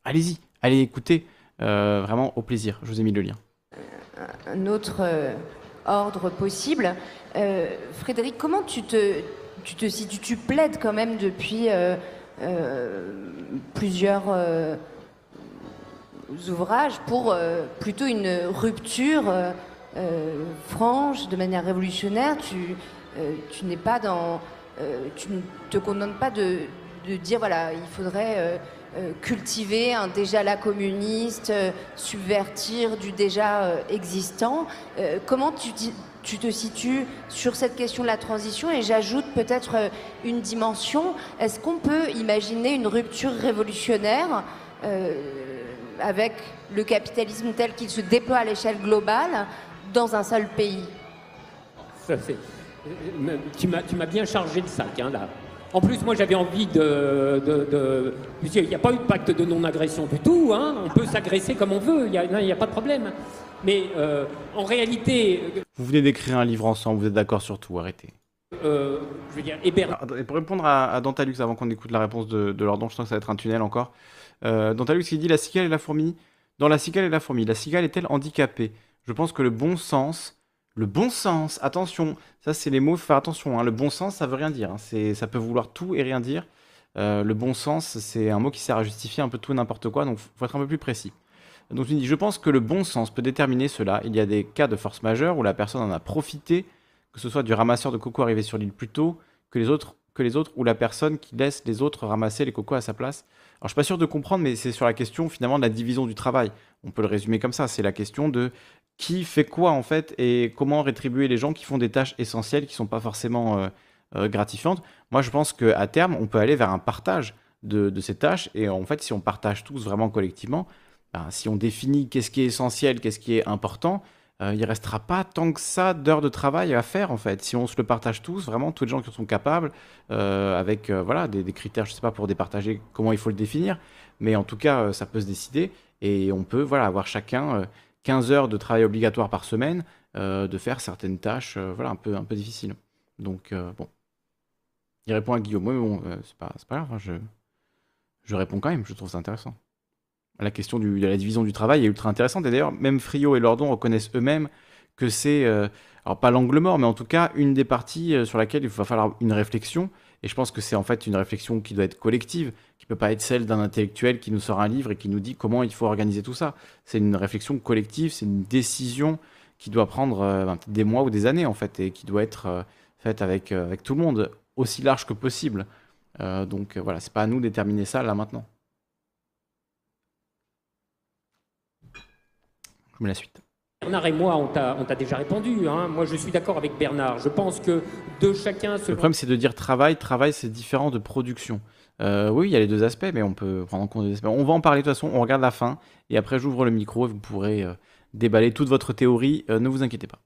Speaker 1: allez-y, allez écouter, vraiment au plaisir, je vous ai mis le lien.
Speaker 2: Un autre ordre possible. Euh, Frédéric, comment tu te, tu te situes Tu plaides quand même depuis euh, euh, plusieurs ouvrages pour plutôt une rupture franche, de manière révolutionnaire? Tu, n'es pas dans. tu ne te condamnes pas de, de dire voilà, il faudrait cultiver un déjà-là communiste, euh, subvertir du déjà euh, existant. comment tu, te situes sur cette question de la transition Et j'ajoute peut-être une dimension. Est-ce qu'on peut imaginer une rupture révolutionnaire avec le capitalisme tel qu'il se déploie à l'échelle globale dans un seul pays?
Speaker 4: Ça, Tu m'as bien chargé de sac, hein, là. En plus, moi, j'avais envie de. de, Il n'y a pas eu de pacte de non-agression du tout. Hein. On peut s'agresser comme on veut. Il n'y a, pas de problème. Mais euh, en réalité.
Speaker 1: Vous venez d'écrire un livre ensemble. Vous êtes d'accord sur tout. Arrêtez.
Speaker 4: Euh, je veux dire,
Speaker 1: ah, Et pour répondre à, Dantalux, avant qu'on écoute la réponse de, de Lordon, je sens que ça va être un tunnel encore. Euh, Dantalux, il dit la cigale et la fourmi. Dans la cigale et la fourmi, la cigale est-elle handicapée? Je pense que le bon sens le bon sens, attention, ça c'est les mots, faire attention. Hein. Le bon sens, ça veut rien dire. Hein. ça peut vouloir tout et rien dire. Euh, le bon sens, c'est un mot qui sert à justifier un peu tout et n'importe quoi, donc faut être un peu plus précis. Donc tu dis, je pense que le bon sens peut déterminer cela. Il y a des cas de force majeure où la personne en a profité, que ce soit du ramasseur de coco arrivé sur l'île plus tôt que les autres, que les autres, ou la personne qui laisse les autres ramasser les cocos à sa place. Alors je suis pas sûr de comprendre, mais c'est sur la question finalement de la division du travail. On peut le résumer comme ça. C'est la question de qui fait quoi en fait et comment rétribuer les gens qui font des tâches essentielles qui sont pas forcément euh, euh, gratifiantes. Moi, je pense qu'à terme, on peut aller vers un partage de, ces tâches et en fait, si on partage tous vraiment collectivement, ben, si on définit qu'est-ce qui est essentiel, qu'est-ce qui est important, euh, il restera pas tant que ça d'heures de travail à faire en fait. Si on se le partage tous, vraiment tous les gens qui sont capables, avec voilà des, des, critères, je sais pas pour départager comment il faut le définir, mais en tout cas, ça peut se décider et on peut voilà avoir chacun 15 heures de travail obligatoire par semaine, euh, de faire certaines tâches euh, voilà, un, peu, un peu difficiles. Donc, euh, bon. Il répond à Guillaume. Oui, mais bon, c'est pas, pas, grave, hein, je, je réponds quand même, je trouve ça intéressant. La question de la division du travail est ultra intéressante. Et d'ailleurs, même Frio et Lordon reconnaissent eux-mêmes que c'est, alors pas l'angle mort, mais en tout cas, une des parties sur laquelle il va falloir une réflexion. Et je pense que c'est en fait une réflexion qui doit être collective, qui peut pas être celle d'un intellectuel qui nous sort un livre et qui nous dit comment il faut organiser tout ça. C'est une réflexion collective, c'est une décision qui doit prendre euh, ben, des mois ou des années en fait et qui doit être euh, faite avec, euh, avec tout le monde, aussi large que possible. donc voilà, c'est pas à nous de déterminer ça là maintenant. Je mets la suite.
Speaker 4: Bernard et moi, on t'a déjà répondu. Hein. Moi, je suis d'accord avec Bernard. Je pense que de chacun...
Speaker 1: Le problème, c'est de dire travail. Travail, c'est différent de production. Euh, oui, il y a les deux aspects, mais on peut prendre en compte les aspects. On va en parler de toute façon, on regarde la fin, et après j'ouvre le micro et vous pourrez euh, déballer toute votre théorie, euh, ne vous inquiétez pas.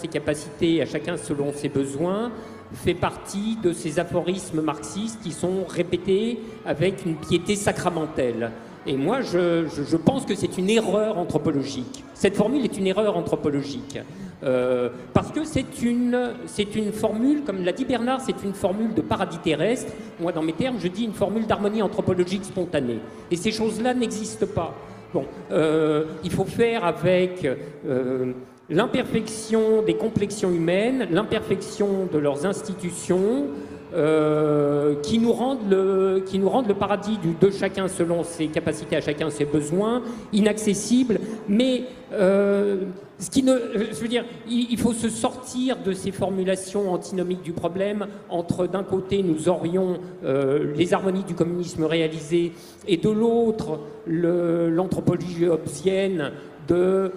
Speaker 4: Ses capacités, à chacun selon ses besoins, fait partie de ces aphorismes marxistes qui sont répétés avec une piété sacramentelle. Et moi, je, pense que c'est une erreur anthropologique. Cette formule est une erreur anthropologique. Euh, parce que c'est une, c'est une formule, comme l'a dit Bernard, c'est une formule de paradis terrestre. Moi, dans mes termes, je dis une formule d'harmonie anthropologique spontanée. Et ces choses-là n'existent pas. Bon, euh, il faut faire avec euh, l'imperfection des complexions humaines, l'imperfection de leurs institutions, euh, qui, nous rendent le, qui nous rendent le paradis du de chacun selon ses capacités, à chacun ses besoins, inaccessible. Mais euh, ce qui ne, je veux dire, il, faut se sortir de ces formulations antinomiques du problème. Entre d'un côté, nous aurions euh, les harmonies du communisme réalisées, et de l'autre, l'anthropologie hobbesienne de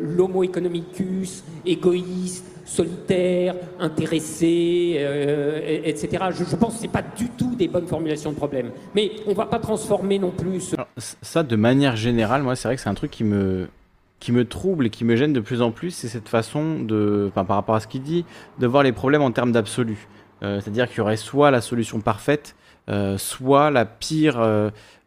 Speaker 4: l'homo economicus, égoïste, solitaire, intéressé, euh, etc. Je, pense que ce pas du tout des bonnes formulations de problème. Mais on ne va pas transformer non plus...
Speaker 1: ça, de manière générale, moi, c'est vrai que c'est un truc qui me, qui me trouble et qui me gêne de plus en plus, c'est cette façon de, par rapport à ce qu'il dit, de voir les problèmes en termes d'absolu. Euh, c'est-à-dire qu'il y aurait soit la solution parfaite, euh, soit la pire,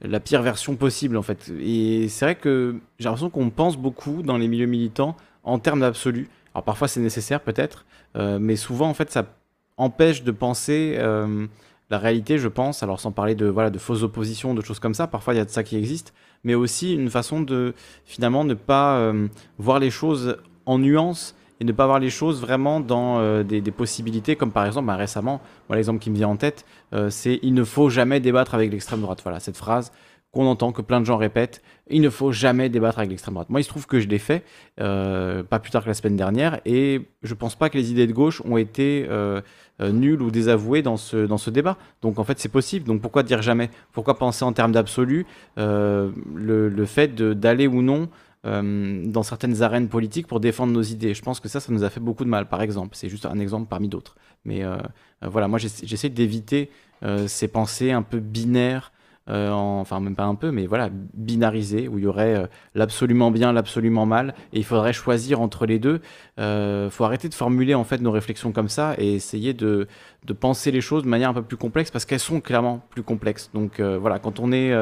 Speaker 1: la pire version possible en fait. Et c'est vrai que j'ai l'impression qu'on pense beaucoup dans les milieux militants en termes d'absolu. Alors parfois c'est nécessaire peut-être, euh, mais souvent en fait ça empêche de penser euh, la réalité, je pense. Alors sans parler de voilà de fausses oppositions, de choses comme ça. Parfois il y a de ça qui existe, mais aussi une façon de finalement ne pas euh, voir les choses en nuances et ne pas voir les choses vraiment dans des, possibilités, comme par exemple bah, récemment, l'exemple qui me vient en tête, c'est il ne faut jamais débattre avec l'extrême droite. Voilà cette phrase qu'on entend, que plein de gens répètent, il ne faut jamais débattre avec l'extrême droite. Moi, il se trouve que je l'ai fait, euh, pas plus tard que la semaine dernière, et je pense pas que les idées de gauche ont été euh, euh, nulles ou désavouées dans ce, dans ce débat. Donc en fait, c'est possible. Donc pourquoi dire jamais? Pourquoi penser en termes d'absolu le, le, fait d'aller ou non dans certaines arènes politiques pour défendre nos idées? Je pense que ça, ça nous a fait beaucoup de mal, par exemple. C'est juste un exemple parmi d'autres. Mais voilà, moi, j'essaie d'éviter ces pensées un peu binaires, euh, enfin même pas un peu, mais voilà, binarisé, où il y aurait euh, l'absolument bien, l'absolument mal, et il faudrait choisir entre les deux. Il euh, faut arrêter de formuler en fait nos réflexions comme ça et essayer de, de penser les choses de manière un peu plus complexe, parce qu'elles sont clairement plus complexes. Donc voilà, quand on est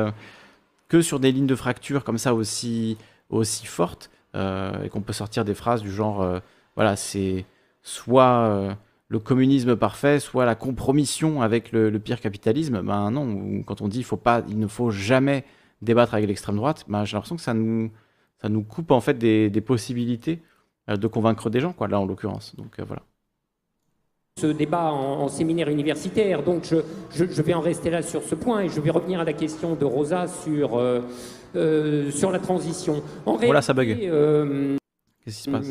Speaker 1: que sur des lignes de fracture comme ça aussi, aussi fortes, et qu'on peut sortir des phrases du genre, voilà, c'est soit le communisme parfait, soit la compromission avec le, pire capitalisme, ben non, quand on dit faut pas, il ne faut jamais débattre avec l'extrême droite, ben j'ai l'impression que ça nous, ça nous coupe en fait des, possibilités euh, de convaincre des gens, quoi, là en l'occurrence. Donc euh, voilà.
Speaker 4: Ce débat en, séminaire universitaire, donc je, je, vais en rester là sur ce point et je vais revenir à la question de Rosa sur, euh, sur la transition.
Speaker 1: En voilà, ça bug. Qu'est-ce qui se passe?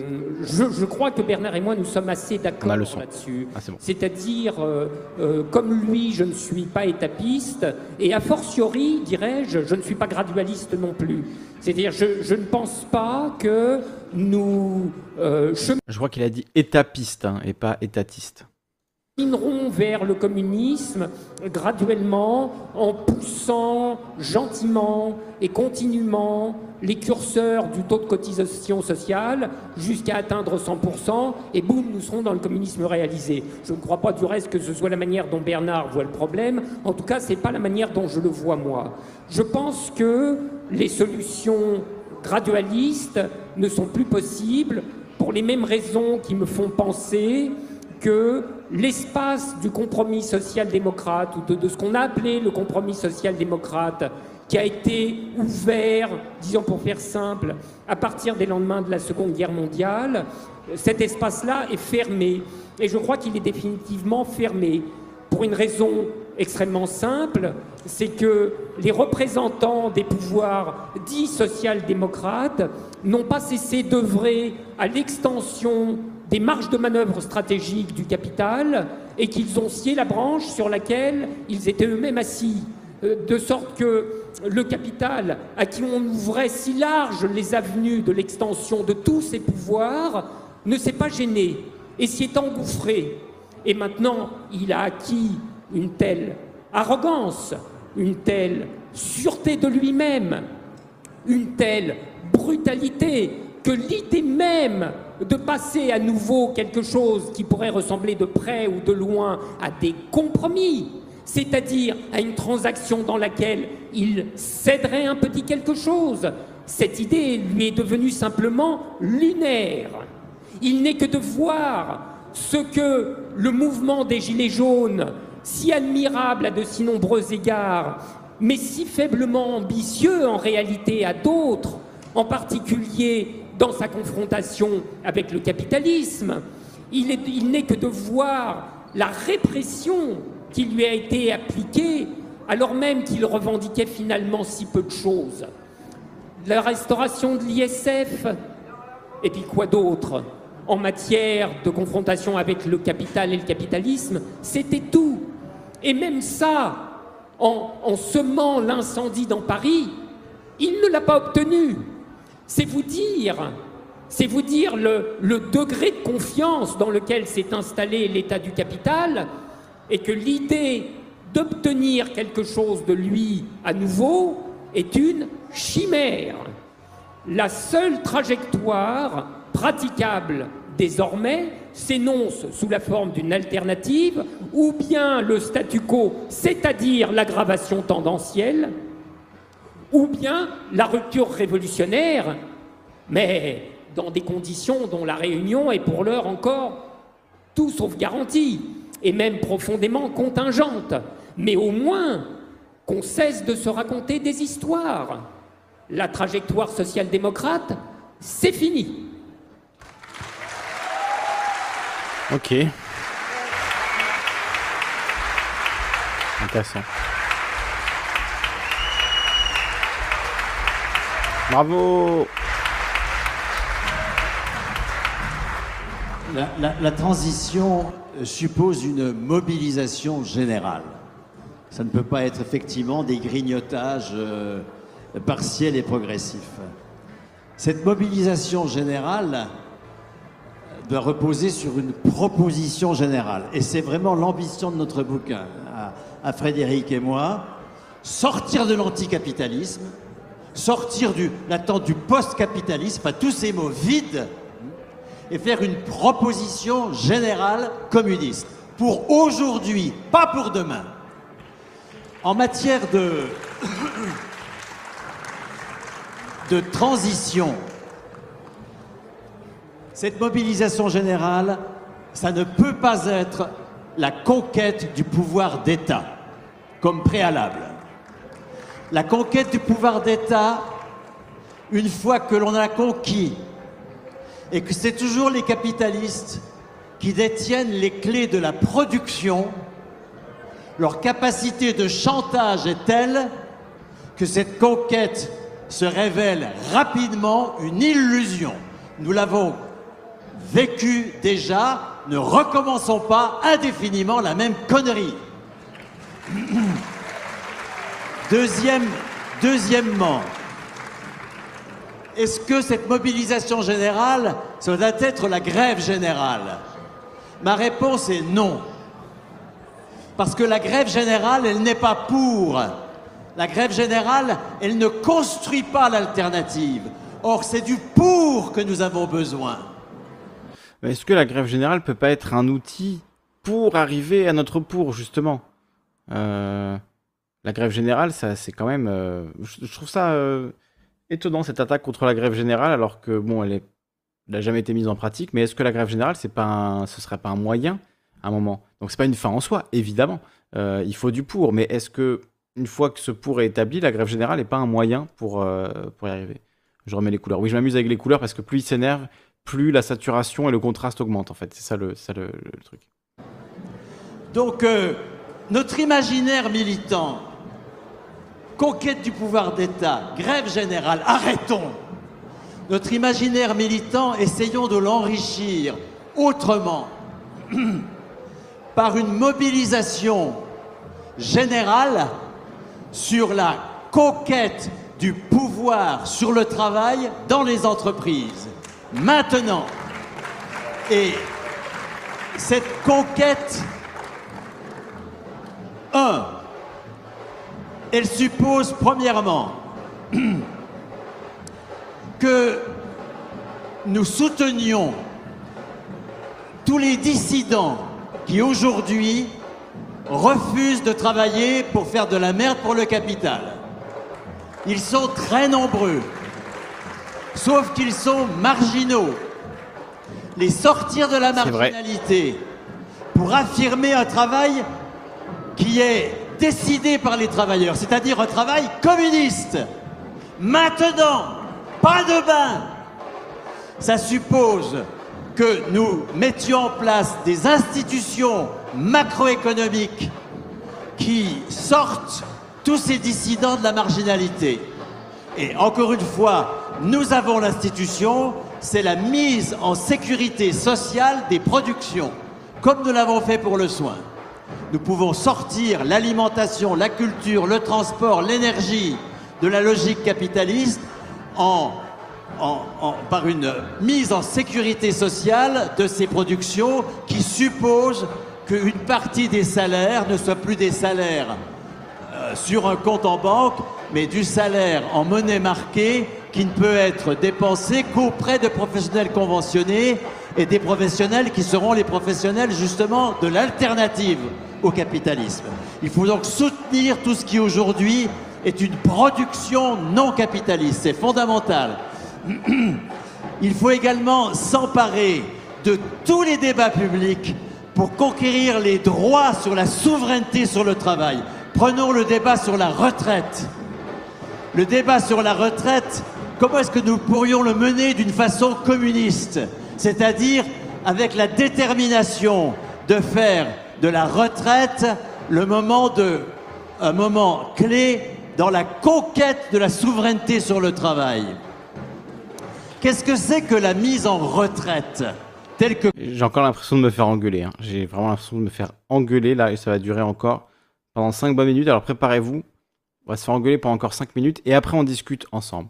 Speaker 4: Je, crois que Bernard et moi, nous sommes assez d'accord là-dessus. Ah, C'est-à-dire, euh, euh, comme lui, je ne suis pas étapiste, et a fortiori, dirais-je, je ne suis pas gradualiste non plus. C'est-à-dire, je, je, ne pense pas que nous...
Speaker 1: Euh, je crois qu'il a dit étapiste hein, et pas étatiste
Speaker 4: chemineront vers le communisme graduellement en poussant gentiment et continuellement les curseurs du taux de cotisation sociale jusqu'à atteindre 100% et boum, nous serons dans le communisme réalisé. Je ne crois pas du reste que ce soit la manière dont Bernard voit le problème. En tout cas, ce n'est pas la manière dont je le vois moi. Je pense que les solutions gradualistes ne sont plus possibles pour les mêmes raisons qui me font penser que l'espace du compromis social-démocrate ou de, ce qu'on a appelé le compromis social-démocrate qui a été ouvert, disons pour faire simple, à partir des lendemains de la Seconde Guerre mondiale, cet espace-là est fermé. Et je crois qu'il est définitivement fermé pour une raison extrêmement simple, c'est que les représentants des pouvoirs dits social-démocrates n'ont pas cessé d'œuvrer à l'extension des marges de manœuvre stratégiques du capital et qu'ils ont scié la branche sur laquelle ils étaient eux-mêmes assis. euh, de sorte que le capital, à qui on ouvrait si large les avenues de l'extension de tous ses pouvoirs, ne s'est pas gêné et s'y est engouffré. Et maintenant, il a acquis une telle arrogance, une telle sûreté de lui-même, une telle brutalité que l'idée même de passer à nouveau quelque chose qui pourrait ressembler de près ou de loin à des compromis, c'est-à-dire à une transaction dans laquelle il céderait un petit quelque chose, cette idée lui est devenue simplement lunaire. Il n'est que de voir ce que le mouvement des Gilets jaunes, si admirable à de si nombreux égards, mais si faiblement ambitieux en réalité à d'autres, en particulier dans sa confrontation avec le capitalisme, il n'est que de voir la répression qui lui a été appliquée alors même qu'il revendiquait finalement si peu de choses. La restauration de l'ISF, et puis quoi d'autre en matière de confrontation avec le capital et le capitalisme, c'était tout. Et même ça, en, semant l'incendie dans Paris, il ne l'a pas obtenu. C'est vous dire, le, degré de confiance dans lequel s'est installé l'état du capital et que l'idée d'obtenir quelque chose de lui à nouveau est une chimère. La seule trajectoire praticable désormais s'énonce sous la forme d'une alternative, ou bien le statu quo, c'est-à-dire l'aggravation tendancielle, ou bien la rupture révolutionnaire, mais dans des conditions dont la réunion est pour l'heure encore tout sauf garantie, et même profondément contingente, mais au moins qu'on cesse de se raconter des histoires. La trajectoire social-démocrate, c'est fini.
Speaker 1: Ok. Intéressant. Bravo
Speaker 6: la, transition suppose une mobilisation générale. Ça ne peut pas être effectivement des grignotages euh, partiels et progressifs. Cette mobilisation générale, doit reposer sur une proposition générale. Et c'est vraiment l'ambition de notre bouquin, à, Frédéric et moi, sortir de l'anticapitalisme, sortir du l'attente du post-capitalisme, à tous ces mots vides, et faire une proposition générale communiste. Pour aujourd'hui, pas pour demain. En matière de, de transition, cette mobilisation générale, ça ne peut pas être la conquête du pouvoir d'État comme préalable. La conquête du pouvoir d'État, une fois que l'on a conquis, et que c'est toujours les capitalistes qui détiennent les clés de la production, leur capacité de chantage est telle que cette conquête se révèle rapidement une illusion. Nous l'avons vécu déjà, ne recommençons pas indéfiniment la même connerie. Deuxième, deuxièmement, est-ce que cette mobilisation générale, ça doit être la grève générale? Ma réponse est non. Parce que la grève générale, elle n'est pas pour. La grève générale, elle ne construit pas l'alternative. Or, c'est du pour que nous avons besoin.
Speaker 1: Est-ce que la grève générale peut pas être un outil pour arriver à notre pour, justement? Euh, La grève générale, ça, c'est quand même. Euh, je, trouve ça euh, étonnant cette attaque contre la grève générale, alors que bon, elle n'a jamais été mise en pratique. Mais est-ce que la grève générale, c'est pas, ce serait pas un moyen à un moment? Donc c'est pas une fin en soi, évidemment. il faut du pour, mais est-ce que une fois que ce pour est établi, la grève générale n'est pas un moyen pour, pour y arriver? Je remets les couleurs. Oui, je m'amuse avec les couleurs parce que plus il s'énerve, plus la saturation et le contraste augmentent en fait. C'est ça le, truc.
Speaker 6: Donc euh, notre imaginaire militant, conquête du pouvoir d'État, grève générale, arrêtons. Notre imaginaire militant, essayons de l'enrichir autrement, par une mobilisation générale sur la conquête du pouvoir sur le travail dans les entreprises. Maintenant, et cette conquête, un, elle suppose premièrement que nous soutenions tous les dissidents qui aujourd'hui refusent de travailler pour faire de la merde pour le capital. Ils sont très nombreux, sauf qu'ils sont marginaux. Les sortir de la marginalité pour affirmer un travail qui est décidé par les travailleurs, c'est-à-dire un travail communiste. Maintenant, pas de bain. Ça suppose que nous mettions en place des institutions macroéconomiques qui sortent tous ces dissidents de la marginalité. Et encore une fois, nous avons l'institution, c'est la mise en sécurité sociale des productions, comme nous l'avons fait pour le soin. Nous pouvons sortir l'alimentation, la culture, le transport, l'énergie de la logique capitaliste par une mise en sécurité sociale de ces productions qui suppose qu'une partie des salaires ne soit plus des salaires euh, sur un compte en banque, mais du salaire en monnaie marquée qui ne peut être dépensé qu'auprès de professionnels conventionnés et des professionnels qui seront les professionnels justement de l'alternative au capitalisme. Il faut donc soutenir tout ce qui aujourd'hui est une production non capitaliste. C'est fondamental. Il faut également s'emparer de tous les débats publics pour conquérir les droits sur la souveraineté sur le travail. Prenons le débat sur la retraite. Le débat sur la retraite, comment est-ce que nous pourrions le mener d'une façon communiste C'est-à-dire avec la détermination de faire de la retraite le moment de, un moment clé dans la conquête de la souveraineté sur le travail. Qu'est-ce que c'est que la mise en retraite telle que...
Speaker 1: J'ai encore l'impression de me faire engueuler. Hein. J'ai vraiment l'impression de me faire engueuler là et ça va durer encore pendant 5 bonnes minutes. Alors préparez-vous. On va se faire engueuler pendant encore 5 minutes et après on discute ensemble.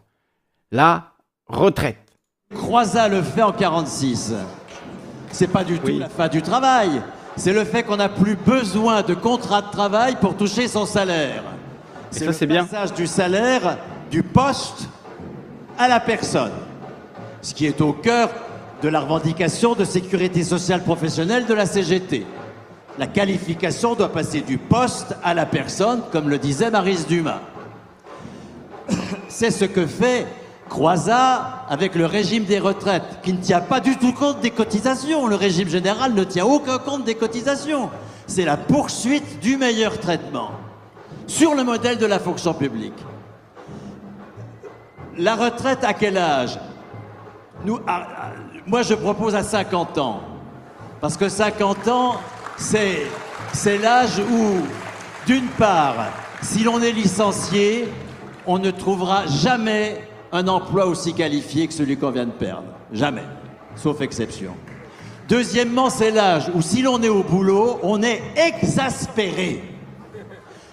Speaker 1: La retraite.
Speaker 6: Croisa le fait en 46. C'est pas du tout la fin du travail. C'est le fait qu'on n'a plus besoin de contrat de travail pour toucher son salaire.
Speaker 1: C'est le
Speaker 6: passage du salaire du poste à la personne ce qui est au cœur de la revendication de sécurité sociale professionnelle de la CGT. La qualification doit passer du poste à la personne, comme le disait Maris Dumas. C'est ce que fait Croizat avec le régime des retraites, qui ne tient pas du tout compte des cotisations. Le régime général ne tient aucun compte des cotisations. C'est la poursuite du meilleur traitement, sur le modèle de la fonction publique. La retraite à quel âge? Ah, ah, moi, je propose à 50 ans. Parce que 50 ans, c'est, c'est l'âge où, d'une part, si l'on est licencié, on ne trouvera jamais un emploi aussi qualifié que celui qu'on vient de perdre. Jamais. Sauf exception. Deuxièmement, c'est l'âge où si l'on est au boulot, on est exaspéré.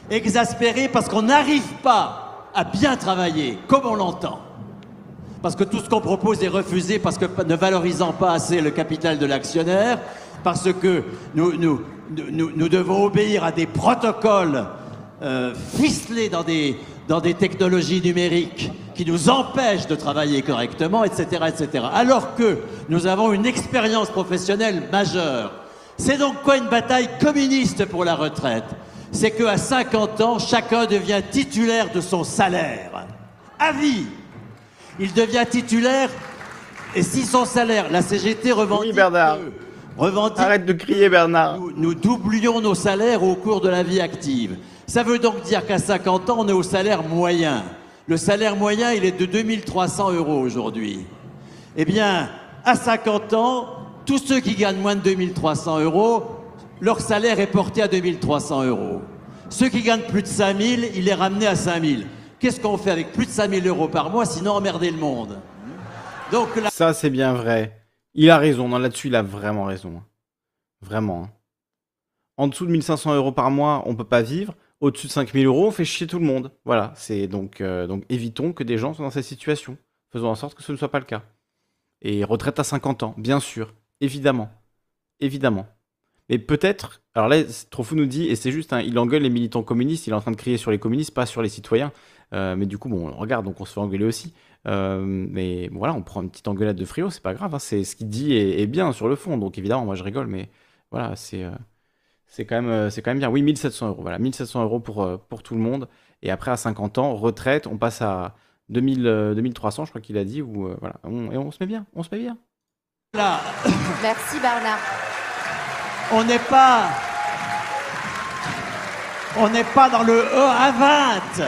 Speaker 6: Exaspéré parce qu'on n'arrive pas à bien travailler comme on l'entend parce que tout ce qu'on propose est refusé parce que ne valorisant pas assez le capital de l'actionnaire, parce que nous, nous, nous, devons obéir à des protocoles euh, ficelés dans des, dans des technologies numériques qui nous empêchent de travailler correctement, etc., etc. Alors que nous avons une expérience professionnelle majeure. C'est donc quoi une bataille communiste pour la retraite? C'est qu'à 50 ans, chacun devient titulaire de son salaire. À vie il devient titulaire. Et si son salaire, la CGT revendique.
Speaker 1: Oui, Bernard. Arrête de crier, Bernard.
Speaker 6: Nous, doublions nos salaires au cours de la vie active. Ça veut donc dire qu'à 50 ans, on est au salaire moyen. Le salaire moyen, il est de 2300 euros aujourd'hui. Eh bien, à 50 ans, tous ceux qui gagnent moins de 2300 euros, leur salaire est porté à 2300 euros. Ceux qui gagnent plus de 5000, il est ramené à 5000. Qu'est-ce qu'on fait avec plus de 5000 euros par mois sinon emmerder le monde?
Speaker 1: Donc Ça, c'est bien vrai. Il a raison. Là-dessus, il a vraiment raison. Vraiment. Hein. En dessous de 1500 euros par mois, on peut pas vivre. Au-dessus de 5000 euros, on fait chier tout le monde. Voilà, c'est donc, euh, donc évitons que des gens soient dans cette situation. Faisons en sorte que ce ne soit pas le cas. Et retraite à 50 ans, bien sûr, évidemment. Évidemment. Mais peut-être, alors là, Trofou nous dit, et c'est juste, hein, il engueule les militants communistes, il est en train de crier sur les communistes, pas sur les citoyens. Euh, mais du coup, bon, on regarde, donc on se fait engueuler aussi. Euh, mais voilà, on prend une petite engueulade de frio, c'est pas grave, hein, c'est ce qu'il dit est, bien sur le fond. Donc évidemment, moi je rigole, mais voilà, c'est c'est quand, même, c'est quand même bien. Oui, 1700 euros, voilà, 1700 euros pour, pour tout le monde. Et après, à 50 ans, retraite, on passe à 2000, 2300, je crois qu'il a dit, ou voilà, et on se met bien, on se met bien.
Speaker 6: Là.
Speaker 2: Merci Bernard.
Speaker 6: On n'est pas. On n'est pas dans le E à 20.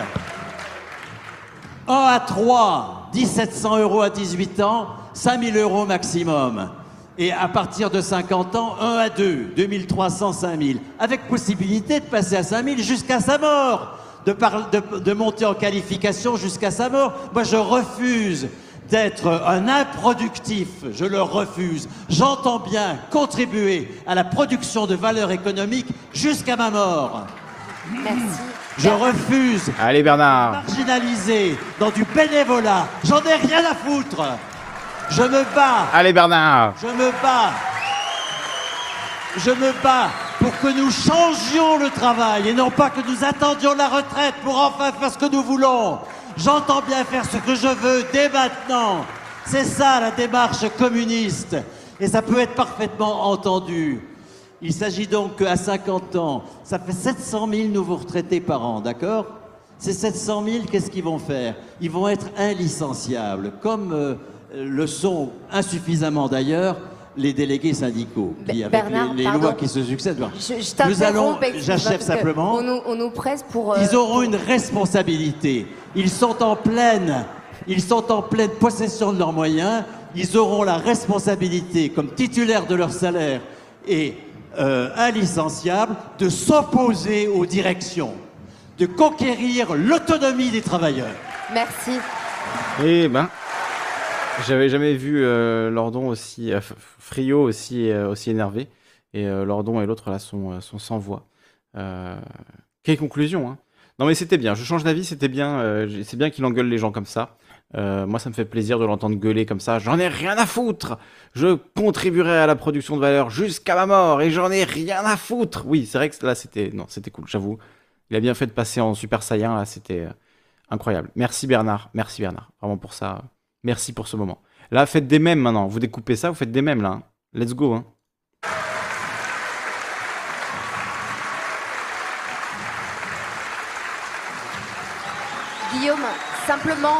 Speaker 6: 1 à 3, 1700 euros à 18 ans, 5000 euros maximum. Et à partir de 50 ans, 1 à 2, 2300, 5000. Avec possibilité de passer à 5000 jusqu'à sa mort. De, de, de monter en qualification jusqu'à sa mort. Moi, je refuse d'être un improductif, je le refuse. J'entends bien contribuer à la production de valeur économique jusqu'à ma mort.
Speaker 2: Merci.
Speaker 6: Je refuse.
Speaker 1: Allez Bernard.
Speaker 6: Marginalisé dans du bénévolat. J'en ai rien à foutre. Je me bats.
Speaker 1: Allez Bernard.
Speaker 6: Je me bats. Je me bats pour que nous changions le travail et non pas que nous attendions la retraite pour enfin faire ce que nous voulons. J'entends bien faire ce que je veux dès maintenant. C'est ça la démarche communiste. Et ça peut être parfaitement entendu. Il s'agit donc qu'à 50 ans, ça fait 700 000 nouveaux retraités par an, d'accord? Ces 700 000, qu'est-ce qu'ils vont faire? Ils vont être inlicenciables, comme euh, le sont insuffisamment d'ailleurs les délégués syndicaux, qui, avec les, lois qui se succèdent.
Speaker 2: Je, nous allons,
Speaker 6: j'achève simplement.
Speaker 2: On nous, on nous, presse pour. Euh,
Speaker 6: ils auront une responsabilité. Ils sont en pleine, ils sont en pleine possession de leurs moyens. Ils auront la responsabilité, comme titulaires de leur salaire et euh, inlicenciables, de s'opposer aux directions, de conquérir l'autonomie des travailleurs.
Speaker 2: Merci.
Speaker 1: Eh ben, j'avais jamais vu euh, Lordon aussi, euh, Frio aussi, euh, aussi énervé. Et Lordon et l'autre là sont, sont sans voix. quelle conclusion, hein Non mais c'était bien, je change d'avis, c'était bien. c'est bien qu'il engueule les gens comme ça. moi, ça me fait plaisir de l'entendre gueuler comme ça. J'en ai rien à foutre. Je contribuerai à la production de valeur jusqu'à ma mort et j'en ai rien à foutre. Oui, c'est vrai que là, c'était non, c'était cool. J'avoue, il a bien fait de passer en Super Saiyan. Là, c'était incroyable. Merci Bernard, merci Bernard, vraiment pour ça. Merci pour ce moment. Là, faites des mèmes maintenant. Vous découpez ça, vous faites des mèmes là. Hein. Let's go. Hein.
Speaker 2: Guillaume, simplement,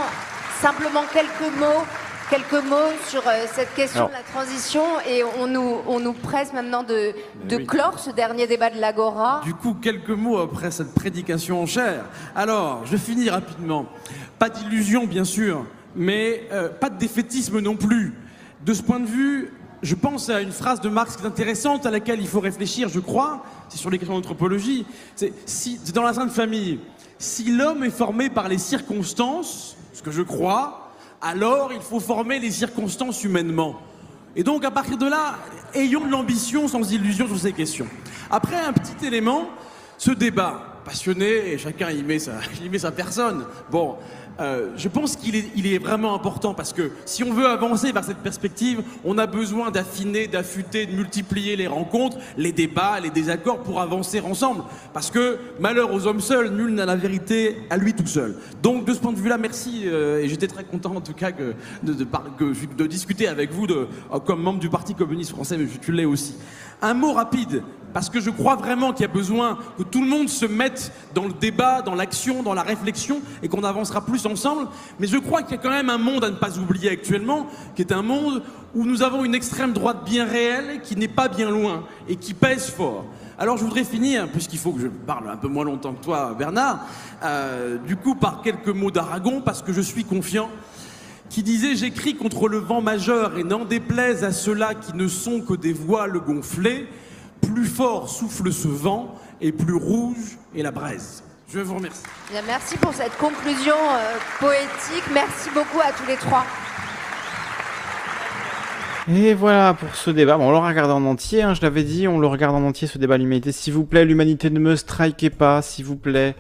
Speaker 2: simplement quelques mots, quelques mots sur euh, cette question de la transition et on nous, on nous presse maintenant de, de clore ce dernier débat de l'Agora.
Speaker 5: Du coup, quelques mots après cette prédication en chair. Alors, je finis rapidement. Pas d'illusion, bien sûr mais euh, pas de défaitisme non plus. De ce point de vue, je pense à une phrase de Marx qui est intéressante, à laquelle il faut réfléchir, je crois, c'est sur les questions d'anthropologie, c'est dans la Sainte Famille. Si l'homme est formé par les circonstances, ce que je crois, alors il faut former les circonstances humainement. Et donc, à partir de là, ayons de l'ambition sans illusion sur ces questions. Après, un petit élément, ce débat passionné, et chacun y met sa, y met sa personne. Bon, euh, je pense qu'il est, il est vraiment important parce que si on veut avancer vers cette perspective, on a besoin d'affiner, d'affûter, de multiplier les rencontres, les débats, les désaccords pour avancer ensemble. Parce que malheur aux hommes seuls, nul n'a la vérité à lui tout seul. Donc de ce point de vue-là, merci euh, et j'étais très content en tout cas que, de, de, de, discuter avec vous de, comme membre du Parti communiste français, mais tu l'es aussi. Un mot rapide parce que je crois vraiment qu'il y a besoin que tout le monde se mette dans le débat, dans l'action, dans la réflexion, et qu'on avancera plus ensemble. Mais je crois qu'il y a quand même un monde à ne pas oublier actuellement, qui est un monde où nous avons une extrême droite bien réelle, qui n'est pas bien loin, et qui pèse fort. Alors je voudrais finir, puisqu'il faut que je parle un peu moins longtemps que toi, Bernard, euh, du coup par quelques mots d'Aragon, parce que je suis confiant qui disait J'écris contre le vent majeur et n'en déplaise à ceux-là qui ne sont que des voiles gonflées, plus fort souffle ce vent et plus rouge est la braise. Je vous remercie.
Speaker 2: merci pour cette conclusion euh, poétique. Merci beaucoup à tous les trois.
Speaker 1: Et voilà pour ce débat. Bon, on le regarde en entier, hein, je l'avais dit, on le regarde en entier ce débat l'humanité. S'il vous plaît, l'humanité ne me strikez pas, s'il vous plaît.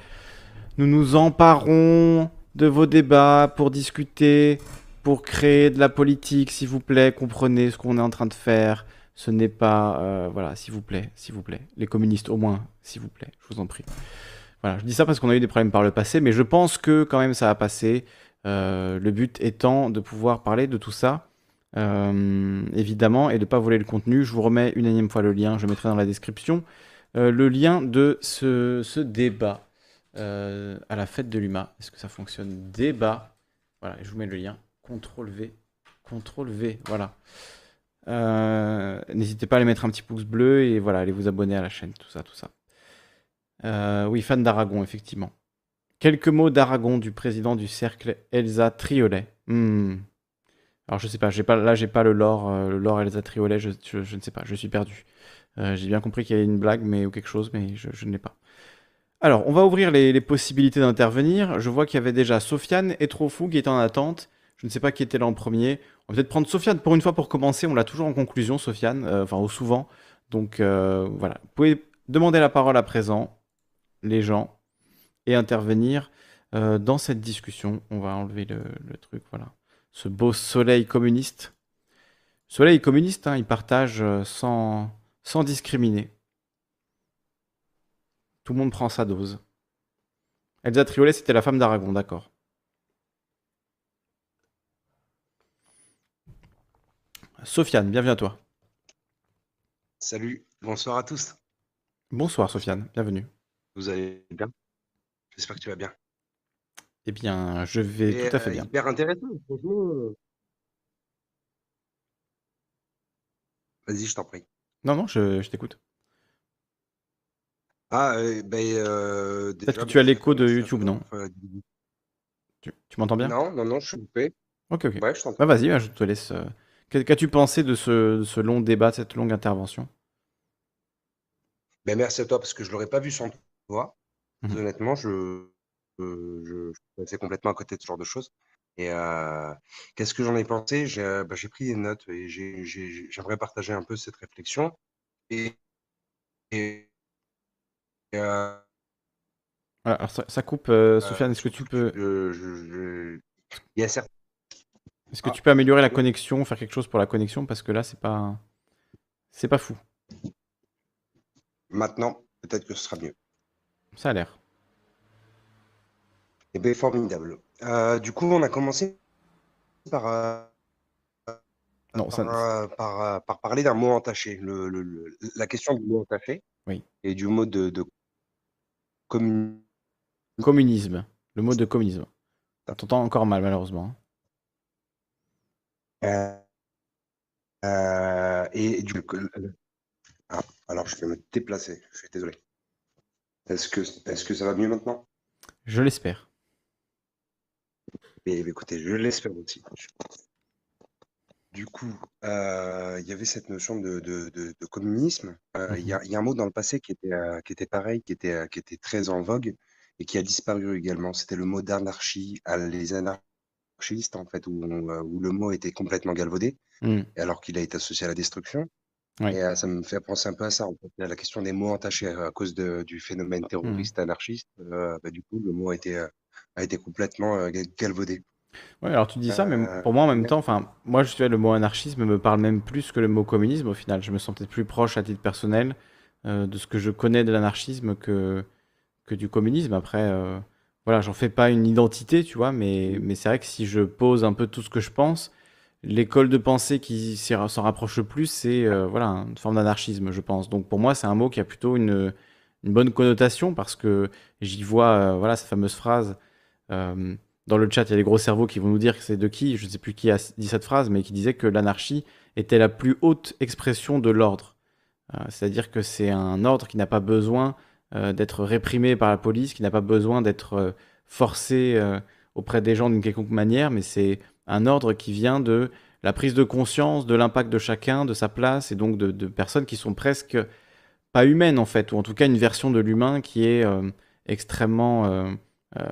Speaker 1: Nous nous emparons de vos débats pour discuter, pour créer de la politique, s'il vous plaît. Comprenez ce qu'on est en train de faire. Ce n'est pas... euh, voilà, s'il vous plaît, s'il vous plaît. Les communistes au moins, s'il vous plaît, je vous en prie. Voilà, je dis ça parce qu'on a eu des problèmes par le passé, mais je pense que quand même ça va passer. Euh, le but étant de pouvoir parler de tout ça, euh, évidemment, et de ne pas voler le contenu. Je vous remets une énième fois le lien, je mettrai dans la description le lien de ce, ce débat à la fête de l'UMA. Est-ce que ça fonctionne? Débat. Voilà, je vous mets le lien. CTRL V. CTRL V, voilà. Euh, N'hésitez pas à aller mettre un petit pouce bleu et voilà, allez vous abonner à la chaîne, tout ça, tout ça. Euh, oui, fan d'Aragon, effectivement. Quelques mots d'Aragon du président du cercle Elsa Triolet. Hmm. Alors je sais pas, pas là j'ai pas le lore, euh, le lore Elsa Triolet, je, ne sais pas, je suis perdu. J'ai bien compris qu'il y avait une blague mais ou quelque chose, mais je, ne l'ai pas. Alors on va ouvrir les, les possibilités d'intervenir. Je vois qu'il y avait déjà Sofiane et Trofou qui étaient en attente. Je ne sais pas qui était là en premier. On va peut-être prendre Sofiane pour une fois pour commencer. On l'a toujours en conclusion, Sofiane, euh, enfin au souvent. Donc euh, voilà, vous pouvez demander la parole à présent, les gens, et intervenir euh, dans cette discussion. On va enlever le, truc, voilà. Ce beau soleil communiste. Soleil communiste, hein, il partage sans, sans discriminer. Tout le monde prend sa dose. Elsa Triolet, c'était la femme d'Aragon, d'accord. Sofiane, bienvenue à toi.
Speaker 7: Salut, bonsoir à tous.
Speaker 1: Bonsoir Sofiane, bienvenue.
Speaker 7: Vous allez bien? J'espère que tu vas bien.
Speaker 1: Eh bien, je vais
Speaker 7: Et,
Speaker 1: tout à fait
Speaker 7: euh,
Speaker 1: bien.
Speaker 7: Hyper intéressant, franchement. euh. Vas-y, je t'en prie.
Speaker 1: Non, non, je, je t'écoute.
Speaker 7: Ah, euh, ben, euh,
Speaker 1: Peut-être que tu as
Speaker 7: merci
Speaker 1: l'écho
Speaker 7: de
Speaker 1: YouTube, non?
Speaker 7: euh,
Speaker 1: Tu, tu m'entends bien?
Speaker 7: Non, non, non, je suis coupé.
Speaker 1: Ok, ok.
Speaker 7: Ouais, je t'entends.
Speaker 1: Bah vas-y, bah, je te laisse. Qu'as- Qu'as-tu pensé de ce, de ce long débat, de cette longue intervention?
Speaker 7: Ben, merci à toi parce que je l'aurais pas vu sans toi.
Speaker 1: Mhm.
Speaker 7: Honnêtement, je, euh, je, je passais complètement à côté de ce genre de choses. Et euh, qu'est-ce que j'en ai pensé? J'ai euh, ben, j'ai pris des notes et j'ai- j'ai- j'aimerais partager un peu cette réflexion. Et, et, euh,
Speaker 1: Voilà, alors ça, ça coupe, euh, Sofiane. Est-ce que tu peux,
Speaker 7: il y a certains.
Speaker 1: Est-ce que
Speaker 7: Ah.
Speaker 1: tu peux améliorer la connexion, faire quelque chose pour la connexion? Parce que là, c'est pas, c'est pas fou.
Speaker 7: Maintenant, peut-être que ce sera mieux.
Speaker 1: Ça a l'air.
Speaker 7: Eh bien, formidable. Euh, du coup, on a commencé par, euh,
Speaker 1: Non,
Speaker 7: par,
Speaker 1: ça,
Speaker 7: euh, par, par parler d'un mot entaché. Le, le- le- la question du mot entaché
Speaker 1: Oui.
Speaker 7: et du mot de, de commun-
Speaker 1: communisme. Le mot de communisme. T'entends encore mal, malheureusement.
Speaker 7: Euh, euh, et du Ah, alors, je vais me déplacer. Je suis désolé. Est-ce que, est-ce que ça va mieux maintenant?
Speaker 1: Je l'espère.
Speaker 7: Et écoutez, je l'espère aussi. Du coup, euh, il y avait cette notion de, de- de- de communisme. Il y a, il y a un mot dans le passé qui était, qui était pareil, qui était, qui était très en vogue et qui a disparu également. C'était le mot d'anarchie, à les anarchistes, en fait, où, euh, où le mot était complètement galvaudé,
Speaker 1: Hmm.
Speaker 7: alors qu'il a été associé à la destruction.
Speaker 1: Oui.
Speaker 7: Et euh, ça me fait penser un peu à ça, en fait, à la question des mots entachés à cause de- du phénomène terroriste anarchiste. euh, bah, du coup, le mot a été, a été complètement gal- galvaudé.
Speaker 1: Ouais, alors tu dis ça, mais pour moi en même temps, enfin, moi je suis le mot anarchisme me parle même plus que le mot communisme au final. Je me sens peut-être plus proche à titre personnel de ce que je connais de l'anarchisme que, que du communisme. Après, voilà, j'en fais pas une identité, tu vois, mais, mais c'est vrai que si je pose un peu tout ce que je pense, l'école de pensée qui s'en rapproche le plus, c'est euh, voilà, une forme d'anarchisme, je pense. Donc pour moi, c'est un mot qui a plutôt une, bonne connotation parce que j'y vois euh, voilà, cette fameuse phrase. euh, dans le chat, il y a des gros cerveaux qui vont nous dire que c'est de qui, je ne sais plus qui a dit cette phrase, mais qui disait que l'anarchie était la plus haute expression de l'ordre. C'est-à-dire que c'est un ordre qui n'a pas besoin d'être réprimé par la police, qui n'a pas besoin d'être euh, forcé euh, auprès des gens d'une quelconque manière, mais c'est un ordre qui vient de la prise de conscience de l'impact de chacun, de sa place, et donc de, personnes qui sont presque pas humaines en fait, ou en tout cas une version de l'humain qui est euh, extrêmement, euh, euh,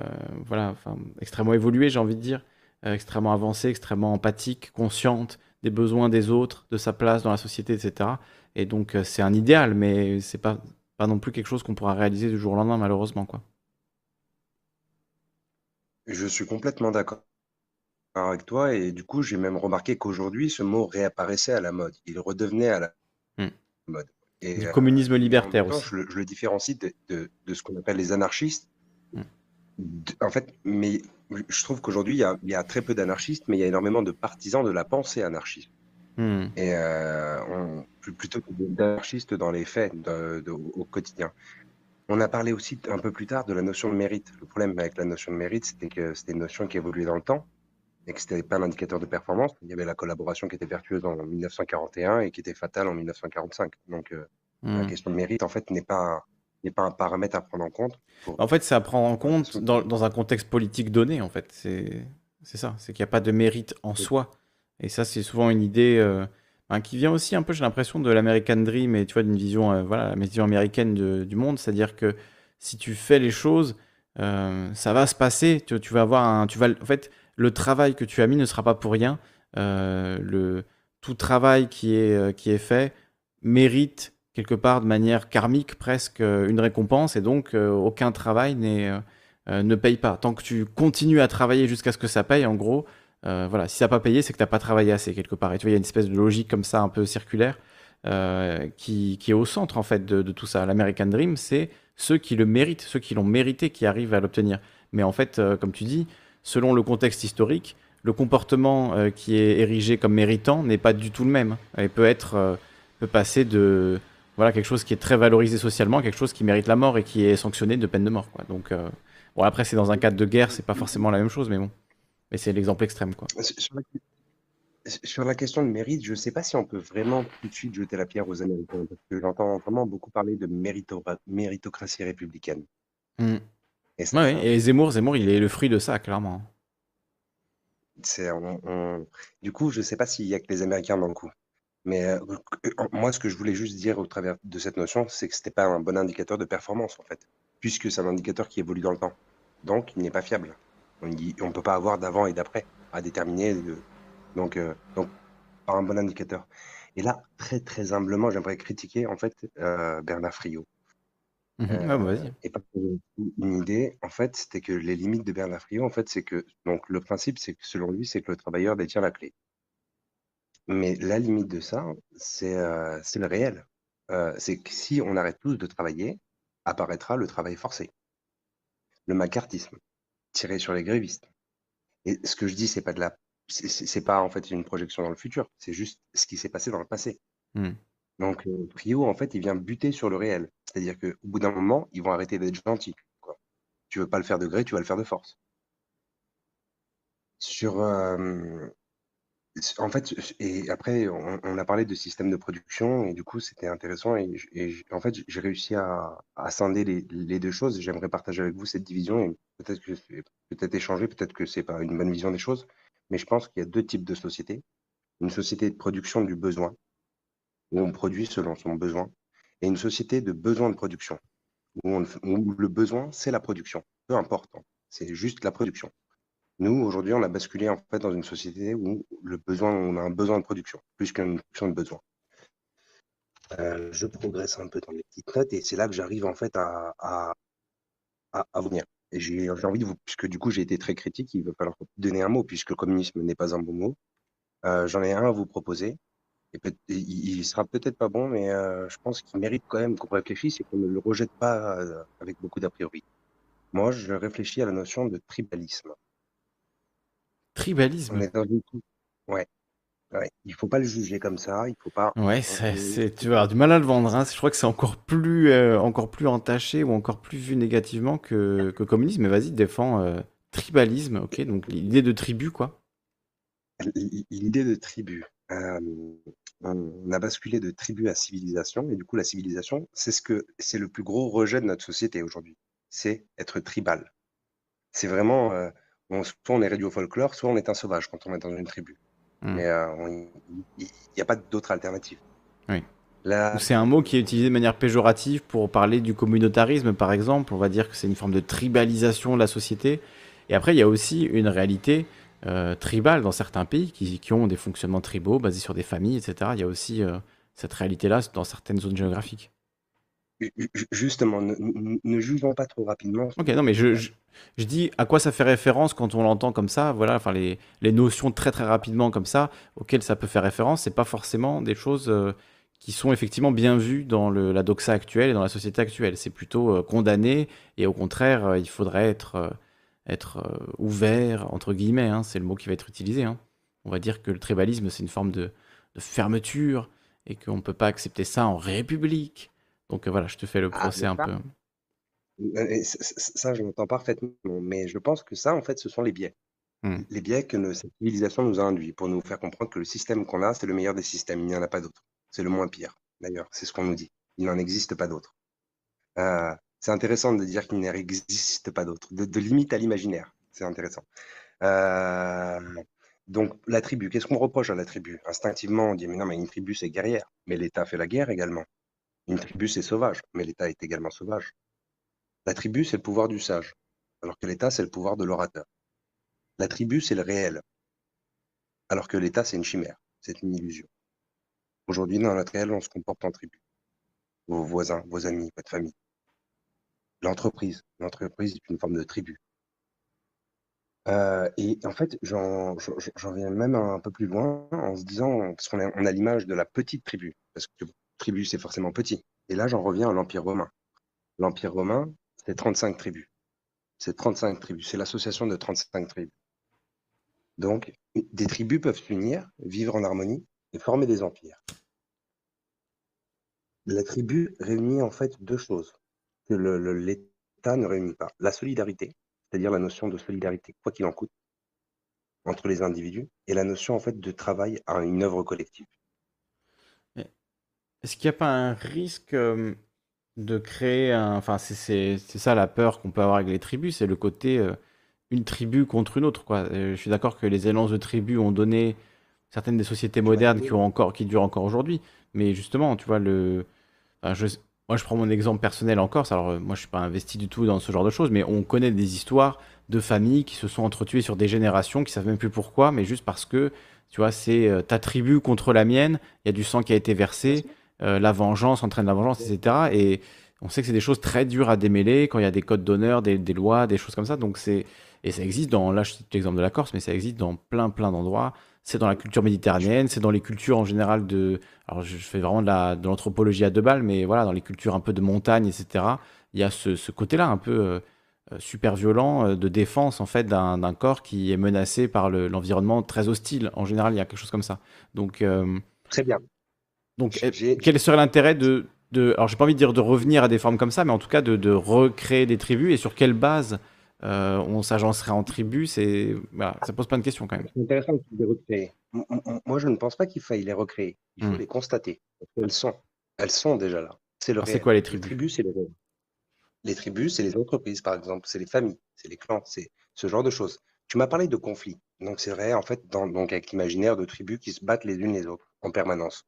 Speaker 1: voilà, extrêmement évoluée, j'ai envie de dire, euh, extrêmement avancée, extrêmement empathique, consciente des besoins des autres, de sa place dans la société, etc. Et donc, c'est un idéal, mais c'est pas, pas non plus quelque chose qu'on pourra réaliser du jour au lendemain, malheureusement, quoi.
Speaker 7: Je suis complètement d'accord avec toi et du coup, j'ai même remarqué qu'aujourd'hui, ce mot réapparaissait à la mode. Il redevenait à la
Speaker 1: Hmm.
Speaker 7: mode.
Speaker 1: Du
Speaker 7: Et,
Speaker 1: communisme libertaire
Speaker 7: temps,
Speaker 1: aussi.
Speaker 7: je le, je le différencie de, de- de ce qu'on appelle les anarchistes.
Speaker 1: Hmm.
Speaker 7: De- en fait, mais je trouve qu'aujourd'hui, il y a très peu d'anarchistes, mais il y a énormément de partisans de la pensée anarchiste.
Speaker 1: Hmm.
Speaker 7: Et euh, on- plutôt que d'anarchistes dans les faits, de- de- au quotidien. On a parlé aussi un peu plus tard de la notion de mérite. Le problème avec la notion de mérite, c'était que c'était une notion qui évoluait dans le temps et que c'était pas un indicateur de performance. Il y avait la collaboration qui était vertueuse en 1941 et qui était fatale en 1945. Donc euh, la
Speaker 1: Hmm.
Speaker 7: question de mérite, en fait, n'est pas n'est pas un paramètre à prendre en compte. pour-
Speaker 1: En fait, c'est à prendre en compte dans, dans un contexte politique donné, en fait. C'est c'est ça, c'est qu'il n'y a pas de mérite en soi. Et ça, c'est souvent une idée euh, hein, qui vient aussi un peu, j'ai l'impression, de l'American Dream et tu vois, d'une vision, euh, voilà, la vision américaine du monde. C'est-à-dire que si tu fais les choses, euh, ça va se passer. Tu, vas avoir un, tu vas, en fait, le travail que tu as mis ne sera pas pour rien. Le, tout travail qui est, qui est fait mérite quelque part de manière karmique presque une récompense et donc aucun travail n'est, ne paye pas. Tant que tu continues à travailler jusqu'à ce que ça paye, en gros, euh, voilà, si ça n'a pas payé, c'est que tu n'as pas travaillé assez quelque part. Et tu vois, il y a une espèce de logique comme ça un peu circulaire euh, qui, est au centre en fait de, tout ça. L'American Dream, c'est ceux qui le méritent, ceux qui l'ont mérité, qui arrivent à l'obtenir. Mais en fait, euh, comme tu dis, selon le contexte historique, le comportement qui est érigé comme méritant n'est pas du tout le même. Et peut être, peut passer de voilà quelque chose qui est très valorisé socialement, quelque chose qui mérite la mort et qui est sanctionné de peine de mort. Donc bon, après c'est dans un cadre de guerre, c'est pas forcément la même chose, mais bon, mais c'est l'exemple extrême quoi.
Speaker 7: Sur la, sur la question de mérite, je ne sais pas si on peut vraiment tout de suite jeter la pierre aux Américains, parce que j'entends vraiment beaucoup parler de mérito- méritocratie républicaine.
Speaker 1: Mm.
Speaker 7: Et ça,
Speaker 1: Ouais, Zemmour, Zemmour, il est le fruit de ça clairement.
Speaker 7: c'est- on- on- Du coup, je ne sais pas s'il y a que les Américains dans le coup. Mais euh, moi, ce que je voulais juste dire au travers de cette notion, c'est que ce n'était pas un bon indicateur de performance, en fait, puisque c'est un indicateur qui évolue dans le temps. Donc, il n'est pas fiable. On ne peut pas avoir d'avant et d'après à déterminer. de- Donc, euh, donc, pas un bon indicateur. Et là, très, très humblement, j'aimerais critiquer, en fait, euh, Bernard Friot.
Speaker 1: Mhm.
Speaker 7: Euh,
Speaker 1: Ouais, bah, vas-y.
Speaker 7: et pas une idée, en fait, c'était que les limites de Bernard Friot, en fait, c'est que, donc, le principe, c'est que selon lui, c'est que le travailleur détient la clé. Mais la limite de ça, c'est euh, le réel. Euh, c'est que si on arrête tous de travailler, apparaîtra le travail forcé, le macartisme, tiré sur les grévistes. Et ce que je dis, c'est pas de la, c'est- pas en fait une projection dans le futur, c'est juste ce qui s'est passé dans le passé.
Speaker 1: Mm.
Speaker 7: Donc, euh, Friot, en fait, il vient buter sur le réel. C'est-à-dire qu'au bout d'un moment, ils vont arrêter d'être gentils. Quoi. Tu veux pas le faire de gré, tu vas le faire de force. Sur, euh, en fait, et après, on, a parlé de système de production, et du coup, c'était intéressant. Et, en fait, j'ai réussi à, scinder les, deux choses. J'aimerais partager avec vous cette division, et peut-être que peut-être échanger, peut-être que c'est pas une bonne vision des choses, mais je pense qu'il y a deux types de sociétés. Une société de production du besoin, où on produit selon son besoin, et une société de besoin de production, où, on, où le besoin, c'est la production. Peu importe, hein. c'est juste la production. Nous, aujourd'hui, on a basculé en fait dans une société où le besoin, on a un besoin de production, plus qu'une production de besoin. Euh, je progresse un peu dans les petites notes et c'est là que j'arrive en fait à, à, à, venir. Et j'ai envie de vous, puisque du coup j'ai été très critique, il va falloir donner un mot, puisque le communisme n'est pas un bon mot. Euh, J'en ai un à vous proposer. Et il, il sera peut-être pas bon, mais euh, je pense qu'il mérite quand même qu'on réfléchisse et qu'on ne le rejette pas avec beaucoup d'a priori. Moi, je réfléchis à la notion de tribalisme. On
Speaker 1: Tribalisme.
Speaker 7: est dans une... Ouais, ouais. Il faut pas le juger comme ça. Il faut pas.
Speaker 1: Ouais, c'est, c'est- tu vas avoir du mal à le vendre. hein. Je crois que c'est encore plus, euh, encore plus entaché ou encore plus vu négativement que, que communisme. Mais vas-y, défends euh, tribalisme. Ok, donc l'idée de tribu, quoi.
Speaker 7: L- L'idée de tribu. Euh, on a basculé de tribu à civilisation, et du coup, la civilisation, c'est ce que c'est le plus gros rejet de notre société aujourd'hui. C'est être tribal. C'est vraiment, on, soit on est réduit au folklore, soit on est un sauvage quand on est dans une tribu.
Speaker 1: Hmm.
Speaker 7: Mais euh, il n'y a pas d'autre alternative.
Speaker 1: Oui. C'est un mot qui est utilisé de manière péjorative pour parler du communautarisme, par exemple. On va dire que c'est une forme de tribalisation de la société. Et après, il y a aussi une réalité euh, tribales dans certains pays qui, qui ont des fonctionnements tribaux basés sur des familles, etc. Il y a aussi euh, cette réalité-là dans certaines zones géographiques.
Speaker 7: Ju- ju- Justement, ne, ne- ne jugeons pas trop rapidement.
Speaker 1: Ok, non, mais je, je, je dis à quoi ça fait référence quand on l'entend comme ça, voilà, enfin les, les notions très très rapidement comme ça, auxquelles ça peut faire référence, c'est pas forcément des choses euh, qui sont effectivement bien vues dans le, la doxa actuelle et dans la société actuelle. C'est plutôt euh, condamné et au contraire, euh, il faudrait être, être ouvert, entre guillemets, hein, c'est le mot qui va être utilisé. hein. On va dire que le tribalisme, c'est une forme de, de fermeture et qu'on ne peut pas accepter ça en république. Donc euh, voilà, je te fais le
Speaker 7: Ah,
Speaker 1: procès un
Speaker 7: ça,
Speaker 1: peu.
Speaker 7: euh, ça, je l'entends parfaitement. Mais je pense que ça, en fait, ce sont les biais.
Speaker 1: Hmm.
Speaker 7: Les biais que nos- cette civilisation nous a induits pour nous faire comprendre que le système qu'on a, c'est le meilleur des systèmes. Il n'y en a pas d'autre. C'est le moins pire, d'ailleurs. C'est ce qu'on nous dit. Il n'en existe pas d'autre. Euh, c'est intéressant de dire qu'il n'existe pas d'autre. De, de limite à l'imaginaire. C'est intéressant. Euh, donc, la tribu, qu'est-ce qu'on reproche à la tribu? Instinctivement, on dit, mais non, mais une tribu, c'est guerrière. Mais l'État fait la guerre également. Une tribu, c'est sauvage. Mais l'État est également sauvage. La tribu, c'est le pouvoir du sage, alors que l'État, c'est le pouvoir de l'orateur. La tribu, c'est le réel, alors que l'État, c'est une chimère, c'est une illusion. Aujourd'hui, dans notre réel, on se comporte en tribu. Vos voisins, vos amis, votre famille. L'entreprise, l'entreprise est une forme de tribu. Euh, et en fait, j'en viens même un peu plus loin en se disant, parce qu'on a, a l'image de la petite tribu, parce que tribu, c'est forcément petit. Et là, j'en reviens à l'Empire romain. L'Empire romain, c'est 35 tribus. C'est 35 tribus. C'est l'association de 35 tribus. Donc, des tribus peuvent s'unir, vivre en harmonie et former des empires. La tribu réunit en fait deux choses que l'État ne réunit pas. La solidarité, c'est-à-dire la notion de solidarité, quoi qu'il en coûte, entre les individus, et la notion en fait de travail à une œuvre collective.
Speaker 1: Est-ce qu'il n'y a pas un risque euh, de créer un... Enfin, c'est c'est- c'est ça la peur qu'on peut avoir avec les tribus, c'est le côté euh, une tribu contre une autre, quoi. Euh, je suis d'accord que les élances de tribus ont donné certaines des sociétés modernes qui ont encore, qui durent encore aujourd'hui, mais justement, tu vois, le... enfin, je- Moi, je prends mon exemple personnel en Corse. Alors, moi, je suis pas investi du tout dans ce genre de choses, mais on connaît des histoires de familles qui se sont entretuées sur des générations, qui savent même plus pourquoi, mais juste parce que, tu vois, c'est ta tribu contre la mienne, il y a du sang qui a été versé, euh, la vengeance entraîne la vengeance, etc. Et on sait que c'est des choses très dures à démêler quand il y a des codes d'honneur, des, lois, des choses comme ça. Donc c'est et ça existe dans là je cite l'exemple de la Corse, mais ça existe dans plein plein d'endroits. C'est dans la culture méditerranéenne, c'est dans les cultures en général de. Alors je fais vraiment de la de l'anthropologie à deux balles, mais voilà dans les cultures un peu de montagne, etc. Il y a ce, côté-là un peu euh, super violent euh, de défense en fait d'un corps qui est menacé par le- l'environnement très hostile. En général, il y a quelque chose comme ça. Donc
Speaker 7: Très bien.
Speaker 1: Donc, quel serait l'intérêt de, de, alors j'ai pas envie de dire de revenir à des formes comme ça, mais en tout cas de, de recréer des tribus et sur quelle base euh, on s'agencerait en tribus, c'est, voilà, ça pose plein de questions quand même.
Speaker 7: C'est intéressant tu les recréer. Moi, je ne pense pas qu'il faille les recréer. Il faut
Speaker 1: Hmm.
Speaker 7: les constater. Qu'elles sont. Elles sont déjà là. C'est
Speaker 1: quoi les tribus
Speaker 7: tribus, c'est le. Les tribus, c'est les entreprises, par exemple. C'est les familles, c'est les clans, c'est ce genre de choses. Tu m'as parlé de conflits. Donc, c'est vrai, en fait, dans, donc avec l'imaginaire de tribus qui se battent les unes les autres en permanence.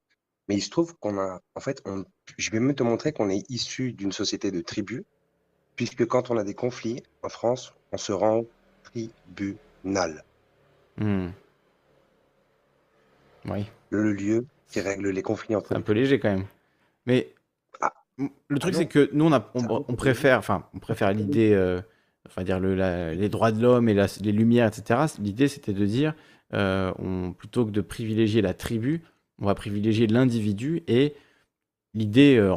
Speaker 7: Mais il se trouve qu'on a, en fait, on, je vais même te montrer qu'on est issu d'une société de tribus, puisque quand on a des conflits en France, on se rend au tribunal.
Speaker 1: Hmm. Oui,
Speaker 7: le lieu qui règle les conflits entre
Speaker 1: c'est un peu léger quand même. Mais
Speaker 7: Ah.
Speaker 1: le truc
Speaker 7: Ah
Speaker 1: c'est que nous on, a, on, préfère, enfin on préfère l'idée, euh, enfin dire le, la- les droits de l'homme et la- les lumières, etc. L'idée c'était de dire, euh, on, plutôt que de privilégier la tribu, on va privilégier l'individu et L'idée, euh,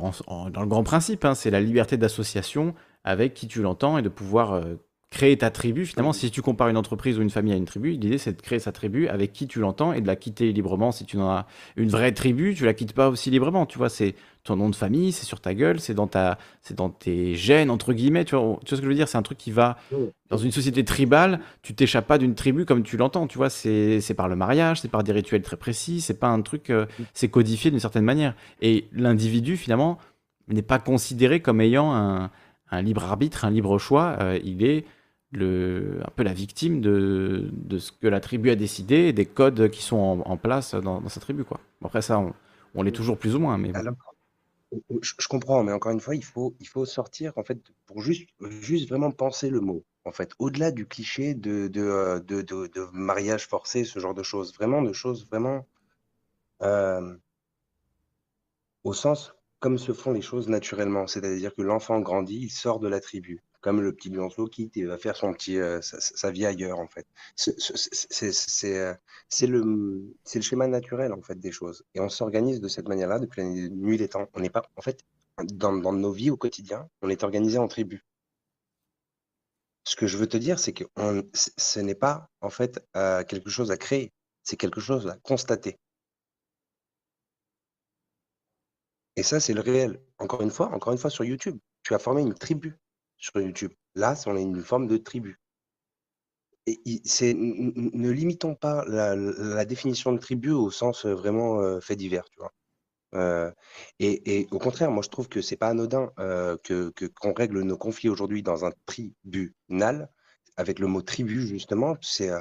Speaker 1: dans le grand principe, hein, c'est la liberté d'association avec qui tu l'entends et de pouvoir euh, créer ta tribu. Finalement, si tu compares une entreprise ou une famille à une tribu, l'idée c'est de créer sa tribu avec qui tu l'entends et de la quitter librement. Si tu en as une vraie tribu, tu la quittes pas aussi librement. Tu vois, c'est ton nom de famille, c'est sur ta gueule, c'est dans ta, c'est dans tes gènes entre guillemets. Tu vois, tu vois ce que je veux dire? C'est un truc qui va dans une société tribale. Tu t'échappes pas d'une tribu comme tu l'entends. Tu vois, c'est c'est par le mariage, c'est par des rituels très précis. C'est pas un truc, euh, c'est codifié d'une certaine manière. Et l'individu, finalement, n'est pas considéré comme ayant un, un libre arbitre, un libre choix. Euh, il est un peu la victime de, de ce que la tribu a décidé des codes qui sont en, place dans, sa tribu. Quoi. Après, ça, on, on l'est toujours plus ou moins. Mais
Speaker 7: je, comprends, mais encore une fois, il faut, il faut sortir, en fait, pour juste, juste vraiment penser le mot. en fait, au-delà du cliché de, de, de- de mariage forcé, ce genre de choses. Vraiment, de choses vraiment euh, au sens comme se font les choses naturellement. C'est-à-dire que l'enfant grandit, il sort de la tribu. Comme le petit Bionceau quitte va faire son petit, euh, sa, vie ailleurs, en fait. Euh, c'est le, le schéma naturel, en fait, des choses. Et on s'organise de cette manière-là depuis la nuit des temps. On n'est pas, en fait, dans, dans nos vies au quotidien, on est organisé en tribus. Ce que je veux te dire, c'est que ce n'est pas, en fait, euh, quelque chose à créer. C'est quelque chose à constater. Et ça, c'est le réel. Encore une fois, encore une fois sur YouTube. Tu as formé une tribu sur YouTube. Là, on une forme de tribu. Et ne limitons pas la, définition de tribu au sens euh, vraiment euh, fait divers, tu vois. Euh, et, et au contraire, moi, je trouve que c'est pas anodin que, qu'on règle nos conflits aujourd'hui dans un tribunal. Avec le mot tribu, justement, c'est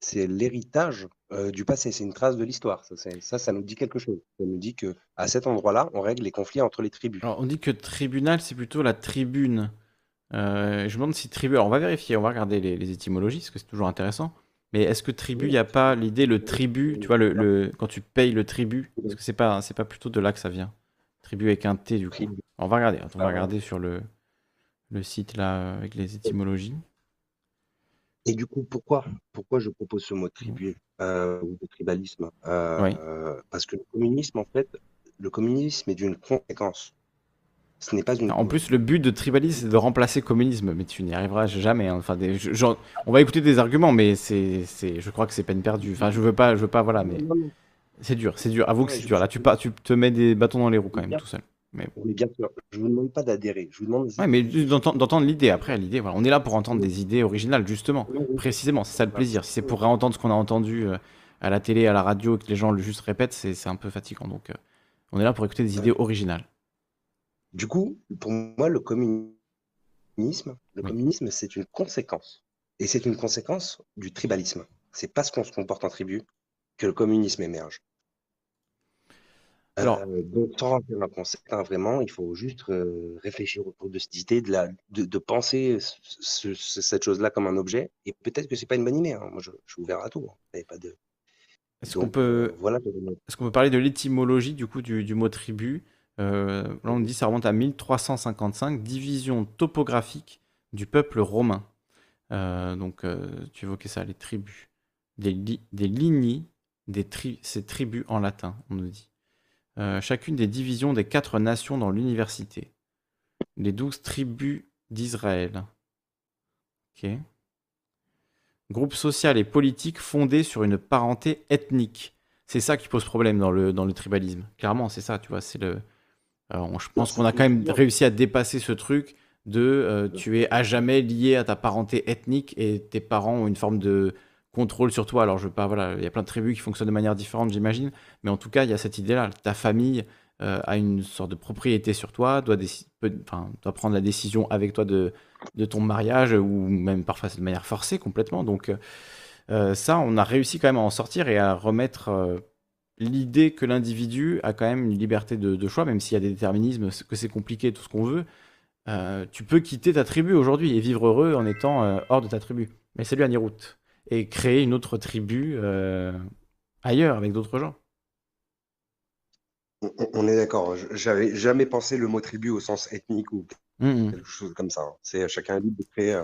Speaker 7: c'est l'héritage du passé, c'est une trace de l'histoire. Ça, ça, ça nous dit quelque chose. Ça nous dit que à cet endroit-là, on règle les conflits entre les tribus.
Speaker 1: Alors, on dit que tribunal, c'est plutôt la tribune. Euh, je me demande si tribu. Alors, on va vérifier, on va regarder les, les étymologies, parce que c'est toujours intéressant. Mais est-ce que tribu, il n'y a pas l'idée, le tribut, tu vois, le, le- quand tu payes le tribut, est-ce que c'est pas, c'est pas plutôt de là que ça vient Tribut avec un T, du coup.
Speaker 7: Tribu.
Speaker 1: On va regarder, on va
Speaker 7: Ah
Speaker 1: regarder sur le, le site, là, avec les étymologies.
Speaker 7: Et du coup, pourquoi, pourquoi je propose ce mot tribu euh, ou de tribalisme Euh,
Speaker 1: Oui.
Speaker 7: euh, Parce que le communisme, en fait, le communisme est d'une conséquence. Ce n'est pas une.
Speaker 1: En plus, le but de tribalisme, c'est de remplacer communisme, mais tu n'y arriveras jamais. hein. Enfin, des- je- genre, on va écouter des arguments, mais c'est, c'est, je crois que c'est peine perdue. Enfin, je veux pas, je veux pas, voilà, mais c'est dur, c'est dur. Avoue que
Speaker 7: Ouais,
Speaker 1: c'est
Speaker 7: je
Speaker 1: dur. Là, tu, pas, tu te mets des bâtons dans les roues quand même,
Speaker 7: Bien.
Speaker 1: tout seul. Mais
Speaker 7: bien sûr, je vous demande pas d'adhérer. Je vous demande.
Speaker 1: ouais, mais d'entendre, l'idée. Après, l'idée, voilà, on est là pour entendre des idées originales, justement, précisément. C'est ça le plaisir. Si c'est pour réentendre ce qu'on a entendu euh, à la télé, à la radio, et que les gens le juste répètent, c'est, c'est un peu fatigant. Donc, euh, on est là pour écouter des idées originales.
Speaker 7: Du coup, pour moi, le communisme, le
Speaker 1: Oui.
Speaker 7: communisme, c'est une conséquence. Et c'est une conséquence du tribalisme. C'est parce qu'on se comporte en tribu que le communisme émerge.
Speaker 1: Alors-
Speaker 7: Euh, donc, sans rentrer dans le concept, hein, vraiment, il faut juste euh, réfléchir autour de cette idée, de, la, de, de penser ce- ce- cette chose-là comme un objet. Et peut-être que c'est pas une bonne idée. hein. Moi, je, je suis ouvert à tout. hein. Pas de...
Speaker 1: Est-ce qu'on peut,
Speaker 7: euh, voilà.
Speaker 1: Est-ce qu'on peut parler de l'étymologie du coup du, du mot tribu? Euh, Là, on dit ça remonte à 1355, division topographique du peuple romain. Euh, donc, euh, tu évoquais ça, les tribus, des, des lignées, des tri- ces tribus en latin, on nous dit. Euh, chacune des divisions des quatre nations dans l'université. Les douze tribus d'Israël. Ok. Groupe social et politique fondé sur une parenté ethnique. C'est ça qui pose problème dans le, dans le tribalisme. Clairement, c'est ça, tu vois. C'est le. On- je pense qu'on a quand même réussi à dépasser ce truc de euh, tu es à jamais lié à ta parenté ethnique et tes parents ont une forme de contrôle sur toi. Alors, je veux pas, voilà, il y a plein de tribus qui fonctionnent de manière différente, j'imagine. Mais en tout cas, il y a cette idée-là. Ta famille euh, a une sorte de propriété sur toi, doit, peut- prendre la décision avec toi de, de ton mariage ou même parfois de manière forcée complètement. Donc, euh, euh, ça, on a réussi quand même à en sortir et à remettre euh, l'idée que l'individu a quand même une liberté de, de choix, même s'il y a des déterminismes, que c'est compliqué, tout ce qu'on veut. Euh, tu peux quitter ta tribu aujourd'hui et vivre heureux en étant euh, hors de ta tribu. Mais salut Anirout. Et créer une autre tribu euh, ailleurs avec d'autres gens.
Speaker 7: On, est d'accord. J'avais jamais pensé le mot tribu au sens ethnique ou
Speaker 1: Mhm.
Speaker 7: quelque chose comme ça. hein. C'est chacun est libre de créer.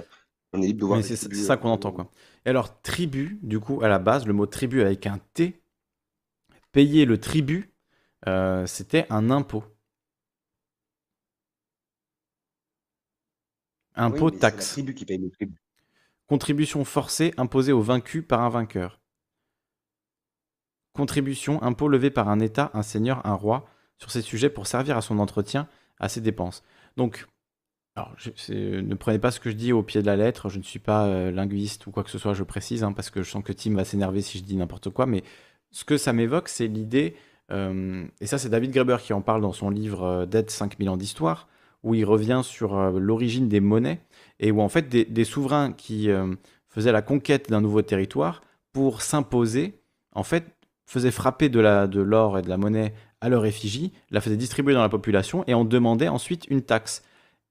Speaker 7: on est libre de voir.
Speaker 1: C'est c'est ça qu'on entend, quoi. Et alors, tribu, du coup, à la base, le mot tribu avec un T, payer le tribut, euh, c'était un impôt. Impôt,
Speaker 7: la
Speaker 1: taxe.
Speaker 7: tribu qui paye le tribut.
Speaker 1: Contribution forcée imposée aux vaincus par un vainqueur. Contribution, impôt levé par un État, un seigneur, un roi, sur ces sujets pour servir à son entretien, à ses dépenses. Donc, alors, je- c'est- ne prenez pas ce que je dis au pied de la lettre, je ne suis pas euh, linguiste ou quoi que ce soit, je précise, hein, parce que je sens que Tim va s'énerver si je dis n'importe quoi, mais ce que ça m'évoque, c'est l'idée, euh, et ça c'est David Graeber qui en parle dans son livre euh, Dette 5000 ans d'histoire, où il revient sur euh, l'origine des monnaies, et où en fait des, souverains qui faisaient la conquête d'un nouveau territoire pour s'imposer, en fait, faisaient frapper de la- de l'or et de la monnaie à leur effigie, la faisaient distribuer dans la population et en demandaient ensuite une taxe.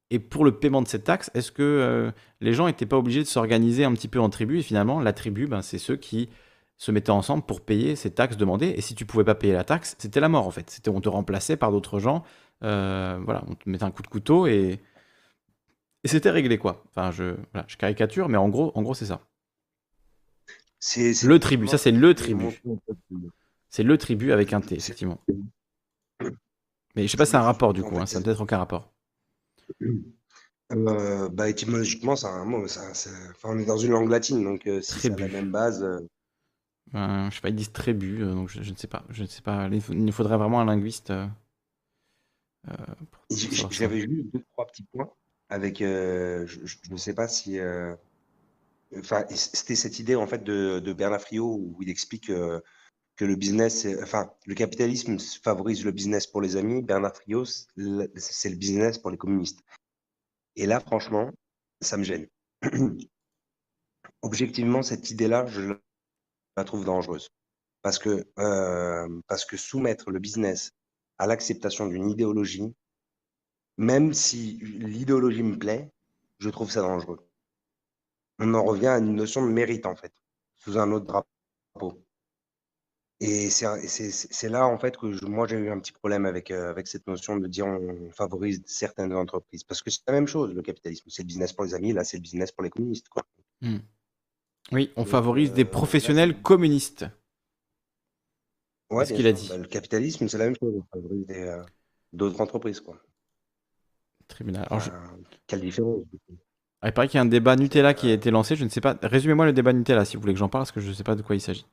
Speaker 1: Et pour le paiement de cette taxe, est-ce que les gens n'étaient pas obligés de s'organiser un petit peu en tribu Et finalement, la tribu, ben, c'est ceux qui se mettaient ensemble pour payer ces taxes demandées. Et si tu pouvais pas payer la taxe, c'était la mort en fait. C'était on te remplaçait par d'autres gens. Euh, voilà, on te mettait un coup de couteau et, et c'était réglé quoi. Enfin, je, voilà, je caricature, mais en gros, en gros, c'est ça.
Speaker 7: C'est c'est
Speaker 1: Le tribu, ça c'est le
Speaker 7: le
Speaker 1: tribu.
Speaker 7: montant, en fait, de-
Speaker 1: C'est le tribu avec un T,
Speaker 7: c'est-
Speaker 1: effectivement. Mais je sais pas si c'est un rapport du coup, hein, ça n'a peut-être aucun rapport.
Speaker 7: Euh, bah, étymologiquement, c'est un mot. ça- ça- enfin, on est dans une langue latine, donc euh, si ça a la même base. Euh,
Speaker 1: je sais pas, ils disent euh, donc je, je ne sais pas. Je ne sais pas. Il nous faudrait vraiment un linguiste. euh, euh.
Speaker 7: J'avais juste deux, trois petits points avec. euh, je ne sais pas si. Enfin, c'était cette idée en fait de, de Bernard Friot où il explique que le business, enfin, le capitalisme favorise le business pour les amis. Bernard Friot, c'est le business pour les communistes. Et là, franchement, ça me gêne. Objectivement, cette idée-là, je la trouve dangereuse. Parce que, euh, parce que soumettre le business à l'acceptation d'une idéologie, même si l'idéologie me plaît, je trouve ça dangereux. On en revient à une notion de mérite, en fait, sous un autre drapeau. Et c'est là, en fait, que moi, j'ai eu un petit problème avec, euh, avec cette notion de dire on favorise certaines entreprises. Parce que c'est la même chose, le capitalisme. C'est le business pour les amis, là, c'est le business pour les communistes, quoi.
Speaker 1: Hmm. Oui, on favorise
Speaker 7: euh,
Speaker 1: des
Speaker 7: là,
Speaker 1: professionnels communistes.
Speaker 7: Ouais,
Speaker 1: C'est ce qu'il a dit.
Speaker 7: Bah, le capitalisme, c'est la même chose. On favorise euh, d'autres entreprises, quoi.
Speaker 1: Tribunal. Alors, je-
Speaker 7: Enfin, quelle différence
Speaker 1: ah, il paraît qu'il y a un débat Nutella qui a été lancé. Je ne sais pas. Résumez-moi le débat Nutella si vous voulez que j'en parle, parce que je ne sais pas de quoi il s'agit.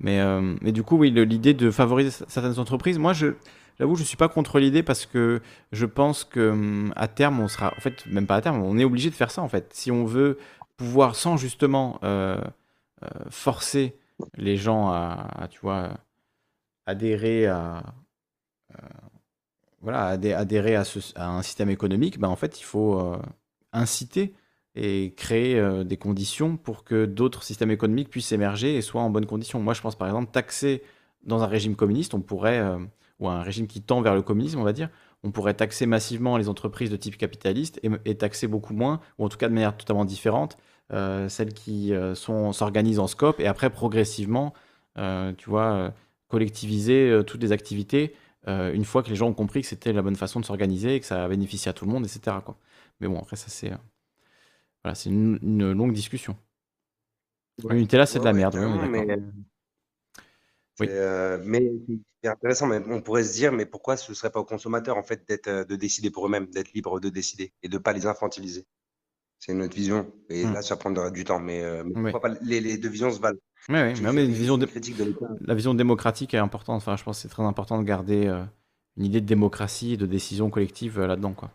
Speaker 1: Mais, euh, mais du coup, oui, l'idée de favoriser certaines entreprises, moi, je, j'avoue, je suis pas contre l'idée parce que je pense que hum, à terme, on sera, en fait, même pas à terme, on est obligé de faire ça, en fait. Si on veut pouvoir, sans justement euh, euh, forcer les gens à, tu vois, adhérer à, voilà, adhé- adhérer à, un système économique, ben, en fait, il faut euh, inciter et créer euh, des conditions pour que d'autres systèmes économiques puissent émerger et soient en bonnes conditions. Moi, je pense par exemple taxer dans un régime communiste, on pourrait, euh, ou un régime qui tend vers le communisme, on va dire, on pourrait taxer massivement les entreprises de type capitaliste et, taxer beaucoup moins, ou en tout cas de manière totalement différente, euh, celles qui euh, sont s'organisent en scope et après progressivement, euh, tu vois, euh, collectiviser euh, toutes les activités euh, une fois que les gens ont compris que c'était la bonne façon de s'organiser et que ça bénéficiait à tout le monde, etc. Quoi. Mais bon, après, ça, c'est euh, voilà, c'est une, une longue discussion. Le Nutella, c'est de la
Speaker 7: Ouais, ouais,
Speaker 1: merde,
Speaker 7: mais,
Speaker 1: Oui.
Speaker 7: c'est, euh, mais c'est intéressant, mais on pourrait se dire, mais pourquoi ce ne serait pas aux consommateurs en fait d'être, euh, de décider pour eux-mêmes, d'être libres de décider et de ne pas les infantiliser? C'est une autre vision. Et
Speaker 1: Hmm.
Speaker 7: là, ça prendra du temps, mais, euh, mais
Speaker 1: Oui.
Speaker 7: pourquoi pas les, les deux visions se valent.
Speaker 1: Oui, oui,
Speaker 7: Je
Speaker 1: mais, une vision
Speaker 7: de
Speaker 1: la vision démocratique est importante. Enfin, je pense que c'est très important de garder euh, une idée de démocratie et de décision collective euh, là-dedans. Quoi.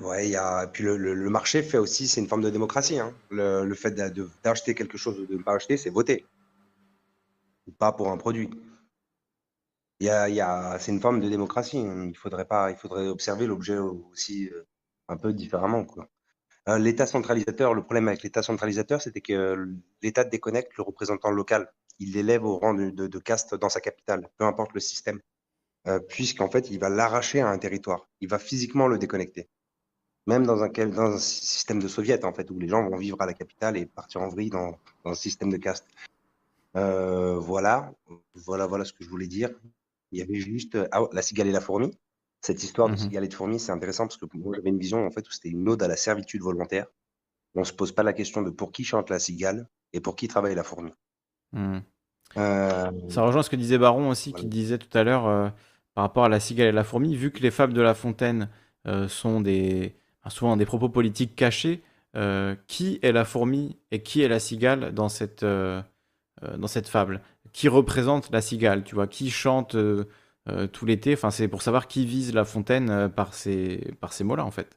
Speaker 7: Ouais, il y a. Puis le, le- le marché fait aussi, c'est une forme de démocratie. hein. Le, le fait d'acheter quelque chose ou de ne pas acheter, c'est voter. Pas pour un produit. C'est une forme de démocratie. hein. Il faudrait observer l'objet aussi euh, un peu différemment. Euh, L'État centralisateur, le problème avec l'État centralisateur, c'était que l'État déconnecte le représentant local. Il l'élève au rang de, caste dans sa capitale, peu importe le système. Euh, puisqu'en fait, il va l'arracher à un territoire. Il va physiquement le déconnecter. Même dans un, système de soviet, en fait, où les gens vont vivre à la capitale et partir en vrille dans, dans un système de caste. Euh, voilà, voilà, voilà ce que je voulais dire. Il y avait juste ah, la cigale et la fourmi. Cette histoire de
Speaker 1: Mhm.
Speaker 7: cigale et de fourmi, c'est intéressant parce que moi, j'avais une vision en fait où c'était une ode à la servitude volontaire. On se pose pas la question de pour qui chante la cigale et pour qui travaille la fourmi.
Speaker 1: Hmm.
Speaker 7: Euh,
Speaker 1: Ça rejoint ce que disait Baron aussi, qui disait tout à l'heure euh, par rapport à la cigale et la fourmi, vu que les fables de La Fontaine euh, sont des, souvent des propos politiques cachés, euh, qui est la fourmi et qui est la cigale dans cette, euh, euh, dans cette fable? Qui représente la cigale, tu vois Qui chante euh, euh, tout l'été Enfin, c'est pour savoir qui vise La Fontaine euh, par ces, par ces mots-là, en fait.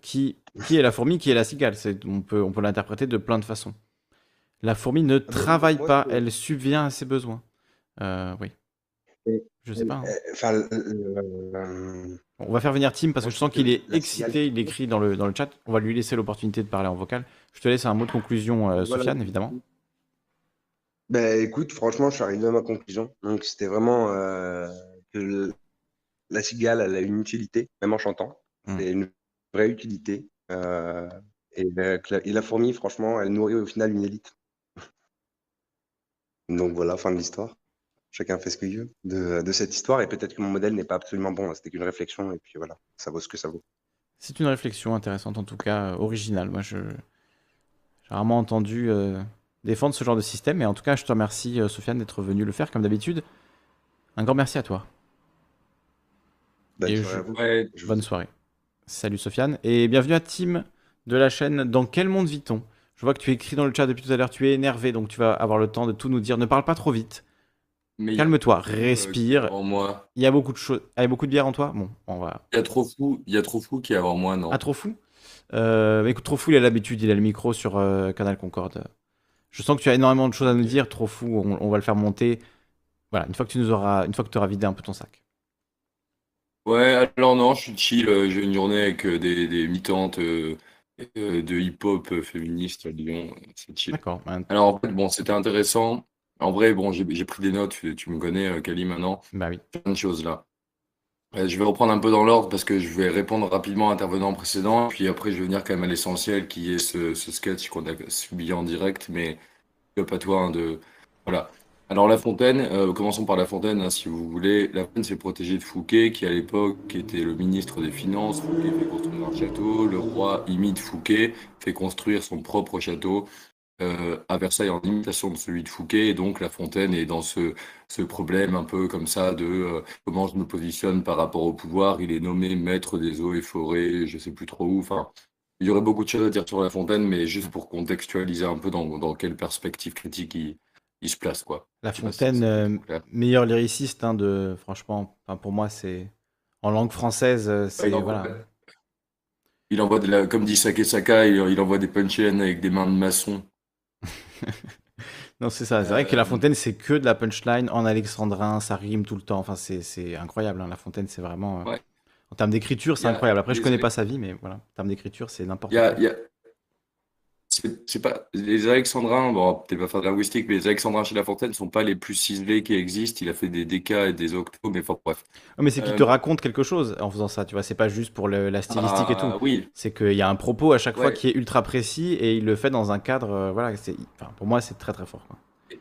Speaker 1: Qui, qui est la fourmi, qui est la cigale C'est- On peut, on peut l'interpréter de plein de façons. La fourmi ne
Speaker 7: ben,
Speaker 1: travaille pas, elle subvient à ses besoins. Oui.
Speaker 7: Et-
Speaker 1: Je sais pas. hein. On va faire venir Tim parce que je sens qu'il est excité,
Speaker 7: cigale-
Speaker 1: il écrit dans le, dans le chat. On va lui laisser l'opportunité de parler en vocal. Je te laisse un mot de conclusion,
Speaker 7: Voilà.
Speaker 1: Sofiane, évidemment.
Speaker 7: Ben, écoute, franchement, je suis arrivé à ma conclusion. Donc, c'était vraiment euh, que le- la cigale, elle a une utilité, même en chantant.
Speaker 1: Hmm.
Speaker 7: C'est une vraie utilité. Euh, et, la, et la fourmi, franchement, elle nourrit au final une élite. Donc voilà, fin de l'histoire. Chacun fait ce qu'il veut de, de cette histoire. Et peut-être que mon modèle n'est pas absolument bon. C'était qu'une réflexion. Et puis voilà, ça vaut ce que ça vaut.
Speaker 1: C'est une réflexion intéressante, en tout cas euh, originale. Moi, je j'ai rarement entendu euh, défendre ce genre de système. Et en tout cas, je te remercie, euh, Sofiane, d'être venu le faire comme d'habitude. Un grand merci à toi.
Speaker 7: Bonne
Speaker 1: Et
Speaker 7: soirée
Speaker 1: je-
Speaker 7: à vous.
Speaker 8: Ouais,
Speaker 7: Je vous-
Speaker 1: Bonne soirée. Salut Sofiane. Et bienvenue à Tim de la chaîne Dans quel monde vit-on? Je vois que tu écris dans le chat depuis tout à l'heure, tu es énervé, donc tu vas avoir le temps de tout nous dire. Ne parle pas trop vite. Calme-toi,
Speaker 8: euh,
Speaker 1: respire.
Speaker 8: moi.
Speaker 1: Il y a beaucoup de choses. Ah, il y a beaucoup de bière en toi? Bon, on va.
Speaker 8: Il y a trop fou, il y a trop fou qui est avant moi, non?
Speaker 1: Ah, trop fou? Euh, Écoute, trop fou, il a l'habitude, il a le micro sur euh, Canal Concorde. Je sens que tu as énormément de choses à nous dire. Trop fou, on, on va le faire monter. Voilà, une fois que tu nous auras, une fois que tu auras vidé un peu ton sac.
Speaker 8: Ouais, alors non, je suis chill. euh, J'ai une journée avec euh, des, des militantes euh, de hip-hop féministes à Lyon. C'est chill.
Speaker 1: D'accord.
Speaker 8: Alors en fait, bon, c'était intéressant. En vrai, bon, j'ai pris des notes. Tu, me connais, Kali, maintenant.
Speaker 1: Bah oui.
Speaker 8: Plein de choses là. Euh, je vais reprendre un peu dans l'ordre parce que je vais répondre rapidement à l'intervenant précédent. Puis après, je vais venir quand même à l'essentiel qui est ce, sketch qu'on a subi en direct. Mais à toi hein, de. Voilà. Alors La Fontaine, euh, commençons par La Fontaine, hein, si vous voulez. La Fontaine s'est protégé de Fouquet, qui à l'époque était le ministre des Finances. Fouquet fait construire un château. Le roi imite Fouquet, fait construire son propre château euh, à Versailles en imitation de celui de Fouquet. Et donc La Fontaine est dans ce, ce problème un peu comme ça de euh, comment je me positionne par rapport au pouvoir. Il est nommé maître des eaux et forêts, je sais plus trop où. Enfin, il y aurait beaucoup de choses à dire sur La Fontaine, mais juste pour contextualiser un peu dans, dans quelle perspective critique il, il se place, quoi.
Speaker 1: La Fontaine, euh, meilleur lyriciste hein, de. Franchement, enfin, pour moi, c'est. En langue française, c'est.
Speaker 8: il envoie,
Speaker 1: voilà.
Speaker 8: il envoie de la, comme dit Sakesaka, il, il envoie des punchlines avec des mains de maçon.
Speaker 1: Non, c'est ça. C'est vrai que La
Speaker 8: Euh,
Speaker 1: Fontaine, c'est que de la punchline en alexandrin, ça rime tout le temps. Enfin, c'est c'est incroyable. hein. La Fontaine, c'est vraiment. euh,
Speaker 8: Ouais.
Speaker 1: En termes d'écriture, c'est
Speaker 8: Il y a
Speaker 1: incroyable. Après, je connais pas sa vie, mais voilà. En termes d'écriture, c'est n'importe
Speaker 8: Il y a,
Speaker 1: quoi.
Speaker 8: il y a- c'est pas les Alexandrins, bon, peut-être pas faire de linguistique, mais les Alexandrins chez La Fontaine sont pas les plus ciselés qui existent. Il a fait des décas et des octos, mais enfin, bref.
Speaker 1: Ouais, mais c'est qu'il
Speaker 8: Euh,
Speaker 1: te raconte quelque chose en faisant ça. Tu vois, c'est pas juste pour le- la stylistique et tout.
Speaker 8: Ah oui,
Speaker 1: C'est qu'il y a un propos à chaque fois qui est ultra précis et il le fait dans un cadre. euh, voilà, c'est, enfin, pour moi, c'est très très fort. quoi.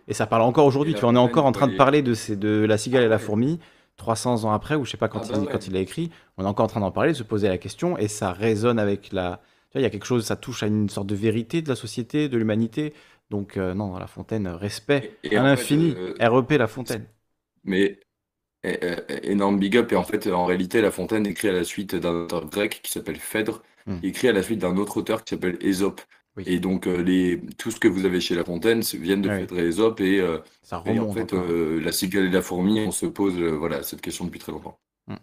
Speaker 1: Et ça parle encore aujourd'hui. Tu vois, on est encore en train de parler de, ces, de la cigale et la
Speaker 8: Ouais.
Speaker 1: fourmi 300 ans après, ou je sais pas quand,
Speaker 8: Ah
Speaker 1: il,
Speaker 8: bah ouais.
Speaker 1: quand il a écrit. On est encore en train d'en parler, de se poser la question et ça résonne avec la. Il y a quelque chose, ça touche à une sorte de vérité de la société, de l'humanité. Donc, euh, non, La Fontaine, respect
Speaker 8: Et- et
Speaker 1: à l'infini.
Speaker 8: euh,
Speaker 1: REP La Fontaine.
Speaker 8: mais é- é- énorme big up. Et en fait, en réalité, La Fontaine écrit à la suite d'un auteur grec qui s'appelle Phèdre,
Speaker 1: Hmm.
Speaker 8: écrit à la suite d'un autre auteur qui s'appelle Ésope.
Speaker 1: Oui.
Speaker 8: Et donc, euh, les, tout ce que vous avez chez La Fontaine viennent de
Speaker 1: Ouais.
Speaker 8: Phèdre et Ésope. Et, euh,
Speaker 1: Ça
Speaker 8: et en fait, euh, la cigale et la fourmi, on se pose euh, voilà, cette question depuis très longtemps.
Speaker 1: Hmm.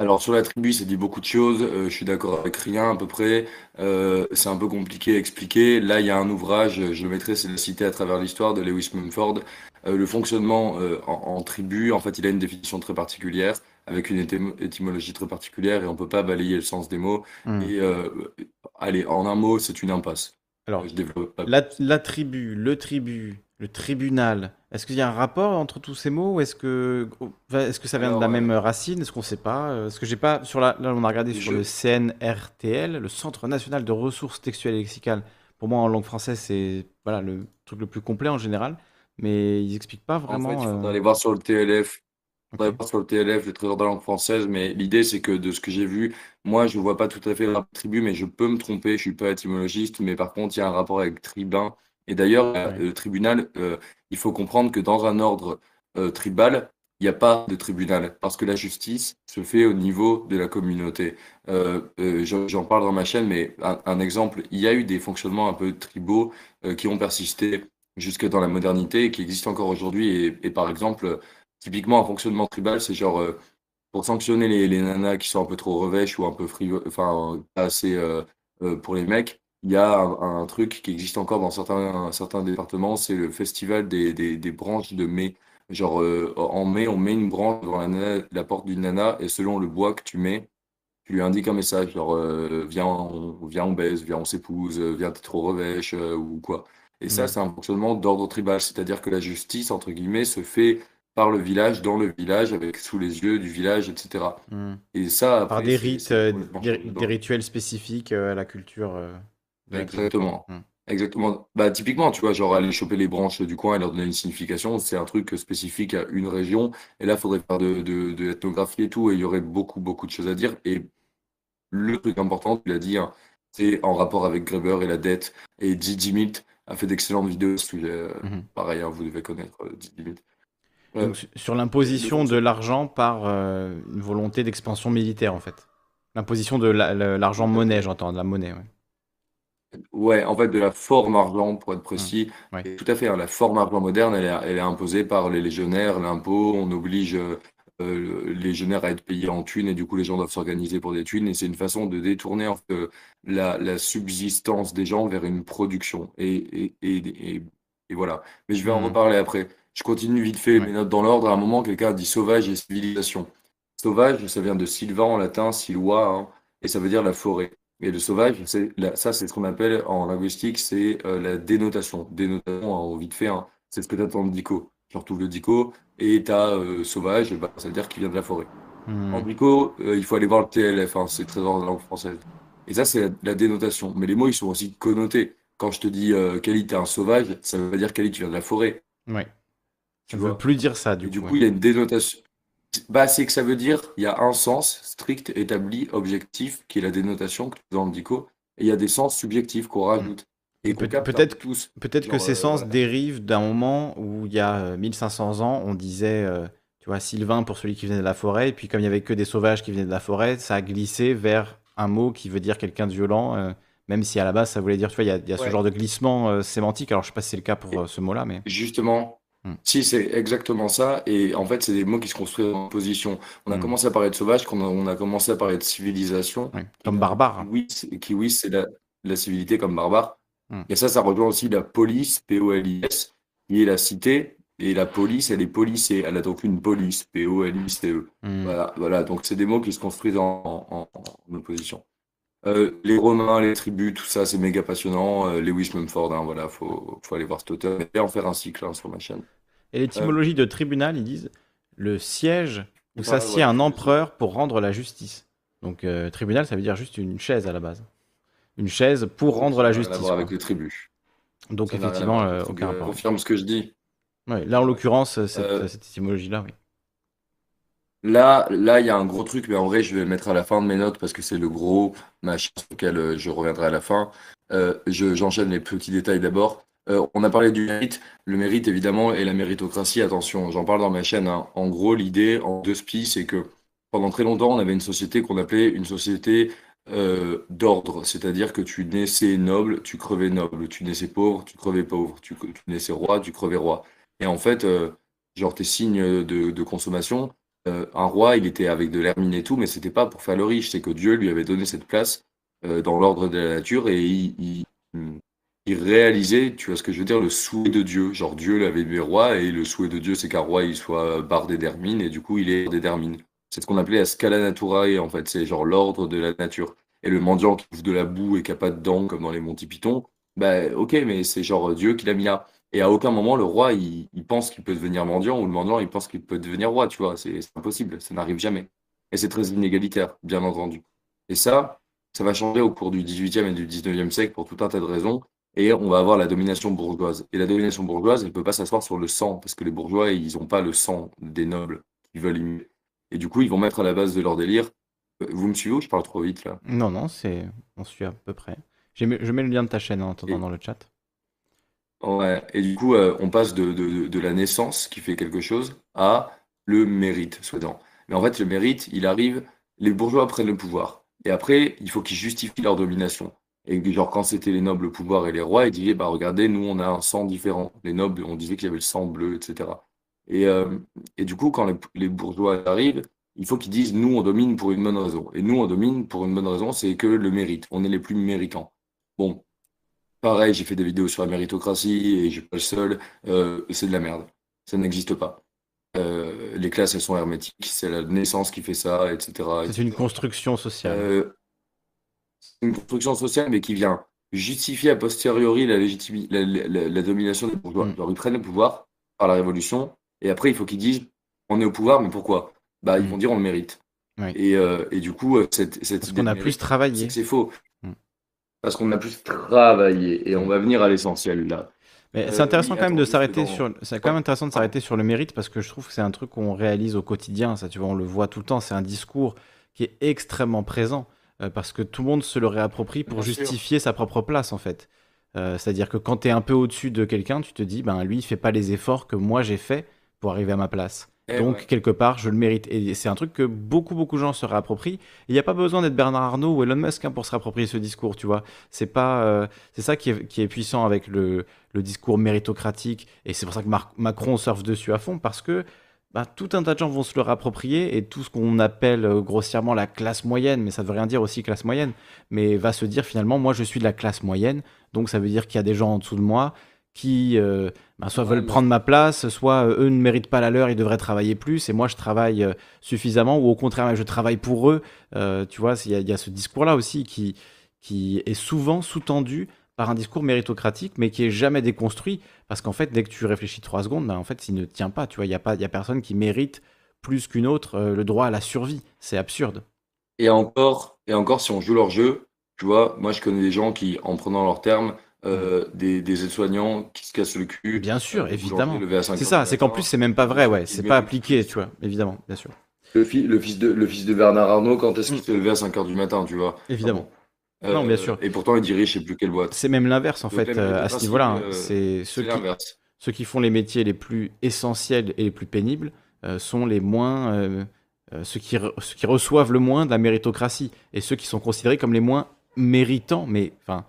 Speaker 8: Euh, alors, sur la tribu, c'est dit beaucoup de choses. euh, je suis d'accord avec rien à peu près. Euh, c'est un peu compliqué à expliquer. Là, il y a un ouvrage, je le mettrai, c'est La cité à travers l'histoire de Lewis Mumford. Euh, le fonctionnement euh, en, en tribu, en fait, il a une définition très particulière, avec une étymo- étymologie très particulière, et on peut pas balayer le sens des mots.
Speaker 1: Hmm.
Speaker 8: Et euh, allez, en un mot, c'est une impasse.
Speaker 1: Alors,
Speaker 8: Je développe pas.
Speaker 1: La, la tribu, le tribu, le tribunal, est-ce qu'il y a un rapport entre tous ces mots ou est-ce que, est-ce que ça vient de la même racine? Est-ce qu'on sait pas? Euh, Est-ce que j'ai pas sur la, là on a regardé sur
Speaker 8: Je-
Speaker 1: le CNRTL, le Centre national de ressources textuelles et lexicales. Pour moi en langue française c'est voilà le truc le plus complet en général, mais ils expliquent pas
Speaker 8: En fait,
Speaker 1: vraiment.
Speaker 8: il faudrait
Speaker 1: euh,
Speaker 8: aller voir sur le TLF. Il faudrait
Speaker 1: ok.
Speaker 8: voir sur le TLF, le Trésor de la langue française, mais l'idée, c'est que de ce que j'ai vu, moi, je ne vois pas tout à fait le tribu, mais je peux me tromper, je ne suis pas étymologiste, mais par contre, il y a un rapport avec tribun. Et d'ailleurs, euh,
Speaker 1: Ouais.
Speaker 8: le tribunal, euh, il faut comprendre que dans un ordre euh, tribal, il n'y a pas de tribunal, parce que la justice se fait au niveau de la communauté. Euh, euh, j'en parle dans ma chaîne, mais un, un exemple, il y a eu des fonctionnements un peu tribaux euh, qui ont persisté jusque dans la modernité et qui existent encore aujourd'hui. Et, et par exemple, typiquement, un fonctionnement tribal, c'est genre pour sanctionner les, les nanas qui sont un peu trop revêches ou un peu frivo- enfin, pas assez pour les mecs. Il y a un, un truc qui existe encore dans certains, certains départements, c'est le festival des, des, des branches de mai. Genre, euh, en mai, on met une branche devant la, nana- la porte d'une nana et selon le bois que tu mets, tu lui indiques un message, genre, euh, viens, on, viens, on baise, viens, on s'épouse, viens, t'es trop revêche euh, ou quoi. Et ça,
Speaker 1: Ouais.
Speaker 8: c'est un fonctionnement d'ordre tribal, c'est-à-dire que la justice, entre guillemets, se fait par le village, dans le village, avec sous les yeux du village, etc.
Speaker 1: Hmm.
Speaker 8: Et ça,
Speaker 1: Par des rites, des, rituels spécifiques à la culture. De
Speaker 8: Exactement.
Speaker 1: Hmm.
Speaker 8: Exactement. Bah, typiquement, tu vois, genre aller choper les branches du coin et leur donner une signification, c'est un truc spécifique à une région. Et là, il faudrait faire de, de, de l'ethnographie et tout, et il y aurait beaucoup, beaucoup de choses à dire. Et le truc important, tu l'as dit, hein, c'est en rapport avec Greber et la dette. Et Milt a fait d'excellentes vidéos sujet. Euh,
Speaker 1: Mhm.
Speaker 8: Pareil, hein, vous devez connaître euh, Milt. Euh,
Speaker 1: Donc, su- sur l'imposition de l'argent par euh, une volonté d'expansion militaire, en fait. L'imposition de la- la- l'argent monnaie, j'entends, de la monnaie. ouais.
Speaker 8: Ouais, en fait, de la forme argent, pour être précis.
Speaker 1: ouais.
Speaker 8: Et tout à fait, hein, la forme argent moderne, elle est, elle est imposée par les légionnaires, l'impôt, on oblige euh, les légionnaires à être payés en thunes, et du coup, les gens doivent s'organiser pour des thunes, et c'est une façon de détourner en fait, euh, la, la subsistance des gens vers une production. Et, et, et, et, et voilà. Mais je vais en
Speaker 1: Mhm.
Speaker 8: reparler après. Je continue vite fait
Speaker 1: Ouais.
Speaker 8: mes notes dans l'ordre. À un moment, quelqu'un a dit sauvage et civilisation. Sauvage, ça vient de silva en latin, silva, hein, et ça veut dire la forêt. Et le sauvage, c'est ça, c'est ce qu'on appelle en linguistique, c'est euh, la dénotation. Dénotation, en vite fait, hein, c'est ce que tu attends de dico. Tu retrouves le dico et tu as sauvage, et bah, ça veut dire qu'il vient de la forêt.
Speaker 1: Hmm.
Speaker 8: En dico, euh, il faut aller voir le TLF, hein, c'est très dans la langue française. Et ça, c'est la, la dénotation. Mais les mots, ils sont aussi connotés. Quand je te dis euh, Kali, t'es un sauvage, ça veut pas dire Kali, tu viens de la forêt.
Speaker 1: Ouais.
Speaker 8: Tu
Speaker 1: Je veux plus dire ça, du
Speaker 8: Et du
Speaker 1: coup.
Speaker 8: coup,
Speaker 1: ouais.
Speaker 8: il y a une dénotation. Bah, c'est que ça veut dire, il y a un sens strict, établi, objectif, qui est la dénotation que tu le dico, et il y a des sens subjectifs qu'on rajoute. Et qu'on
Speaker 1: Peut- peut-être-
Speaker 8: peu tous.
Speaker 1: Peut-être que ces
Speaker 8: euh,
Speaker 1: sens
Speaker 8: voilà.
Speaker 1: dérivent d'un moment où il y a euh, 1500 ans, on disait, euh, tu vois, Sylvain pour celui qui venait de la forêt, et puis comme il y avait que des sauvages qui venaient de la forêt, ça a glissé vers un mot qui veut dire quelqu'un de violent, euh, même si à la base ça voulait dire, tu vois, il y a, il y a ce genre de glissement euh, sémantique. Alors je sais pas si c'est le cas pour euh, ce mot-là, mais.
Speaker 8: Justement,
Speaker 1: Hmm.
Speaker 8: si c'est exactement ça, et en fait, c'est des mots qui se construisent en position. On a
Speaker 1: Hmm.
Speaker 8: commencé à parler de sauvage, on a, on a commencé à parler de civilisation.
Speaker 1: Comme barbare.
Speaker 8: Oui, qui oui, c'est la, la civilité comme barbare.
Speaker 1: Hmm.
Speaker 8: Et ça, ça rejoint aussi la police, P-O-L-I-S, qui est la cité. Et la police, elle est policée. Elle a donc une police, P-O-L-I-C-E. Voilà, voilà. Donc, c'est des mots qui se construisent en, en- en opposition. Euh, les Romains, les tribus, tout ça, c'est méga passionnant. Euh, Lewis Mumford, hein, voilà, faut, faut aller voir cet auteur et en faire un cycle hein, sur ma chaîne.
Speaker 1: Et l'étymologie de tribunal, ils disent le siège où s'assied
Speaker 8: ouais.
Speaker 1: un empereur pour rendre la justice. Donc euh, tribunal, ça veut dire juste une chaise à la base. Une chaise pour rendre la justice.
Speaker 8: voir avec les tribus.
Speaker 1: Donc
Speaker 8: Ça
Speaker 1: effectivement, euh, aucun rapport.
Speaker 8: Confirme ce que je dis.
Speaker 1: Ouais, là, en l'occurrence, cette, cette étymologie-là, oui.
Speaker 8: Là, là, il y a un gros truc, mais en vrai, je vais le mettre à la fin de mes notes parce que c'est le gros machin sur lequel euh, je reviendrai à la fin. Euh, je- j'enchaîne les petits détails d'abord. Euh, on a parlé du mérite. Le mérite, évidemment, et la méritocratie, attention, j'en parle dans ma chaîne. hein. En gros, l'idée, en deux spies, c'est que pendant très longtemps, on avait une société qu'on appelait une société euh, d'ordre, c'est-à-dire que tu naissais noble, tu crevais noble, tu naissais pauvre, tu crevais pauvre, tu, tu naissais roi, tu crevais roi. Et en fait, euh, genre tes signes de, de consommation, un roi, il était avec de l'hermine et tout, mais c'était pas pour faire le riche, c'est que Dieu lui avait donné cette place euh, dans l'ordre de la nature et il, il, il réalisait, tu vois ce que je veux dire, le souhait de Dieu. Genre Dieu l'avait mis roi et le souhait de Dieu, c'est qu'un roi il soit bardé d'hermine et du coup il est bardé d'hermine. C'est ce qu'on appelait la scala naturae en fait, c'est genre l'ordre de la nature. Et le mendiant qui bouffe de la boue et qui a pas de dents comme dans les Monty Python, bah ok, mais c'est genre Dieu qui l'a mis là. Et à aucun moment le roi il, il pense qu'il peut devenir mendiant ou le mendiant il pense qu'il peut devenir roi, tu vois, c'est impossible, ça n'arrive jamais. Et c'est très inégalitaire, bien entendu. Et ça, ça va changer au cours du 18e et du 19e siècle pour tout un tas de raisons. Et on va avoir la domination bourgeoise. Et la domination bourgeoise, elle ne peut pas s'asseoir sur le sang, parce que les bourgeois, ils n'ont pas le sang des nobles qui veulent imiter. Et du coup, ils vont mettre à la base de leur délire. Euh, Vous me suivez ou je parle trop vite là?
Speaker 1: Non, non, c'est... on suit à peu près. J'ai mis- Je mets le lien de ta chaîne en attendant
Speaker 8: Et-
Speaker 1: dans le chat.
Speaker 8: Ouais, et du coup, euh, on passe de, de, de la naissance qui fait quelque chose à le mérite, soi-disant. Mais en fait, le mérite, il arrive, les bourgeois prennent le pouvoir. Et après, il faut qu'ils justifient leur domination. Et genre, quand c'était les nobles au pouvoir et les rois, ils disaient, bah regardez, nous, on a un sang différent. Les nobles, on disait qu'il y avait le sang bleu, etc. Et, euh, et du coup, quand les, les bourgeois arrivent, il faut qu'ils disent, nous, on domine pour une bonne raison. Et nous, on domine pour une bonne raison, c'est que le mérite. On est les plus méritants. Bon, Pareil, j'ai fait des vidéos sur la méritocratie et je suis pas le seul. Euh, c'est de la merde. Ça n'existe pas. Euh, les classes, elles sont hermétiques. C'est la naissance qui fait ça, etc.
Speaker 1: C'est une construction sociale.
Speaker 8: Euh, c'est une construction sociale, mais qui vient justifier a posteriori la, la, la- domination des bourgeois.
Speaker 1: Mm.
Speaker 8: Ils prennent le pouvoir par la révolution Et après, il faut qu'ils disent on est au pouvoir, mais pourquoi? Bah, ils
Speaker 1: Mm.
Speaker 8: vont dire on le mérite.
Speaker 1: Oui.
Speaker 8: Et, euh, et du coup, cette, cette
Speaker 1: Parce qu'on a plus travaillé.
Speaker 8: c'est faux. Parce qu'on a plus travaillé. Et on va venir à l'essentiel là.
Speaker 1: Mais c'est
Speaker 8: Euh,
Speaker 1: intéressant
Speaker 8: oui,
Speaker 1: quand même de s'arrêter sur. C'est quand même intéressant de s'arrêter sur le mérite parce que je trouve que c'est un truc qu'on réalise au quotidien. Ça, tu vois, on le voit tout le temps. C'est un discours qui est extrêmement présent euh, parce que tout le monde se le réapproprie pour
Speaker 8: Bien sûr.
Speaker 1: justifier sa propre place en fait. Euh, C'est-à-dire que quand tu es un peu au-dessus de quelqu'un, tu te dis, ben lui, il fait pas les efforts que moi j'ai fait pour arriver à ma place. Donc,
Speaker 8: ouais.
Speaker 1: quelque part, je le mérite. Et c'est un truc que beaucoup, beaucoup de gens se réapproprient. Il n'y a pas besoin d'être Bernard Arnault ou Elon Musk hein, pour se réapproprier ce discours, tu vois. C'est pas, euh, c'est ça qui est, qui est puissant avec le, le discours méritocratique. Et c'est pour ça que Mar- Macron surfe dessus à fond, parce que bah, tout un tas de gens vont se le réapproprier et tout ce qu'on appelle euh, grossièrement la classe moyenne, mais ça veut rien dire aussi classe moyenne, mais va se dire finalement, moi je suis de la classe moyenne, donc ça veut dire qu'il y a des gens en dessous de moi qui euh, bah, soit
Speaker 8: Ouais,
Speaker 1: veulent
Speaker 8: mais-
Speaker 1: prendre ma place, soit euh, eux ne méritent pas la leur, ils devraient travailler plus, et moi je travaille euh, suffisamment, ou au contraire, je travaille pour eux. Tu vois, il y, a- il y a ce discours-là aussi qui, qui est souvent sous-tendu par un discours méritocratique, mais qui est jamais déconstruit, parce qu'en fait, dès que tu réfléchis trois secondes, bah, en fait, il ne tient pas. Tu vois, il y a pas, il y a personne qui mérite plus qu'une autre le droit à la survie. C'est absurde.
Speaker 8: Et encore, et encore, si on joue leur jeu, tu vois, moi je connais des gens qui, en prenant leurs termes, euh, des, des aides-soignants qui se cassent le cul.
Speaker 1: Bien sûr,
Speaker 8: euh,
Speaker 1: évidemment.
Speaker 8: boulangers levés à 5
Speaker 1: C'est ça, c'est qu'en plus, c'est même pas vrai, ouais. C'est pas appliqué, tu vois, évidemment, bien sûr.
Speaker 8: Le, fi- le fils de, le fils de Bernard Arnault, quand est-ce qu'il s'est levé à 5 heures du matin, tu vois
Speaker 1: Évidemment.
Speaker 8: Ah.
Speaker 1: Non, bien
Speaker 8: Euh,
Speaker 1: sûr.
Speaker 8: Et pourtant, il dirige je sais plus quelle boîte.
Speaker 1: C'est même l'inverse, en fait, euh, à ce niveau-là. hein. C'est ceux ceux qui font les métiers les plus essentiels et les plus pénibles euh, sont les moins. ceux, qui ceux qui reçoivent le moins de la méritocratie et ceux qui sont considérés comme les moins méritants. Mais enfin,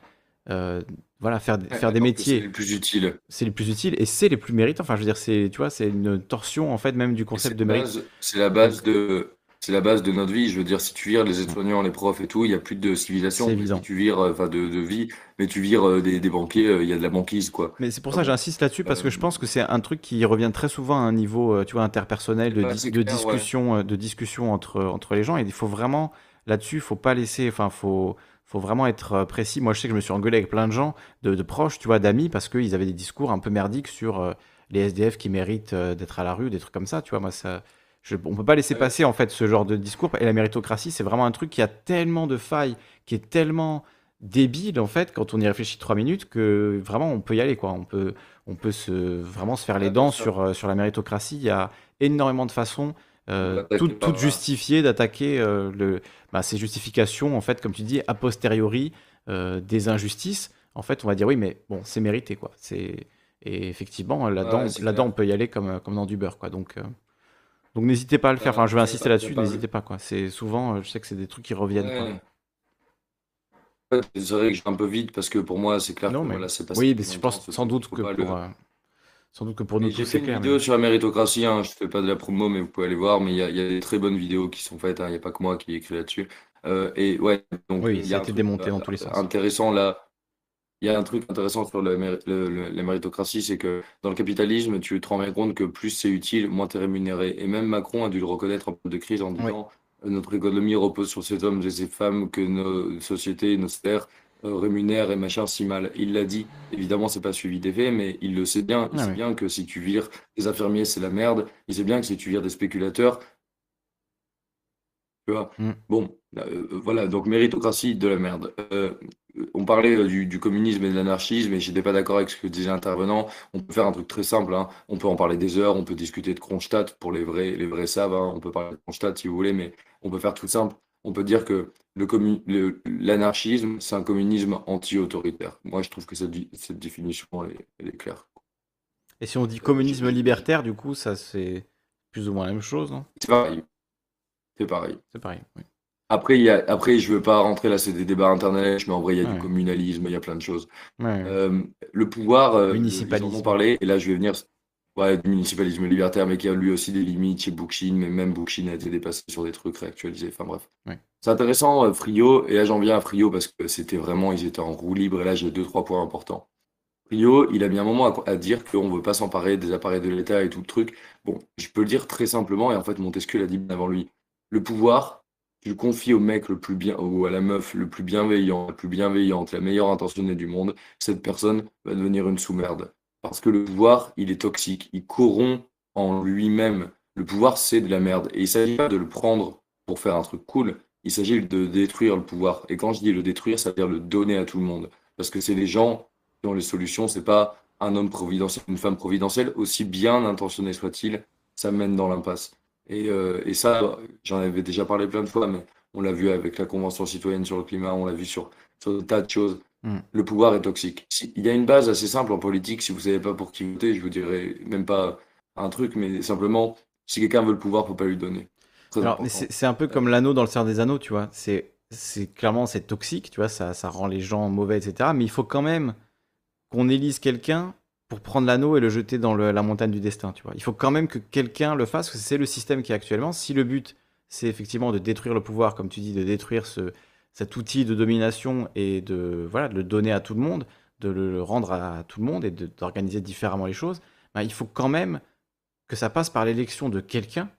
Speaker 1: euh, voilà, faire, faire des
Speaker 8: que C'est
Speaker 1: métiers,
Speaker 8: le plus utile.
Speaker 1: c'est les plus utiles et c'est les plus méritants. Enfin, je veux dire, c'est, tu vois, c'est une torsion en fait même du concept de mérite.
Speaker 8: C'est la base de. C'est la base de notre vie. Je veux dire, si tu vires les aides-soignants, les profs et tout, il n'y a plus de civilisation.
Speaker 1: C'est évident.
Speaker 8: Si tu vires, euh, enfin, de, de vie, mais tu vires euh, des, des banquiers, euh, il y a de la banquise, quoi.
Speaker 1: Mais c'est pour
Speaker 8: Ah
Speaker 1: ça que
Speaker 8: bon
Speaker 1: j'insiste là-dessus parce que je pense que c'est un truc qui revient très souvent à un niveau, tu vois, interpersonnel, de, dis-
Speaker 8: c'est
Speaker 1: de
Speaker 8: clair,
Speaker 1: discussion, de discussion entre, entre les gens. Et il faut vraiment là-dessus, il faut pas laisser, enfin, faut, faut vraiment être euh, précis. Moi, je sais que je me suis engueulé avec plein de gens, de, de proches, tu vois, d'amis, parce qu'ils avaient des discours un peu merdiques sur euh, les SDF qui méritent euh, d'être à la rue, des trucs comme ça. Tu vois, moi, ça, je, on peut pas laisser passer en fait ce genre de discours. Et la méritocratie, c'est vraiment un truc qui a tellement de failles, qui est tellement débile en fait quand on y réfléchit trois minutes que vraiment on peut y aller quoi. On peut, on peut se vraiment se faire les dents sur, euh, sur la méritocratie. Il y a énormément de façons, euh, toutes
Speaker 8: là.
Speaker 1: justifiées d'attaquer euh, le, bah, ces justifications en fait, comme tu dis, a posteriori euh, des injustices. En fait, on va dire oui, mais bon, c'est mérité quoi. C'est et effectivement là-dedans,
Speaker 8: Ouais, clair.
Speaker 1: on peut y aller comme, comme dans du beurre quoi. Donc euh, donc n'hésitez pas à le faire. Enfin, je vais
Speaker 8: c'est
Speaker 1: insister
Speaker 8: pas-
Speaker 1: là-dessus.
Speaker 8: pas-
Speaker 1: N'hésitez pas quoi. C'est souvent, euh, je sais que c'est des trucs qui reviennent. quoi.
Speaker 8: Ouais. Ouais, C'est vrai que je vais un peu vite parce que pour moi, c'est clair
Speaker 1: Non,
Speaker 8: que
Speaker 1: mais
Speaker 8: voilà, passé
Speaker 1: oui, mais je pense sans doute que
Speaker 8: pas
Speaker 1: pour,
Speaker 8: le-
Speaker 1: euh, sans doute que pour nous
Speaker 8: J'ai fait
Speaker 1: c'est
Speaker 8: une vidéo
Speaker 1: mais-
Speaker 8: sur la méritocratie, hein, je fais pas de la promo, mais vous pouvez aller voir, mais il y a, il y a des très bonnes vidéos qui sont faites, hein, il n'y a pas que moi qui ai écrit là-dessus. Euh, et ouais, donc
Speaker 1: Oui,
Speaker 8: il y
Speaker 1: ça a
Speaker 8: a
Speaker 1: été démonté
Speaker 8: euh,
Speaker 1: dans tous les sens.
Speaker 8: intéressant là. Il y a un truc intéressant sur le méri- le- le- la méritocratie, c'est que dans le capitalisme, tu te rends bien compte que plus c'est utile, moins tu es rémunéré. Et même Macron a dû le reconnaître en période de crise en
Speaker 1: Oui.
Speaker 8: disant euh, notre économie repose sur ces hommes et ces femmes que nos sociétés, nos sphères euh, rémunèrent et machin si mal. Il l'a dit. Évidemment, c'est pas suivi des faits, mais il le sait bien. Il
Speaker 1: Ah
Speaker 8: sait
Speaker 1: oui.
Speaker 8: bien que si tu vires des infirmiers, c'est la merde. Il sait bien que si tu vires des spéculateurs, tu vois.
Speaker 1: Mm.
Speaker 8: Bon, euh, voilà, donc méritocratie de la merde. Euh, on parlait euh, du, du communisme et de l'anarchisme, et j'étais pas d'accord avec ce que disait l'intervenant. On peut faire un truc très simple, hein. On peut en parler des heures, on peut discuter de Kronstadt pour les vrais, les vrais savent, hein. On peut parler de Kronstadt si vous voulez, mais on peut faire tout simple. On peut dire que l'anarchisme, c'est un communisme anti-autoritaire. Moi, je trouve que cette, définition, elle est, elle est claire.
Speaker 1: Et si on dit communisme libertaire, du coup, ça c'est plus ou moins la même chose, non?
Speaker 8: C'est pareil. C'est pareil.
Speaker 1: C'est pareil. oui.
Speaker 8: Après, il y a, après, je veux pas rentrer là, c'est des débats internet, mais en vrai, il y a
Speaker 1: Ouais.
Speaker 8: du communalisme, il y a plein de choses.
Speaker 1: Ouais, ouais.
Speaker 8: Euh, le pouvoir, euh, ils en ont parlé, et là je vais venir ouais, du municipalisme libertaire, mais qui a lui aussi des limites chez Bookchin, mais même Bookchin a été dépassé sur des trucs réactualisés, enfin bref.
Speaker 1: Ouais.
Speaker 8: C'est intéressant, euh, Frio, et là j'en viens à Frio parce que c'était vraiment, ils étaient en roue libre, et là j'ai deux, trois points importants. Frio, il a mis un moment à, à dire qu'on ne veut pas s'emparer des appareils de l'État et tout le truc. Bon, je peux le dire très simplement, et en fait Montesquieu l'a dit bien avant lui. Le pouvoir, tu le confies au mec le plus bien, ou à la meuf le plus bienveillant, la plus bienveillante, la meilleure intentionnée du monde, cette personne va devenir une sous-merde. Parce que le pouvoir, il est toxique, il corrompt en lui-même, le pouvoir, c'est de la merde. Et il ne s'agit pas de le prendre pour faire un truc cool, il s'agit de détruire le pouvoir. Et quand je dis le détruire, ça veut dire le donner à tout le monde. Parce que c'est les gens qui ont les solutions, c'est pas un homme providentiel, une femme providentielle, aussi bien intentionné soit-il, ça mène dans l'impasse. Et, euh, et ça, j'en avais déjà parlé plein de fois, mais on l'a vu avec la Convention citoyenne sur le climat, on l'a vu sur, sur des tas de choses.
Speaker 1: Mm.
Speaker 8: Le pouvoir est toxique. Si- il y a une base assez simple en politique, si vous savez pas pour qui voter, je vous dirais même pas un truc, mais simplement, si quelqu'un veut le pouvoir, faut pas lui donner.
Speaker 1: C'est un peu comme l'anneau dans le Seigneur des Anneaux, tu vois. C'est clairement c'est toxique, tu vois, ça, ça rend les gens mauvais, etc. Mais il faut quand même qu'on élise quelqu'un pour prendre l'anneau et le jeter dans le- la montagne du destin, tu vois. Il faut quand même que quelqu'un le fasse, parce que c'est le système qui est actuellement. Si le but, c'est effectivement de détruire le pouvoir, comme tu dis, de détruire ce, cet outil de domination et de, voilà, de le donner à tout le monde, de le, rendre à tout le monde et d'organiser différemment les choses, ben, il faut quand même que ça passe par l'élection de quelqu'un,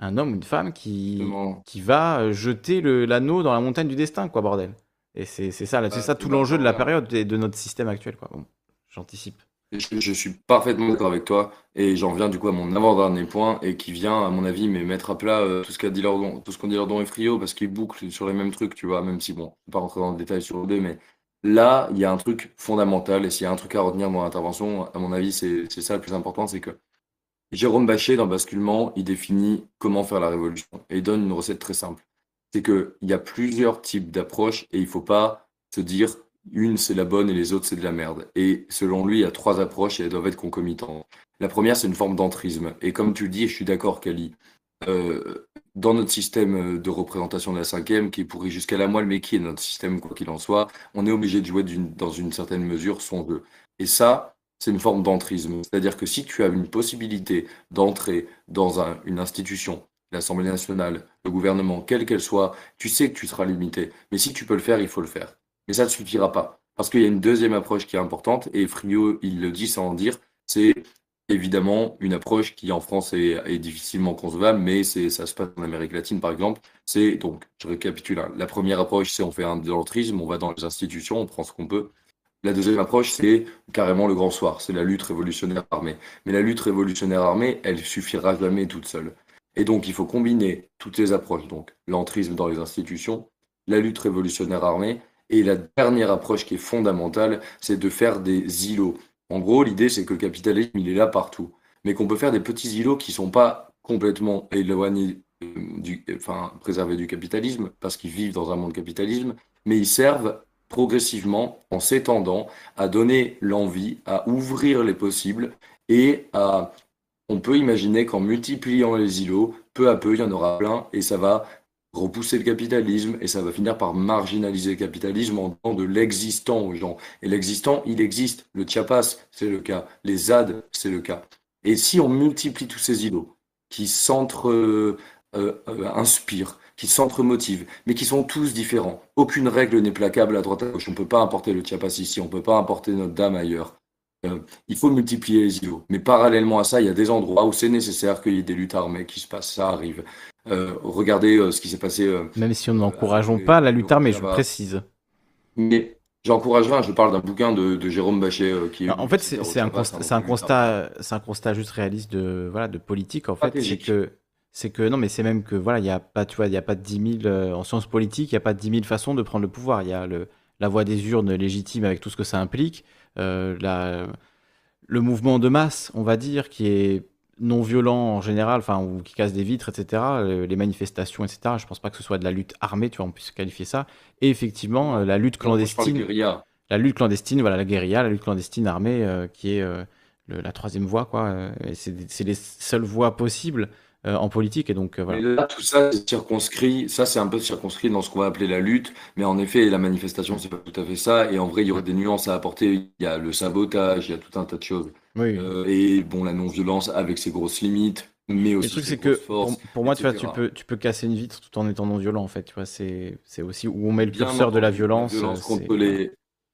Speaker 1: un homme ou une femme, qui,
Speaker 8: Exactement.
Speaker 1: qui va euh, jeter le- l'anneau dans la montagne du destin, quoi, bordel. Et c'est ça, là, c'est
Speaker 8: Ah,
Speaker 1: ça tout l'enjeu de la période et de notre système actuel, quoi. Bon, j'anticipe.
Speaker 8: Je, suis parfaitement d'accord avec toi et j'en viens du coup à mon avant-dernier point et qui vient à mon avis mais mettre à plat euh, tout ce qu'a dit Lordon, tout ce qu'on dit Lordon et Frio parce qu'ils bouclent sur les mêmes trucs, tu vois, même si bon, vais pas rentrer dans le détail sur deux, mais là il y a un truc fondamental et s'il y a un truc à retenir dans l'intervention, à mon avis c'est ça le plus important, c'est que Jérôme Bachet dans Basculement, il définit comment faire la révolution et il donne une recette très simple. C'est que il y a plusieurs types d'approches et il faut pas se dire une c'est la bonne et les autres c'est de la merde. Et selon lui, il y a trois approches et elles doivent être concomitantes. La première, c'est une forme d'entrisme. Et comme tu le dis, et je suis d'accord, Kali, euh, dans notre système de représentation de la cinquième, qui est pourri jusqu'à la moelle, mais qui est notre système, quoi qu'il en soit, on est obligé de jouer dans une certaine mesure son jeu. Et ça, c'est une forme d'entrisme. C'est-à-dire que si tu as une possibilité d'entrer dans un- une institution, l'Assemblée nationale, le gouvernement, quelle qu'elle soit, tu sais que tu seras limité. Mais si tu peux le faire, il faut le faire. Mais ça ne suffira pas. Parce qu'il y a une deuxième approche qui est importante, et Frio, il le dit sans en dire, c'est évidemment une approche qui en France est, difficilement concevable, mais ça se passe en Amérique latine par exemple. C'est donc, je récapitule, hein. la première approche, c'est on fait un de l'entrisme, on va dans les institutions, on prend ce qu'on peut. La deuxième approche, c'est carrément le grand soir, c'est la lutte révolutionnaire armée. Mais la lutte révolutionnaire armée, elle suffira jamais toute seule. Et donc, il faut combiner toutes les approches, donc l'entrisme dans les institutions, la lutte révolutionnaire armée, et la dernière approche qui est fondamentale, c'est de faire des îlots. En gros, l'idée, c'est que le capitalisme, il est là partout, mais qu'on peut faire des petits îlots qui sont pas complètement éloignés euh, du, enfin, préservés du capitalisme, parce qu'ils vivent dans un monde capitalisme, mais ils servent progressivement, en s'étendant, à donner l'envie, à ouvrir les possibles et on peut imaginer qu'en multipliant les îlots, peu à peu, il y en aura plein et ça va repousser le capitalisme et ça va finir par marginaliser le capitalisme en donnant de l'existant aux gens. Et l'existant, il existe. Le Chiapas, c'est le cas. Les ZAD, c'est le cas. Et si on multiplie tous ces îlots qui s'entre-inspirent, qui s'entre-motivent, mais qui sont tous différents, aucune règle n'est placable à droite à gauche. On ne peut pas importer le Chiapas ici, on ne peut pas importer Notre-Dame ailleurs. Euh, il faut multiplier les îlots. Mais parallèlement à ça, il y a des endroits où c'est nécessaire qu'il y ait des luttes armées qui se passent. Ça arrive. Euh, regardez euh, ce qui s'est passé. euh,
Speaker 1: Même si nous n'encourageons pas la lutte armée, je précise.
Speaker 8: Mais j'encouragerais, je parle d'un bouquin de, de Jérôme Bachet euh, qui.
Speaker 1: Non, en fait, c'est un, constat, c'est un
Speaker 8: donc,
Speaker 1: constat, c'est un constat juste réaliste de, voilà, de politique. En fait, c'est que, c'est que, non, mais c'est même que, voilà, il y a pas, tu vois, il y a pas de 10 000, euh, en sciences politiques, il y a pas de 10 000 façons de prendre le pouvoir. Il y a le, la voie des urnes légitime avec tout ce que ça implique, euh, la, le mouvement de masse, on va dire, qui est non violent en général, enfin, ou qui casse des vitres, etc., les manifestations, etc. Je pense pas que ce soit de la lutte armée, tu vois, on puisse qualifier ça. Et effectivement, euh, la lutte clandestine la lutte clandestine, voilà, la guérilla, la lutte clandestine armée, euh, qui est euh, le- la troisième voie, quoi. et c'est les seules voies possibles euh, en politique, et donc voilà.
Speaker 8: Là, tout ça, c'est circonscrit. Ça, c'est un peu circonscrit dans ce qu'on va appeler la lutte. Mais en effet, la manifestation, c'est pas tout à fait ça. Et en vrai, il y aurait des nuances à apporter. Il y a le sabotage, il y a tout un tas de choses.
Speaker 1: Oui.
Speaker 8: Euh, et bon, la non-violence avec ses grosses limites, mais
Speaker 1: Le
Speaker 8: aussi
Speaker 1: truc,
Speaker 8: ses
Speaker 1: c'est que pour,
Speaker 8: forces,
Speaker 1: pour moi, tu vois, tu peux, tu peux casser une vitre tout en étant non violent, en fait. Tu vois, c'est aussi où on met le
Speaker 8: Bien
Speaker 1: curseur de la violence.
Speaker 8: La violence
Speaker 1: euh,
Speaker 8: contre les,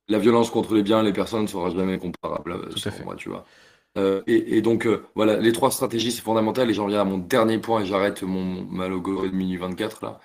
Speaker 8: la violence contre les biens, les personnes ne sera jamais comparable, euh,
Speaker 1: Tout à fait.
Speaker 8: moi, tu vois. Euh, et, et donc, euh, voilà, les trois stratégies, c'est fondamental. Et j'en viens à mon dernier point et j'arrête mon malogoré de Mini 24 là.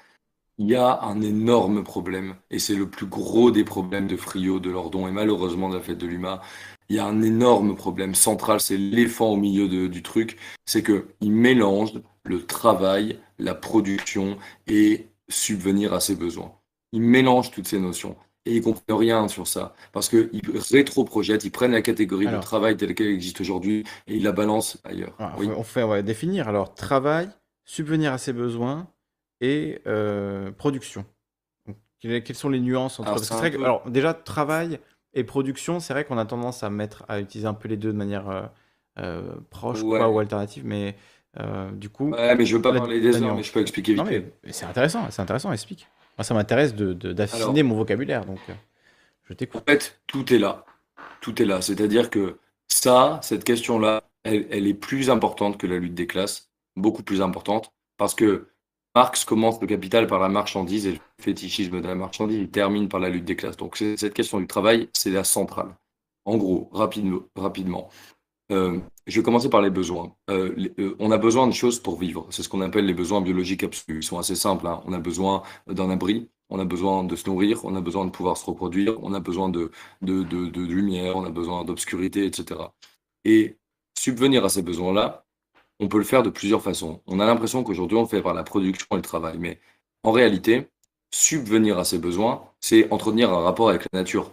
Speaker 8: Il y a un énorme problème, et c'est le plus gros des problèmes de Frio, de Lordon et malheureusement de la fête de l'UMA. Il y a un énorme problème central, c'est l'éléphant au milieu de- du truc, c'est qu'il mélange le travail, la production et subvenir à ses besoins. Il mélange toutes ces notions. Et ils comprennent rien sur ça. Parce qu'ils rétro-projettent, ils prennent la catégorie
Speaker 1: Alors.
Speaker 8: de travail telle qu'elle existe aujourd'hui et ils la balancent ailleurs.
Speaker 1: Alors,
Speaker 8: Oui.
Speaker 1: On fait, définir. Alors, travail, subvenir à ses besoins et euh, production. Donc, quelles, sont les nuances entre
Speaker 8: Alors,
Speaker 1: parce que-
Speaker 8: peu-
Speaker 1: alors, déjà, travail et production, c'est vrai qu'on a tendance à mettre, à utiliser un peu les deux de manière euh, euh, proche
Speaker 8: Ouais.
Speaker 1: quoi, ou alternative, mais euh, du coup.
Speaker 8: Ouais, mais je veux pas parler des heures, mais je peux expliquer vite
Speaker 1: Non, mais c'est intéressant, c'est intéressant, explique. Moi, ça m'intéresse de, d'affiner mon vocabulaire, donc je
Speaker 8: En
Speaker 1: t'écoute.
Speaker 8: fait, tout est là. Tout est là. C'est-à-dire que ça, cette question-là, elle, elle est plus importante que la lutte des classes, beaucoup plus importante, parce que Marx commence le capital par la marchandise et le fétichisme de la marchandise, il termine par la lutte des classes. Donc cette question du travail, c'est la centrale. En gros, rapidement. Euh, je vais commencer par les besoins. Euh, euh, on a besoin de choses pour vivre. C'est ce qu'on appelle les besoins biologiques absolus. Ils sont assez simples. hein. On a besoin d'un abri, on a besoin de se nourrir, on a besoin de pouvoir se reproduire, on a besoin de lumière, on a besoin d'obscurité, etc. Et subvenir à ces besoins-là, on peut le faire de plusieurs façons. On a l'impression qu'aujourd'hui, on le fait par la production et le travail. Mais en réalité, subvenir à ces besoins, c'est entretenir un rapport avec la nature.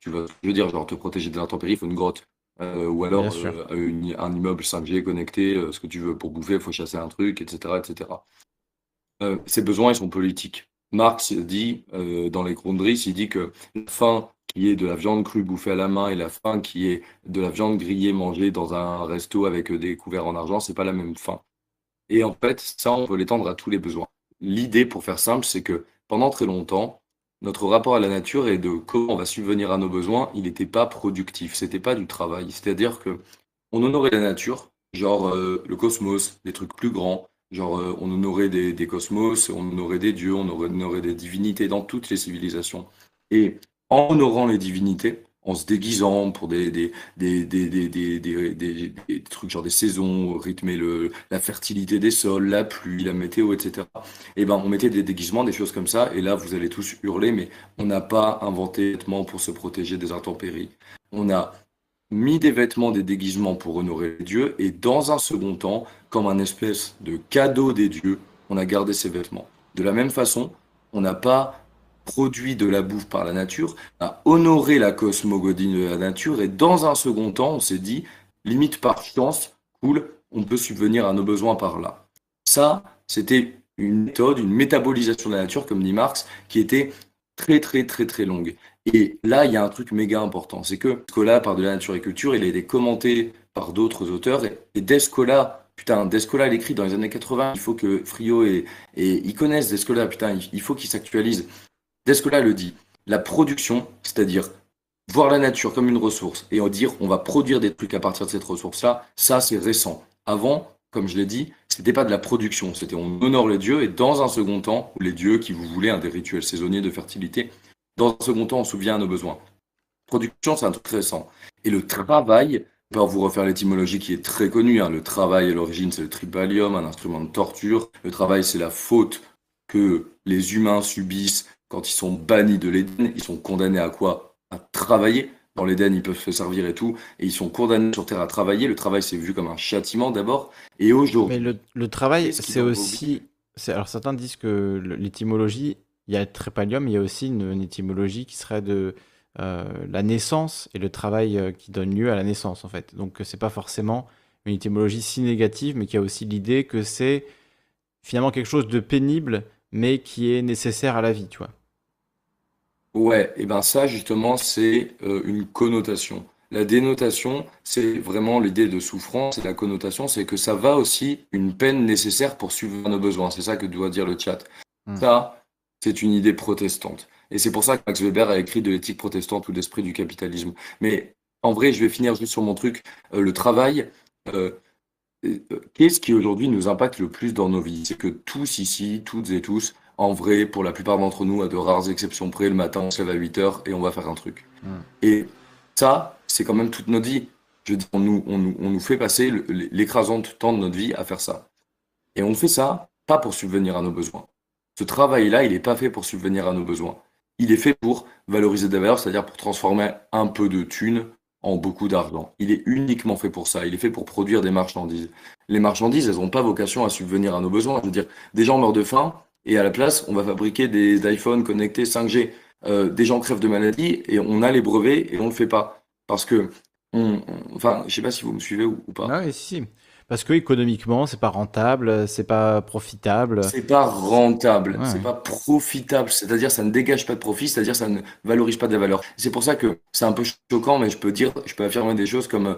Speaker 8: Tu vois, je veux dire, genre te protéger des intempéries, il faut une grotte. Euh, ou alors euh, une- un immeuble 5G connecté, euh, ce que tu veux pour bouffer, il faut chasser un truc, etc. etc. Ces besoins, ils sont politiques. Marx dit, dans les Grundrisse, il dit que la faim qui est de la viande crue bouffée à la main et la faim qui est de la viande grillée mangée dans un resto avec euh, des couverts en argent, c'est pas la même faim. Et en fait, ça, on peut l'étendre à tous les besoins. L'idée, pour faire simple, c'est que pendant très longtemps, notre rapport à la nature et de comment on va subvenir à nos besoins, il n'était pas productif, c'était pas du travail. C'est-à-dire que on honorait la nature, genre euh, le cosmos, des trucs plus grands, genre euh, on honorait des, cosmos, on honorait des dieux, on honorait des divinités dans toutes les civilisations. Et en honorant les divinités, en se déguisant pour des, des, des, des, trucs genre des saisons, rythmer la fertilité des sols, la pluie, la météo, etc. Et ben on mettait des déguisements, des choses comme ça, et là vous allez tous hurler, mais on n'a pas inventé des vêtements pour se protéger des intempéries. On a mis des vêtements, des déguisements pour honorer les dieux, et dans un second temps, comme un espèce de cadeau des dieux, on a gardé ces vêtements. De la même façon, on n'a pas produit de la bouffe par la nature, a honoré la cosmogonie de la nature, et dans un second temps, on s'est dit, limite par chance, cool, on peut subvenir à nos besoins par là. Ça, c'était une méthode, une métabolisation de la nature, comme dit Marx, qui était très très très très longue. Et là, il y a un truc méga important, c'est que Descola parle de la nature et culture, il a été commenté par d'autres auteurs, et, Descola, putain, Descola, il écrit dans les années 80, il faut que Frio et, et ils connaissent Descola, putain, il, il faut qu'ils s'actualisent. Descola le dit, la production, c'est-à-dire voir la nature comme une ressource et en dire on va produire des trucs à partir de cette ressource-là, ça c'est récent. Avant, comme je l'ai dit, c'était pas de la production, c'était on honore les dieux et dans un second temps, les dieux qui vous voulez, un des rituels saisonniers de fertilité, dans un second temps, on souvient à nos besoins. Production, c'est un truc récent. Et le travail, vais vous refaire l'étymologie qui est très connue. hein. Le travail, à l'origine, c'est le tripalium, un instrument de torture. Le travail, c'est la faute que les humains subissent quand ils sont bannis de l'Éden. Ils sont condamnés à quoi? À travailler. Dans l'Éden, ils peuvent se servir et tout. Et ils sont condamnés sur Terre à travailler. Le travail, c'est vu comme un châtiment d'abord. Et aujourd'hui,
Speaker 1: Mais le, le travail, c'est aussi. Alors certains disent que l'étymologie, il y a trépalium, il y a aussi une, une étymologie qui serait de euh, la naissance et le travail euh, qui donne lieu à la naissance, en fait. Donc c'est pas forcément une étymologie si négative, mais qui a aussi l'idée que c'est finalement quelque chose de pénible, mais qui est nécessaire à la vie, tu vois.
Speaker 8: Ouais, et ben ça justement c'est euh, une connotation. La dénotation, c'est vraiment l'idée de souffrance et la connotation, c'est que ça va aussi une peine nécessaire pour suivre nos besoins. C'est ça que doit dire le chat.
Speaker 1: Hmm.
Speaker 8: Ça, c'est une idée protestante. Et c'est pour ça que Max Weber a écrit de l'éthique protestante ou l'esprit du capitalisme. Mais en vrai, je vais finir juste sur mon truc. Euh, le travail, euh, qu'est-ce qui aujourd'hui nous impacte le plus dans nos vies? C'est que tous ici, toutes et tous, en vrai, pour la plupart d'entre nous, à de rares exceptions près, le matin, on se lève à 8 heures et on va faire un truc.
Speaker 1: Mm.
Speaker 8: Et ça, c'est quand même toute notre vie. Je veux dire, on nous, on nous, on nous fait passer l'écrasante temps de notre vie à faire ça. Et on fait ça pas pour subvenir à nos besoins. Ce travail-là, il n'est pas fait pour subvenir à nos besoins. Il est fait pour valoriser des valeurs, c'est-à-dire pour transformer un peu de thunes en beaucoup d'argent. Il est uniquement fait pour ça. Il est fait pour produire des marchandises. Les marchandises, elles n'ont pas vocation à subvenir à nos besoins. Je veux dire, des gens meurent de faim et à la place, on va fabriquer des iPhones connectés 5G. Euh, des gens crèvent de maladies et on a les brevets et on ne le fait pas. Parce que, on, enfin, je ne sais pas si vous me suivez ou, pas.
Speaker 1: Ah si. Parce que économiquement, c'est pas rentable, c'est pas profitable.
Speaker 8: C'est pas rentable, c'est pas profitable. C'est-à-dire, ça ne dégage pas de profit, c'est-à-dire, ça ne valorise pas de la valeur. C'est pour ça que c'est un peu choquant, mais je peux dire, je peux affirmer des choses comme, euh,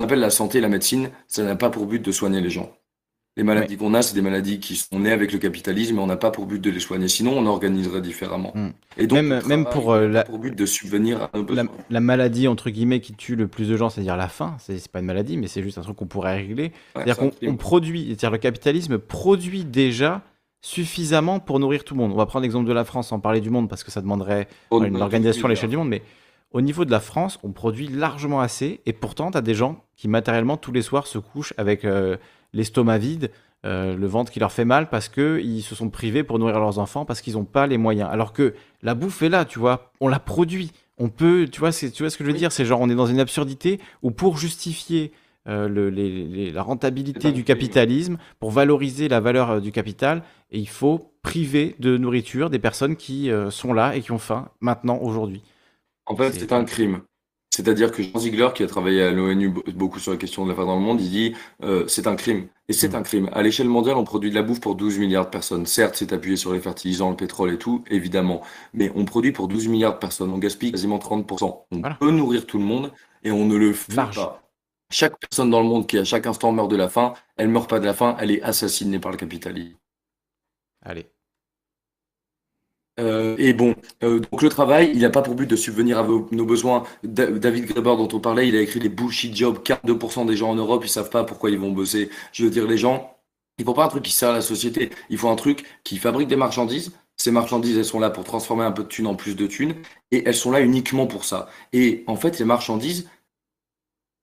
Speaker 8: on appelle la santé, la médecine, ça n'a pas pour but de soigner les gens. Les maladies qu'on a, c'est des maladies qui sont nées avec le capitalisme et on n'a pas pour but de les soigner. Sinon, on organiserait différemment.
Speaker 1: Hmm. Et donc, même, même pour euh, la,
Speaker 8: pour but de subvenir à nos
Speaker 1: la, la, maladie entre guillemets qui tue le plus de gens, c'est-à-dire la faim. C'est pas une maladie, mais c'est juste un truc qu'on pourrait régler. c'est-à-dire qu'on produit, c'est-à-dire le capitalisme produit déjà suffisamment pour nourrir tout le monde. On va prendre l'exemple de la France sans parler du monde parce que ça demanderait une organisation à l'échelle du monde, mais au niveau de la France, on produit largement assez et pourtant, tu as des gens qui matériellement tous les soirs se couchent avec euh, l'estomac vide, euh, le ventre qui leur fait mal parce qu'ils se sont privés pour nourrir leurs enfants parce qu'ils n'ont pas les moyens. Alors que la bouffe est là, tu vois, on la produit. On peut, tu vois, tu vois ce que je veux dire? C'est genre, on est dans une absurdité où pour justifier euh, la rentabilité du capitalisme, pour valoriser la valeur euh, du capital, et il faut priver de nourriture des personnes qui sont là et qui ont faim maintenant, aujourd'hui.
Speaker 8: En fait, c'est un crime. C'est-à-dire que Jean Ziegler, qui a travaillé à l'ONU beaucoup sur la question de la faim dans le monde, il dit euh, c'est un crime. Et c'est mm. un crime. À l'échelle mondiale, on produit de la bouffe pour 12 milliards de personnes. Certes, c'est appuyé sur les fertilisants, le pétrole et tout, évidemment. Mais on produit pour 12 milliards de personnes. On gaspille quasiment 30%. On peut nourrir tout le monde et on ne le fait pas. Chaque personne dans le monde qui à chaque instant meurt de la faim, elle meurt pas de la faim, elle est assassinée par le capitalisme.
Speaker 1: Allez.
Speaker 8: Euh, et bon, euh, donc le travail, il n'a pas pour but de subvenir à nos besoins. David Graeber, dont on parlait, il a écrit les bullshit jobs. 42% des gens en Europe, ils savent pas pourquoi ils vont bosser. Je veux dire, les gens, ils font pas un truc qui sert à la société. Ils font un truc qui fabrique des marchandises. Ces marchandises, elles sont là pour transformer un peu de thunes en plus de thunes. Et elles sont là uniquement pour ça. Et en fait, les marchandises,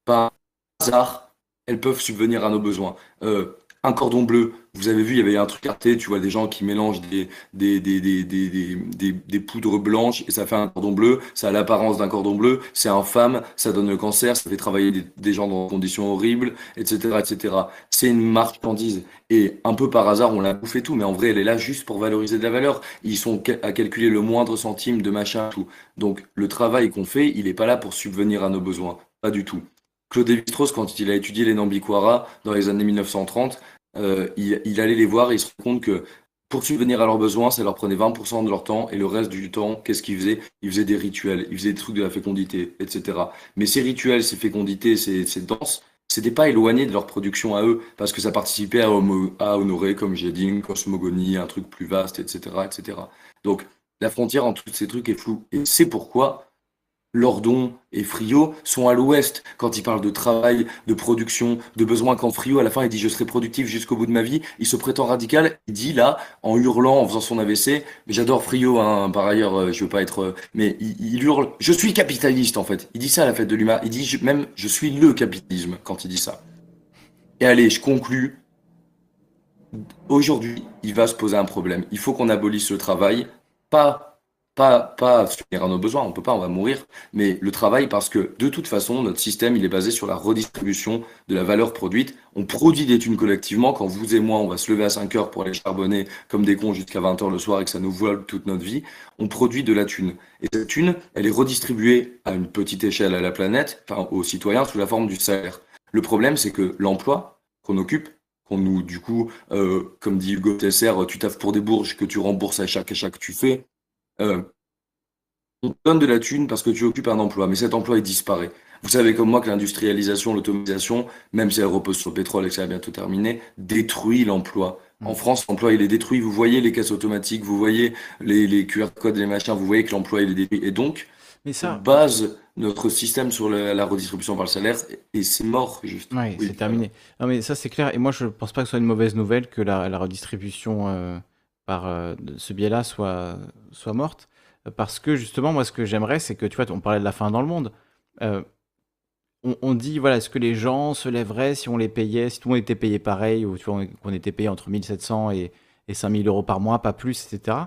Speaker 8: par hasard, elles peuvent subvenir à nos besoins. Euh, un cordon bleu. Vous avez vu, il y avait un truc arté, tu vois des gens qui mélangent des, des, des, des, des, poudres blanches et ça fait un cordon bleu. Ça a l'apparence d'un cordon bleu, c'est infâme, ça donne le cancer, ça fait travailler des, gens dans des conditions horribles, etc. etc. C'est une marchandise. Et un peu par hasard, on l'a bouffé tout, mais en vrai, elle est là juste pour valoriser de la valeur. Ils sont à calculer le moindre centime de machin, tout. Donc le travail qu'on fait, il n'est pas là pour subvenir à nos besoins. Pas du tout. Claude Lévi-Strauss, quand il a étudié les Nambiquara dans les années 1930, euh, il, allait les voir et il se rend compte que pour subvenir à leurs besoins, ça leur prenait 20% de leur temps et le reste du temps, qu'est-ce qu'ils faisaient? Ils faisaient des rituels, ils faisaient des trucs de la fécondité, etc. Mais ces rituels, ces fécondités, ces, ces danses, c'était pas éloigné de leur production à eux parce que ça participait à, honorer, comme j'ai dit, une cosmogonie, un truc plus vaste, etc., etc. Donc la frontière entre tous ces trucs est floue et c'est pourquoi Lordon et Frio sont à l'ouest quand il parle de travail, de production, de besoin. Quand Frio, à la fin, il dit je serai productif jusqu'au bout de ma vie, il se prétend radical. Il dit là, en hurlant, en faisant son AVC, j'adore Frio, hein, par ailleurs, euh, je veux pas être, euh, mais il, hurle, je suis capitaliste en fait. Il dit ça à la fête de l'humain. Il dit même, je suis le capitalisme quand il dit ça. Et allez, je conclus. Aujourd'hui, il va se poser un problème. Il faut qu'on abolisse le travail, pas pas, pas à nos besoins, on peut pas, on va mourir, mais le travail parce que de toute façon, notre système, il est basé sur la redistribution de la valeur produite. On produit des thunes collectivement. Quand vous et moi, on va se lever à 5 heures pour aller charbonner comme des cons jusqu'à 20 heures le soir et que ça nous vole toute notre vie, on produit de la thune. Et cette thune, elle est redistribuée à une petite échelle à la planète, enfin aux citoyens sous la forme du salaire. Le problème, c'est que l'emploi qu'on occupe, qu'on nous, du coup, euh, comme dit Hugo Tesser, tu taffes pour des bourges que tu rembourses à chaque achat que tu fais, euh, on te donne de la thune parce que tu occupes un emploi, mais cet emploi, il disparaît. Vous savez comme moi que l'industrialisation, l'automatisation, même si elle repose sur le pétrole et que ça va bientôt terminer, détruit l'emploi. En mm. France, l'emploi, il est détruit. Vous voyez les caisses automatiques, vous voyez les, les QR codes, les machins, vous voyez que l'emploi, il est détruit. Et donc, mais ça... base notre système sur la, redistribution par le salaire et c'est mort, juste.
Speaker 1: oui, c'est terminé. Non, mais ça, c'est clair. Et moi, je pense pas que ce soit une mauvaise nouvelle que la, redistribution... Euh, par euh, ce biais-là soit, soit morte. Parce que justement, moi, ce que j'aimerais, c'est que, tu vois, on parlait de la fin dans le monde. Euh, on, dit, voilà, est-ce que les gens se lèveraient si on les payait, si tout le monde était payé pareil, ou tu vois, qu'on était payé entre 1700 et, et 5000 euros par mois, pas plus, etc.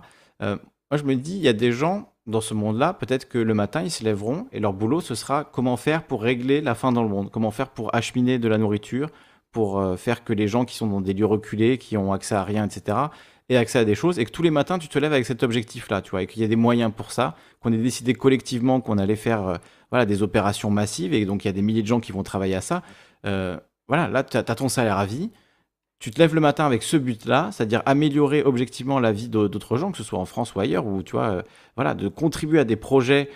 Speaker 1: Euh, moi, je me dis, il y a des gens, dans ce monde-là, peut-être que le matin, ils se lèveront et leur boulot, ce sera comment faire pour régler la faim dans le monde, comment faire pour acheminer de la nourriture, pour euh, faire que les gens qui sont dans des lieux reculés, qui ont accès à rien, etc., aient accès à des choses, et que tous les matins, tu te lèves avec cet objectif-là, tu vois, et qu'il y a des moyens pour ça, qu'on ait décidé collectivement qu'on allait faire euh, voilà, des opérations massives, et donc il y a des milliers de gens qui vont travailler à ça. Euh, voilà, là, tu as, ton salaire à vie, tu te lèves le matin avec ce but-là, c'est-à-dire améliorer objectivement la vie d'autres gens, que ce soit en France ou ailleurs, ou tu vois, euh, voilà, de contribuer à des projets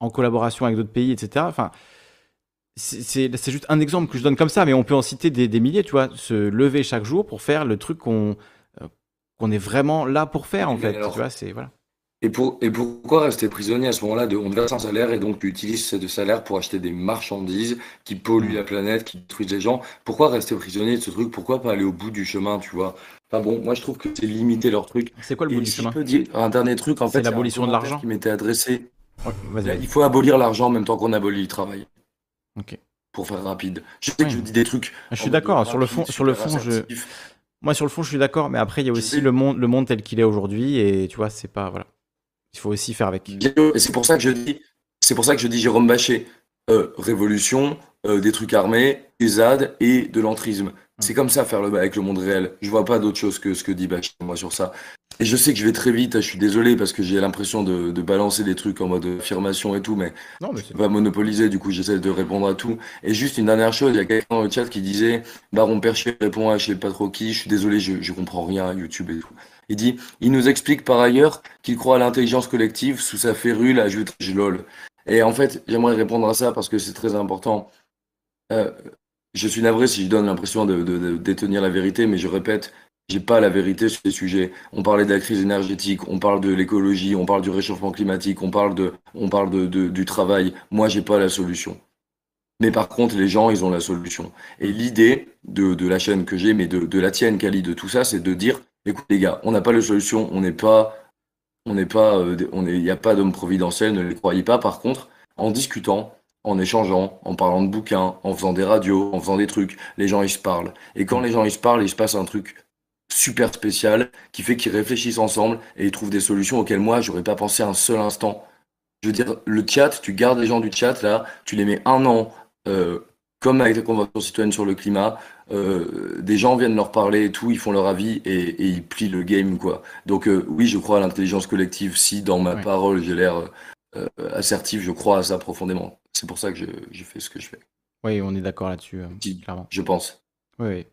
Speaker 1: en collaboration avec d'autres pays, etc. Enfin, c'est juste un exemple que je donne comme ça, mais on peut en citer des, milliers, tu vois, se lever chaque jour pour faire le truc qu'on qu'on est vraiment là pour faire, en fait. tu vois, c'est voilà.
Speaker 8: Et, pour, et pourquoi rester prisonnier à ce moment-là de on te verse un salaire et donc tu utilises ce salaire pour acheter des marchandises qui polluent la planète, qui détruisent les gens? Pourquoi rester prisonnier de ce truc? Pourquoi pas aller au bout du chemin, tu vois? Enfin bon, moi je trouve que c'est limiter leur truc.
Speaker 1: C'est quoi le bout du chemin?
Speaker 8: dire Un dernier truc, en fait,
Speaker 1: c'est l'abolition de l'argent
Speaker 8: qui m'était adressé. il faut abolir l'argent en même temps qu'on abolit le travail.
Speaker 1: Ok.
Speaker 8: Pour faire rapide. Je sais que je dis des trucs.
Speaker 1: Je suis d'accord. Sur le fond, sur le fond, je. Moi, sur le fond, je suis d'accord, mais après, il y a aussi le monde, le monde tel qu'il est aujourd'hui, et tu vois, c'est pas voilà. Il faut aussi faire avec.
Speaker 8: Et c'est pour ça que je dis, c'est pour ça que je dis Jérôme Bachet, euh, révolution, euh, des trucs armés, des ZAD et de l'entrisme. C'est comme ça faire le avec le monde réel. Je vois pas d'autre chose que ce que dit Bachet moi sur ça. Et je sais que je vais très vite. Je suis désolé parce que j'ai l'impression de, balancer des trucs en mode affirmation et tout, mais,
Speaker 1: non, mais
Speaker 8: pas monopoliser. Du coup, j'essaie de répondre à tout. Et juste une dernière chose, il y a quelqu'un dans le chat qui disait Baron Percher répond à je sais pas trop qui. Je suis désolé, je, je comprends rien à YouTube et tout. Il dit Il nous explique par ailleurs qu'il croit à l'intelligence collective sous sa férule, ajoute lol. Et en fait, j'aimerais répondre à ça parce que c'est très important. Euh, je suis navré si je donne l'impression de, détenir la vérité, mais je répète, j'ai pas la vérité sur ces sujets. On parlait de la crise énergétique, on parle de l'écologie, on parle du réchauffement climatique, on parle de, on parle de, du travail. Moi, j'ai pas la solution. Mais par contre, les gens, ils ont la solution. Et l'idée de, la chaîne que j'ai, mais de, la tienne, Kali, de tout ça, c'est de dire écoute les gars, on n'a pas de solution, on n'est pas, on n'est pas, euh, on il n'y a pas d'homme providentiel, ne les croyez pas. Par contre, en discutant, en échangeant, en parlant de bouquins, en faisant des radios, en faisant des trucs, les gens ils se parlent. Et quand les gens ils se parlent, il se passe un truc super spécial qui fait qu'ils réfléchissent ensemble et ils trouvent des solutions auxquelles moi j'aurais pas pensé un seul instant. Je veux dire, le chat, tu gardes les gens du chat là, tu les mets un an, euh, comme avec la Convention citoyenne sur le climat, euh, des gens viennent leur parler et tout, ils font leur avis et, ils plient le game, quoi. Donc euh, oui, je crois à l'intelligence collective. Si dans ma parole j'ai l'air assertif, je crois à ça profondément. C'est pour ça que je, fais ce que je fais.
Speaker 1: Oui, on est d'accord là-dessus, clairement.
Speaker 8: Je pense.
Speaker 1: Oui, oui.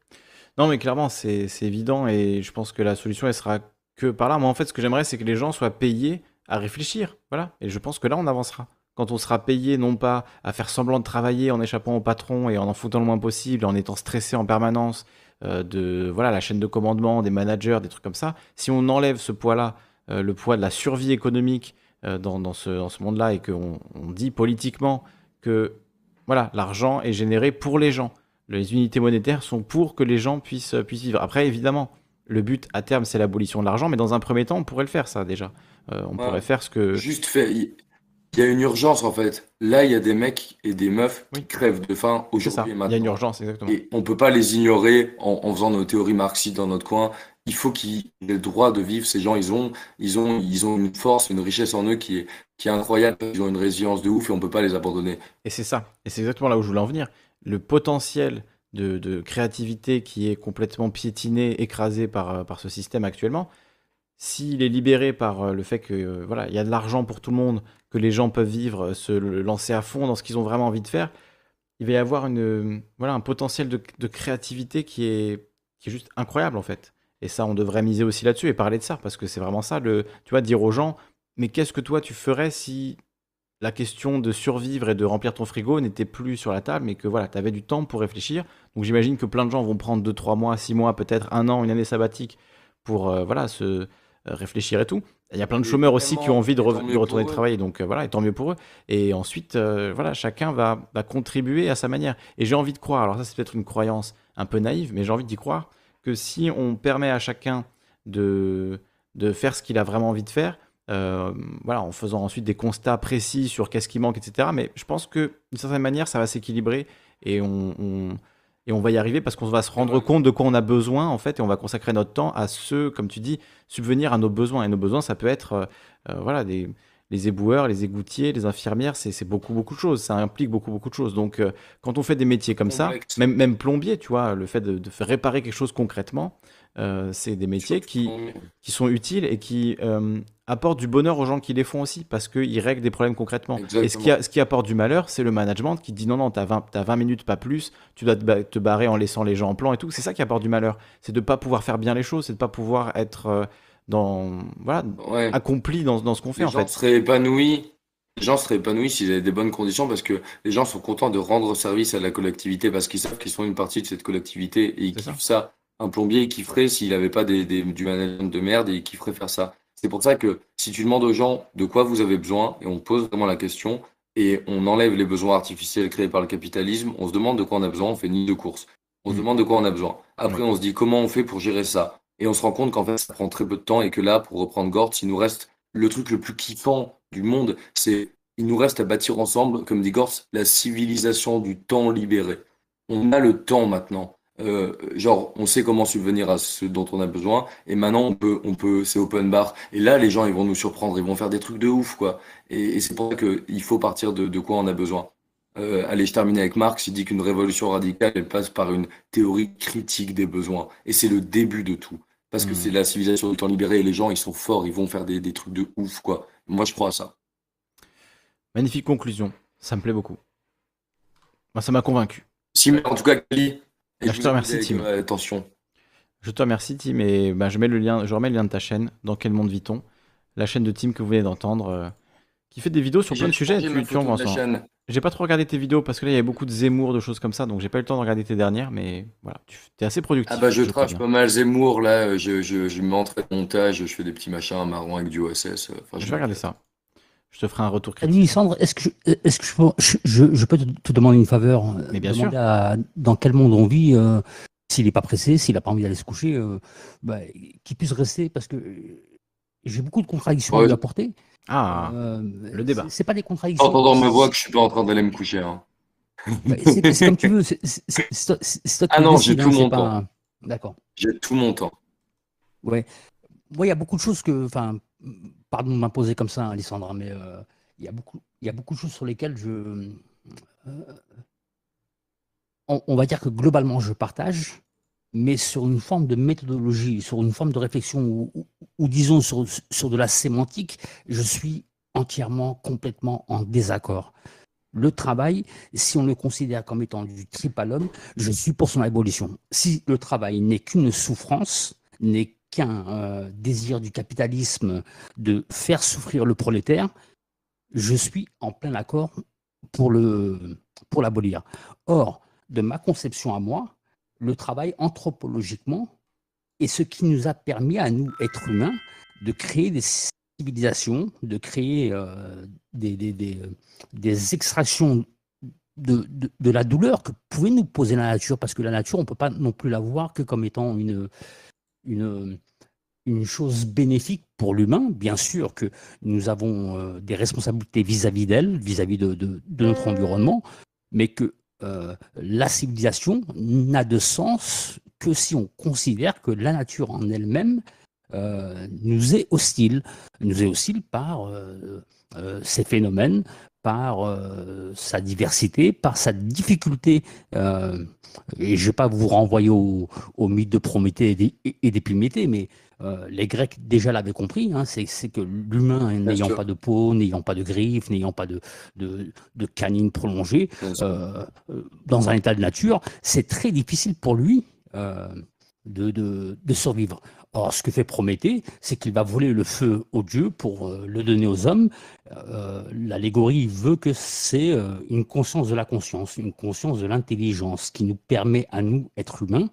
Speaker 1: Non, mais clairement, c'est évident et je pense que la solution, elle sera que par là. Moi, en fait, ce que j'aimerais, c'est que les gens soient payés à réfléchir. Voilà. Et je pense que là, on avancera quand on sera payé non pas à faire semblant de travailler en échappant au patron et en en foutant le moins possible, en étant stressé en permanence euh, de voilà la chaîne de commandement, des managers, des trucs comme ça, si on enlève ce poids-là, euh, le poids de la survie économique euh, dans, ce, monde-là et qu'on on dit politiquement que voilà l'argent est généré pour les gens, les unités monétaires sont pour que les gens puissent, puissent vivre. Après, évidemment, le but à terme, c'est l'abolition de l'argent, mais dans un premier temps, on pourrait le faire, ça déjà. on pourrait faire ce que.
Speaker 8: Juste fait, il y a une urgence en fait. Là, il y a des mecs et des meufs qui crèvent de faim aujourd'hui et
Speaker 1: maintenant. Il y a une urgence, exactement.
Speaker 8: Et on peut pas les ignorer en, faisant nos théories marxistes dans notre coin. Il faut qu'ils aient le droit de vivre. Ces gens, ils ont, ils ont, ils ont une force, une richesse en eux qui est, qui est incroyable. Ils ont une résilience de ouf et on peut pas les abandonner.
Speaker 1: Et c'est ça. Et c'est exactement là où je voulais en venir. Le potentiel de, de créativité qui est complètement piétiné, écrasé par, euh, par ce système actuellement, s'il est libéré par euh, le fait que euh, voilà, il y a de l'argent pour tout le monde, que les gens peuvent vivre, se lancer à fond dans ce qu'ils ont vraiment envie de faire, il va y avoir une, voilà, un potentiel de, créativité qui est, qui est juste incroyable en fait. Et ça, on devrait miser aussi là-dessus et parler de ça, parce que c'est vraiment ça, le, tu vois, dire aux gens, mais qu'est-ce que toi tu ferais si la question de survivre et de remplir ton frigo n'était plus sur la table, mais que voilà, tu avais du temps pour réfléchir. Donc j'imagine que plein de gens vont prendre 2, 3 mois, 6 mois, peut-être un an, une année sabbatique pour voilà, se, euh, réfléchir et tout. Il y a plein de chômeurs aussi qui ont envie de, retourner travailler, donc euh, voilà, et tant mieux pour eux. Et ensuite, euh, voilà, chacun va, contribuer à sa manière. Et j'ai envie de croire, alors ça c'est peut-être une croyance un peu naïve, mais j'ai envie d'y croire, que si on permet à chacun de, de faire ce qu'il a vraiment envie de faire, voilà, en faisant ensuite des constats précis sur qu'est-ce qui manque, etc. Mais je pense que d'une certaine manière, ça va s'équilibrer et on et on va y arriver parce qu'on va se rendre compte de quoi on a besoin, en fait, et on va consacrer notre temps à ce, comme tu dis, subvenir à nos besoins. Et nos besoins, ça peut être, euh, euh, voilà, des, les éboueurs, les égoutiers, les infirmières, c'est beaucoup, beaucoup de choses. Ça implique beaucoup, beaucoup de choses. Donc, euh, quand on fait des métiers comme ça, même, même plombier, tu vois, le fait de, de faire réparer quelque chose concrètement, euh, c'est des métiers qui, qui sont utiles et qui euh, apportent du bonheur aux gens qui les font aussi, parce qu'ils règlent des problèmes concrètement. Et ce qui, ce qui apporte du malheur, c'est le management qui dit non, non, tu as 20, as 20 minutes, pas plus, tu dois te, barrer en laissant les gens en plan et tout. C'est ça qui apporte du malheur. C'est de ne pas pouvoir faire bien les choses, c'est de ne pas pouvoir être dans voilà accompli dans, dans ce qu'on fait
Speaker 8: les
Speaker 1: en
Speaker 8: gens
Speaker 1: fait.
Speaker 8: Seraient épanouis. Les gens seraient épanouis s'ils avaient des bonnes conditions parce que les gens sont contents de rendre service à la collectivité parce qu'ils savent qu'ils sont une partie de cette collectivité et ils kiffent ça. Un plombier qui ferait s'il n'avait pas des, des, du management de merde et qui ferait faire ça. C'est pour ça que si tu demandes aux gens de quoi vous avez besoin et on pose vraiment la question et on enlève les besoins artificiels créés par le capitalisme, on se demande de quoi on a besoin, on fait ni de course. On se mm. demande de quoi on a besoin. Après, on se dit comment on fait pour gérer ça. Et on se rend compte qu'en fait, ça prend très peu de temps et que là, pour reprendre Gort, il nous reste le truc le plus kiffant du monde, c'est il nous reste à bâtir ensemble, comme dit Gort, la civilisation du temps libéré. On a le temps maintenant. Euh, genre, on sait comment subvenir à ce dont on a besoin, et maintenant on peut, on peut, c'est open bar. Et là, les gens, ils vont nous surprendre, ils vont faire des trucs de ouf, quoi. Et, c'est pour ça qu'il faut partir de, de quoi on a besoin. Euh, allez, je termine avec Marx. Il dit qu'une révolution radicale, elle passe par une théorie critique des besoins. Et c'est le début de tout. Parce que hmm. c'est la civilisation du temps libéré et les gens, ils sont forts, ils vont faire des, des, trucs de ouf, quoi. Moi, je crois à ça.
Speaker 1: Magnifique conclusion. Ça me plaît beaucoup. Moi, ça m'a convaincu.
Speaker 8: Si, mais en tout cas, Kelly.
Speaker 1: Je te remercie, Tim.
Speaker 8: attention.
Speaker 1: Je te remercie, Tim. Et ben, je, mets le lien, je remets le lien de ta chaîne. Dans quel monde vit-on? La chaîne de Tim que vous venez d'entendre. Euh, qui fait des vidéos sur plein de sujets. J'ai pas trop regardé tes vidéos parce que là il y avait beaucoup de Zemmour, de choses comme ça, donc j'ai pas eu le temps de regarder tes dernières, mais voilà, tu es assez productif.
Speaker 8: Ah bah je trash pas mal Zemmour là, je, je, je m'entraîne montage, je fais des petits machins marrons avec du OSS.
Speaker 1: Enfin, je vais regarder ça. Je te ferai un retour
Speaker 9: critique. Alexandre, est-ce que, je, est-ce que je, je, je, peux te, demander une faveur
Speaker 1: Mais bien sûr.
Speaker 9: dans quel monde on vit euh, S'il n'est pas pressé, s'il n'a pas envie d'aller se coucher, euh, bah, qu'il puisse rester parce que j'ai beaucoup de contradictions à lui apporter.
Speaker 1: Ah, euh, le débat.
Speaker 9: C'est pas des contradictions.
Speaker 8: Entendant ma voix que je suis pas en train d'aller me coucher. Hein.
Speaker 9: Bah, c'est comme tu veux.
Speaker 8: ah non, j'ai tout mon temps.
Speaker 9: D'accord.
Speaker 8: J'ai tout mon temps.
Speaker 9: Ouais. Moi, il y a beaucoup de choses que. Enfin, pardon de m'imposer comme ça, Alessandra, mais euh, il y, a beaucoup, il y a beaucoup de choses sur lesquelles je. Euh, on, va dire que globalement, je partage mais sur une forme de méthodologie, sur une forme de réflexion, ou, disons sur, sur de la sémantique, je suis entièrement, complètement en désaccord. Le travail, si on le considère comme étant du trip à l'homme, je suis pour son abolition. Si le travail n'est qu'une souffrance, n'est qu'un euh, désir du capitalisme de faire souffrir le prolétaire, je suis en plein accord pour le pour l'abolir. Or, de ma conception à moi, le travail anthropologiquement est ce qui nous a permis à nous, êtres humains, de créer des civilisations, de créer euh, des, des, extractions de, de, la douleur que pouvait nous poser la nature, parce que la nature, on ne peut pas non plus la voir que comme étant une, une, chose bénéfique pour l'humain. Bien sûr que nous avons euh, des responsabilités vis-à-vis d'elle, vis-à-vis de, notre environnement, mais que euh, la civilisation n'a de sens que si on considère que la nature en elle-même euh, nous est hostile, nous est hostile par ces phénomènes, par sa diversité, par sa difficulté. et je ne vais pas vous renvoyer au, mythe de Prométhée et d'Épiméthée, mais euh, les Grecs déjà l'avaient compris, hein, c'est que l'humain n'ayant pas de peau, n'ayant pas de griffes, n'ayant pas de, de, canines prolongées, euh, euh, dans un état de nature, c'est très difficile pour lui de, de, survivre. Or, ce que fait Prométhée, c'est qu'il va voler le feu aux dieux pour le donner aux hommes. L'allégorie veut que c'est une conscience de la conscience, une conscience de l'intelligence qui nous permet à nous, êtres humains,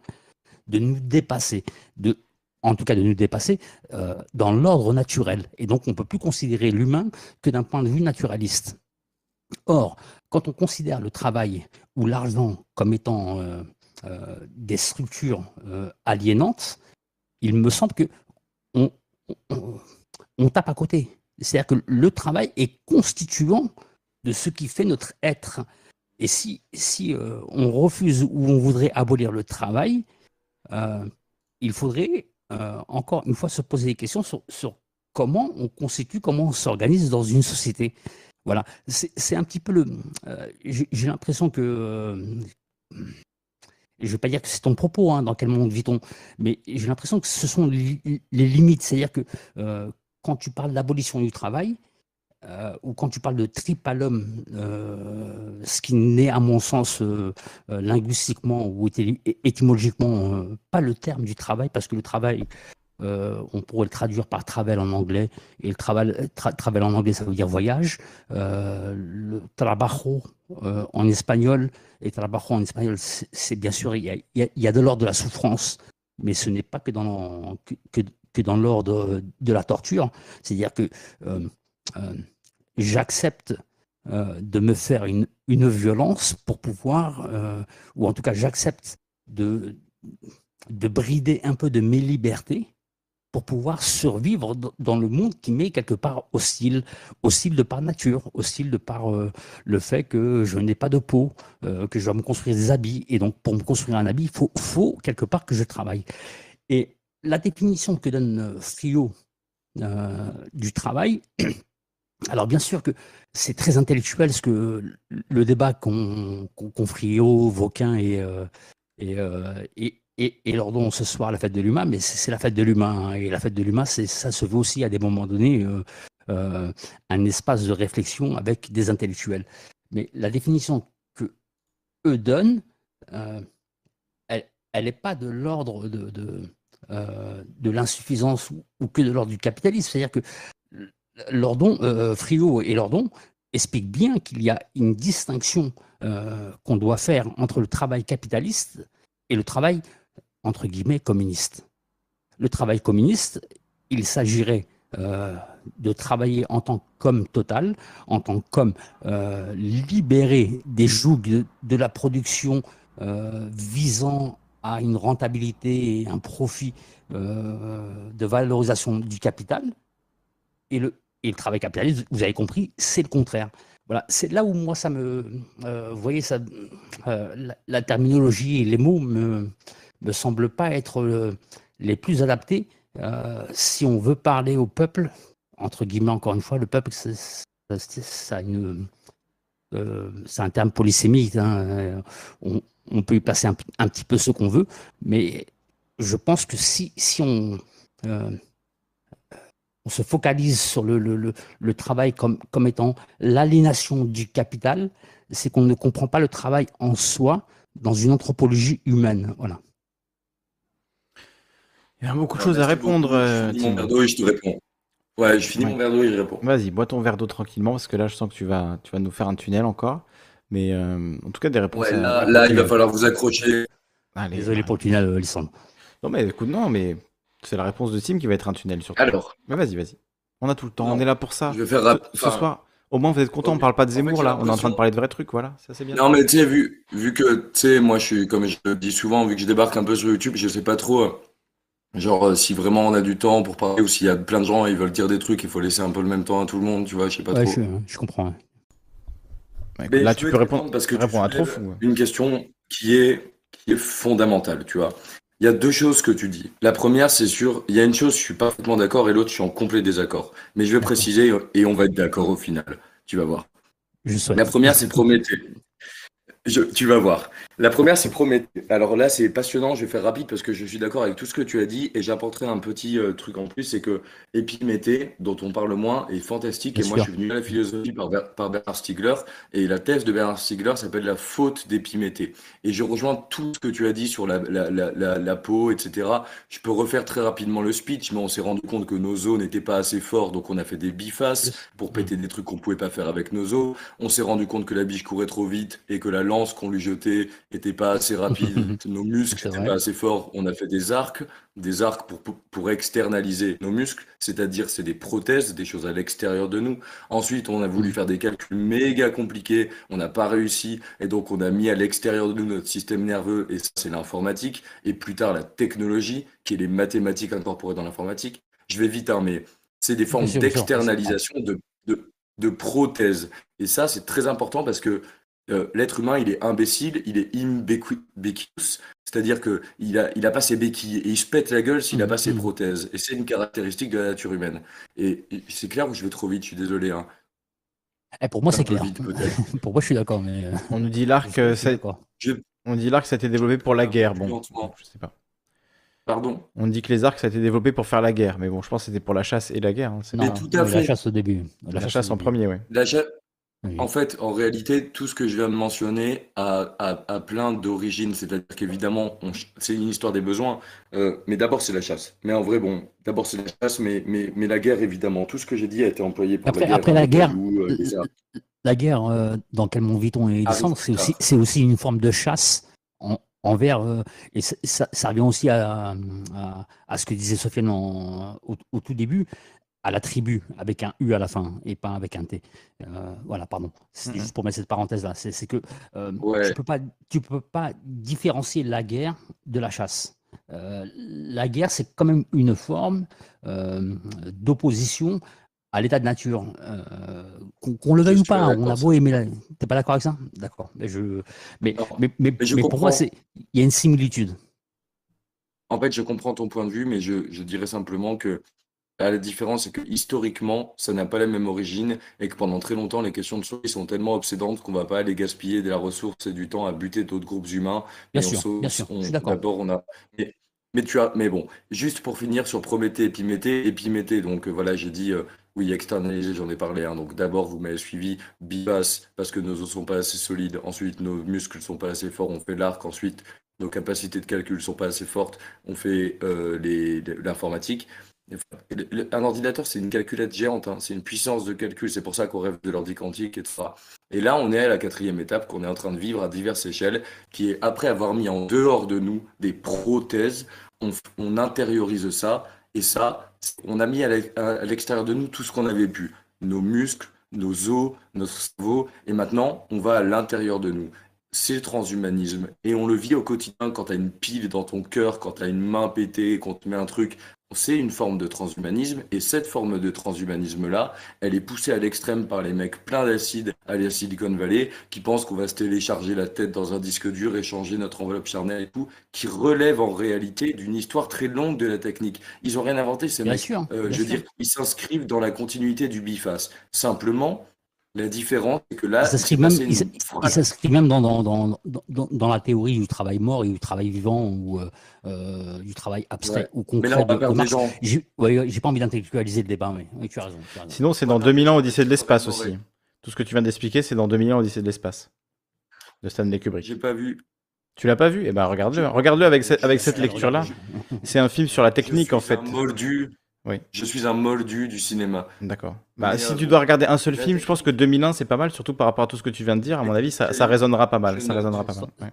Speaker 9: de nous dépasser, de en tout cas de nous dépasser, euh, dans l'ordre naturel. Et donc on ne peut plus considérer l'humain que d'un point de vue naturaliste. Or, quand on considère le travail ou l'argent comme étant euh, euh, des structures aliénantes, il me semble que on, tape à côté. C'est-à-dire que le travail est constituant de ce qui fait notre être. Et si, si on refuse ou on voudrait abolir le travail, il faudrait euh, encore une fois, se poser des questions sur, comment on constitue, comment on s'organise dans une société. Voilà, c'est un petit peu le. Euh, j'ai l'impression que. Euh, je ne vais pas dire que c'est ton propos, hein, dans quel monde vit-on, mais j'ai l'impression que ce sont les, limites. C'est-à-dire que euh, quand tu parles d'abolition du travail, ou quand tu parles de trip à l'homme, ce qui n'est à mon sens linguistiquement ou étymologiquement pas le terme du travail, parce que le travail, euh, on pourrait le traduire par travel en anglais. Et le travel, travel en anglais, ça veut dire voyage. Euh, le trabajo euh, en espagnol, et trabajo en espagnol, c'est bien sûr, il y a, de l'ordre de la souffrance, mais ce n'est pas que dans, que, dans l'ordre de la torture. C'est-à-dire que j'accepte de me faire une, une, violence pour pouvoir, ou en tout cas j'accepte de, de brider un peu de mes libertés pour pouvoir survivre dans le monde qui m'est quelque part hostile, hostile de par nature, hostile de par euh, le fait que je n'ai pas de peau, euh, que je dois me construire des habits. Et donc, pour me construire un habit, il faut, quelque part que je travaille. Et la définition que donne euh, Frio du travail, alors bien sûr que c'est très intellectuel, ce que le débat qu'ont qu Frio, Vauquin et, et, et, et, Lordon ce soir, la fête de l'humain, mais c'est la fête de l'humain. Hein, et la fête de l'humain, ça se veut aussi à des moments donnés euh, euh, un espace de réflexion avec des intellectuels. Mais la définition que eux donnent, euh, elle n'est pas de l'ordre de, de, l'insuffisance ou, que de l'ordre du capitalisme. C'est-à-dire que Lordon, Friot et Lordon expliquent bien qu'il y a une distinction qu'on doit faire entre le travail capitaliste et le travail entre guillemets, communiste. Le travail communiste, il s'agirait euh, de travailler en tant qu'homme total, en tant qu'homme euh, libéré des jougs de, la production euh, visant à une rentabilité et un profit de valorisation du capital. Et le, travail capitaliste, vous avez compris, c'est le contraire. Voilà, c'est là où moi ça me, vous voyez ça, la, la, terminologie et les mots me, me semblent pas être euh, les plus adaptés euh, si on veut parler au peuple, entre guillemets encore une fois, le peuple, une, euh, c'est un terme polysémique, hein, on, peut y passer un, petit peu ce qu'on veut, mais je pense que si, si on, se focalise sur le, le, le, travail comme, comme étant l'aliénation du capital, c'est qu'on ne comprend pas le travail en soi dans une anthropologie humaine. Voilà.
Speaker 1: Il y a beaucoup de choses à répondre.
Speaker 8: je finis mon verre d'eau et je te réponds. Ouais, je finis mon verre d'eau et je réponds.
Speaker 1: Vas-y, bois ton verre d'eau tranquillement parce que là, je sens que tu vas, tu vas nous faire un tunnel encore. Mais euh, en tout cas, des réponses.
Speaker 8: Ouais, là, il va falloir vous accrocher.
Speaker 9: Allez, Désolé pour le tunnel, euh, Lissandre.
Speaker 1: Non, mais écoute, non, mais c'est la réponse de Tim qui va être un tunnel surtout.
Speaker 8: Alors.
Speaker 1: Mais vas-y, vas-y. On a tout le temps, on est là pour ça.
Speaker 8: Je vais faire rap...
Speaker 1: ce, soir. Au moins, vous êtes content, on parle pas de Zemmour là, on est en train de parler de vrais trucs, voilà, ça c'est bien.
Speaker 8: Non, mais tu sais, vu, vu que, tu sais, moi je suis, comme je le dis souvent, vu que je débarque un peu sur YouTube, je sais pas trop euh, Genre, euh, si vraiment on a du temps pour parler ou s'il y a plein de gens ils veulent dire des trucs, il faut laisser un peu le même temps à tout le monde, tu vois, je sais pas trop.
Speaker 9: Je, je comprends.
Speaker 1: là, tu peux répondre parce que répondre à trop fou.
Speaker 8: Une question qui est, qui est fondamentale, tu vois. Il y a deux choses que tu dis. La première, c'est sûr, il y a une chose, je suis parfaitement d'accord, et l'autre, je suis en complet désaccord. Mais je vais préciser et on va être d'accord au final. Tu vas voir. La première, c'est Prométhée. Je, tu vas voir. La première, c'est Prométhée. Alors là, c'est passionnant. Je vais faire rapide parce que je suis d'accord avec tout ce que tu as dit et j'apporterai un petit euh, truc en plus, c'est que Épiméthée, dont on parle moins, est fantastique. et moi, je suis venu à la philosophie par, par, Bernard Stiegler et la thèse de Bernard Stiegler s'appelle la faute d'Épiméthée. Et je rejoins tout ce que tu as dit sur la, la, la, la, peau, etc. Je peux refaire très rapidement le speech, mais on s'est rendu compte que nos os n'étaient pas assez forts, donc on a fait des bifaces pour péter des trucs qu'on pouvait pas faire avec nos os. On s'est rendu compte que la biche courait trop vite et que la lance qu'on lui jetait n'était pas assez rapide, nos muscles n'étaient pas assez forts. On a fait des arcs, des arcs pour, pour, externaliser nos muscles, c'est-à-dire c'est des prothèses, des choses à l'extérieur de nous. Ensuite, on a voulu mm. faire des calculs méga compliqués, on n'a pas réussi, et donc on a mis à l'extérieur de nous notre système nerveux, et ça c'est l'informatique, et plus tard la technologie, qui est les mathématiques incorporées dans l'informatique. Je vais vite, hein, mais c'est des formes d'externalisation de, de, de prothèses. Et ça, c'est très important parce que euh, l'être humain, il est imbécile, il est imbécus, C'est-à-dire qu'il a, il a pas ses béquilles et il se pète la gueule s'il n'a pas ses
Speaker 9: Mhm.
Speaker 8: prothèses. Et c'est une caractéristique de la nature humaine. Et, et c'est clair ou je vais trop vite, je suis désolé. Hein.
Speaker 9: Eh, pour moi, c'est clair.
Speaker 8: vite,
Speaker 9: pour moi, je suis d'accord. Mais euh,
Speaker 1: On nous dit l'arc, euh,
Speaker 9: je
Speaker 1: on dit l'arc, ça a été développé pour la guerre.
Speaker 8: Plus
Speaker 1: Bon,
Speaker 8: lentement.
Speaker 1: je sais pas.
Speaker 8: Pardon.
Speaker 1: On dit que les arcs, ça a été développé pour faire la guerre, mais bon, je pense que c'était pour la chasse et la guerre. hein,
Speaker 9: Non,
Speaker 8: Mais
Speaker 1: pas-
Speaker 8: tout à
Speaker 9: non, la chasse au début.
Speaker 1: La, chasse en
Speaker 9: début.
Speaker 1: premier.
Speaker 8: La cha-
Speaker 9: Oui.
Speaker 8: En fait, en réalité, tout ce que je viens de mentionner a, a- a plein d'origines. C'est-à-dire qu'évidemment, c'est une histoire des besoins. Euh, mais d'abord, c'est la chasse. Mais en vrai, bon, d'abord, c'est la chasse, mais, mais, mais la guerre, évidemment. Tout ce que j'ai dit a été employé pour
Speaker 9: Après-
Speaker 8: la guerre.
Speaker 9: après la guerre,
Speaker 8: euh.
Speaker 9: La guerre, euh, dans quel monde vit-on et
Speaker 8: Ah
Speaker 9: c'est aussi, aussi une forme de chasse en- envers. et ça, ça- ça revient aussi à, à- à ce que disait Sofiane en- au, au tout début, à la tribu, avec un U à la fin et pas avec un T. Euh, voilà, pardon. C'est
Speaker 1: Mhm.
Speaker 9: juste pour mettre cette parenthèse-là. C'est c'est que euh,
Speaker 8: Ouais.
Speaker 9: tu peux pas, tu peux pas différencier la guerre de la chasse. Euh, la guerre, c'est quand même une forme d'opposition à l'état de nature. Qu'on le veuille ou
Speaker 8: pas
Speaker 9: on a beau aimer la... T'es pas d'accord avec ça? D'accord. Mais, je... mais, mais, mais,
Speaker 8: mais je
Speaker 9: mais pour moi, il y a une similitude.
Speaker 8: En fait, je comprends ton point de vue, mais je, je dirais simplement que la différence, c'est que historiquement, ça n'a pas la même origine et que pendant très longtemps, les questions de survie sont tellement obsédantes qu'on va pas aller gaspiller de la ressource et du temps à buter d'autres groupes humains.
Speaker 9: Bien
Speaker 8: Et
Speaker 9: sûr, bien sûr, je suis d'accord.
Speaker 8: D'abord, on a. Mais, mais tu as. Mais bon, juste pour finir sur Prométhée, Épiméthée, Épiméthée. Donc euh, voilà, j'ai dit. euh, oui, externalisé, j'en ai parlé. hein. Donc d'abord, vous m'avez suivi, bivace, parce que nos os sont pas assez solides. Ensuite, nos muscles sont pas assez forts, on fait l'arc. Ensuite, nos capacités de calcul sont pas assez fortes, on fait euh, l'informatique. Un ordinateur, c'est une calculette géante, hein. C'est une puissance de calcul. C'est pour ça qu'on rêve de l'ordi quantique et tout ça. Et là, on est à la quatrième étape qu'on est en train de vivre à diverses échelles, qui est après avoir mis en dehors de nous des prothèses, on, on intériorise ça. Et ça, on a mis à l'ex- à l'extérieur de nous tout ce qu'on avait pu. Nos muscles, nos os, notre cerveau. Et maintenant, on va à l'intérieur de nous. C'est le transhumanisme. Et on le vit au quotidien quand tu as une pile dans ton cœur, quand tu as une main pétée, quand tu mets un truc. C'est une forme de transhumanisme. Et cette forme de transhumanisme-là, elle est poussée à l'extrême par les mecs pleins d'acide à la Silicon Valley qui pensent qu'on va se télécharger la tête dans un disque dur et changer notre enveloppe charnelle et tout, qui relève en réalité d'une histoire très longue de la technique. Ils ont rien inventé, ces
Speaker 9: Bien
Speaker 8: mecs.
Speaker 9: sûr.
Speaker 8: Euh, je veux
Speaker 9: sûr.
Speaker 8: dire, ils s'inscrivent dans la continuité du biface. Simplement, la différence, c'est que là,
Speaker 9: Il même, il
Speaker 8: une
Speaker 9: il s'inscrit même dans, dans, dans, dans, dans la théorie du travail mort et du travail vivant ou euh, euh, du travail abstrait
Speaker 8: Ouais.
Speaker 9: ou
Speaker 8: Mais
Speaker 9: concret
Speaker 8: là, on va
Speaker 9: de, de
Speaker 8: perdre des
Speaker 9: Marx.
Speaker 8: gens.
Speaker 9: J'ai ouais, ouais, j'ai pas envie d'intellectualiser le débat, mais oui, tu as raison. tu as raison.
Speaker 1: Sinon, c'est dans
Speaker 8: Voilà.
Speaker 1: 2000 ans Odyssée de l'espace aussi. Tout ce que tu viens d'expliquer, c'est dans 2000 ans Odyssée de l'espace. De Stanley Kubrick.
Speaker 8: J'ai pas vu.
Speaker 1: Tu l'as pas vu? Eh ben regarde-le. Regarde-le avec, ce- avec cette lecture-là. C'est un film sur la technique
Speaker 8: je
Speaker 1: en fait.
Speaker 8: un moldu.
Speaker 1: Oui.
Speaker 8: Je suis un moldu du cinéma.
Speaker 1: D'accord. Bah,
Speaker 8: Mais,
Speaker 1: si
Speaker 8: euh,
Speaker 1: tu dois regarder un seul film, je pense que 2001 c'est pas mal, surtout par rapport à tout ce que tu viens de dire. À mon avis, ça, ça résonnera pas mal. Ça résonnera pas mal. ouais.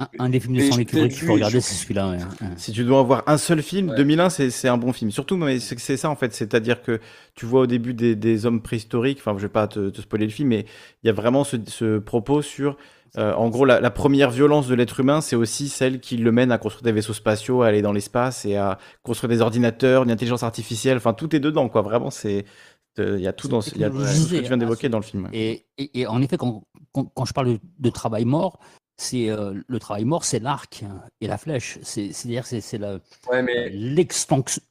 Speaker 9: Un, un des films de Kubrick qu'il faut regarder,
Speaker 8: je-
Speaker 9: c'est celui-là. ouais. Ouais.
Speaker 1: Si tu dois avoir un seul film,
Speaker 8: Ouais.
Speaker 1: 2001 c'est c'est un bon film. Surtout, mais c'est que c'est ça en fait. C'est-à-dire que tu vois au début des, des hommes préhistoriques, enfin je vais pas te, te spoiler le film, mais il y a vraiment ce, ce propos sur. Euh, en gros, la, la première violence de l'être humain, c'est aussi celle qui le mène à construire des vaisseaux spatiaux, à aller dans l'espace et à construire des ordinateurs, une intelligence artificielle. Enfin, tout est dedans, quoi. Vraiment, c'est. euh, Il y a tout dans ce- il y a tout ce que tu viens d'évoquer dans le film.
Speaker 9: Et, et- et en effet, quand, quand, quand je parle de, de travail mort, c'est euh, le travail mort, c'est l'arc et la flèche. C'est- C'est-à-dire, c'est c'est la-
Speaker 8: Ouais, mais
Speaker 9: l'extension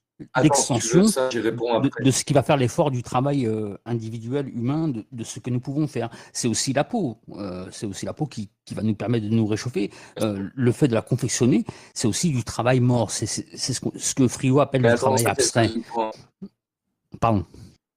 Speaker 8: si réponds
Speaker 9: de, ce qui va faire l'effort du travail euh, individuel, humain, de, de ce que nous pouvons faire. C'est aussi la peau. euh, c'est aussi la peau qui, qui va nous permettre de nous réchauffer. Euh, le fait de la confectionner, c'est aussi du travail mort. C'est ce, ce que Friot appelle
Speaker 8: attends,
Speaker 9: travail
Speaker 8: ça, c'est
Speaker 9: abstrait.
Speaker 8: le.
Speaker 9: Pardon.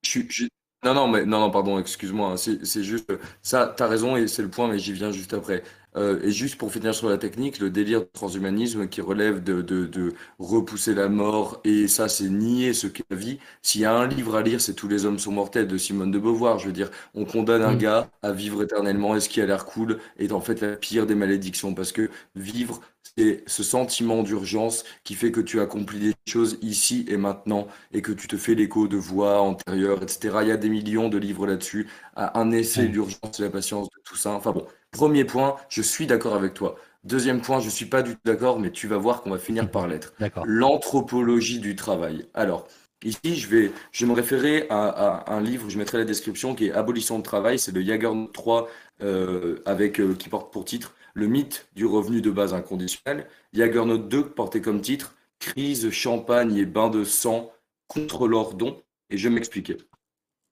Speaker 8: Je je- Non, non, mais non, non, pardon, excuse-moi. hein, C'est juste ça, t'as raison et c'est le point, mais j'y viens juste après. Euh, et juste pour finir sur la technique, le délire du transhumanisme qui relève de, de, de repousser la mort, et ça, c'est nier ce qu'est la vie. S'il y a un livre à lire, c'est Tous les hommes sont mortels de Simone de Beauvoir. Je veux dire, on condamne un
Speaker 9: Mm.
Speaker 8: gars à vivre éternellement et ce qui a l'air cool est en fait la pire des malédictions parce que vivre, c'est ce sentiment d'urgence qui fait que tu accomplis des choses ici et maintenant et que tu te fais l'écho de voix antérieures, etc. Il y a des millions de livres là-dessus. Un essai,
Speaker 9: Ouais.
Speaker 8: l'urgence et la patience de tout ça. Enfin bon, premier point, je suis d'accord avec toi. Deuxième point, je suis pas du tout d'accord, mais tu vas voir qu'on va finir par l'être. L'anthropologie du travail. Alors, Ici, je vais, je vais me référer à, à un livre, je mettrai la description, qui est Abolition de travail, c'est le Jager 3, euh, avec, euh, qui porte pour titre Le mythe du revenu de base inconditionnel. Note 2, portait comme titre Crise, champagne et bain de sang contre l'ordon. Et je vais m'expliquer.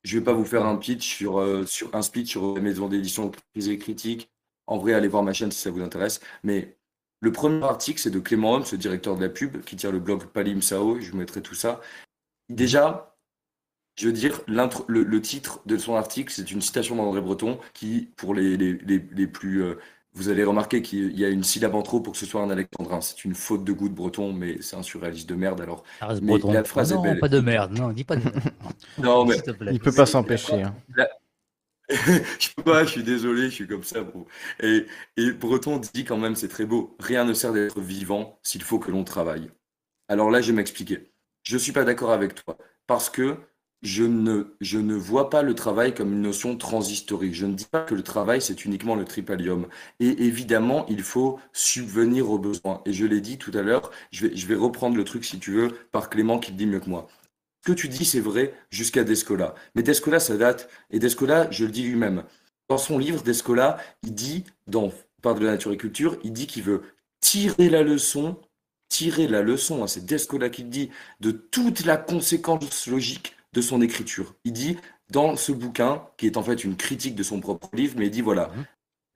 Speaker 8: Je ne vais pas vous faire un pitch sur, euh, sur un speech sur les maisons d'édition crise et critique. En vrai, allez voir ma chaîne si ça vous intéresse. Mais le premier article, c'est de Clément Homme, ce directeur de la pub, qui tient le blog Palim Sao. Je vous mettrai tout ça. Déjà, je veux dire, le, le, titre de son article, c'est une citation d'André Breton qui, pour les, les, les, plus. Euh, vous allez remarquer qu'il y a une syllabe en trop pour que ce soit un alexandrin. C'est une faute de goût de breton, mais c'est un surréaliste de merde alors.
Speaker 9: mais la phrase est belle. pas de merde, non, dis pas de merde.
Speaker 8: non, mais.
Speaker 1: Il peut pas s'empêcher. Hein.
Speaker 8: je peux pas, je suis désolé, je suis comme ça, bro. Et, et Breton dit quand même, c'est très beau, rien ne sert d'être vivant s'il faut que l'on travaille. Alors là, je vais m'expliquer. Je ne suis pas d'accord avec toi parce que je ne, je ne vois pas le travail comme une notion transhistorique. Je ne dis pas que le travail, c'est uniquement le tripalium. Et évidemment, il faut subvenir aux besoins. Et je l'ai dit tout à l'heure, je vais, je vais reprendre le truc, si tu veux, par Clément qui le dit mieux que moi. Ce que tu dis, c'est vrai jusqu'à Descola. Mais Descola, ça date. Et Descola, je le dis lui-même. Dans son livre, Descola, il dit, dans Part de la nature et culture, il dit qu'il veut tirer la leçon tirer la leçon, hein, c'est Descola qui dit, de toute la conséquence logique de son écriture. Il dit, dans ce bouquin, qui est en fait une critique de son propre livre, mais il dit, voilà, mhm.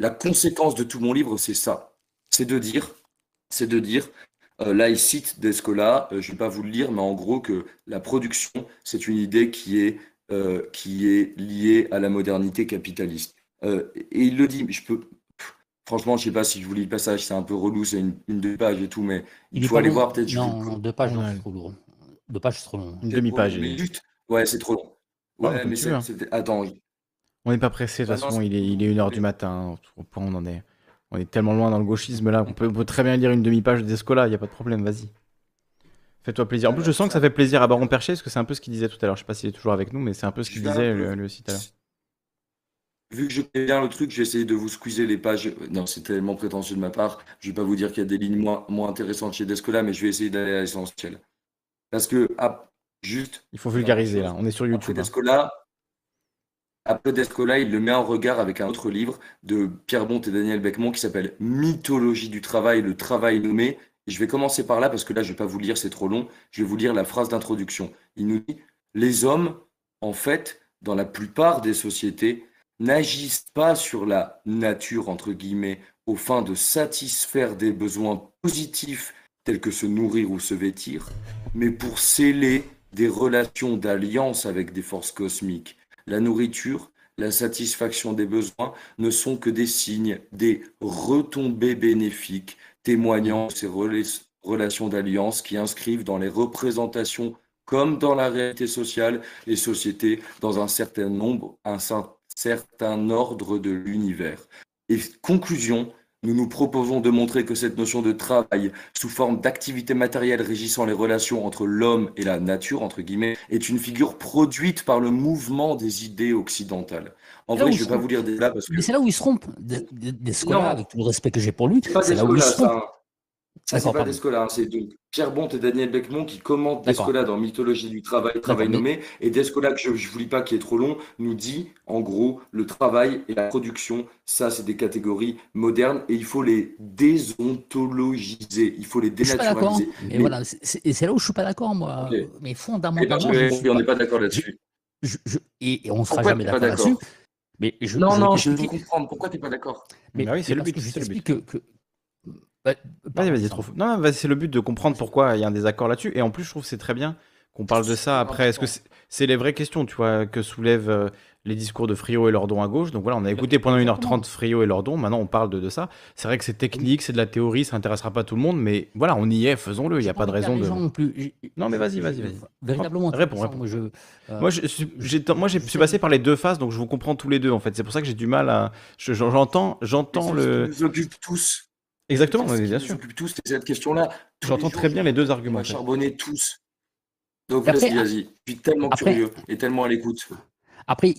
Speaker 8: la conséquence de tout mon livre, c'est ça. C'est de dire, c'est de dire, euh, là il cite Descola, euh, je ne vais pas vous le lire, mais en gros que la production, c'est une idée qui est, euh, qui est liée à la modernité capitaliste. et il le dit, je peux, Franchement, je sais pas si je vous lis le passage, c'est un peu relou, c'est une, deux pages et tout, mais il, faut aller voir peut-être.
Speaker 9: Non, non, deux pages, c'est trop lourd. Deux pages, c'est trop long.
Speaker 1: Une demi-page.
Speaker 8: Ouais, c'est trop long. Ouais, mais c'est. Attends.
Speaker 1: On n'est pas pressé, de toute façon, il est, il est 1h du matin. Au point on en est. On est tellement loin dans le gauchisme là, on peut, très bien lire une demi-page d'Escola, il n'y a pas de problème, vas-y. Fais-toi plaisir. En plus, je sens que ça fait plaisir à Baron Perché, parce que c'est un peu ce qu'il disait tout à l'heure. Je sais pas s'il est toujours avec nous, mais c'est un peu ce qu'il disait lui, aussi tout à l'heure
Speaker 8: vu que je connais bien le truc, j'ai essayé de vous squeezer les pages. Non, c'est tellement prétentieux de ma part. Je vais pas vous dire qu'il y a des lignes moins, moins intéressantes chez Descola, mais je vais essayer d'aller à l'essentiel. Parce que, ah, juste.
Speaker 1: Il faut vulgariser, là. On est sur YouTube.
Speaker 8: Après hein. Descola, après Descola, il le met en regard avec un autre livre de Pierre Bont et Daniel Beckmont qui s'appelle Mythologie du travail, le travail nommé. Je vais commencer par là parce que là, je vais pas vous lire, c'est trop long. Je vais vous lire la phrase d'introduction. Il nous dit Les hommes, en fait, dans la plupart des sociétés, n'agissent pas sur la nature, entre guillemets, au fin de satisfaire des besoins positifs tels que se nourrir ou se vêtir, mais pour sceller des relations d'alliance avec des forces cosmiques. La nourriture, la satisfaction des besoins ne sont que des signes, des retombées bénéfiques témoignant de ces relations d'alliance qui inscrivent dans les représentations comme dans la réalité sociale les sociétés dans un certain nombre, un certain ordre de l'univers. Et conclusion, nous nous proposons de montrer que cette notion de travail sous forme d'activité matérielle régissant les relations entre l'homme et la nature, entre guillemets, est une figure produite par le mouvement des idées occidentales. En vrai, je ne vais pas vous lire des là parce que...
Speaker 9: Mais c'est là où ils se trompent, des, des, avec tout le respect que j'ai pour lui. C'est là où ils se trompent.
Speaker 8: Ça, c'est pas Descola, hein, c'est donc Pierre Bont et Daniel Beckmont qui commentent Descola dans Mythologie du travail, travail nommé. Et Descola, que je ne vous lis pas, qui est trop long, nous dit en gros le travail et la production, ça, c'est des catégories modernes et il faut les désontologiser, il faut les dénaturaliser.
Speaker 9: Mais, mais... voilà, et c'est là où je ne suis pas d'accord, moi. Mais fondamentalement.
Speaker 8: Et ben, on n'est pas d'accord là-dessus.
Speaker 9: et, on ne sera jamais d'accord là-dessus.
Speaker 8: Mais je, non, non, je veux comprendre. Pourquoi tu n'es pas d'accord
Speaker 1: Mais bah oui, c'est le but. Je t'explique que, que Vas-y, vas-y, trop fou. Non, c'est le but de comprendre pourquoi il y a un désaccord là-dessus. Et en plus, je trouve que c'est très bien qu'on parle de ça après. Est-ce que c'est les vraies questions, tu vois, que soulèvent euh, les discours de Frio et Lordon à gauche Donc voilà, on a écouté pendant 1h30 Frio et Lordon. Maintenant, on parle de, de ça. C'est vrai que c'est technique, c'est de la théorie, ça n'intéressera pas tout le monde. Mais voilà, on y est, faisons-le. Il n'y a pas de raison de.
Speaker 9: Non, plus.
Speaker 1: non, mais vas-y, vas-y, vas-y.
Speaker 9: Véritablement.
Speaker 1: Réponds, réponds. Moi, je, euh, moi, je, moi, je suis passé par les deux phases, donc je vous comprends tous les deux, en fait. C'est pour ça que j'ai du mal à. J'entends, j'entends le.
Speaker 8: Nous occupe tous.
Speaker 1: Exactement, bien sûr.
Speaker 8: tous cette question-là.
Speaker 1: J'entends très bien les deux arguments. On
Speaker 8: charbonner tous. Donc vas-y, vas-y. Je suis tellement curieux et tellement à l'écoute.
Speaker 9: Après,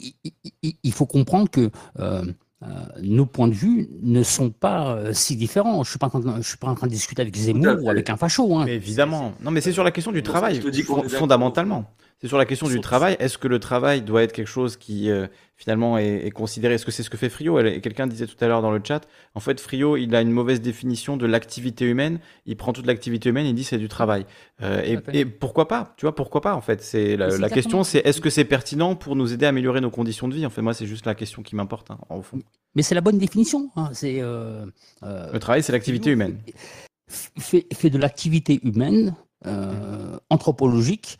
Speaker 9: il, faut comprendre que euh, euh, nos points de vue ne sont pas euh, si différents. Je ne suis, pas en train de discuter avec Zemmour ou avec un facho. Hein.
Speaker 1: évidemment. Non, mais c'est sur la question du travail, fondamentalement. C'est sur la question du travail. Est-ce que le travail doit être quelque chose qui euh, finalement est, est considéré? Est-ce que c'est ce que fait Frio Quelqu'un disait tout à l'heure dans le chat. En fait, Frio, il a une mauvaise définition de l'activité humaine. Il prend toute l'activité humaine, il dit c'est du travail. Euh, et, pourquoi pas? Tu vois, pourquoi pas en fait? C'est la, question, c'est est-ce que c'est pertinent pour nous aider à améliorer nos conditions de vie? En fait, moi, c'est juste la question qui m'importe hein, au fond.
Speaker 9: Mais c'est la bonne définition. hein, C'est euh,
Speaker 1: Le travail, c'est l'activité humaine.
Speaker 9: fait, fait de l'activité humaine anthropologique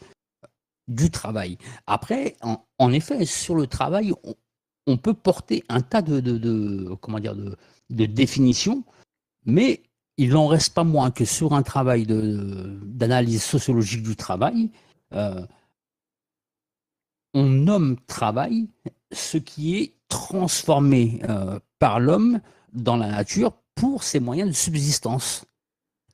Speaker 9: du travail. Après, en, effet, sur le travail, on, peut porter un tas de, comment dire de, définitions, mais il n'en reste pas moins que sur un travail d'analyse sociologique du travail, euh, on nomme travail ce qui est transformé euh, par l'homme dans la nature pour ses moyens de subsistance.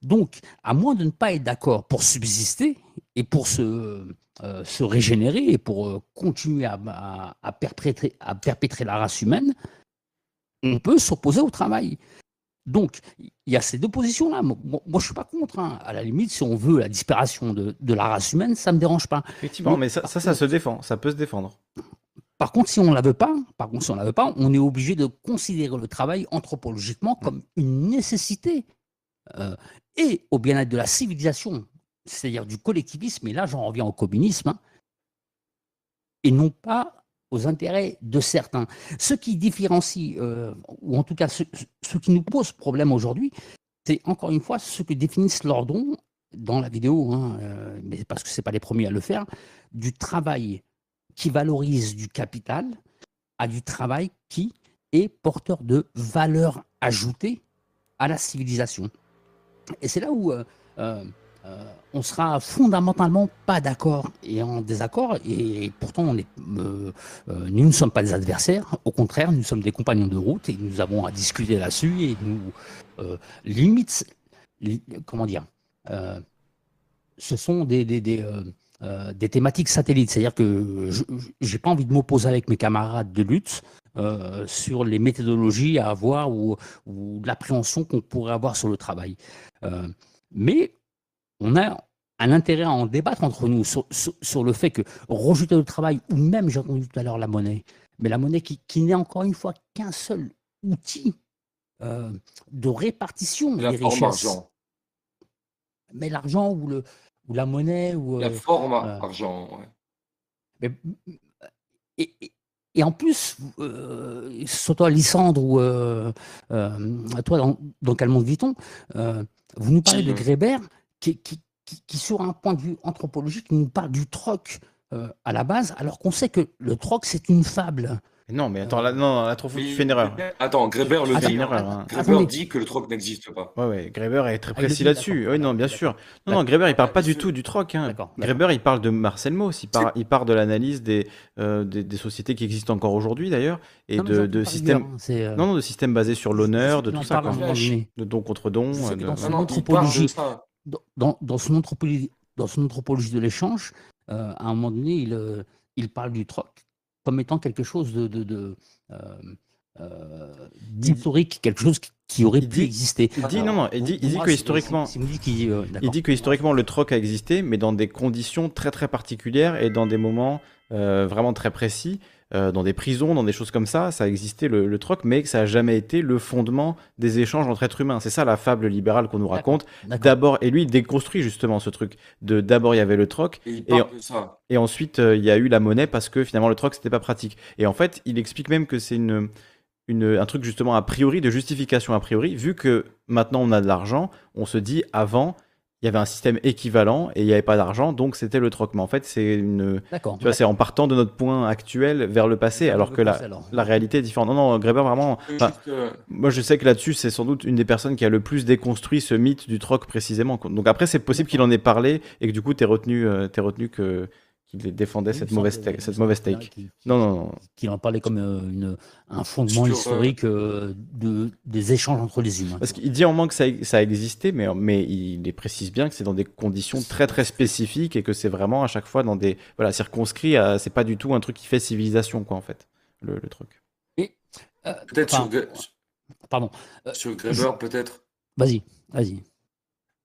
Speaker 9: Donc, à moins de ne pas être d'accord pour subsister et pour se, euh, se régénérer et pour euh, continuer à, à- à perpétrer, à perpétrer la race humaine, on peut s'opposer au travail. Donc, il y a ces deux positions-là. Moi, moi, je ne suis pas contre. hein. À la limite, si on veut la disparition de, de la race humaine, ça ne me dérange pas.
Speaker 1: Effectivement,
Speaker 9: Mais
Speaker 1: mais ça,
Speaker 9: par
Speaker 1: ça, ça se défend. Ça peut se défendre.
Speaker 9: Par contre, si on ne la veut pas, par contre, si on la veut pas, on est obligé de considérer le travail anthropologiquement comme une nécessité euh, et au bien-être de la civilisation, c'est-à-dire du collectivisme. Et là, j'en reviens au communisme, hein, et non pas aux intérêts de certains. Ce qui différencie, euh, ou en tout cas ce, qui nous pose problème aujourd'hui, c'est encore une fois ce que définissent Lordon dans la vidéo, hein, euh, mais parce que ce pas les premiers à le faire, du travail qui valorise du capital à du travail qui est porteur de valeur ajoutée à la civilisation. Et c'est là où euh, on sera fondamentalement pas d'accord et en désaccord, et, pourtant euh, euh, nous ne sommes pas des adversaires, au contraire, nous sommes des compagnons de route et nous avons à discuter là-dessus et nous euh, limite, li- comment dire, euh, ce sont des, des, des, euh, euh, thématiques satellites. C'est-à-dire que je n'ai pas envie de m'opposer avec mes camarades de lutte euh, sur les méthodologies à avoir ou, ou l'appréhension qu'on pourrait avoir sur le travail. Euh, mais on a un intérêt à en débattre entre nous sur, sur- sur le fait que rejeter le travail, ou même, j'ai entendu tout à l'heure, la monnaie, mais la monnaie qui, qui n'est encore une fois qu'un seul outil euh, de répartition
Speaker 8: La
Speaker 9: des
Speaker 8: forme
Speaker 9: richesses.
Speaker 8: argent.
Speaker 9: Mais l'argent ou, le, ou la monnaie ou
Speaker 8: La
Speaker 9: euh,
Speaker 8: forme
Speaker 9: euh,
Speaker 8: argent, ouais.
Speaker 9: mais- et, et- et en plus, soit toi, Lysandre, ou toi, dans, dans Quel monde vit-on Vous nous parlez de. Grébert, qui, qui, qui- qui, sur un point de vue anthropologique, nous parle du troc euh, à la base, alors qu'on sait que le troc, c'est une fable.
Speaker 1: Non, mais attends, là, non, là, trop fou, tu fais une erreur.
Speaker 8: Attends, Grébert le
Speaker 9: Attends,
Speaker 8: dit.
Speaker 1: une
Speaker 8: hein.
Speaker 1: hein.
Speaker 9: Attendez.
Speaker 8: dit que le troc n'existe pas.
Speaker 1: Ouais, ouais, Greber est très
Speaker 9: Ah,
Speaker 1: précis là-dessus. Oui, non, bien sûr. Non, non, Greber, il parle pas du tout du troc. Hein. Greber, il parle de Marcel Mauss, il, part, il part de l'analyse des, euh, des, des sociétés qui existent encore aujourd'hui, d'ailleurs, et
Speaker 9: Non,
Speaker 1: de, de systèmes...
Speaker 9: hein, euh,
Speaker 1: Non, non, de systèmes basés sur l'honneur, de tout ça. De don contre don.
Speaker 8: Non, non, il parle
Speaker 9: anthropologie,
Speaker 8: de ça.
Speaker 9: Dans, dans- son anthropologie, dans son anthropologie de l'échange, euh, à un moment donné, il, euh, il parle du troc comme étant quelque chose de, de, de, euh, d'historique, quelque chose qui, aurait pu exister.
Speaker 1: Il dit, non, non, il dit, il dit
Speaker 9: moi,
Speaker 1: que historiquement...
Speaker 9: euh,
Speaker 1: Il dit que le troc a existé, mais dans des conditions très très particulières et dans des moments euh, vraiment très précis, euh, dans des prisons, dans des choses comme ça, ça a existé le, le troc, mais que ça n'a jamais été le fondement des échanges entre êtres humains. C'est ça la fable libérale qu'on nous raconte. D'abord, et lui il déconstruit justement ce truc. De d'abord il y avait le troc,
Speaker 8: Et il
Speaker 1: Et
Speaker 8: parle
Speaker 1: en-
Speaker 8: de ça.
Speaker 1: et ensuite euh, il y a eu la monnaie parce que finalement le troc c'était pas pratique. Et en fait, il explique même que c'est une, une, un truc justement a priori de justification a priori, vu que maintenant on a de l'argent, on se dit avant il y avait un système équivalent et il n'y avait pas d'argent, donc c'était le troc. Mais en fait, c'est une,
Speaker 9: D'accord.
Speaker 1: tu vois, c'est en partant de notre point actuel vers le passé, alors que la, la réalité est différente. Non, non, Greber vraiment.
Speaker 8: Euh,
Speaker 1: enfin,
Speaker 8: euh,
Speaker 1: moi, je sais que là-dessus, c'est sans doute une des personnes qui a le plus déconstruit ce mythe du troc précisément. Donc après, c'est possible qu'il en ait parlé et que du coup, t'es retenu, euh, t'es retenu que qu'il défendait cette mauvaise, cette mauvaise take. Non, non, non.
Speaker 9: Qu'il en parlait comme euh, une, un fondement
Speaker 8: euh,
Speaker 9: historique euh, de, des échanges entre les humains.
Speaker 1: Parce qu'il dit en moins que ça, ça a existé, mais, mais il les précise bien que c'est dans des conditions très très spécifiques et que c'est vraiment à chaque fois dans des voilà circonscrits. à- C'est pas du tout un truc qui fait civilisation quoi en fait le, le truc.
Speaker 9: Euh,
Speaker 8: Peut-être sur,
Speaker 9: Pardon.
Speaker 8: Sur Greber, peut-être.
Speaker 9: Vas-y, vas-y.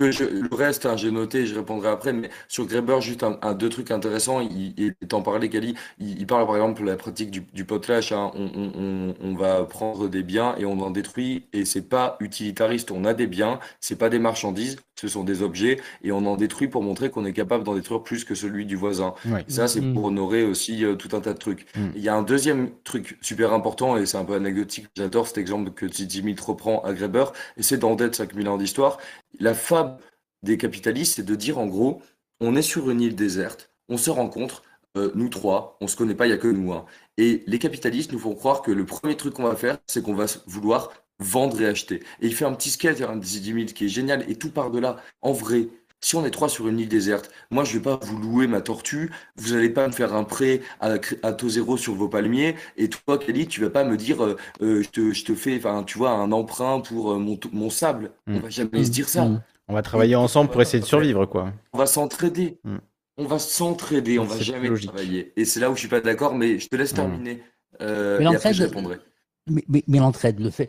Speaker 8: Le reste, hein, j'ai noté, je répondrai après, mais sur Greber, juste un, deux trucs intéressants. Il, il t'en parlait, Kali. Il, parle par exemple de la pratique du, du potlatch. Hein. on, va prendre des biens et on en détruit, et c'est pas utilitariste. On a des biens, c'est pas des marchandises, ce sont des objets, et on en détruit pour montrer qu'on est capable d'en détruire plus que celui du voisin. Ça, c'est pour mm. honorer aussi euh, tout un tas de trucs. Mm. Il y a un deuxième truc super important, et c'est un peu anecdotique. J'adore cet exemple que Dimitri reprend à Greber, et c'est dans Dead 5000 ans d'histoire. La fable des capitalistes, c'est de dire en gros, on est sur une île déserte, on se rencontre, euh, nous trois, on se connaît pas, il y a que nous. Hein. Et les capitalistes nous font croire que le premier truc qu'on va faire, c'est qu'on va vouloir vendre et acheter. Et il fait un petit sketch, un 10 000 qui est génial, et tout part de là. En vrai, si on est trois sur une île déserte, moi je vais pas vous louer ma tortue, vous allez pas me faire un prêt à, à taux zéro sur vos palmiers, et toi Kelly, tu vas pas me dire euh, euh, je, te, je, te, fais, enfin tu vois, un emprunt pour mon, mon sable. On mm. va jamais se dire ça. Mm.
Speaker 1: On va travailler ensemble pour essayer de survivre, quoi.
Speaker 8: On va s'entraider. Hmm. On va s'entraider, on va jamais travailler. Et c'est là où je suis pas d'accord, mais je te laisse terminer. Euh, mais l'entraide, je répondrai.
Speaker 9: Mais, l'entraide, le fait,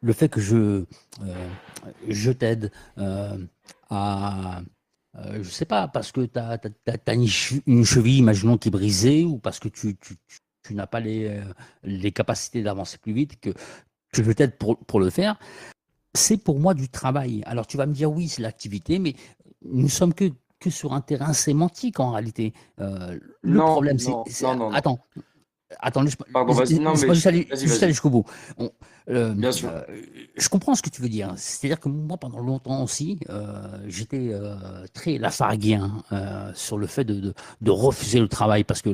Speaker 9: le fait que je, euh, je t'aide euh, à, je sais pas, parce que tu as, une, cheville, imaginons, qui est brisée, ou parce que tu, n'as pas les, les capacités d'avancer plus vite, que, que je t'aide pour, pour le faire c'est pour moi du travail. Alors tu vas me dire oui, c'est l'activité, mais nous sommes que, que sur un terrain sémantique en réalité. Euh, le problème, c'est. Attends. Attends, Pardon, vas-y, non, mais. Juste aller, jusqu'au bout. Euh, Bien sûr. Euh, je comprends ce que tu veux dire. C'est-à-dire que moi, pendant longtemps aussi, j'étais très lafarguien sur le fait de, de, refuser le travail parce que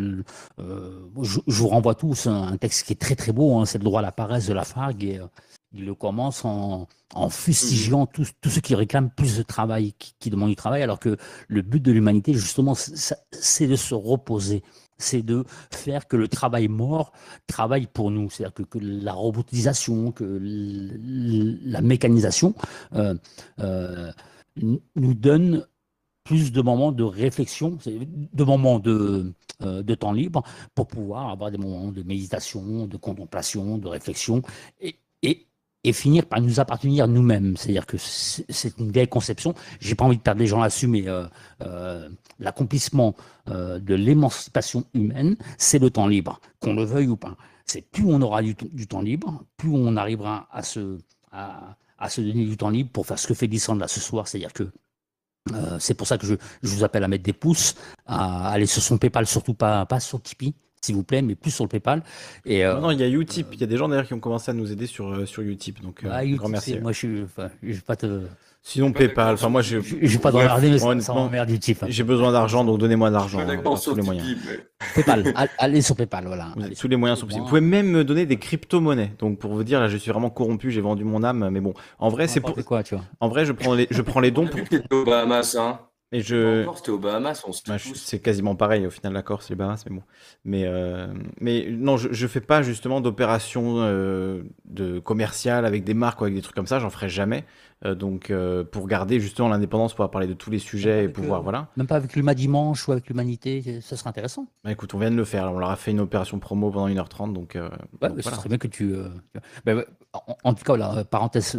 Speaker 9: je, vous renvoie tous un, texte qui est très très beau, hein, c'est le droit à la paresse de Lafargue. Et, il le commence en, en fustigeant tous ceux qui réclament plus de travail, qui, demandent du travail, alors que le but de l'humanité, justement, c'est de se reposer, c'est de faire que le travail mort travaille pour nous, c'est-à-dire que, la robotisation, que la mécanisation euh, euh, nous donne plus de moments de réflexion, de moments de, euh, de temps libre pour pouvoir avoir des moments de méditation, de contemplation, de réflexion et, finir par nous appartenir nous-mêmes. C'est-à-dire que c'est une vieille conception. J'ai pas envie de perdre les gens là-dessus, mais euh, euh, l'accomplissement euh, de l'émancipation humaine, c'est le temps libre, qu'on le veuille ou pas. C'est plus on aura du, temps libre, plus on arrivera à se, donner du temps libre pour faire ce que fait Lissandre là ce soir. C'est-à-dire que c'est pour ça que je, je, vous appelle à mettre des pouces, à aller sur son PayPal, surtout pas, pas sur Tipeee s'il vous plaît, mais plus sur le PayPal.
Speaker 1: Et, euh, non, il y a Utip. Il y a des gens d'ailleurs qui ont commencé à nous aider sur, euh, sur Utip. Donc, euh, ah, grand merci.
Speaker 9: Moi, je ne vais pas te.
Speaker 1: Sinon, PayPal. Enfin, moi, je.
Speaker 9: Je vais pas te regarder, mais ça, ça m'emmerde Utip.
Speaker 1: J'ai besoin d'argent, donc donnez-moi de l'argent. tous les moyens.
Speaker 9: PayPal. Allez sur PayPal, voilà.
Speaker 1: tous les moyens sont possibles. Vous pouvez même me donner des crypto-monnaies. Donc, pour vous dire, là, je suis vraiment corrompu. J'ai vendu mon âme. Mais bon, en vrai, c'est pour.
Speaker 9: quoi, tu vois
Speaker 1: En vrai, je prends les, je prends les dons pour.
Speaker 8: Bahamas, hein.
Speaker 1: Et je...
Speaker 8: c'était aux Bahamas, on
Speaker 1: bah, C'est quasiment pareil au final, la Corse, les Bahamas, mais bon. Mais, euh, mais non, je, je fais pas justement d'opérations euh, de commerciales avec des marques ou avec des trucs comme ça, j'en ferai jamais. Euh, donc pour garder justement l'indépendance, pouvoir parler de tous les sujets et pouvoir, voilà.
Speaker 9: Même pas avec l'Humain Dimanche ou avec l'Humanité, ça serait intéressant.
Speaker 1: Bah écoute, on vient de le faire, on leur a fait une opération promo pendant 1h30, donc.
Speaker 9: ouais, ce serait bien que tu. Bah, en, en, tout cas, la parenthèse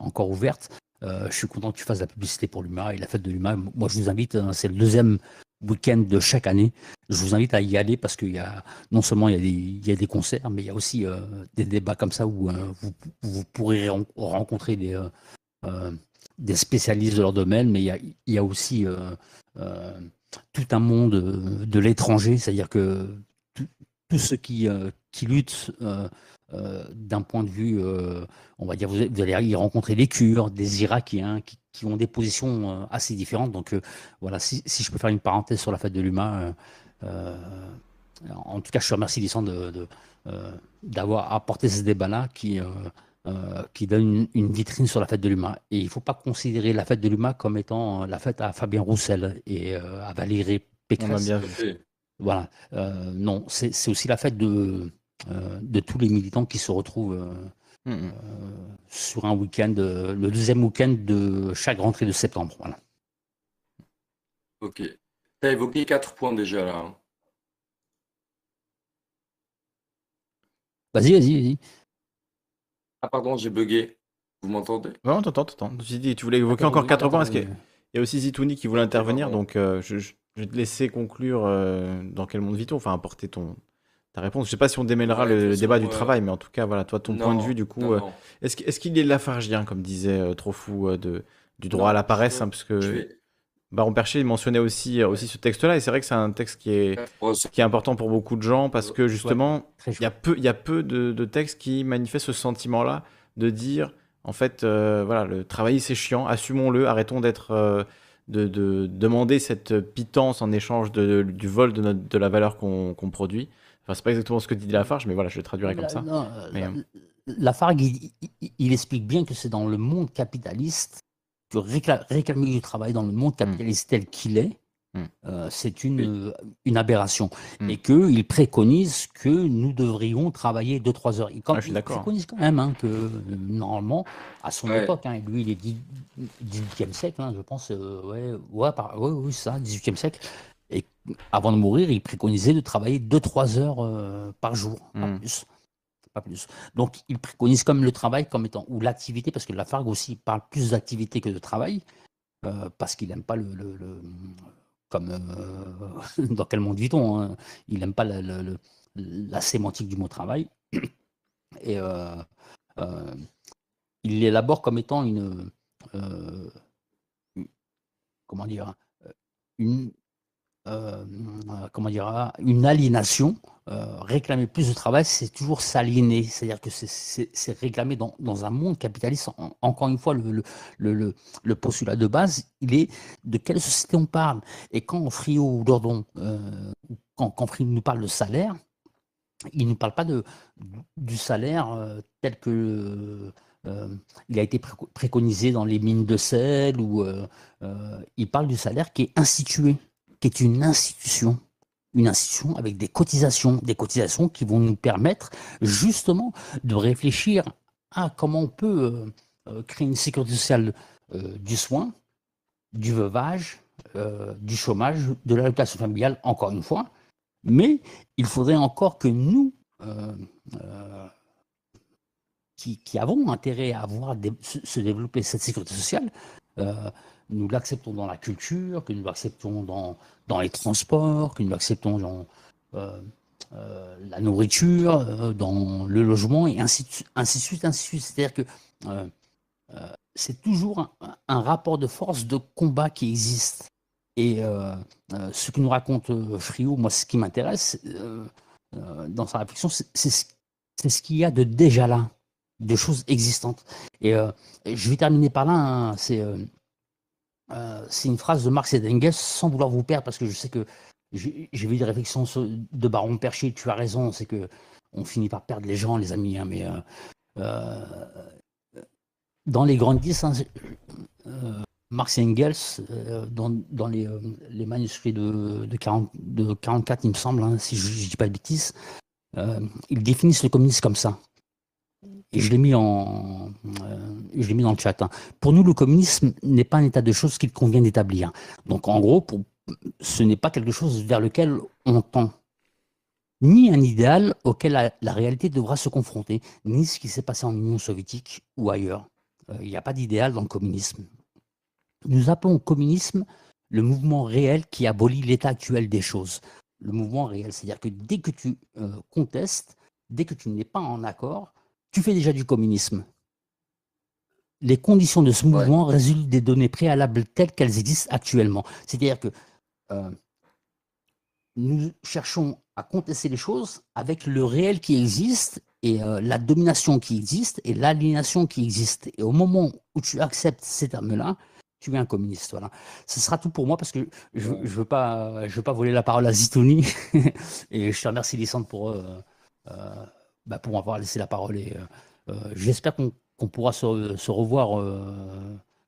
Speaker 9: encore ouverte, euh, je suis content que tu fasses la publicité pour l'UMA et la fête de l'UMA. Moi, je vous invite, hein, c'est le deuxième week-end de chaque année. Je vous invite à y aller parce qu'il y a non seulement il y a des, concerts, mais il y a aussi euh, des débats comme ça où euh, vous, pourrez rencontrer des, des spécialistes de leur domaine, mais il y a, il y a aussi tout un monde de l'étranger, c'est-à-dire que tous ceux qui, qui luttent euh, d'un point de vue, euh, on va dire, vous, allez y rencontrer des Kurdes, des Irakiens qui, ont des positions euh, assez différentes. Donc voilà, si, je peux faire une parenthèse sur la fête de l'humain, en tout cas, je te remercie, Lissan, de, d'avoir apporté ce débat-là qui, qui donne une, vitrine sur la fête de l'humain. Et il ne faut pas considérer la fête de l'humain comme étant la fête à Fabien Roussel et à Valérie Pécresse. Voilà, non, c'est aussi la fête de euh, de tous les militants qui se retrouvent euh, mm, mm. Euh, sur un week-end, le deuxième week-end de chaque rentrée de septembre. Voilà.
Speaker 8: Ok. Tu as évoqué quatre points déjà là. Hein.
Speaker 9: Vas-y, vas-y, vas-y.
Speaker 8: Ah pardon, j'ai bugué. Vous m'entendez?
Speaker 1: Ouais, on t'entend, t'entends. Tu voulais évoquer encore quatre points parce qu'il y a aussi Zitouni qui voulait intervenir,
Speaker 8: pardon.
Speaker 1: donc euh, je, je- je vais te laisser conclure euh, dans quel monde vit-on, enfin apporter ton ta réponse. Je sais pas si on démêlera
Speaker 8: Ouais,
Speaker 1: le, débat du
Speaker 8: euh,
Speaker 1: travail, mais en tout cas, voilà, toi, ton point de vue, du coup, euh, est-ce, est-ce qu'il est lafargien, comme disait euh, Trofou, euh, de, du droit
Speaker 8: Non,
Speaker 1: à la paresse, hein, parce que
Speaker 8: vais-
Speaker 1: Baron Percher mentionnait aussi, euh, aussi ce texte-là, et c'est vrai que c'est un texte qui est,
Speaker 8: Ouais, c'est-
Speaker 1: qui est important pour beaucoup de gens, parce que justement, il y a peu, il y a peu de, de textes qui manifestent ce sentiment-là de dire, en fait, euh, voilà, le travail c'est chiant, assumons-le, arrêtons d'être, euh, de, de demander cette pitance en échange de, du vol de, notre- de la valeur qu'on qu'on produit. Enfin, c'est pas exactement ce que dit Lafarge, mais voilà, je le traduirai comme
Speaker 9: La-
Speaker 1: ça.
Speaker 9: non, euh,
Speaker 1: Mais,
Speaker 9: la-
Speaker 1: euh,
Speaker 9: Lafargue, il, il- il explique bien que c'est dans le monde capitaliste que récla- réclamer du travail dans le monde capitaliste tel qu'il est,
Speaker 1: Mm.
Speaker 9: euh, c'est une,
Speaker 8: Oui.
Speaker 9: euh, une aberration.
Speaker 1: Mm.
Speaker 9: Et qu'il préconise que nous devrions travailler 2-3 heures. Quand-
Speaker 1: Ah, je suis
Speaker 9: il préconise quand même hein, que, normalement, à son
Speaker 8: Ouais.
Speaker 9: époque, hein, lui, il est dix- 18e siècle, hein, je pense, euh, ouais, ouais, par- ouais, oui, ça, 18e siècle. Avant de mourir, il préconisait de travailler 2-3 heures euh, par jour, pas
Speaker 1: Mm.
Speaker 9: plus. Pas plus. Donc, il préconise comme le travail comme étant, ou l'activité, parce que Lafargue aussi parle plus d'activité que de travail, euh, parce qu'il n'aime pas le, le- le- comme euh, dans quel monde vit-on, hein, il n'aime pas la, sémantique du mot travail. Et euh, euh, il l'élabore comme étant une, comment dire, une, euh, euh, comment dire, ah, une aliénation. euh, réclamer plus de travail, c'est toujours s'aliéner. C'est-à-dire que c'est- réclamer dans, un monde capitaliste. En- encore une fois, le, postulat de base, il est de quelle société on parle. Et quand Frio ou ou quand, quand Frio nous parle de salaire, il ne nous parle pas de, du salaire tel que il a été préco- préconisé dans les mines de sel, ou il parle du salaire qui est institué, est une institution. Une institution avec des cotisations, des cotisations qui vont nous permettre justement de réfléchir à comment on peut euh, euh, créer une sécurité sociale euh, du soin, du veuvage, du chômage, de l'allocation familiale, encore une fois. Mais il faudrait encore que nous, qui, qui avons intérêt à voir se, développer cette sécurité sociale, nous l'acceptons dans la culture, que nous l'acceptons dans, dans les transports, que nous l'acceptons dans euh, euh, la nourriture, euh, dans le logement, et ainsi de, suite, ainsi de suite. C'est-à-dire que c'est toujours un, rapport de force, de combat qui existe. Et ce que nous raconte Friot, moi, ce qui m'intéresse dans sa réflexion, c'est ce, ce qu'il y a de déjà là, de choses existantes. Et je vais terminer par là. hein, euh, c'est une phrase de Marx et d'Engels, sans vouloir vous perdre, parce que je sais que j'ai vu des réflexions de Baron Percher. Tu as raison, c'est que on finit par perdre les gens, les amis. hein, mais euh, euh, dans les grandes listes, Marx et Engels, dans, les, manuscrits de, de, 40, de 44, il me semble, hein, si je ne dis pas de bêtises, ils définissent le communisme comme ça. Et je l'ai mis, en, euh, mis dans le chat. hein. Pour nous, le communisme n'est pas un état de choses qu'il convient d'établir. Donc, en gros, ce n'est pas quelque chose vers lequel on tend. Ni un idéal auquel la, la réalité devra se confronter, ni ce qui s'est passé en Union soviétique ou ailleurs. Euh, Il n'y a pas d'idéal dans le communisme. Nous appelons au communisme le mouvement réel qui abolit l'état actuel des choses. Le mouvement réel, c'est-à-dire que dès que tu euh, contestes, dès que tu n'es pas en accord, tu fais déjà du communisme. Les conditions de ce mouvement résultent des données préalables telles qu'elles existent actuellement. C'est-à-dire que euh, nous cherchons à contester les choses avec le réel qui existe et euh, la domination qui existe et l'aliénation qui existe. Et au moment où tu acceptes ces termes-là, tu es un communiste. Voilà. Ce sera tout pour moi parce que je ne veux, pas, je veux pas voler la parole à Zitouni. et je te remercie, Lissandre, pour, euh, euh, bah, pour m'avoir laissé la parole. Et euh, euh, j'espère qu'on pourra se, se revoir euh,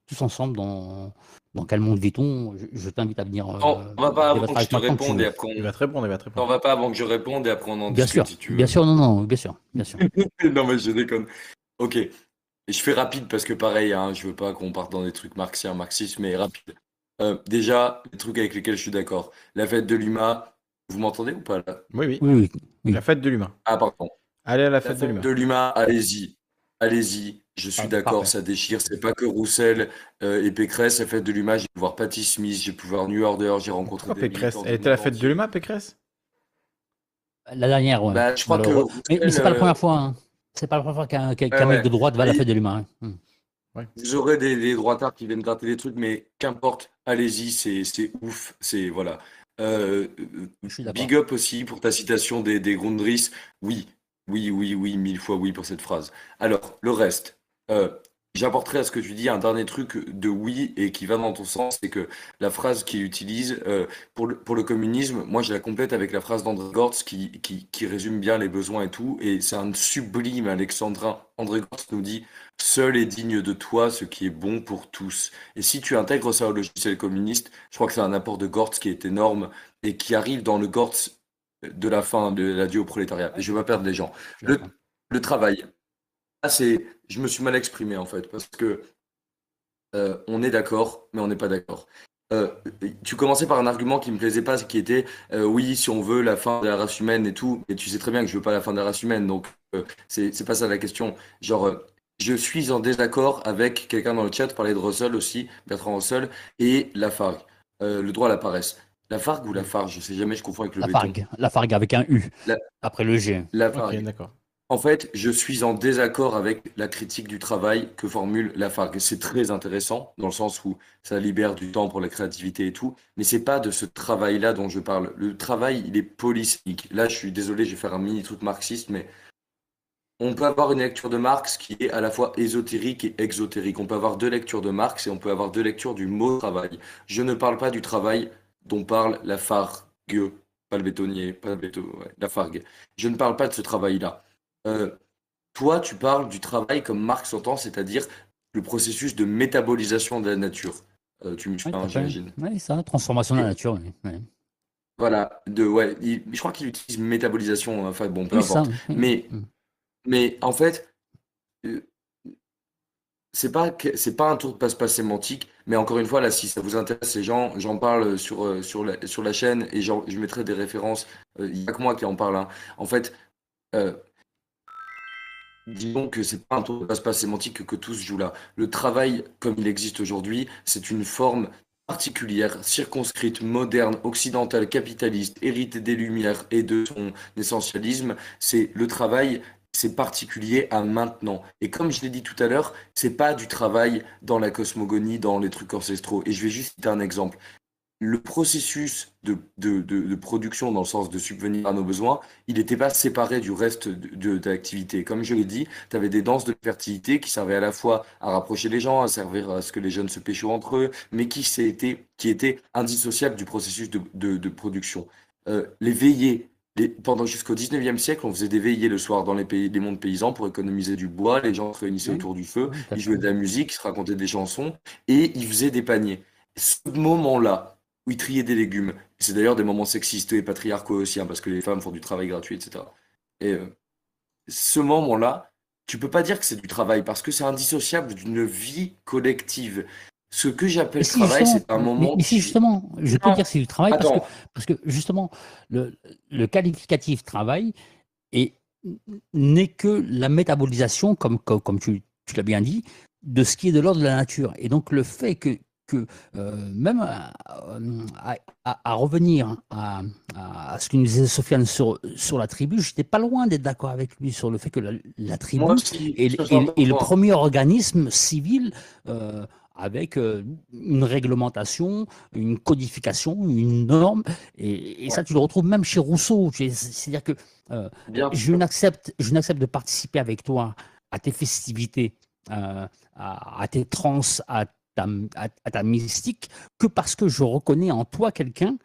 Speaker 9: tous ensemble dans, dans quel monde vit-on? Je, je t'invite à venir. euh,
Speaker 8: Non, on va pas avant que je te réponde et après on...
Speaker 1: Il va te répondre, il va te
Speaker 8: Non,
Speaker 1: répondre.
Speaker 8: on va pas avant que je réponde et après on en
Speaker 9: Bien
Speaker 8: discute
Speaker 9: sûr,
Speaker 8: si tu veux.
Speaker 9: bien sûr, non, non, bien sûr, bien sûr.
Speaker 8: non, mais je déconne. Ok. Je fais rapide parce que pareil, hein, je veux pas qu'on parte dans des trucs marxiens, marxistes, mais rapide. Euh, déjà, les trucs avec lesquels je suis d'accord. La fête de l'UMA, vous m'entendez ou pas là?
Speaker 1: Oui, oui.
Speaker 9: Oui, oui. oui.
Speaker 1: La fête de l'humain.
Speaker 8: Ah, pardon.
Speaker 1: Allez à la
Speaker 8: La
Speaker 1: fête de
Speaker 8: fête
Speaker 1: l'humain.
Speaker 8: de l'UMA, allez-y. allez-y, je suis
Speaker 9: Ah,
Speaker 8: d'accord, ça déchire. C'est pas que Roussel euh, et Pécresse, la fête de l'UMA, j'ai pu voir Patti Smith, j'ai pu voir New Order, j'ai rencontré
Speaker 1: Pourquoi
Speaker 8: des
Speaker 1: Pécresse Elle était à la fête de l'UMA, Pécresse?
Speaker 9: La dernière, ouais.
Speaker 8: Bah, je crois que
Speaker 9: Malheureux. Mais, mais c'est pas la
Speaker 8: Roussel,
Speaker 9: première
Speaker 8: euh,
Speaker 9: fois. Hein. C'est pas la première fois qu'un
Speaker 8: ouais,
Speaker 9: qu'un mec
Speaker 8: ouais.
Speaker 9: de droite va à la fête de l'humain. hein. Hmm.
Speaker 8: vous aurez des, des droitards qui viennent gratter des trucs, mais qu'importe, allez-y, c'est c'est ouf, c'est voilà. Euh, euh, big up aussi pour ta citation des, des Grundris. Oui, oui, oui, oui, mille fois oui pour cette phrase. Alors, le reste. Euh, J'apporterai à ce que tu dis un dernier truc de oui et qui va dans ton sens, c'est que la phrase qu'il utilise euh, pour, le, communisme, moi je la complète avec la phrase d'André Gortz qui résume bien les besoins et tout, et c'est un sublime alexandrin. André Gortz nous dit Seul est digne de toi ce qui est bon pour tous. Et si tu intègres ça au logiciel communiste, je crois que c'est un apport de Gortz qui est énorme et qui arrive dans le Gortz de la fin de l'adieu au prolétariat. Et je ne vais pas perdre les gens. Le, travail. Ah, c'est, je me suis mal exprimé en fait, parce que euh, on est d'accord, mais on n'est pas d'accord. Euh, tu commençais par un argument qui me plaisait pas, qui était euh, oui, si on veut la fin de la race humaine et tout, mais tu sais très bien que je veux pas la fin de la race humaine, donc c'est pas ça la question. Genre, je suis en désaccord avec quelqu'un dans le chat, parlait de Russell aussi, Bertrand Russell, et Lafargue, euh, le droit à la paresse. Lafargue ou Lafarge, je sais jamais, je confonds avec le
Speaker 9: La
Speaker 8: béton.
Speaker 9: fargue. La fargue avec un U.
Speaker 8: La-
Speaker 9: Après le G.
Speaker 8: Lafargue.
Speaker 1: Ok, d'accord.
Speaker 8: En fait, je suis en désaccord avec la critique du travail que formule Lafargue. C'est très intéressant dans le sens où ça libère du temps pour la créativité et tout, mais c'est pas de ce travail-là dont je parle. Le travail, il est polysémique. Là, je suis désolé, je vais faire un mini truc marxiste, mais on peut avoir une lecture de Marx qui est à la fois ésotérique et exotérique. On peut avoir deux lectures de Marx et on peut avoir deux lectures du mot travail. Je ne parle pas du travail dont parle Lafargue, pas le bétonnier, pas le béton, ouais, Lafargue. Je ne parle pas de ce travail-là. Euh, toi, tu parles du travail comme Marx entend, c'est-à-dire le processus de métabolisation de la nature. Euh, tu me suis hein, j'imagine.
Speaker 9: Oui, ça, transformation de la nature. Oui.
Speaker 8: Voilà, de, ouais, il- je crois qu'il utilise métabolisation, enfin bon, peu
Speaker 9: Oui, ça.
Speaker 8: importe.
Speaker 9: oui.
Speaker 8: Mais,
Speaker 9: Mm.
Speaker 8: mais en fait, euh, c'est pas, c'est pas un tour de passe-passe sémantique, mais encore une fois, là, si ça vous intéresse, les gens, j'en parle sur, euh, sur, la, sur la chaîne et je mettrai des références. Euh, Il n'y a que moi qui en parle. hein. En fait, euh, disons que c'est pas un tour de passe-passe sémantique que tous jouent là. Le travail, comme il existe aujourd'hui, c'est une forme particulière, circonscrite, moderne, occidentale, capitaliste, héritée des Lumières et de son essentialisme. C'est le travail, c'est particulier à maintenant. Et comme je l'ai dit tout à l'heure, c'est pas du travail dans la cosmogonie, dans les trucs ancestraux. Et je vais juste citer un exemple. Le processus de, production, dans le sens de subvenir à nos besoins, il n'était pas séparé du reste de, l'activité. Comme je l'ai dit, tu avais des danses de fertilité qui servaient à la fois à rapprocher les gens, à servir à ce que les jeunes se pécho entre eux, mais qui, qui étaient indissociables du processus de production. Euh, les veillées, les- pendant jusqu'au 19e siècle, on faisait des veillées le soir dans les, pays, les mondes paysans pour économiser du bois, les gens se réunissaient
Speaker 9: Oui.
Speaker 8: autour du feu, ils jouaient de la musique, ils se racontaient des chansons et ils faisaient des paniers. Ce moment-là, où ils triaient des légumes, c'est d'ailleurs des moments sexistes et patriarcaux aussi, hein, parce que les femmes font du travail gratuit, etc. Et euh, ce moment-là, tu peux pas dire que c'est du travail, parce que c'est indissociable d'une vie collective. Ce que j'appelle
Speaker 9: si,
Speaker 8: travail, c'est un moment
Speaker 9: mais, si justement, je peux
Speaker 8: Non,
Speaker 9: dire que c'est du travail parce que,
Speaker 8: Attends,
Speaker 9: parce que justement, le, le qualificatif travail est- n'est que la métabolisation, comme, comme, comme tu, tu l'as bien dit, de ce qui est de l'ordre de la nature. Et donc le fait que, que euh, même à, à- à- à revenir à, ce que nous disait Sofiane sur, sur la tribu, j'étais pas loin d'être d'accord avec lui sur le fait que la, la tribu
Speaker 8: moi
Speaker 9: est, le premier organisme civil euh, avec euh, une réglementation, une codification, une norme, et, et ça tu le retrouves même chez Rousseau. C'est- C'est-à-dire que euh, je n'accepte, de participer avec toi à tes festivités, euh, à, à tes trans, à ta, à, à ta mystique, que parce que je reconnais en toi quelqu'un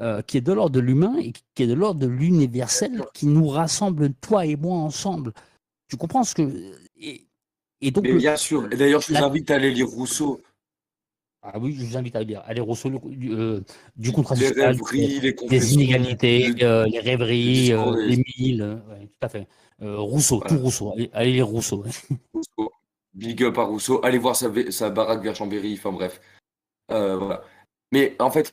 Speaker 9: euh, qui est de l'ordre de l'humain et qui est de l'ordre de l'universel, qui nous rassemble, toi et moi, ensemble. Tu comprends ce que. Et, et donc,
Speaker 8: Mais
Speaker 9: le-
Speaker 8: bien sûr. Et d'ailleurs, je vous
Speaker 9: la-
Speaker 8: invite à aller lire Rousseau.
Speaker 9: ah oui, je vous invite à lire. Allez, Rousseau, du, euh, du contrat
Speaker 8: Les
Speaker 9: social,
Speaker 8: rêveries, les
Speaker 9: des
Speaker 8: confessions,
Speaker 9: inégalités,
Speaker 8: le-
Speaker 9: euh, les rêveries, euh, les mille, euh, ouais, tout à fait. Euh, Rousseau,
Speaker 8: Voilà.
Speaker 9: tout Rousseau. Allez, allez lire Rousseau.
Speaker 8: Rousseau. Big up à Rousseau. Allez voir sa, sa baraque vers Chambéry. Enfin bref. Euh, voilà. Mais en fait,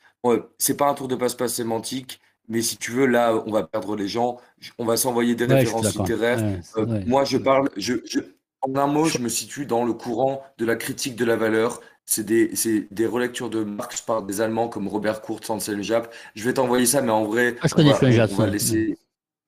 Speaker 8: c'est pas un tour de passe-passe sémantique. Mais si tu veux, là, on va perdre les gens. On va s'envoyer des
Speaker 9: Ouais,
Speaker 8: références littéraires. Euh,
Speaker 9: ouais.
Speaker 8: moi, je parle. Je, je, En un mot, je me situe dans le courant de la critique de la valeur. C'est des, relectures de Marx par des Allemands comme Robert Kurz, Anselm Japp. Je vais t'envoyer ça, mais en vrai,
Speaker 9: Ah, je
Speaker 8: on va,
Speaker 9: Japp,
Speaker 8: on laisser,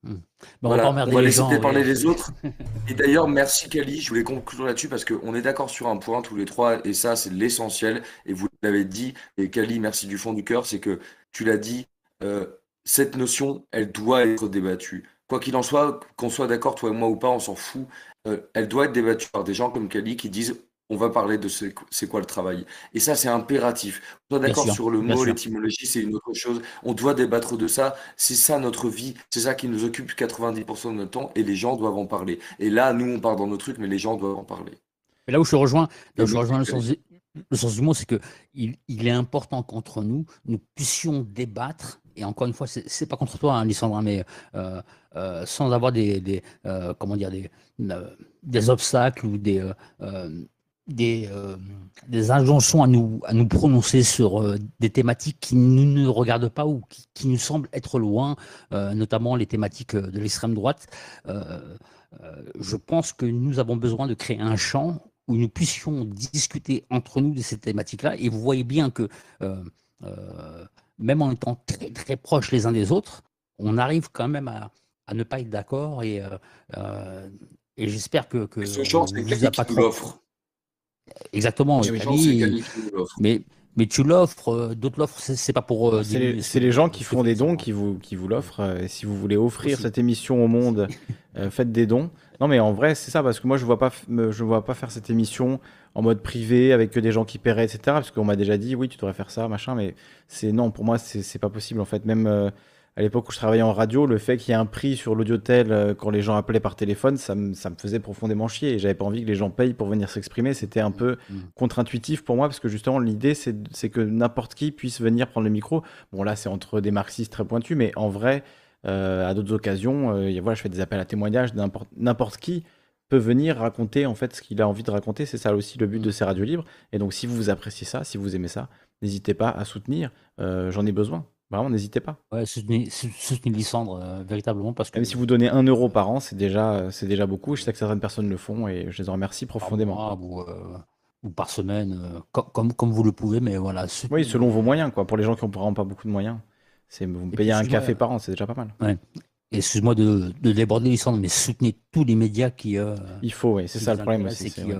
Speaker 9: Hmm. Bon, on va
Speaker 8: voilà, on laisser parler
Speaker 9: ouais.
Speaker 8: les autres. Et d'ailleurs, merci Kali. Je voulais conclure là-dessus parce qu'on est d'accord sur un point tous les trois, et ça, c'est l'essentiel. Et vous l'avez dit, et Kali, merci du fond du cœur, c'est que tu l'as dit, euh, cette notion, elle doit être débattue. Quoi qu'il en soit, qu'on soit d'accord, toi et moi ou pas, on s'en fout. Euh, elle doit être débattue par des gens comme Kali qui disent on va parler de c'est c'est quoi le travail. Et ça, c'est impératif. On soit
Speaker 9: Bien
Speaker 8: d'accord sur le mot, l'étymologie, c'est une autre chose. On doit débattre de ça. C'est ça notre vie. C'est ça qui nous occupe 90% de notre temps et les gens doivent en parler. Et là, nous, on part dans nos trucs, mais les gens doivent en parler.
Speaker 9: Et là où je rejoins, là où je rejoins le sens, le sens du mot, c'est que il, est important qu'entre nous, nous puissions débattre. Et encore une fois, c'est pas contre toi, hein, mais euh, euh, sans avoir des, euh, comment dire, des, obstacles ou des, des, injonctions à nous, à nous prononcer sur des thématiques qui nous ne regardent pas ou qui, qui nous semblent être loin, notamment les thématiques de l'extrême droite. Je pense que nous avons besoin de créer un champ où nous puissions discuter entre nous de ces thématiques-là. Et vous voyez bien que euh, euh, même en étant très très proches les uns des autres, on arrive quand même à, à ne pas être d'accord. Et, euh, et j'espère que, que
Speaker 8: ce champ, c'est l'offre.
Speaker 9: Exactement,
Speaker 8: Ce
Speaker 9: oui,
Speaker 8: nous l'offre.
Speaker 9: mais mais tu l'offres, euh, d'autres l'offrent. C'est pas pour. euh,
Speaker 1: C'est les,
Speaker 9: ce
Speaker 1: les gens qui font des dons
Speaker 9: hein.
Speaker 1: qui vous, qui vous l'offrent. euh, et si vous voulez offrir
Speaker 9: Aussi.
Speaker 1: cette émission au monde, euh, faites des dons. Non, mais en vrai, c'est ça, parce que moi, je vois pas, je vois pas faire cette émission en mode privé avec que des gens qui paieraient, etc. Parce qu'on m'a déjà dit, oui, tu devrais faire ça, machin. Mais c'est non, pour moi, c'est c'est pas possible. En fait, même euh, à l'époque où je travaillais en radio, le fait qu'il y ait un prix sur l'audiotel euh, quand les gens appelaient par téléphone, ça me, ça me faisait profondément chier. Et j'avais pas envie que les gens payent pour venir s'exprimer. C'était un peu
Speaker 9: Mm.
Speaker 1: contre-intuitif pour moi, parce que justement, l'idée, c'est que n'importe qui puisse venir prendre le micro. Bon, là, c'est entre des marxistes très pointus, mais en vrai, euh, à d'autres occasions, euh, voilà, je fais des appels à témoignages, n'importe qui peut venir raconter en fait ce qu'il a envie de raconter. C'est ça aussi le but de ces radios libres. Et donc, si vous appréciez ça, si vous aimez ça, n'hésitez pas à soutenir. Euh, J'en ai besoin. Vraiment, n'hésitez pas.
Speaker 9: Ouais, soutenez, sou- soutenez Lysandre euh, véritablement parce que
Speaker 1: Même si vous donnez un euro par an, c'est déjà, c'est déjà beaucoup. Je sais que certaines personnes le font et je les en remercie
Speaker 9: par
Speaker 1: profondément.
Speaker 9: mois ou, euh, ou par semaine, euh, co- comme, comme vous le pouvez, mais voilà. soutenez-
Speaker 1: Oui, selon vos moyens, quoi. Pour les gens qui n'ont vraiment pas beaucoup de moyens, c'est vous me payez un café par an, c'est déjà pas mal.
Speaker 9: Excuse-moi de, de déborder Lysandre, mais soutenez tous les médias qui, euh,
Speaker 1: Il faut, oui, c'est ça le problème aussi.
Speaker 9: qui, euh,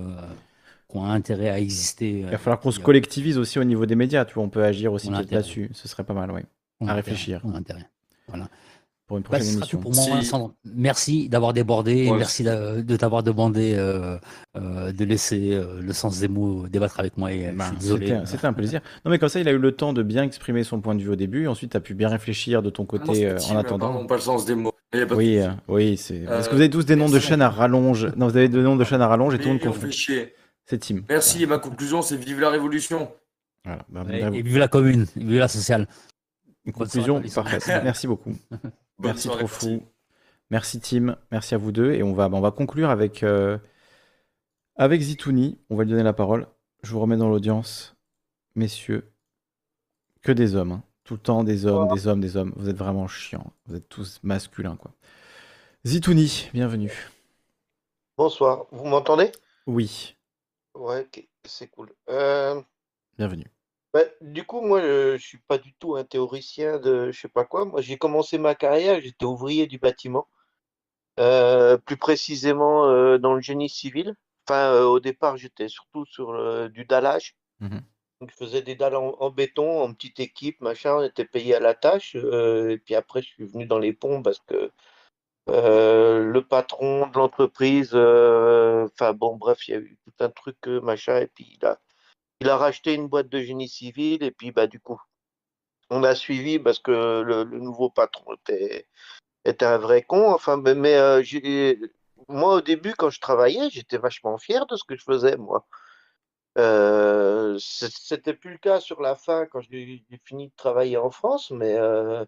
Speaker 9: qui ont intérêt à exister.
Speaker 1: Il
Speaker 9: euh,
Speaker 1: va falloir qu'on se
Speaker 9: euh,
Speaker 1: collectivise aussi au niveau des médias, tu vois, on peut agir aussi là-dessus. Ce serait pas mal, oui,
Speaker 9: ont
Speaker 1: à
Speaker 9: intérêt,
Speaker 1: réfléchir.
Speaker 9: intérêt. Voilà.
Speaker 1: pour une
Speaker 9: Bah,
Speaker 1: prochaine émission.
Speaker 9: pour moi,
Speaker 8: Si-
Speaker 9: Vincent. Merci d'avoir débordé.
Speaker 8: Ouais,
Speaker 9: merci de t'avoir demandé euh, euh, de laisser euh, le sens des mots débattre avec moi. Et, je suis désolé.
Speaker 1: C'était un plaisir. Non, mais comme ça, il a eu le temps de bien exprimer son point de vue au début. Ensuite, tu as pu bien réfléchir de ton
Speaker 8: Ah non,
Speaker 1: côté euh,
Speaker 8: petit,
Speaker 1: en attendant.
Speaker 8: Pardon, pas le sens des mots. De
Speaker 1: Oui, euh, oui, c'est. Parce que vous avez tous des noms de chaînes à rallonge. Non, vous avez des noms de chaînes à rallonge et tout le monde
Speaker 8: on
Speaker 1: confond. C'est Tim.
Speaker 8: Merci, et ma conclusion, c'est vive la révolution.
Speaker 1: Voilà. Bravo.
Speaker 9: et vive la commune, vive la sociale.
Speaker 1: Une conclusion parfaite. Merci beaucoup.
Speaker 8: Bonne
Speaker 1: Merci
Speaker 8: soirée,
Speaker 1: trop
Speaker 8: merci.
Speaker 1: fou. Merci Tim. Merci à vous deux. Et on va, ben, on va conclure avec, euh, avec Zitouni. On va lui donner la parole. Je vous remets dans l'audience. Messieurs, que des hommes. hein. Tout le temps des hommes, des hommes, des hommes. Vous êtes vraiment chiants. Vous êtes tous masculins, quoi. Zitouni, bienvenue.
Speaker 10: Bonsoir, vous m'entendez?
Speaker 1: Oui,
Speaker 10: Ouais, ok, c'est cool. Euh,
Speaker 1: bienvenue.
Speaker 10: Bah, du coup, moi, euh, je suis pas du tout un théoricien de je sais pas quoi. Moi, j'ai commencé ma carrière, j'étais ouvrier du bâtiment, Euh, plus précisément euh, dans le génie civil. Enfin, euh, au départ, j'étais surtout sur du dallage.
Speaker 1: Mhm.
Speaker 10: Donc, je faisais des dalles en, en béton, en petite équipe, machin, on était payé à la tâche. euh, et puis après, je suis venu dans les ponts parce que Euh, le patron de l'entreprise, euh, enfin bon, bref, il y a eu tout un truc, euh, machin, et puis il a, il a racheté une boîte de génie civil, et puis bah du coup, on a suivi parce que le, nouveau patron était, était un vrai con. Enfin, mais, euh, moi au début, quand je travaillais, j'étais vachement fier de ce que je faisais, moi. Euh, c'était plus le cas sur la fin quand j'ai fini de travailler en France, mais euh,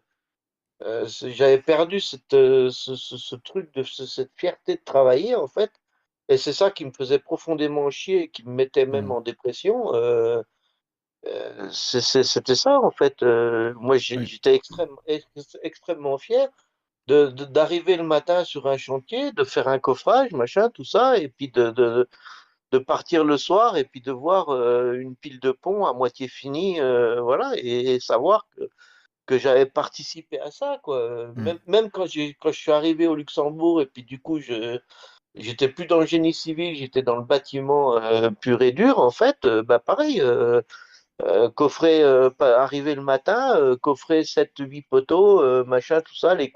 Speaker 10: j'avais perdu cette, ce, ce- truc de ce- cette fierté de travailler en fait, et c'est ça qui me faisait profondément chier, et qui me mettait même
Speaker 1: Mm.
Speaker 10: en dépression. euh, euh, c'était ça en fait. euh, moi
Speaker 1: Oui.
Speaker 10: j'étais extrêmement, ex- extrêmement fier, de, de- d'arriver le matin sur un chantier, de faire un coffrage, machin, tout ça, et puis de, de, de partir le soir et puis de voir une pile de pont à moitié finie, voilà, et, et savoir que, que j'avais participé à ça, quoi.
Speaker 1: Mm.
Speaker 10: Même, même quand quand je suis arrivé au Luxembourg et puis du coup, je, j'étais plus dans le génie civil, j'étais dans le bâtiment euh, pur et dur, en fait, euh, bah pareil. euh, euh, coffret pas- arrivé le matin, coffret 7-8 poteaux, machin, tout ça, les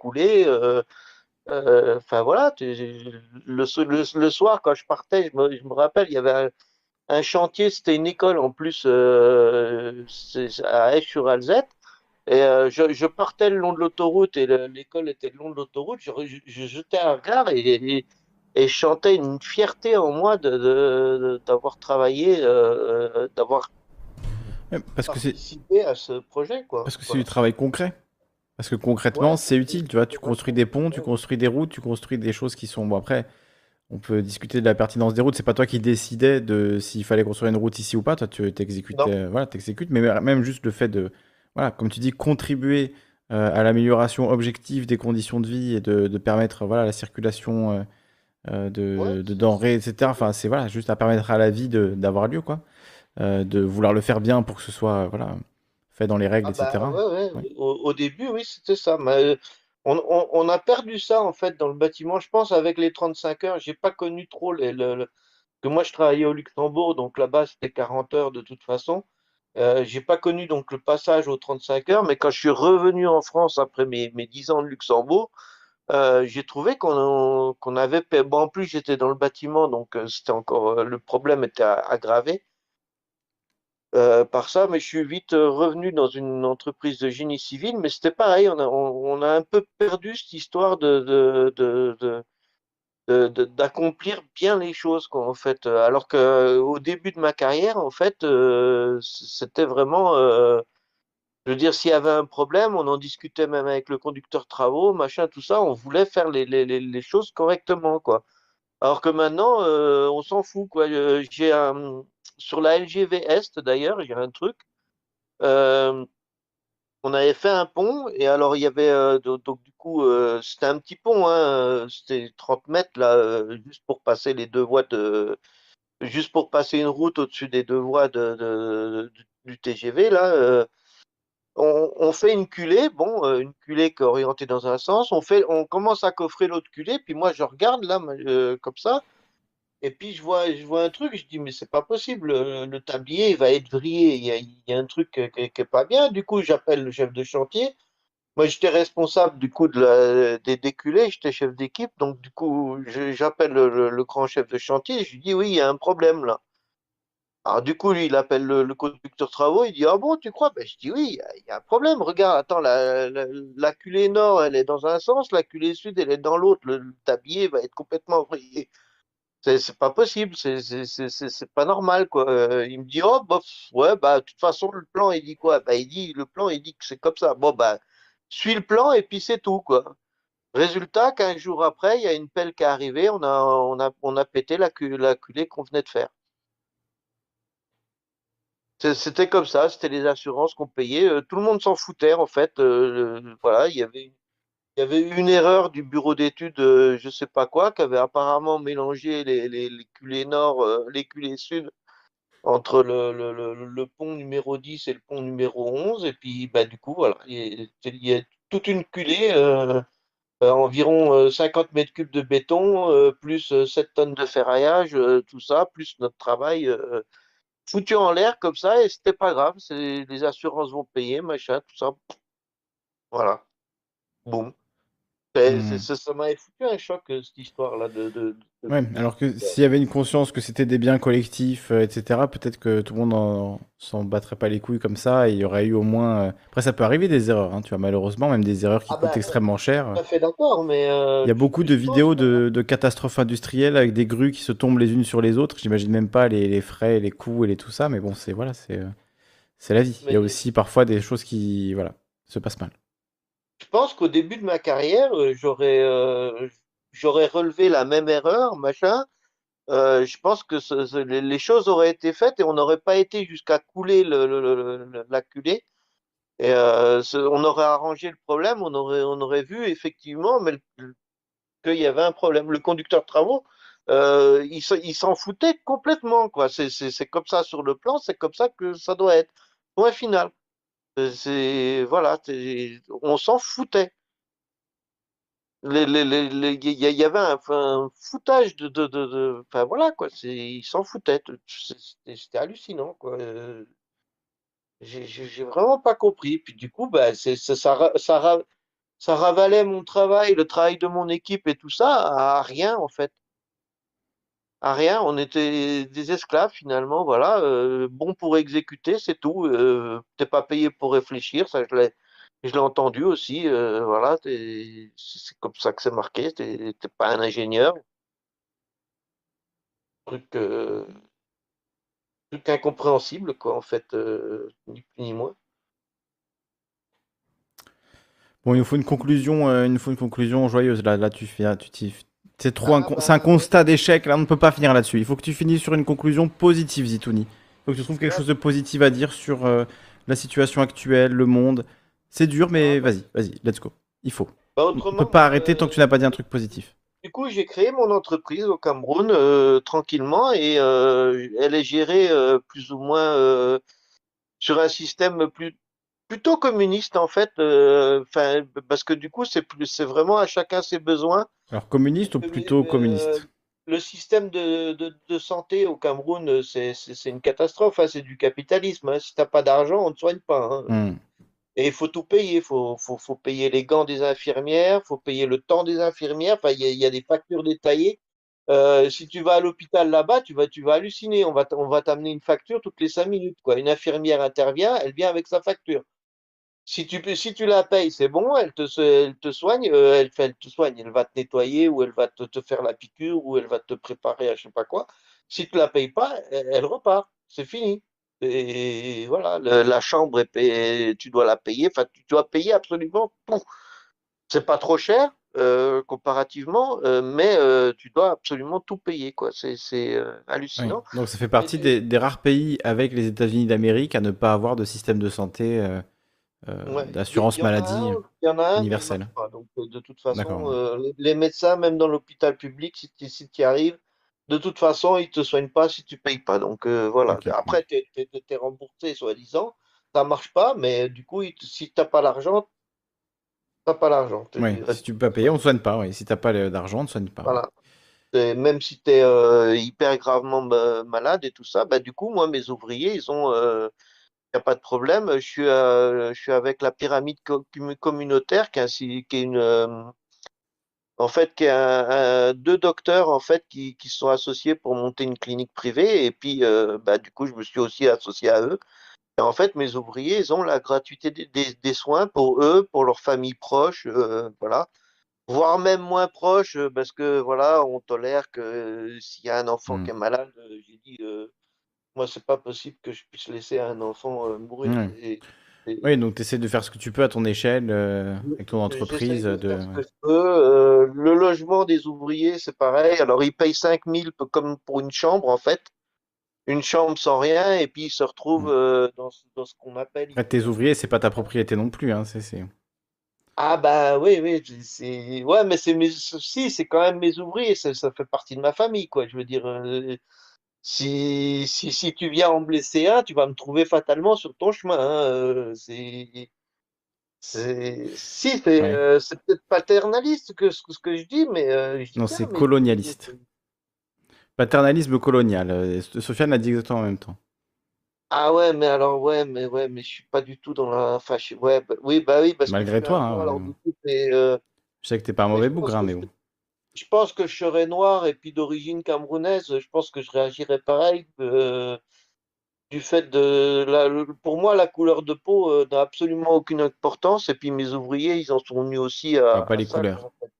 Speaker 10: euh, Enfin voilà, le, so- le, le soir quand je partais, je me, rappelle, il y avait un, chantier, c'était une école en plus à Esch-sur-Alzette. Et je, partais le long de l'autoroute et le- l'école était le long de l'autoroute. Je, je, je jetais un regard et, et je chantais une fierté en moi de, de- de- d'avoir travaillé, euh, euh, d'avoir
Speaker 1: Parce que c'est
Speaker 10: participé à ce projet, quoi.
Speaker 1: parce que c'est du travail concret. Parce que concrètement,
Speaker 10: Ouais.
Speaker 1: c'est utile, tu vois. Tu construis des ponts, tu construis des routes, tu construis des choses qui sont. Bon, après, on peut discuter de la pertinence des routes. C'est pas toi qui décidais de s'il fallait construire une route ici ou pas. Toi, tu t'exécutais, voilà, t'exécutes. Mais même juste le fait de, voilà, comme tu dis, contribuer euh, à l'amélioration objective des conditions de vie et de, de permettre, voilà, la circulation euh, euh, de, de denrées, etc. Enfin, c'est voilà, juste à permettre à la vie d'avoir lieu, quoi. Euh, de vouloir le faire bien pour que ce soit, voilà, fait dans les règles,
Speaker 10: Ah bah,
Speaker 1: etc.
Speaker 10: ouais, ouais. Au, au début, oui, c'était ça. Mais euh, on, on- on a perdu ça, en fait, dans le bâtiment. Je pense, avec les 35 heures, j'ai pas connu trop les, le, le- que moi, je travaillais au Luxembourg, donc là-bas, c'était 40 heures de toute façon. Euh, j'ai pas connu donc le passage aux 35 heures, mais quand je suis revenu en France après mes, mes 10 ans de Luxembourg, euh, j'ai trouvé qu'on qu'on avait. en plus, j'étais dans le bâtiment, donc euh, c'était encore. euh, Le problème était aggravé par ça, mais je suis vite revenu dans une entreprise de génie civil, mais c'était pareil, on a, on, a un peu perdu cette histoire de, d'accomplir bien les choses, quoi, en fait. Alors que euh, au début de ma carrière, en fait, c'était vraiment, je veux dire, s'il y avait un problème, on en discutait même avec le conducteur travaux, machin, tout ça, on voulait faire les, choses correctement, quoi. Alors que maintenant, euh, on s'en fout, quoi. Euh, J'ai un, sur la LGV Est, d'ailleurs, j'ai un truc. euh, on avait fait un pont et alors il y avait do- donc, du coup c'était un petit pont, hein, c'était 30 mètres là, juste pour passer les deux voies de, juste pour passer une route au-dessus des deux voies de, du TGV là. On, fait une culée, bon, euh, une culée qui est orientée dans un sens. On fait, on commence à coffrer l'autre culée, puis moi je regarde là comme ça. Et puis je vois, je vois un truc, je dis mais c'est pas possible, le, tablier il va être vrillé, il y a, un truc qui, qui- qui est pas bien. Du coup j'appelle le chef de chantier. Moi j'étais responsable du coup des déculés, j'étais chef d'équipe, donc du coup j'appelle le, le- le grand chef de chantier, je lui dis oui il y a un problème là. Alors du coup lui il appelle le, conducteur travaux, il dit ah bon tu crois? Ben je dis oui il y, a un problème, regarde attends la, culée nord elle est dans un sens, la culée sud elle est dans l'autre, le, le tablier va être complètement vrillé. C'est pas possible, c'est pas normal, quoi. Il me dit, oh, bof, ouais, bah, de toute façon, le plan, il dit quoi? Bah, il dit, le plan, il dit que c'est comme ça. Bon, bah, suis le plan et puis c'est tout, quoi. Résultat, 15 jours après, il y a une pelle qui est arrivée, on a, on a, on a pété la culée qu'on venait de faire. C'était comme ça, c'était les assurances qu'on payait. euh, Tout le monde s'en foutait, en fait. euh, voilà, il y avait une erreur du bureau d'études, euh, je sais pas quoi, qui avait apparemment mélangé les, culées nord, les culées sud entre le, pont numéro 10 et le pont numéro 11. Et puis, bah, du coup, voilà, il y a, toute une culée, environ euh, 50 mètres cubes de béton, plus euh, 7 tonnes de ferraillage, tout ça, plus notre travail foutu en l'air comme ça, et c'était pas grave, les assurances vont payer, machin, tout ça. Voilà. Boum.
Speaker 1: Hmm.
Speaker 10: ça m'avait foutu un choc, euh, cette histoire-là de, de- de-
Speaker 1: Ouais, alors que s'il y avait une conscience que c'était des biens collectifs, euh, etc., peut-être que tout le monde en- s'en battrait pas les couilles comme ça, et il y aurait eu au moins... euh, Après, ça peut arriver des erreurs, hein, tu vois, malheureusement, même des erreurs qui
Speaker 10: Ah
Speaker 1: coûtent
Speaker 10: bah,
Speaker 1: extrêmement cher.
Speaker 10: Tout à fait d'accord, mais euh,
Speaker 1: Il y a beaucoup de vidéos de, de catastrophes industrielles avec des grues qui se tombent les unes sur les autres. J'imagine même pas les, les frais, les coûts et les tout ça, mais bon, c'est voilà, c'est la vie. Il y a aussi parfois des choses qui voilà, se passent mal.
Speaker 10: Je pense qu'au début de ma carrière, euh, j'aurais euh, j'aurais relevé la même erreur, machin. Euh, je pense que les choses auraient été faites et on n'aurait pas été jusqu'à couler le, le- le- le- la culée. Et on aurait arrangé le problème, on aurait, on aurait vu effectivement qu'il y avait un problème. Le conducteur de travaux, il, se- il s'en foutait complètement, c'est comme ça sur le plan, c'est comme ça que ça doit être. Point final. C'est- voilà, on s'en foutait. Il y, avait un, foutage de, de, de, enfin voilà quoi, ils s'en foutaient. C'était hallucinant quoi. Euh, J'ai vraiment pas compris. Puis du coup, bah, ça, ça ravalait mon travail, le travail de mon équipe et tout ça à rien en fait. À rien, on était des esclaves finalement, voilà, euh, bon pour exécuter, c'est tout. Euh, t'es pas payé pour réfléchir, ça je l'ai, entendu aussi, euh, voilà, c'est comme ça que c'est marqué, t'es pas un ingénieur. Truc, incompréhensible quoi en fait, ni plus ni moins.
Speaker 1: Bon, il nous faut une conclusion, une conclusion joyeuse. Là, là, tu fais, tu t'y- c'est trop, un, con- c'est un constat d'échec. Là, on ne peut pas finir là-dessus. Il faut que tu finisses sur une conclusion positive, Zitouni. Il faut que tu trouves quelque chose de positif à dire sur euh, la situation actuelle, le monde. C'est dur, mais vas-y, vas-y, let's go. Il faut.
Speaker 10: Bah,
Speaker 1: On ne peut pas arrêter
Speaker 10: euh,
Speaker 1: tant que tu n'as pas dit un truc positif.
Speaker 10: Du coup, j'ai créé mon entreprise au Cameroun euh, tranquillement et euh, elle est gérée euh, plus ou moins sur un système plus, plutôt communiste en fait. euh, parce que du coup, c'est plus, c'est vraiment à chacun ses besoins.
Speaker 1: Alors, communiste ou plutôt
Speaker 10: Euh,
Speaker 1: communiste?
Speaker 10: le système de, de, de santé au Cameroun, euh, c'est, c'est, c'est une catastrophe. hein, c'est du capitalisme. hein. Si t'as pas d'argent, on ne te soigne pas. hein.
Speaker 1: Hmm.
Speaker 10: Et il faut tout payer. Il faut, faut, faut payer les gants des infirmières, il faut payer le temps des infirmières. Enfin, il y a, il y a des factures détaillées. Euh, si tu vas à l'hôpital là-bas, tu vas, tu vas halluciner. On va, t- on va t'amener une facture toutes les cinq minutes, quoi. Une infirmière intervient, elle vient avec sa facture. Si tu, si tu la payes, c'est bon, elle te, elle te soigne, euh, elle, fait- elle te soigne, elle va te nettoyer ou elle va te, te faire la piqûre ou elle va te préparer à je sais pas quoi. Si tu la payes pas, elle, elle repart, c'est fini. Et voilà, le- la chambre est payée, tu dois la payer, enfin tu dois payer absolument tout. C'est pas trop cher euh, comparativement, euh, mais euh, tu dois absolument tout payer, quoi. C'est
Speaker 1: Oui.
Speaker 10: hallucinant.
Speaker 1: Donc, ça fait partie des, des rares pays avec les États-Unis d'Amérique à ne pas avoir de système de santé, euh,
Speaker 10: Ouais.
Speaker 1: D'assurance maladie universelle.
Speaker 10: pas. Euh, de toute façon, euh, les, les médecins, même dans l'hôpital public, si tu si y arrives, de toute façon, ils te soignent pas si tu payes pas. Donc, euh, voilà. Après, tu es, remboursé, soi-disant. Ça marche pas, mais du coup, si t'as pas l'argent, t'as pas l'argent.
Speaker 1: Si tu peux pas payer, on ne soigne pas. Si t'as pas le- d'argent, on ne soigne pas.
Speaker 10: Voilà. Et même si tu es hyper gravement ma- malade et tout ça, bah, du coup, moi, mes ouvriers, ils ont, n'y a pas de problème. Je suis, euh, je suis avec la pyramide co- commu- communautaire, qui est, qui une, euh, en fait, qui est un- un- deux docteurs en fait qui, qui sont associés pour monter une clinique privée. Et puis, euh, bah, du coup, je me suis aussi associé à eux. Et en fait, mes ouvriers, ils ont la gratuité des, des- des soins pour eux, pour leurs familles proches, voilà voire même moins proche, parce que voilà, on tolère que euh, s'il y a un enfant
Speaker 1: Hmm.
Speaker 10: qui est malade, euh, j'ai dit, euh, moi, c'est pas possible que je puisse laisser un enfant euh, mourir.
Speaker 1: Ouais.
Speaker 10: Et, et-
Speaker 1: Oui, donc tu essaies de faire ce que tu peux à ton échelle, euh, avec ton entreprise.
Speaker 10: de
Speaker 1: De...
Speaker 10: faire ce que je peux. Euh, le logement des ouvriers, c'est pareil. Alors, ils payent 5000 peu comme pour une chambre, en fait. Une chambre sans rien, et puis ils se retrouvent euh, dans, ce- dans ce qu'on appelle
Speaker 1: tes ouvriers, c'est pas ta propriété non plus. Hein, c'est.
Speaker 10: Ah bah oui, oui, c'est ouais, mais c'est mes si, c'est quand même mes ouvriers, ça, ça fait partie de ma famille, quoi. Je veux dire, euh, si, si, si tu viens en blesser un, tu vas me trouver fatalement sur ton chemin. hein, euh, c'est, c'est, si, c'est
Speaker 1: Ouais.
Speaker 10: euh, c'est peut-être paternaliste que ce, que je dis, mais euh, je dis
Speaker 1: Non, c'est
Speaker 10: mais
Speaker 1: colonialiste. Paternalisme colonial. Sofiane l'a dit exactement en même temps.
Speaker 10: ah ouais, mais alors ouais, mais ouais, mais je suis pas du tout dans la, enfin, je- ouais, bah, oui, bah oui, parce
Speaker 1: Malgré toi, hein,
Speaker 10: alors coup, euh,
Speaker 1: je sais que t'es pas un mauvais bougre, hein, mais
Speaker 10: je
Speaker 1: bon.
Speaker 10: Je pense que je serais noir et puis d'origine camerounaise, je pense que je réagirais pareil. euh, du fait de la, pour moi, la couleur de peau euh, n'a absolument aucune importance. Et puis mes ouvriers, ils en sont venus aussi à,
Speaker 1: Enfin, pas
Speaker 10: à
Speaker 1: les
Speaker 10: ça,
Speaker 1: couleurs.
Speaker 10: quoi, en fait.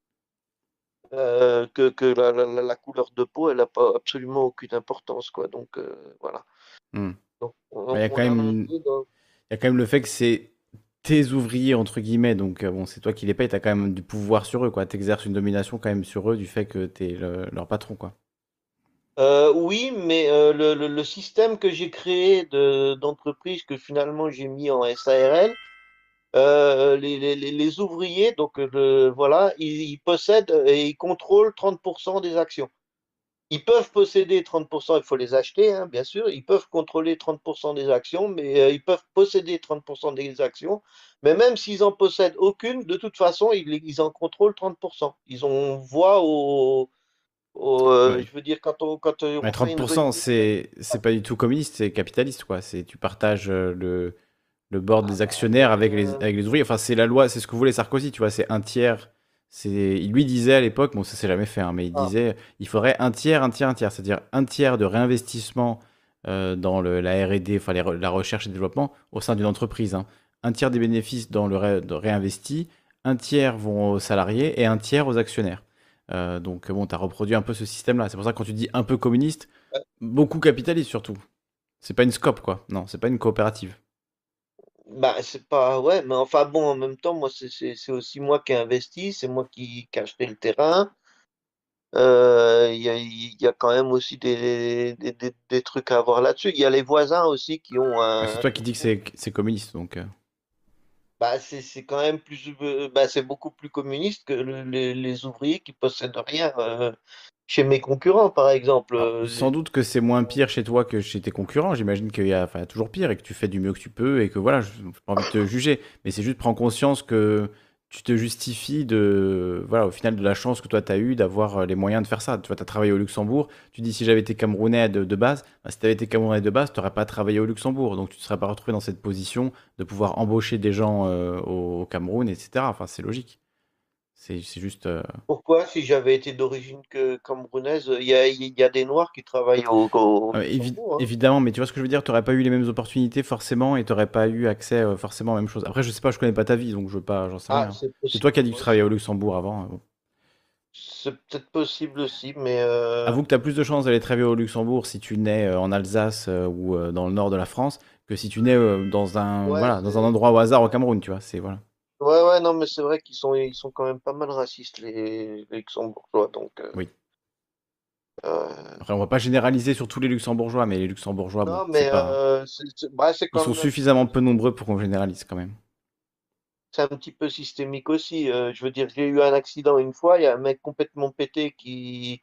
Speaker 10: Euh, que, que la, la, la- la couleur de peau, elle n'a pas absolument aucune importance, quoi. Donc euh, voilà.
Speaker 1: Hmm. Il y a quand même, il y a quand même le fait que c'est tes ouvriers, entre guillemets, donc euh, bon, c'est toi qui les payes, t'as quand même du pouvoir sur eux, quoi. T'exerces une domination quand même sur eux du fait que t'es le- leur patron, quoi.
Speaker 10: Euh, oui, mais euh, le, système que j'ai créé de, d'entreprise que finalement j'ai mis en SARL, les, ouvriers, donc voilà, ils, ils possèdent et ils contrôlent 30% des actions. Ils peuvent posséder 30%, il faut les acheter, hein, bien sûr. Ils peuvent contrôler 30% des actions, mais euh, ils peuvent posséder 30% des actions. Mais même s'ils en possèdent aucune, de toute façon, ils, ils en contrôlent 30%. Ils ont voix au, au, euh, je veux dire, quand on, quand on
Speaker 1: Mais
Speaker 10: fait une
Speaker 1: 30%,
Speaker 10: réunion-
Speaker 1: c'est c'est pas du tout communiste, c'est capitaliste, quoi. Tu partages euh, le, le board des actionnaires avec les, avec les ouvriers. Enfin, c'est la loi, c'est ce que voulait Sarkozy, tu vois, c'est un tiers. Il lui disait à l'époque, bon, ça s'est jamais fait, hein, mais il
Speaker 10: Ah.
Speaker 1: disait, il faudrait un tiers, un tiers, un tiers, c'est-à-dire un tiers de réinvestissement euh, dans le, la R&D, enfin la recherche et développement au sein d'une entreprise. hein. Un tiers des bénéfices dans le ré- réinvesti, un tiers vont aux salariés et un tiers aux actionnaires. Euh, donc bon, tu as reproduit un peu ce système-là. C'est pour ça que quand tu dis un peu communiste, beaucoup capitaliste surtout. C'est pas une scope, quoi. Non, c'est pas une coopérative.
Speaker 10: Bah, c'est pas, ouais, mais enfin bon, en même temps, moi, c'est aussi moi qui ai investi, c'est moi qui, qui ai acheté le terrain. Euh, Il y a, y a quand même aussi des, des, des- des trucs à voir là-dessus. Il y a les voisins aussi qui ont un.
Speaker 1: Ouais, C'est toi qui dis que c'est c'est communiste, donc. euh,
Speaker 10: Bah, c'est c'est quand même plus. euh, Bah, c'est beaucoup plus communiste que le- les, les ouvriers qui possèdent rien. euh, chez mes concurrents, par exemple. Euh,
Speaker 1: Sans doute que c'est moins pire chez toi que chez tes concurrents. J'imagine qu'il y a, enfin, toujours pire et que tu fais du mieux que tu peux et que voilà, je n'ai pas envie de te juger. Mais c'est juste prendre conscience que tu te justifies de, voilà, au final de la chance que toi tu as eu d'avoir euh, les moyens de faire ça. Tu vois, tu as travaillé au Luxembourg. Tu dis si j'avais été Camerounais de, de base, bah, si tu avais été Camerounais de base, tu n'aurais pas travaillé au Luxembourg. Donc tu ne serais pas retrouvé dans cette position de pouvoir embaucher des gens euh, au, au Cameroun, etc. Enfin, c'est logique. C'est juste. euh,
Speaker 10: Pourquoi, si j'avais été d'origine que camerounaise, il y a, il y a des Noirs qui travaillent au, au
Speaker 1: Euh, évi-
Speaker 10: Luxembourg, hein.
Speaker 1: évidemment, mais tu vois ce que je veux dire, tu n'aurais pas eu les mêmes opportunités forcément et tu n'aurais pas eu accès euh, forcément aux mêmes choses. Après, je sais pas, je connais pas ta vie, donc je veux pas, j'en sais
Speaker 10: Ah,
Speaker 1: rien.
Speaker 10: c'est
Speaker 1: C'est
Speaker 10: possible.
Speaker 1: toi qui as dit que tu travaillais au Luxembourg avant. euh, bon.
Speaker 10: C'est peut-être possible aussi, mais euh,
Speaker 1: Avoue que tu as plus de chances d'aller travailler au Luxembourg si tu nais euh, en Alsace euh, ou euh, dans le nord de la France que si tu nais euh, dans un,
Speaker 10: Ouais,
Speaker 1: voilà, dans un endroit au hasard au Cameroun, tu vois. C'est voilà.
Speaker 10: Ouais, ouais, non, mais c'est vrai qu'ils sont, ils sont quand même pas mal racistes, les, les luxembourgeois, donc. euh,
Speaker 1: Oui.
Speaker 10: euh,
Speaker 1: Après, on va pas généraliser sur tous les Luxembourgeois, mais les Luxembourgeois,
Speaker 10: non,
Speaker 1: bon,
Speaker 10: mais
Speaker 1: c'est pas.
Speaker 10: euh, c'est c'est- bah, c'est
Speaker 1: Ils
Speaker 10: quand
Speaker 1: sont
Speaker 10: même-
Speaker 1: suffisamment peu nombreux pour qu'on généralise quand même.
Speaker 10: c'est un petit peu systémique aussi. euh, je veux dire, j'ai eu un accident une fois, il y a un mec complètement pété qui,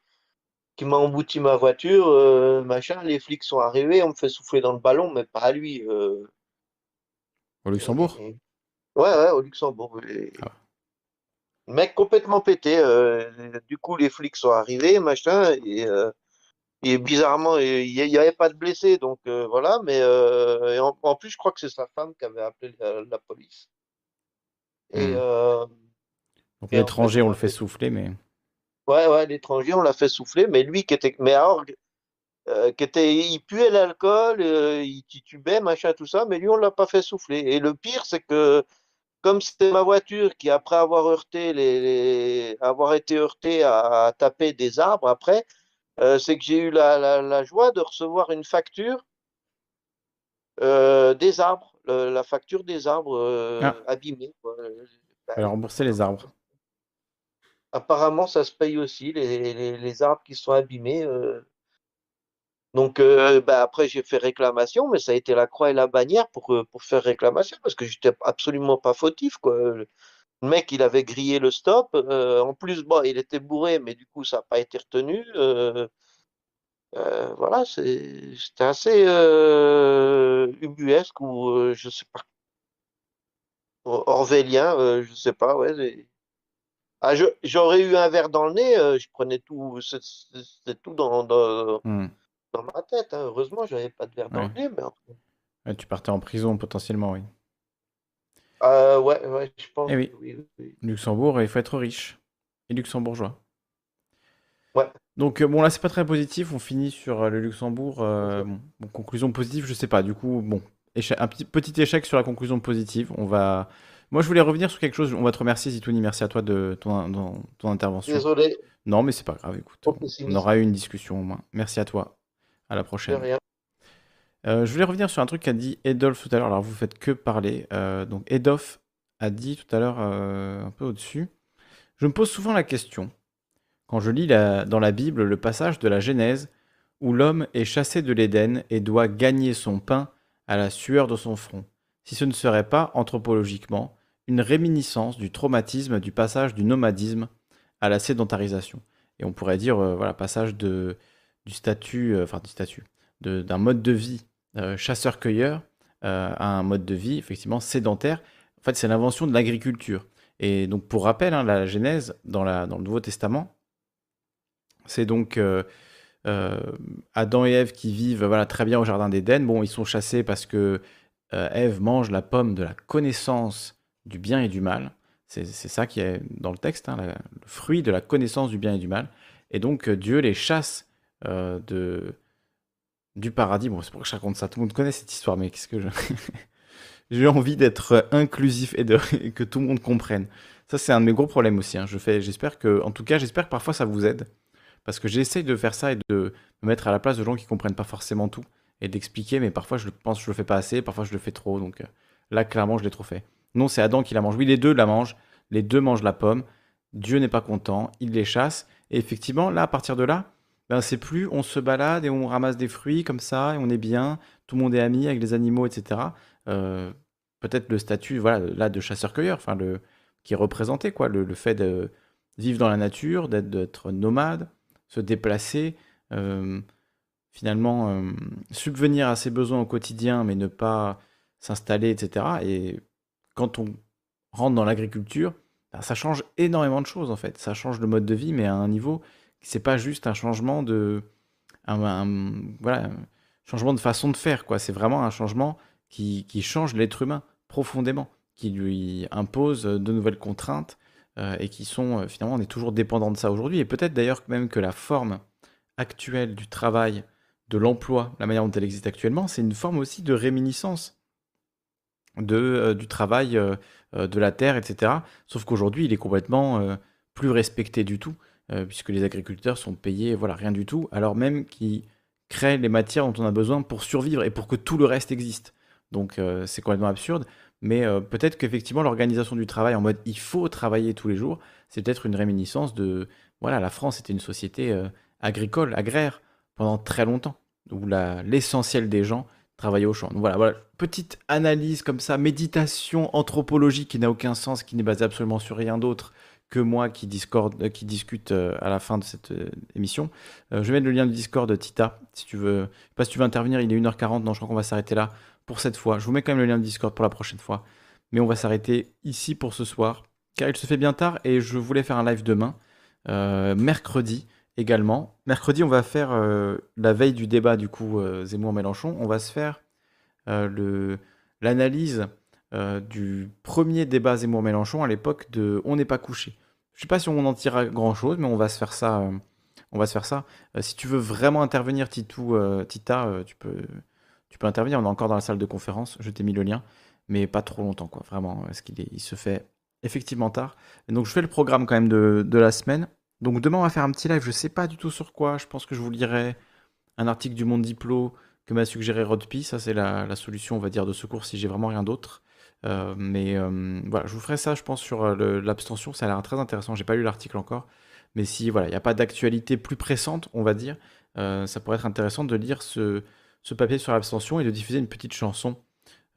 Speaker 10: qui m'a embouti ma voiture, euh, machin, les flics sont arrivés, on me fait souffler dans le ballon, mais pas à lui. euh,
Speaker 1: Au Luxembourg?
Speaker 10: et- Ouais, ouais, au Luxembourg.
Speaker 1: Ah.
Speaker 10: Mec complètement pété. euh, du coup, les flics sont arrivés, machin, et, euh, et bizarrement, il n'y avait pas de blessés, donc euh, voilà. Mais et en, en plus, je crois que c'est sa femme qui avait appelé la, la police. Et
Speaker 1: Hmm. Donc
Speaker 10: en
Speaker 1: l'étranger,
Speaker 10: fait,
Speaker 1: on le fait souffler, mais.
Speaker 10: ouais, ouais, l'étranger, on l'a fait souffler, mais lui qui était, mais alors, euh, qui était, il puait l'alcool, il titubait, machin, tout ça, mais lui, on l'a pas fait souffler. Et le pire, c'est que comme c'était ma voiture qui, après avoir heurté les, les- avoir été heurtée à, à taper des arbres, après, euh, c'est que j'ai eu la, la- la joie de recevoir une facture euh, des arbres, le- la facture des arbres euh,
Speaker 1: Ah.
Speaker 10: abîmés. quoi.
Speaker 1: Fallait rembourser les arbres.
Speaker 10: Apparemment, ça se paye aussi, les, les- les arbres qui sont abîmés. Donc, euh, bah, après, j'ai fait réclamation, mais ça a été la croix et la bannière pour, euh, pour faire réclamation, parce que j'étais absolument pas fautif, quoi. Le mec, il avait grillé le stop. euh, en plus, bon, il était bourré, mais du coup, ça n'a pas été retenu. voilà, c'était assez ubuesque ou je sais pas, or- orwellien, euh, je sais pas, ouais. Ah, j'aurais eu un verre dans le nez, je prenais tout, c'est tout dans, dans,
Speaker 1: Hmm.
Speaker 10: Dans ma tête. hein. Heureusement, j'avais pas de verre
Speaker 1: Ouais.
Speaker 10: nez, mais après-
Speaker 1: Ouais, tu partais en prison potentiellement, oui.
Speaker 10: Euh, ouais, ouais, je pense.
Speaker 1: Eh oui.
Speaker 10: oui, oui.
Speaker 1: Luxembourg, il faut être riche. Et luxembourgeois.
Speaker 10: Ouais.
Speaker 1: Donc, euh, bon, là, c'est pas très positif. On finit sur euh, le Luxembourg. euh, bon, bon, conclusion positive, je sais pas. Du coup, bon, un petit, petit échec sur la conclusion positive. On va. Moi, je voulais revenir sur quelque chose. On va te remercier, Zitouni. Merci à toi de ton, intervention.
Speaker 10: Désolé,
Speaker 1: Non, mais c'est pas grave. Écoute, on aura eu une discussion au moins. Merci à toi. À la
Speaker 10: de
Speaker 1: prochaine.
Speaker 10: rien.
Speaker 1: Euh, je voulais revenir sur un truc qu'a dit Edolf tout à l'heure. Alors, vous faites que parler. Euh, donc, Edolf a dit tout à l'heure, euh, un peu au-dessus Je me pose souvent la question, quand je lis la- dans la Bible le passage de la Genèse où l'homme est chassé de l'Éden et doit gagner son pain à la sueur de son front. si ce ne serait pas, anthropologiquement, une réminiscence du traumatisme du passage du nomadisme à la sédentarisation. Et on pourrait dire, voilà, passage de, du statut, euh, enfin du statut, d'un mode de vie euh, chasseur-cueilleur à un mode de vie effectivement sédentaire. En fait, c'est l'invention de l'agriculture. Et donc, pour rappel, hein, la Genèse dans, la, dans le Nouveau Testament, c'est donc Adam et Ève qui vivent voilà, très bien au Jardin d'Éden. Bon, ils sont chassés parce que Ève mange la pomme de la connaissance du bien et du mal. C'est ça qui est dans le texte, hein, le fruit de la connaissance du bien et du mal. Et donc euh, Dieu les chasse euh, de, du paradis. Bon, c'est pour que je raconte ça. Tout le monde connaît cette histoire, mais qu'est-ce que je... J'ai envie d'être inclusif et, de... que tout le monde comprenne. Ça, c'est un de mes gros problèmes aussi. Hein. Je fais, j'espère que, en tout cas, j'espère que parfois ça vous aide. Parce que j'essaye de faire ça et de me mettre à la place de gens qui comprennent pas forcément tout et d'expliquer, mais parfois je pense que je le fais pas assez, parfois je le fais trop. Donc euh, là, clairement, je l'ai trop fait. Non, c'est Adam qui la mange. Oui, les deux la mangent. Les deux mangent la pomme. Dieu n'est pas content. Il les chasse. Et effectivement, là, à partir de là, ben, c'est plus on se balade et on ramasse des fruits comme ça et on est bien. Tout le monde est ami avec les animaux, etc. Euh, peut-être le statut, voilà, là, de chasseur-cueilleur, enfin, le, qui est représenté, quoi. Le, fait de vivre dans la nature, d'être nomade, se déplacer. Euh, finalement, euh, subvenir à ses besoins au quotidien, mais ne pas s'installer, etc. Et quand on rentre dans l'agriculture, bah, ça change énormément de choses en fait. Ça change le mode de vie, mais à un niveau, c'est pas juste un changement de, un, voilà, changement de façon de faire quoi. C'est vraiment un changement qui, change l'être humain profondément, qui lui impose de nouvelles contraintes euh, et qui sont euh, finalement on est toujours dépendant de ça aujourd'hui. Et peut-être d'ailleurs même que la forme actuelle du travail, de l'emploi, la manière dont elle existe actuellement, c'est une forme aussi de réminiscence de, euh, du travail de la terre, etc. Sauf qu'aujourd'hui, il est complètement plus respecté du tout, puisque les agriculteurs sont payés, voilà, rien du tout, alors même qu'ils créent les matières dont on a besoin pour survivre et pour que tout le reste existe. Donc c'est complètement absurde. Mais peut-être qu'effectivement, l'organisation du travail en mode il faut travailler tous les jours, c'est peut-être une réminiscence de. Voilà, la France était une société agricole, agraire, pendant très longtemps, où l'essentiel des gens travailler au champ. Donc voilà, voilà, petite analyse comme ça, méditation anthropologique qui n'a aucun sens, qui n'est basée absolument sur rien d'autre que moi qui, discorde, euh, qui discute euh, à la fin de cette euh, émission. je vais mettre le lien du Discord de Tita, si tu veux. Je sais pas si tu veux intervenir, il est 1h40, non, je crois qu'on va s'arrêter là pour cette fois. Je vous mets quand même le lien du Discord pour la prochaine fois. Mais on va s'arrêter ici pour ce soir, car il se fait bien tard et je voulais faire un live demain, mercredi également. Mercredi, on va faire la veille du débat, du coup, Zemmour-Mélenchon, on va se faire euh, du premier débat Zemmour-Mélenchon à l'époque de On n'est pas couché. Je sais pas si on en tirera grand-chose, mais on va se faire ça. on va se faire ça. si tu veux vraiment intervenir, Titou, Tita, tu peux, tu peux intervenir. On est encore dans la salle de conférence. Je t'ai mis le lien, mais pas trop longtemps, quoi. Vraiment, parce qu'il il se fait effectivement tard. donc, je fais le programme quand même de, de la semaine. Donc demain, on va faire un petit live. Je sais pas du tout sur quoi. Je pense que je vous lirai un article du Monde Diplo que m'a suggéré Rodpi. Ça, c'est la, solution, on va dire, de secours si j'ai vraiment rien d'autre. Euh, mais euh, voilà, je vous ferai ça, je pense, sur euh, l'abstention. Ça a l'air très intéressant. J'ai pas lu l'article encore. Mais si voilà, il n'y a pas d'actualité plus pressante, on va dire, ça pourrait être intéressant de lire ce, ce papier sur l'abstention et de diffuser une petite chanson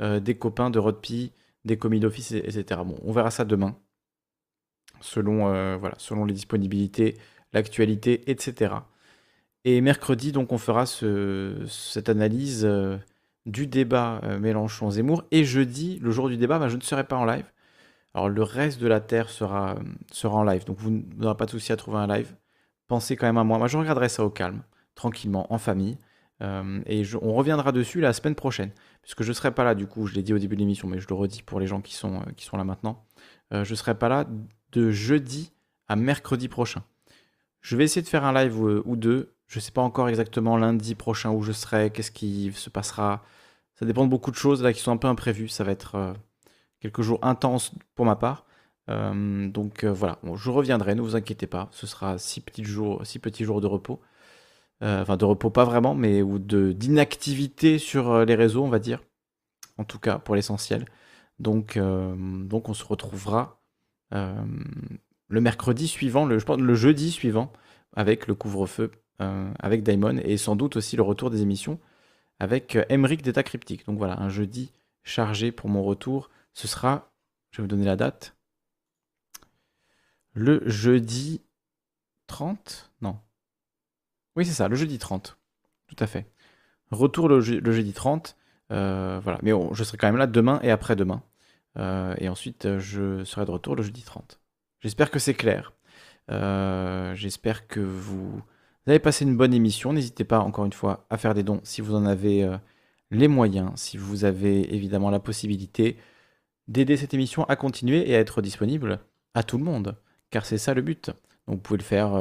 Speaker 1: des copains de Rodpi, des commis d'office, etc. Bon, on verra ça demain selon, voilà, selon les disponibilités, l'actualité, etc. Et mercredi, donc, on fera ce, cette analyse du débat euh, Mélenchon-Zemmour. Et jeudi, le jour du débat, bah, je ne serai pas en live. Alors, le reste de la Terre sera, sera en live. Donc, vous n'aurez pas de souci à trouver un live. Pensez quand même à moi. Moi, je regarderai ça au calme, tranquillement, en famille. et on reviendra dessus la semaine prochaine. Puisque je ne serai pas là, du coup, je l'ai dit au début de l'émission, mais je le redis pour les gens qui sont, qui sont là maintenant. je ne serai pas là de jeudi à mercredi prochain. Je vais essayer de faire un live ou, deux. Je ne sais pas encore exactement lundi prochain où je serai, qu'est-ce qui se passera. Ça dépend de beaucoup de choses là qui sont un peu imprévues. Ça va être euh, quelques jours intenses pour ma part. Euh, donc euh, voilà, je reviendrai, ne vous inquiétez pas. Ce sera six petits jours, de repos. enfin de repos pas vraiment, mais ou d'inactivité sur les réseaux, on va dire. En tout cas pour l'essentiel. Donc, on se retrouvera le mercredi suivant, le, je pense, le jeudi suivant, avec le couvre-feu, avec Daimon, et sans doute aussi le retour des émissions avec Emric d'État Cryptique. Donc voilà, un jeudi chargé pour mon retour. Ce sera, je vais vous donner la date, le jeudi 30 Non. Oui, c'est ça, le jeudi 30. Tout à fait. Retour le, jeudi 30. Euh, voilà. Mais je serai quand même là demain et après-demain. Euh, et ensuite, je serai de retour le jeudi 30. J'espère que c'est clair. Euh, j'espère que vous avez passé une bonne émission. N'hésitez pas, encore une fois, à faire des dons si vous en avez les moyens, si vous avez évidemment la possibilité d'aider cette émission à continuer et à être disponible à tout le monde. Car c'est ça le but. Donc vous pouvez le faire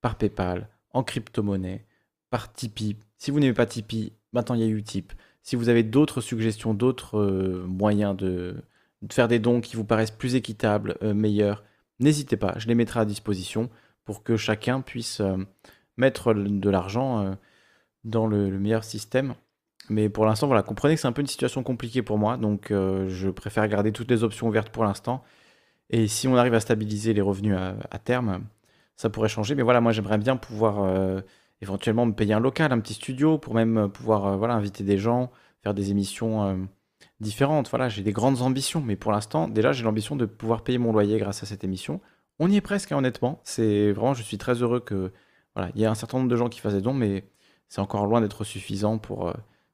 Speaker 1: par PayPal, en crypto-monnaie, par Tipeee. Si vous n'aimez pas Tipeee, maintenant il y a Utip. Si vous avez d'autres suggestions, d'autres euh, moyens de, faire des dons qui vous paraissent plus équitables, euh, meilleurs, n'hésitez pas, je les mettrai à disposition pour que chacun puisse euh, mettre de l'argent dans le, meilleur système. Mais pour l'instant, voilà, comprenez que c'est un peu une situation compliquée pour moi, donc je préfère garder toutes les options ouvertes pour l'instant. Et si on arrive à stabiliser les revenus à terme, ça pourrait changer. Mais voilà, moi j'aimerais bien pouvoir euh, éventuellement me payer un local, un petit studio, pour même euh, pouvoir euh, voilà, inviter des gens, faire des émissions différentes. Voilà, j'ai des grandes ambitions, mais pour l'instant, déjà j'ai l'ambition de pouvoir payer mon loyer grâce à cette émission. On y est presque, hein, honnêtement. C'est vraiment, je suis très heureux que il y a un certain nombre de gens qui fassent des dons, mais c'est encore loin d'être suffisant pour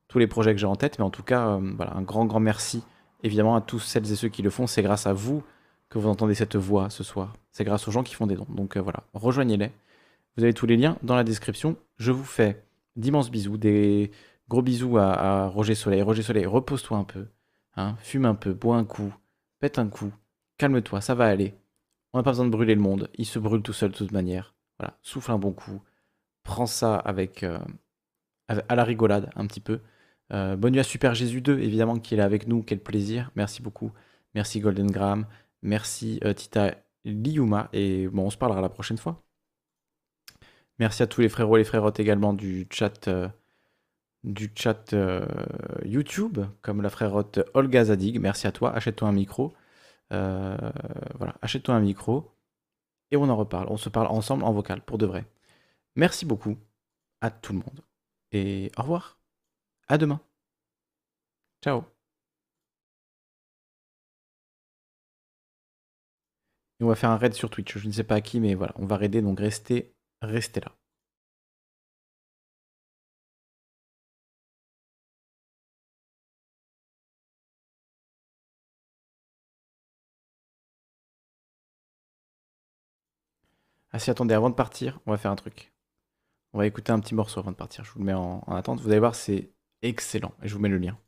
Speaker 1: tous les projets que j'ai en tête. Mais en tout cas, voilà, un grand, grand merci évidemment à tous celles et ceux qui le font. C'est grâce à vous que vous entendez cette voix ce soir. C'est grâce aux gens qui font des dons. Donc euh, voilà, rejoignez-les. Vous avez tous les liens dans la description. Je vous fais d'immenses bisous, des gros bisous à, Roger Soleil. Roger Soleil, repose-toi un peu. Hein, fume un peu, bois un coup, pète un coup, calme-toi, ça va aller. On n'a pas besoin de brûler le monde, il se brûle tout seul de toute manière. Voilà, souffle un bon coup, prends ça avec, euh, à la rigolade un petit peu. Euh, bonne nuit à Super Jésus 2, évidemment, qui est là avec nous, quel plaisir. Merci beaucoup. Merci Golden Graham. Merci euh, Tita Liuma. Et bon, on se parlera la prochaine fois. Merci à tous les frérots et les frérottes également du chat, du chat YouTube, comme la frérotte Olga Zadig. Merci à toi. Achète-toi un micro. voilà, achète-toi un micro. Et on en reparle. On se parle ensemble en vocal, pour de vrai. Merci beaucoup à tout le monde. Et au revoir. À demain. Ciao. on va faire un raid sur Twitch. Je ne sais pas à qui, mais voilà, on va raider, donc restez, restez là. Ah si, attendez, avant de partir, on va faire un truc. On va écouter un petit morceau avant de partir. Je vous le mets en attente. Vous allez voir, c'est excellent. Et je vous mets le lien.